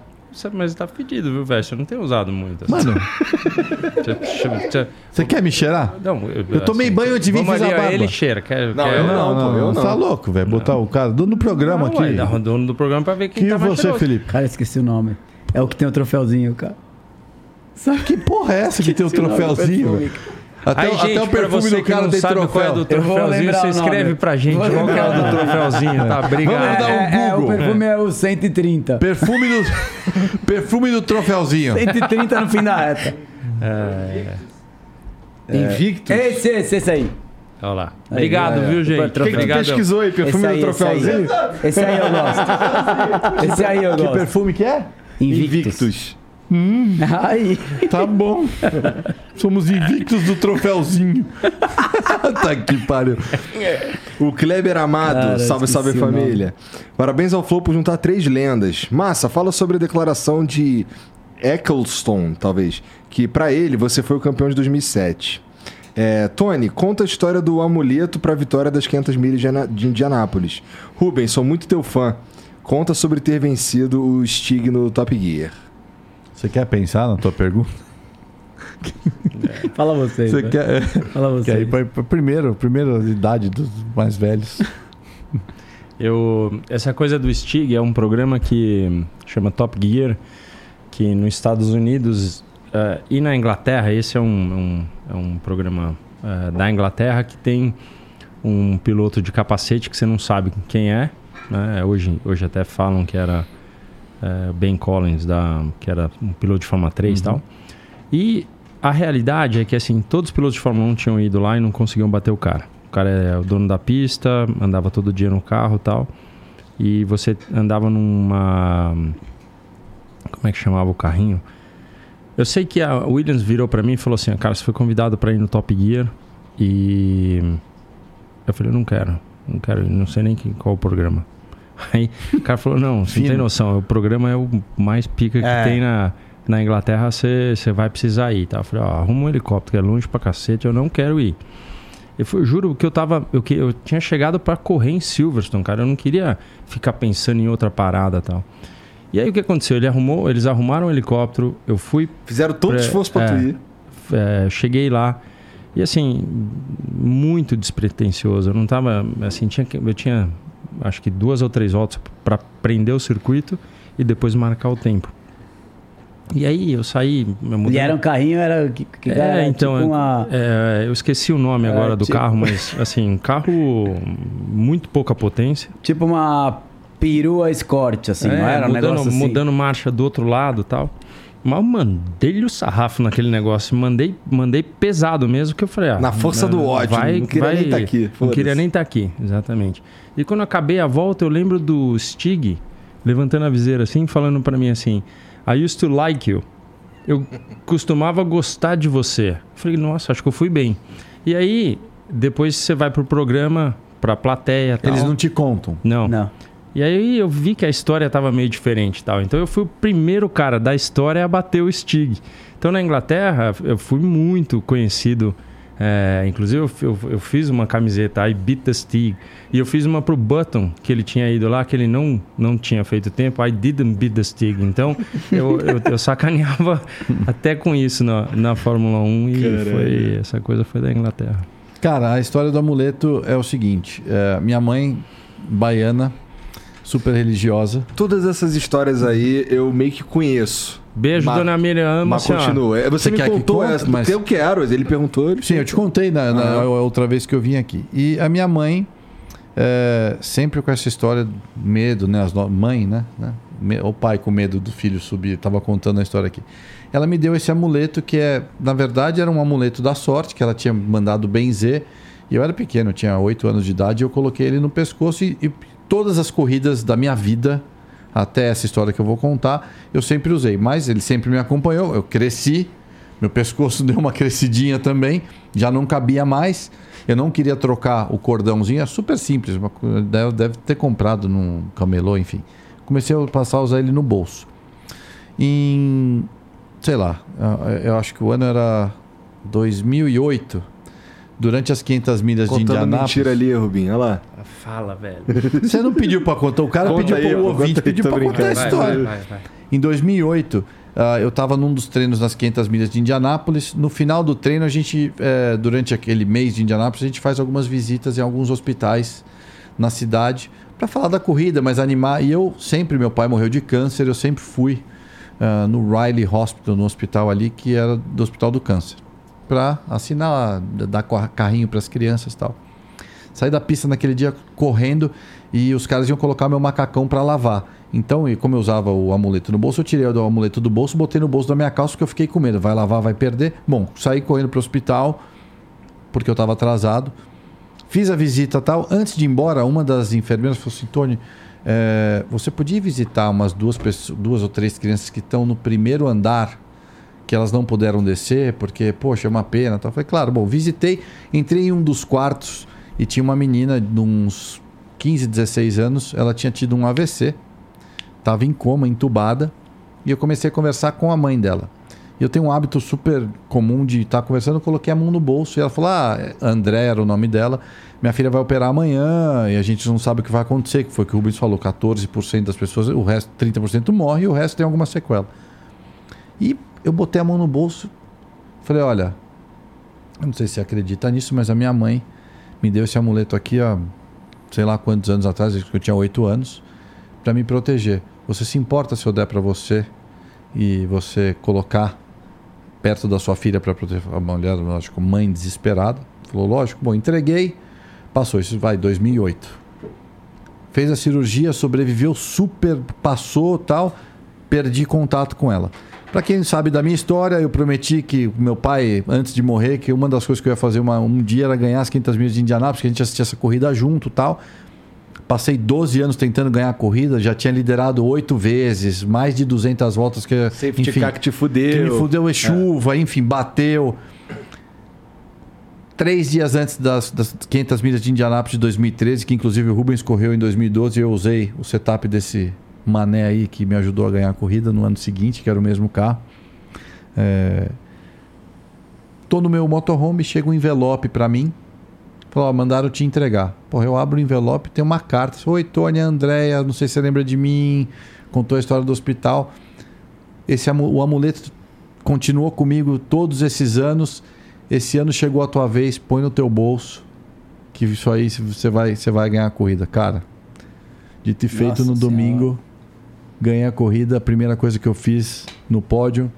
Mas tá pedido, viu, velho? Eu não tenho usado muito. assim. Mano, você quer me cheirar? Não, eu, Eu tomei banho antes de vir e fiz ali, a barba. Ele cheira. Quer, Não, quer... eu não, pô, eu não. Tá louco, velho? Botar o cara do- no programa Não, aqui. ué, dono do programa pra ver quem Que tá mais você, cheiroso. Felipe? Cara, esqueci o nome. É o que tem o troféuzinho, cara. Sabe Que porra é essa que tem o troféuzinho? Até, Aí, o- gente, até o perfume você do que cara não tem sabe troféu. qual é do Eu vou troféuzinho, você escreve pra gente Vou qual que é o do lembrar o nome. troféuzinho, tá? Obrigado. Vamos dar um é, é, o Google. perfume é o 130. Perfume do, perfume do troféuzinho. 130 no fim da reta. Invictus? Esse, esse, esse aí. Olha lá. Obrigado, Aí, viu, gente? O que, que tu pesquisou aí? Perfume aí, do esse aí. troféuzinho? Esse aí eu gosto. Esse aí eu Que gosto. perfume que é? Invictus. Aí. Tá bom. Somos invictos do troféuzinho. tá que pariu. O Kleber Amado, Cara, salve, salve família. Parabéns ao Flow por juntar três lendas. Massa, fala sobre a declaração de Ecclestone, talvez, que pra ele você foi o campeão de 2007. É, Tony, conta a história do amuleto pra vitória das 500 milhas de Ana- de Indianápolis. Rubens, sou muito teu fã. Conta sobre ter vencido o Stig no Top Gear. Você quer pensar na tua pergunta? Fala vocês. Você né? quer, Fala quer vocês. ir pra, pra primeiro, primeira idade dos mais velhos? Eu, essa coisa do Stig é um programa que chama Top Gear, que nos Estados Unidos eh, e na Inglaterra, esse é um, um- é um programa eh, da Inglaterra que tem um piloto de capacete que você não sabe quem é. Né? Hoje, hoje até falam que era eh, Ben Collins, da, que era um piloto de Fórmula 3 e tal. E a realidade é que assim, todos os pilotos de Fórmula 1 tinham ido lá e não conseguiam bater o cara. O cara é o dono da pista, andava todo dia no carro e tal. E você andava numa. Como é que chamava o carrinho? Eu sei que a Williams virou pra mim e falou assim: Cara, você foi convidado pra ir no Top Gear. E. Eu falei: Não quero, não quero, não sei nem qual o programa. Aí o cara falou: Não, você não tem noção, o programa é o mais pica que É. tem na, na Inglaterra, você vai precisar ir. Tá? Eu falei: Ó, arruma um helicóptero que é longe pra cacete, eu não quero ir. Eu, fui- juro que eu tava. Eu, que- eu tinha chegado pra correr em Silverstone, cara. Eu não queria ficar pensando em outra parada tal. E aí o que aconteceu? Ele arrumou, eles arrumaram um helicóptero, eu fui Fizeram todo Pra- esforço pra é. tu ir. é, cheguei lá e assim muito despretensioso eu não tava assim tinha eu tinha acho que duas ou três voltas para prender o circuito e depois marcar o tempo e aí eu saí eu E era um carrinho, era que, que é, era então tipo uma... é, eu esqueci o nome É, agora do tipo- carro mas assim um carro muito pouca potência Tipo uma perua escort, assim, É, não era um mudando, negócio assim? mudando marcha do outro lado e tal. Mas eu mandei-lhe o sarrafo naquele negócio. Mandei, mandei pesado mesmo, que eu falei... Ah, Na força do ódio, Vai, não queria vai, nem tá aqui, Não queria nem estar aqui, exatamente. E quando eu acabei a volta, eu lembro do Stig levantando a viseira assim, falando pra mim assim... I used to like you. Eu costumava gostar de você. Eu falei, nossa, acho que eu fui bem. E aí, depois você vai pro programa, pra plateia e tal. Eles não te contam. Não. Não. E aí eu vi que a história estava meio diferente e tal. Então eu fui o primeiro cara da história a bater o Stig. Então na Inglaterra eu fui muito conhecido. é, inclusive eu, eu- eu fiz uma camiseta I Beat the Stig. E eu fiz uma pro Button, que ele tinha ido lá, que ele não, não tinha feito tempo. I didn't beat the Stig. Então eu, eu, eu sacaneava até com isso na, na Fórmula 1. E foi, essa coisa foi da Inglaterra. Cara, a história do amuleto é o seguinte: é, minha mãe, baiana, super religiosa. Todas essas histórias aí eu meio que conheço. Beijo, Mas- dona Miriam. Mas continua. É, Você, Você me quer que contou conte? essa. Mas- Eu quero. Ele perguntou. Ele... Sim, eu te contei na, na- Aham. a outra vez que eu vim aqui. E a minha mãe, é, sempre com essa história do medo, né? As no- mãe, né? né? Me- O pai com medo do filho subir, tava contando a história aqui. Ela me deu esse amuleto que é, na verdade, era um amuleto da sorte que ela tinha mandado benzer. E eu era pequeno, eu tinha 8 anos de idade, e eu coloquei ele no pescoço e, e todas as corridas da minha vida, até essa história que eu vou contar, eu sempre usei. Mas ele sempre me acompanhou, eu cresci, meu pescoço deu uma crescidinha também, já não cabia mais. Eu não queria trocar o cordãozinho, é super simples, deve, ter comprado num camelô, enfim. Comecei a passar a usar ele no bolso. Em, sei lá, eu- acho que o ano era 2008, durante as 500 milhas de Contando Indianápolis. mentira ali, Rubinho. Olha lá. Fala, velho. Você não pediu pra contar, o cara Conta pediu aí, para o pô, ouvinte, conta aí, pediu tô pra contar a brincando. história. vai, vai. Em 2008, ah, eu estava num dos treinos nas 500 milhas de Indianápolis. No final do treino, a gente, eh, durante aquele mês de Indianápolis, a gente faz algumas visitas em alguns hospitais na cidade para falar da corrida, mas animar. E eu sempre, meu pai morreu de câncer, eu sempre fui ah, no Riley Hospital, no hospital ali, que era do Hospital do Câncer, para assinar, dar ca- carrinho para as crianças e tal. Saí da pista naquele dia correndo e os caras iam colocar meu macacão para lavar. Então, e como eu usava o amuleto no bolso, eu tirei o amuleto do bolso, botei no bolso da minha calça porque eu fiquei com medo. Vai lavar, vai perder. Bom, saí correndo pro hospital porque eu estava atrasado. Fiz a visita tal. Antes de ir embora, uma das enfermeiras falou assim: Tony, eh, você podia visitar umas duas, pessoas, duas ou três crianças que estão no primeiro andar que elas não puderam descer, porque, poxa, é uma pena. Tal. Eu falei, claro, bom, visitei, entrei em um dos quartos e tinha uma menina de uns 15, 16 anos, ela tinha tido um AVC, estava em coma, entubada, e eu comecei a conversar com a mãe dela. Eu tenho um hábito super comum de estar conversando, eu coloquei a mão no bolso e ela falou: Ah, André era o nome dela, minha filha vai operar amanhã e a gente não sabe o que vai acontecer, que foi o que o Rubens falou: 14% das pessoas, o resto, 30% morre e o resto tem alguma sequela. E eu botei a mão no bolso, falei: Olha, eu não sei se acredita nisso, mas a minha mãe me deu esse amuleto aqui há sei lá quantos anos atrás, acho que eu tinha 8 anos, para me proteger. Você se importa se eu der para você e você colocar perto da sua filha para proteger a mulher, lógico, mãe desesperada? Falou, lógico, bom, entreguei, passou, isso vai, 2008. Fez a cirurgia, sobreviveu super, passou tal, perdi contato com ela. Para quem sabe da minha história, eu prometi que meu pai, antes de morrer, que uma das coisas que eu ia fazer uma- um dia era ganhar as 500 milhas de Indianápolis, que a gente assistia essa corrida junto tal. Passei 12 anos tentando ganhar a corrida, já tinha liderado oito vezes, mais de 200 voltas que Safety enfim, car que te fudeu. que me fudeu é chuva, enfim, bateu. Três dias antes das, das 500 milhas de Indianápolis de 2013, que inclusive o Rubens correu em 2012, eu usei o setup desse mané aí que me ajudou a ganhar a corrida no ano seguinte, que era o mesmo carro. É... Tô no meu motorhome, chega um envelope para mim Falou, mandaram te entregar. Porra, eu abro o envelope, tem uma carta. Oi, Tônia, Andréia, não sei se você lembra de mim. Contou a história do hospital. Esse o amuleto continuou comigo todos esses anos. Esse ano chegou a tua vez, põe no teu bolso. Que isso aí você vai, você vai ganhar a corrida. Cara, dito e feito Nossa no Senhora. domingo, ganhei a corrida. A primeira coisa que eu fiz no pódio,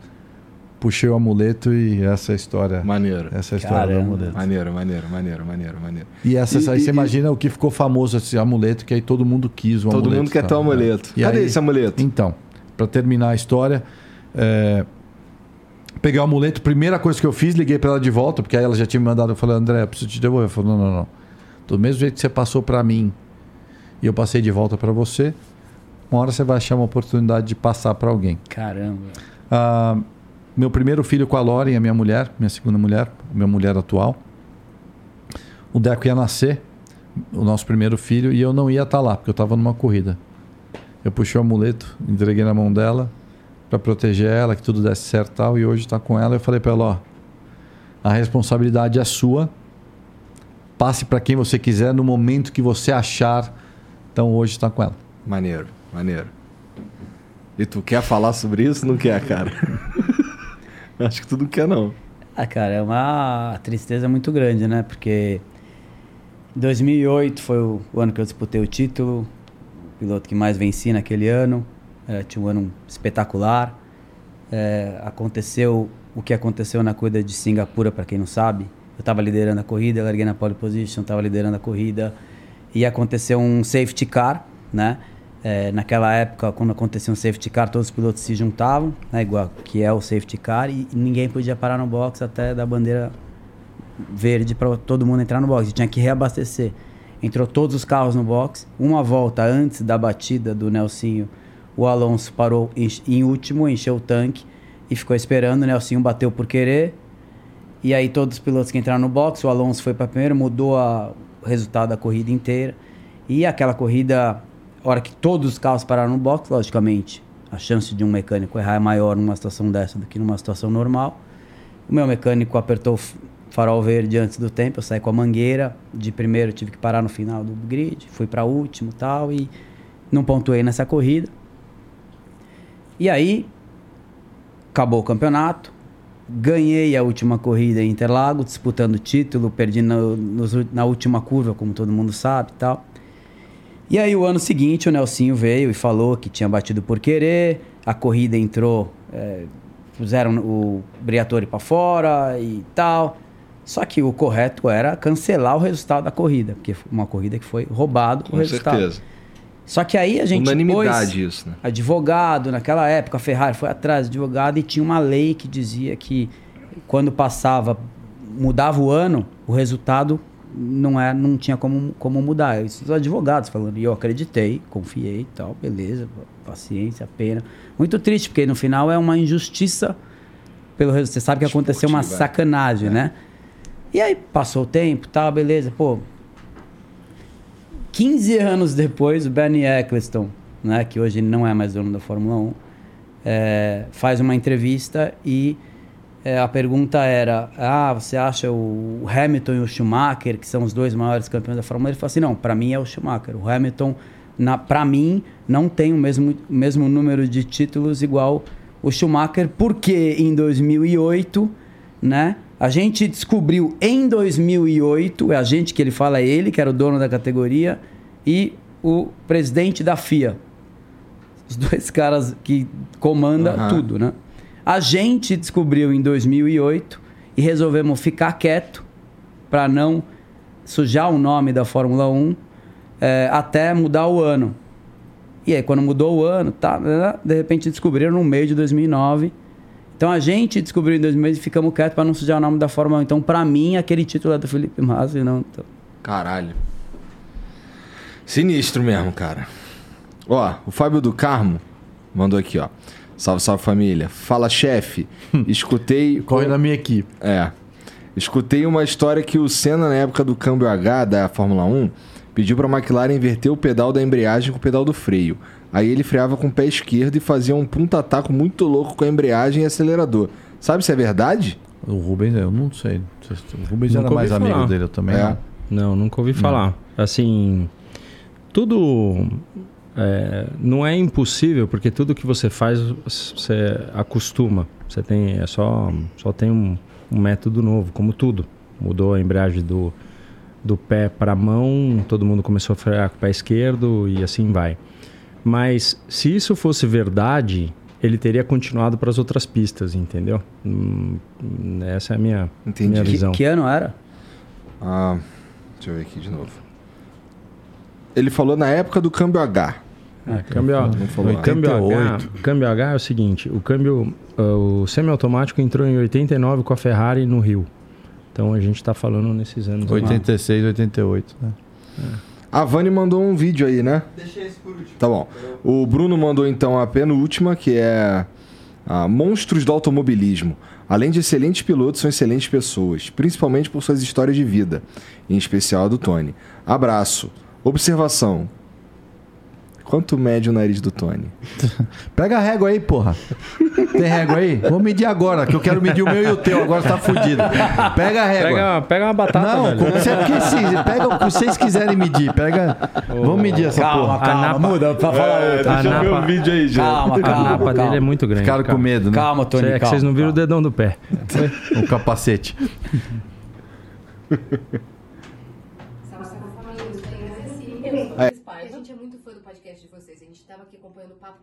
puxei o amuleto e essa é a história. Maneiro. Essa é a história Caramba. do amuleto. Maneiro, maneiro, maneiro, maneiro, maneiro. E essa, E- aí e- você e- imagina o que ficou famoso esse amuleto, que aí todo mundo quis o Todo amuleto. mundo quer ter o amuleto. E Cadê aí- esse amuleto? Então, para terminar a história, é, peguei o amuleto, primeira coisa que eu fiz, liguei para ela de volta, porque aí ela já tinha me mandado, eu falei, André, eu preciso te devolver. Ela falou, não, não, não. Do mesmo jeito que você passou para mim e eu passei de volta para você, uma hora você vai achar uma oportunidade de passar para alguém. Caramba. Ah, meu primeiro filho com a Lauren, a minha mulher, minha segunda mulher, minha mulher atual. O Deco ia nascer, o nosso primeiro filho, e eu não ia estar lá, porque eu estava numa corrida. Eu puxei o amuleto, entreguei na mão dela para proteger ela, que tudo desse certo e tal, e hoje está com ela. Eu falei para ela: ó, a responsabilidade é sua. Passe para quem você quiser no momento que você achar. Então hoje está com ela. Maneiro, maneiro. E tu quer falar sobre isso? Não quer, cara? Acho que tu não quer, não. Ah, cara, é uma tristeza muito grande, né? Porque 2008 foi o, ano que eu disputei o título, o piloto que mais venci naquele ano. É, tinha um ano espetacular. É, aconteceu o que aconteceu na corrida de Singapura, para quem não sabe. Eu estava liderando a corrida, larguei na pole position, estava liderando a corrida. E aconteceu um safety car, né? É, naquela época, quando acontecia um safety car, todos os pilotos se juntavam, né? igual que é o safety car, e ninguém podia parar no box até dar bandeira verde para todo mundo entrar no box. Tinha que reabastecer. Entrou todos os carros no box. Uma volta antes da batida do Nelsinho, o Alonso parou em, em último, encheu o tanque e ficou esperando. O Nelsinho bateu por querer. E aí todos os pilotos que entraram no box, o Alonso foi para primeiro, mudou a- o resultado da corrida inteira. E aquela corrida, a hora que todos os carros pararam no box, logicamente, a chance de um mecânico errar é maior numa situação dessa do que numa situação normal. O meu mecânico apertou o farol verde antes do tempo, eu saí com a mangueira. De primeiro tive que parar no final do grid, fui para último tal, e não pontuei nessa corrida. E aí, acabou o campeonato. Ganhei a última corrida em Interlagos, disputando o título, perdi no- nos u- na última curva, como todo mundo sabe tal. E aí, o ano seguinte, o Nelsinho veio e falou que tinha batido por querer, a corrida entrou, é, puseram o Briatore para fora e tal. Só que o correto era cancelar o resultado da corrida, porque foi uma corrida que foi roubado o Com resultado. certeza. Só que aí a gente Unanimidade pôs isso, né? advogado, naquela época a Ferrari foi atrás de advogado e tinha uma lei que dizia que quando passava, mudava o ano, o resultado não, é, não tinha como, como mudar. Isso os advogados falando, e eu acreditei, confiei e tal, beleza, paciência, pena. Muito triste, porque no final é uma injustiça pelo resultado. Você sabe que aconteceu uma Esportiva, é. sacanagem, né? E aí passou o tempo, tal, beleza, pô, 15 anos depois, o Bernie Eccleston, né, que hoje não é mais dono da Fórmula 1, é, faz uma entrevista e é, a pergunta era: Ah, você acha o Hamilton e o Schumacher, que são os dois maiores campeões da Fórmula 1? Ele falou assim: Não, para mim é o Schumacher. O Hamilton, para mim, não tem o mesmo, o mesmo número de títulos igual o Schumacher, porque em 2008, né? A gente descobriu em 2008, é a gente que ele fala, é ele que era o dono da categoria, e o presidente da FIA. Os dois caras que comandam Aham. tudo, né? A gente descobriu em 2008 e resolvemos ficar quieto para não sujar o nome da Fórmula 1 eh, até mudar o ano. E aí, quando mudou o ano, tá, de repente descobriram no meio de 2009. Então a gente descobriu em 2009 e ficamos quietos para não sujar o nome da Fórmula 1. Então, para mim, aquele título é do Felipe Massa não. Caralho. Sinistro mesmo, cara. Ó, o Fábio do Carmo mandou aqui, ó. Salve, salve família. Fala, chefe. Escutei. Corre na minha equipe. É. Escutei uma história que o Senna, na época do câmbio H da Fórmula 1, pediu pra McLaren inverter o pedal da embreagem com o pedal do freio. Aí ele freava com o pé esquerdo e fazia um punta-taco muito louco com a embreagem e acelerador. Sabe se é verdade? O Rubens, eu não sei. O Rubens Nunca era mais amigo falar. dele, eu também É. não. Não, nunca ouvi falar. Assim, tudo é, não é impossível, porque tudo que você faz, você acostuma. Você tem, é só, só tem um, um método novo, como tudo. Mudou a embreagem do, do pé para a mão, todo mundo começou a frear com o pé esquerdo e assim vai. Mas se isso fosse verdade, ele teria continuado para as outras pistas, entendeu? Hum, essa é a minha, Entendi. minha Que- visão. Que ano era? Ah, deixa eu ver aqui de novo. Ele falou na época do câmbio H. É, câmbio, Não H, 88. câmbio H é o seguinte, o câmbio, ah, o semiautomático entrou em 89 com a Ferrari no Rio. Então a gente está falando nesses anos. aí. 86, 88. Né? A Vani mandou um vídeo aí, né? Deixei esse por último. Tá bom. O Bruno mandou então a penúltima, que é a Monstros do Automobilismo. Além de excelentes pilotos, são excelentes pessoas, principalmente por suas histórias de vida, em especial a do Tony. Abraço. Observação. Quanto mede o nariz do Tony? Pega a régua aí, porra. Tem régua aí? Vou medir agora, que eu quero medir o meu e o teu. Agora tá fudido. Pega a régua. Pega, pega uma batata, Não, velho. como você, porque se, pega o que vocês quiserem medir. Pega. Vamos medir essa Calma, porra. calma, Napa- muda pra falar outra. deixa eu ver o vídeo aí, Calma, A calma, napa calma. dele é muito grande. Ficaram com cara. medo, né? Calma, Tony, É que calma, vocês não viram o calma. dedão do pé. O capacete. A gente é muito fã do podcast de vocês. A gente tava aqui acompanhando o papo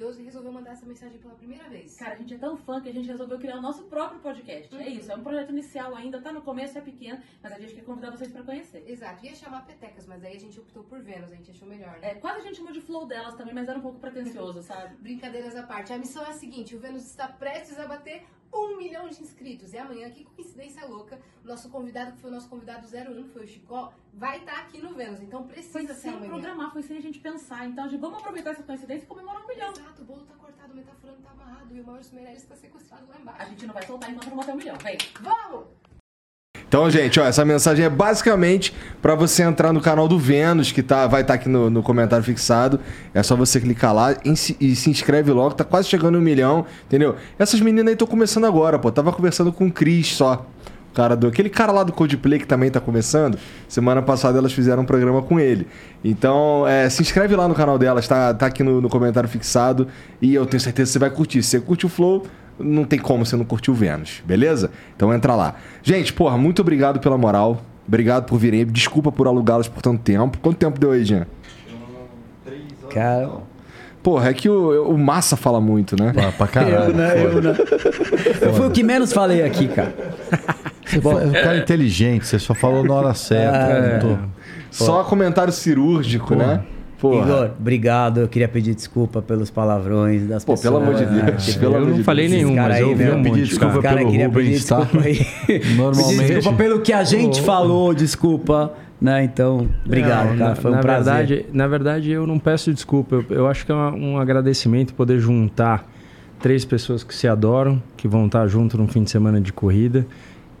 que tá maravilhoso e resolveu mandar essa mensagem pela primeira vez. Cara, a gente é tão fã que a gente resolveu criar o nosso próprio podcast. É isso, é um projeto inicial ainda, tá no começo, é pequeno, mas a gente quer convidar vocês pra conhecer. Exato, ia chamar Petecas, mas aí a gente optou por Vênus, a gente achou melhor. né? É, quase a gente chamou de flow delas também, mas era um pouco pretencioso, sabe? Brincadeiras à parte, a missão é a seguinte: o Vênus está prestes a bater um milhão de inscritos. E amanhã, que coincidência louca, o nosso convidado, que foi o nosso convidado 01, que foi o Chicó, vai estar aqui no Vênus. Então precisa Foi ser sem amanhã. programar, foi sem a gente pensar. Então, a gente, vamos aproveitar essa coincidência e comemorar um milhão. Exato, o bolo tá cortado, o metaforando tá amarrado e o Maurício Meirelles tá sequestrado lá embaixo. A gente não vai soltar enquanto não bater um milhão. Vem. Vamos! Então, gente, ó, essa mensagem é basicamente para você entrar no canal do Vênus, que tá, vai estar aqui no, no comentário fixado. É só você clicar lá e se, e se inscreve logo, tá quase chegando um milhão, entendeu? Essas meninas aí estão começando agora, pô. Tava conversando com o Cris só. Cara do, aquele cara lá do Codeplay que também tá começando. Semana passada elas fizeram um programa com ele. Então, é, se inscreve lá no canal delas, tá, tá aqui no, no comentário fixado. E eu tenho certeza que você vai curtir. Se você curte o Flow, não tem como você não curtir o Vênus, beleza? Então entra lá. Gente, porra, muito obrigado pela moral. Obrigado por virem. Desculpa por alugá-las por tanto tempo. Quanto tempo deu aí, Jean? Cara, Porra, é que o, o Massa fala muito, né? Pra, pra caralho. eu, né? Eu, né? eu fui o que menos falei aqui, cara. Você é um cara inteligente, você só falou na hora certa. É. não tô- Só comentário cirúrgico, né? Porra. Igor, obrigado. Eu queria pedir desculpa pelos palavrões das Pô, pessoas. pelo amor de né? Deus. Tipo, Pelo eu amor não de falei Deus. nenhum, Esse cara mas aí, eu ouvi um pedir monte. desculpa cara. Cara, pelo queria Rubens, pedir desculpa aí. Normalmente- Pedir desculpa pelo que a gente falou, desculpa. Né? Então, obrigado, Não, cara. na- Foi um na prazer. Verdade, na verdade, eu não peço desculpa. Eu, eu acho que é uma- um agradecimento poder juntar três pessoas que se adoram, que vão estar junto num fim de semana de corrida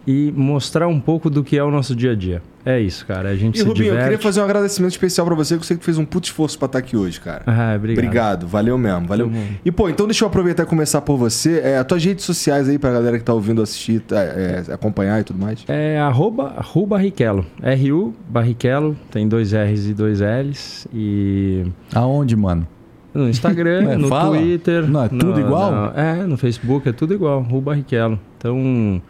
e mostrar um pouco do que é o nosso dia a dia. É isso, cara. A gente E se Rubinho, eu diverte. queria fazer um agradecimento especial pra você, que eu sei que fez um puto esforço pra estar aqui hoje, cara. Ah, obrigado. Obrigado, valeu mesmo, valeu. E pô, então deixa eu aproveitar e começar por você. É, as tuas redes sociais aí pra galera que tá ouvindo assistir, tá, é, acompanhar e tudo mais. É arroba Ru Barrichello. R-U Barrichello, tem dois R's e dois L's. E Aonde, mano? no Instagram, É, no fala. Twitter. Não, é tudo no- igual? no- é, no Facebook é tudo igual, Ru Barrichello. Então.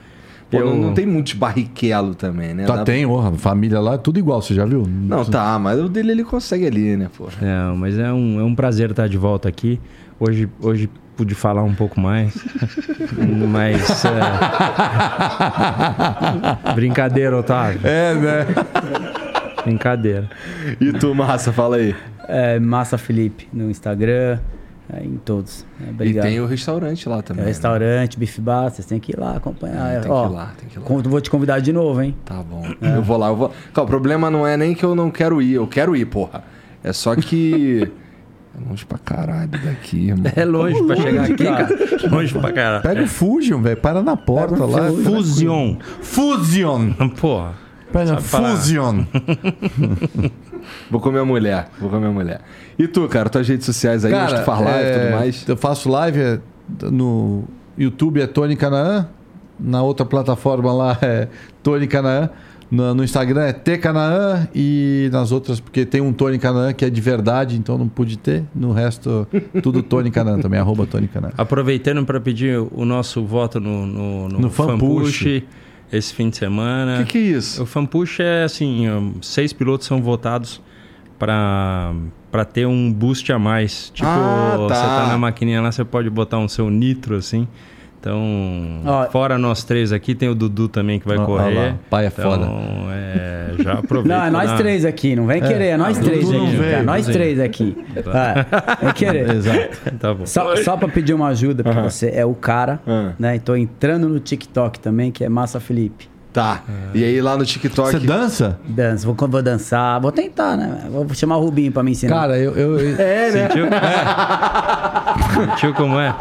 Pô, eu... não, não tem muitos barriquelo também, né? Tá, Dá- tem, porra, família lá, é tudo igual, você já viu? Não, tá, mas o dele ele consegue ali, né, pô? Não, mas é um, é um prazer estar de volta aqui. Hoje, hoje pude falar um pouco mais. mas. é, Brincadeira, Otávio. É, né? Brincadeira. E tu, Massa, fala aí. É, Massa Felipe no Instagram, é, em todos. É, obrigado. E tem o restaurante lá também. É, né? restaurante, Bife Bar, vocês têm que ir lá acompanhar. É, tem Ó, que ir lá, tem que ir lá. Vou te convidar de novo, hein? Tá bom. Eu vou lá, eu vou. Cara, o problema não é nem que eu não quero ir, eu quero ir, porra. É só que. É longe pra caralho daqui, irmão. É longe pra chegar aqui, cara. Longe pra caralho. Pega o Fusion, velho, para na porta lá. Fusion. Fusion! Porra. Pega. Fusion! Vou com a minha mulher, vou com a mulher. E tu, cara, tuas redes sociais aí, onde tu faz live e é, tudo mais? Eu faço live é, no YouTube é Tony Canaã, na outra plataforma lá é Tony Canaã. No, no Instagram é Tcanaã e nas outras, porque tem um Tony Canaã que é de verdade, então não pude ter. No resto, tudo Tony Canaã também, arroba Tony Canaã. Aproveitando para pedir o nosso voto no, no, no, No esse fim de semana. O que, que é isso? O Fanpush é assim, seis pilotos são votados para para ter um boost a mais. Tipo, Ah, tá. você tá na maquininha lá, você pode botar um seu nitro assim. Então, Ó, fora nós três aqui, tem o Dudu também que vai Ó, ó correr. lá, pai é então, foda. é, já aproveita. Não, é nós na- três aqui, não vem querer, é nós Ah, três aqui. veio, cara, nós três aqui. É, vem querer. Exato. Tá bom. Só, só pra pedir uma ajuda pra você, é o cara, Ah. né? E tô entrando no TikTok também, que é Massa Felipe. Tá. E aí lá no TikTok. Você dança? Dança, vou, vou dançar, vou tentar, né? Vou chamar o Rubinho pra me ensinar. Cara, eu. eu, eu- É, né? Sentiu? Sentiu como é?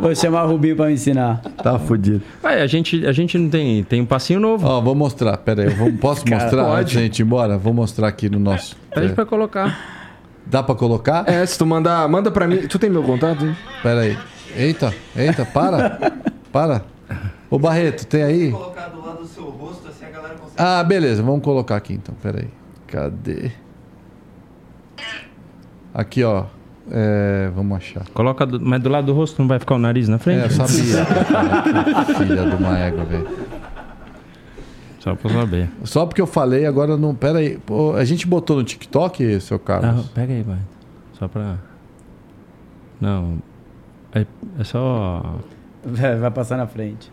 Vou chamar o Rubinho pra me ensinar. Tá fudido. Ué, a gente, a gente não tem. Tem um passinho novo. Ó, vou mostrar. Pera aí, eu vou- posso mostrar pode. antes da gente ir embora? Vou mostrar aqui no nosso. Pede É. pra colocar. Dá pra colocar? É, se tu mandar. Manda pra mim. Tu tem meu contato? hein? Pera aí. Eita, eita, para. Para. Ô Barreto, tem aí? Colocar do lado do seu rosto, assim a galera consegue. Ah, beleza, vamos colocar aqui então. Pera aí. Cadê? Aqui, ó. É, vamos achar. Coloca, do- mas do lado do rosto não vai ficar o nariz na É, frente? eu sabia. Filha de uma égua, velho. Só pra saber. Só porque eu falei, agora não. Pera aí. Pô, a gente botou no TikTok, seu Ah, Carlos? pega aí, vai. Só pra. Não. É, é só. Vai vai passar na frente.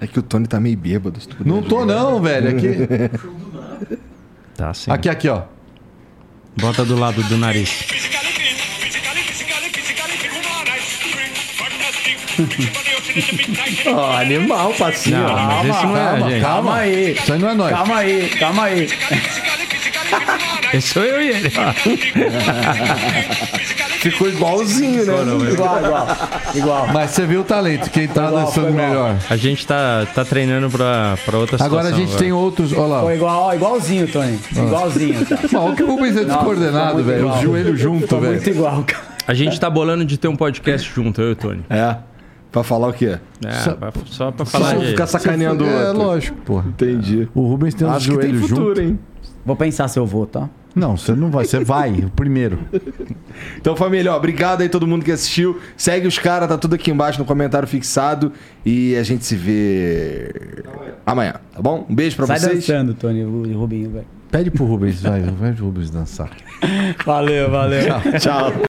É que o Tony tá meio bêbado. se tu puder Não tô, não, velho. Aqui, Tá assim. aqui, aqui, ó. Bota do lado do nariz. Ó, animal, passinho. Não, mas esse não é, calma, gente. calma aí. Isso aí não é nós. Calma aí, calma aí. Esse sou eu e ele. Ficou igualzinho, né? Igual, igual. Igual. Mas você viu o talento, quem tá igual, dançando melhor. A gente tá, tá treinando pra, pra outra situação. Agora a gente tem outros. Olha lá. Foi igual, ó, igualzinho, Tony. Igualzinho, cara. Mal que o Rubens é Nossa, descoordenado, ficou velho. Os joelhos junto, Ficou velho. muito igual, cara. A gente tá bolando de ter um podcast junto, eu e o Tony. É. Pra falar o quê? É, Só- pra- só pra Só falar de... ficar sacaneando o É lógico, porra. Entendi. O Rubens tem os Acho que tem joelhos futuro, juntos. hein? Vou pensar se eu vou, tá? Não, você não vai, você vai, o primeiro. Então, família, ó, obrigado aí todo mundo que assistiu. Segue os caras, tá tudo aqui embaixo no comentário fixado. E a gente se vê amanhã, tá bom? Um beijo pra Sai vocês. dançando, Tony, o Rubinho, velho. Pede pro Rubens, vai, vai pro Rubens dançar. Valeu, valeu. Tchau.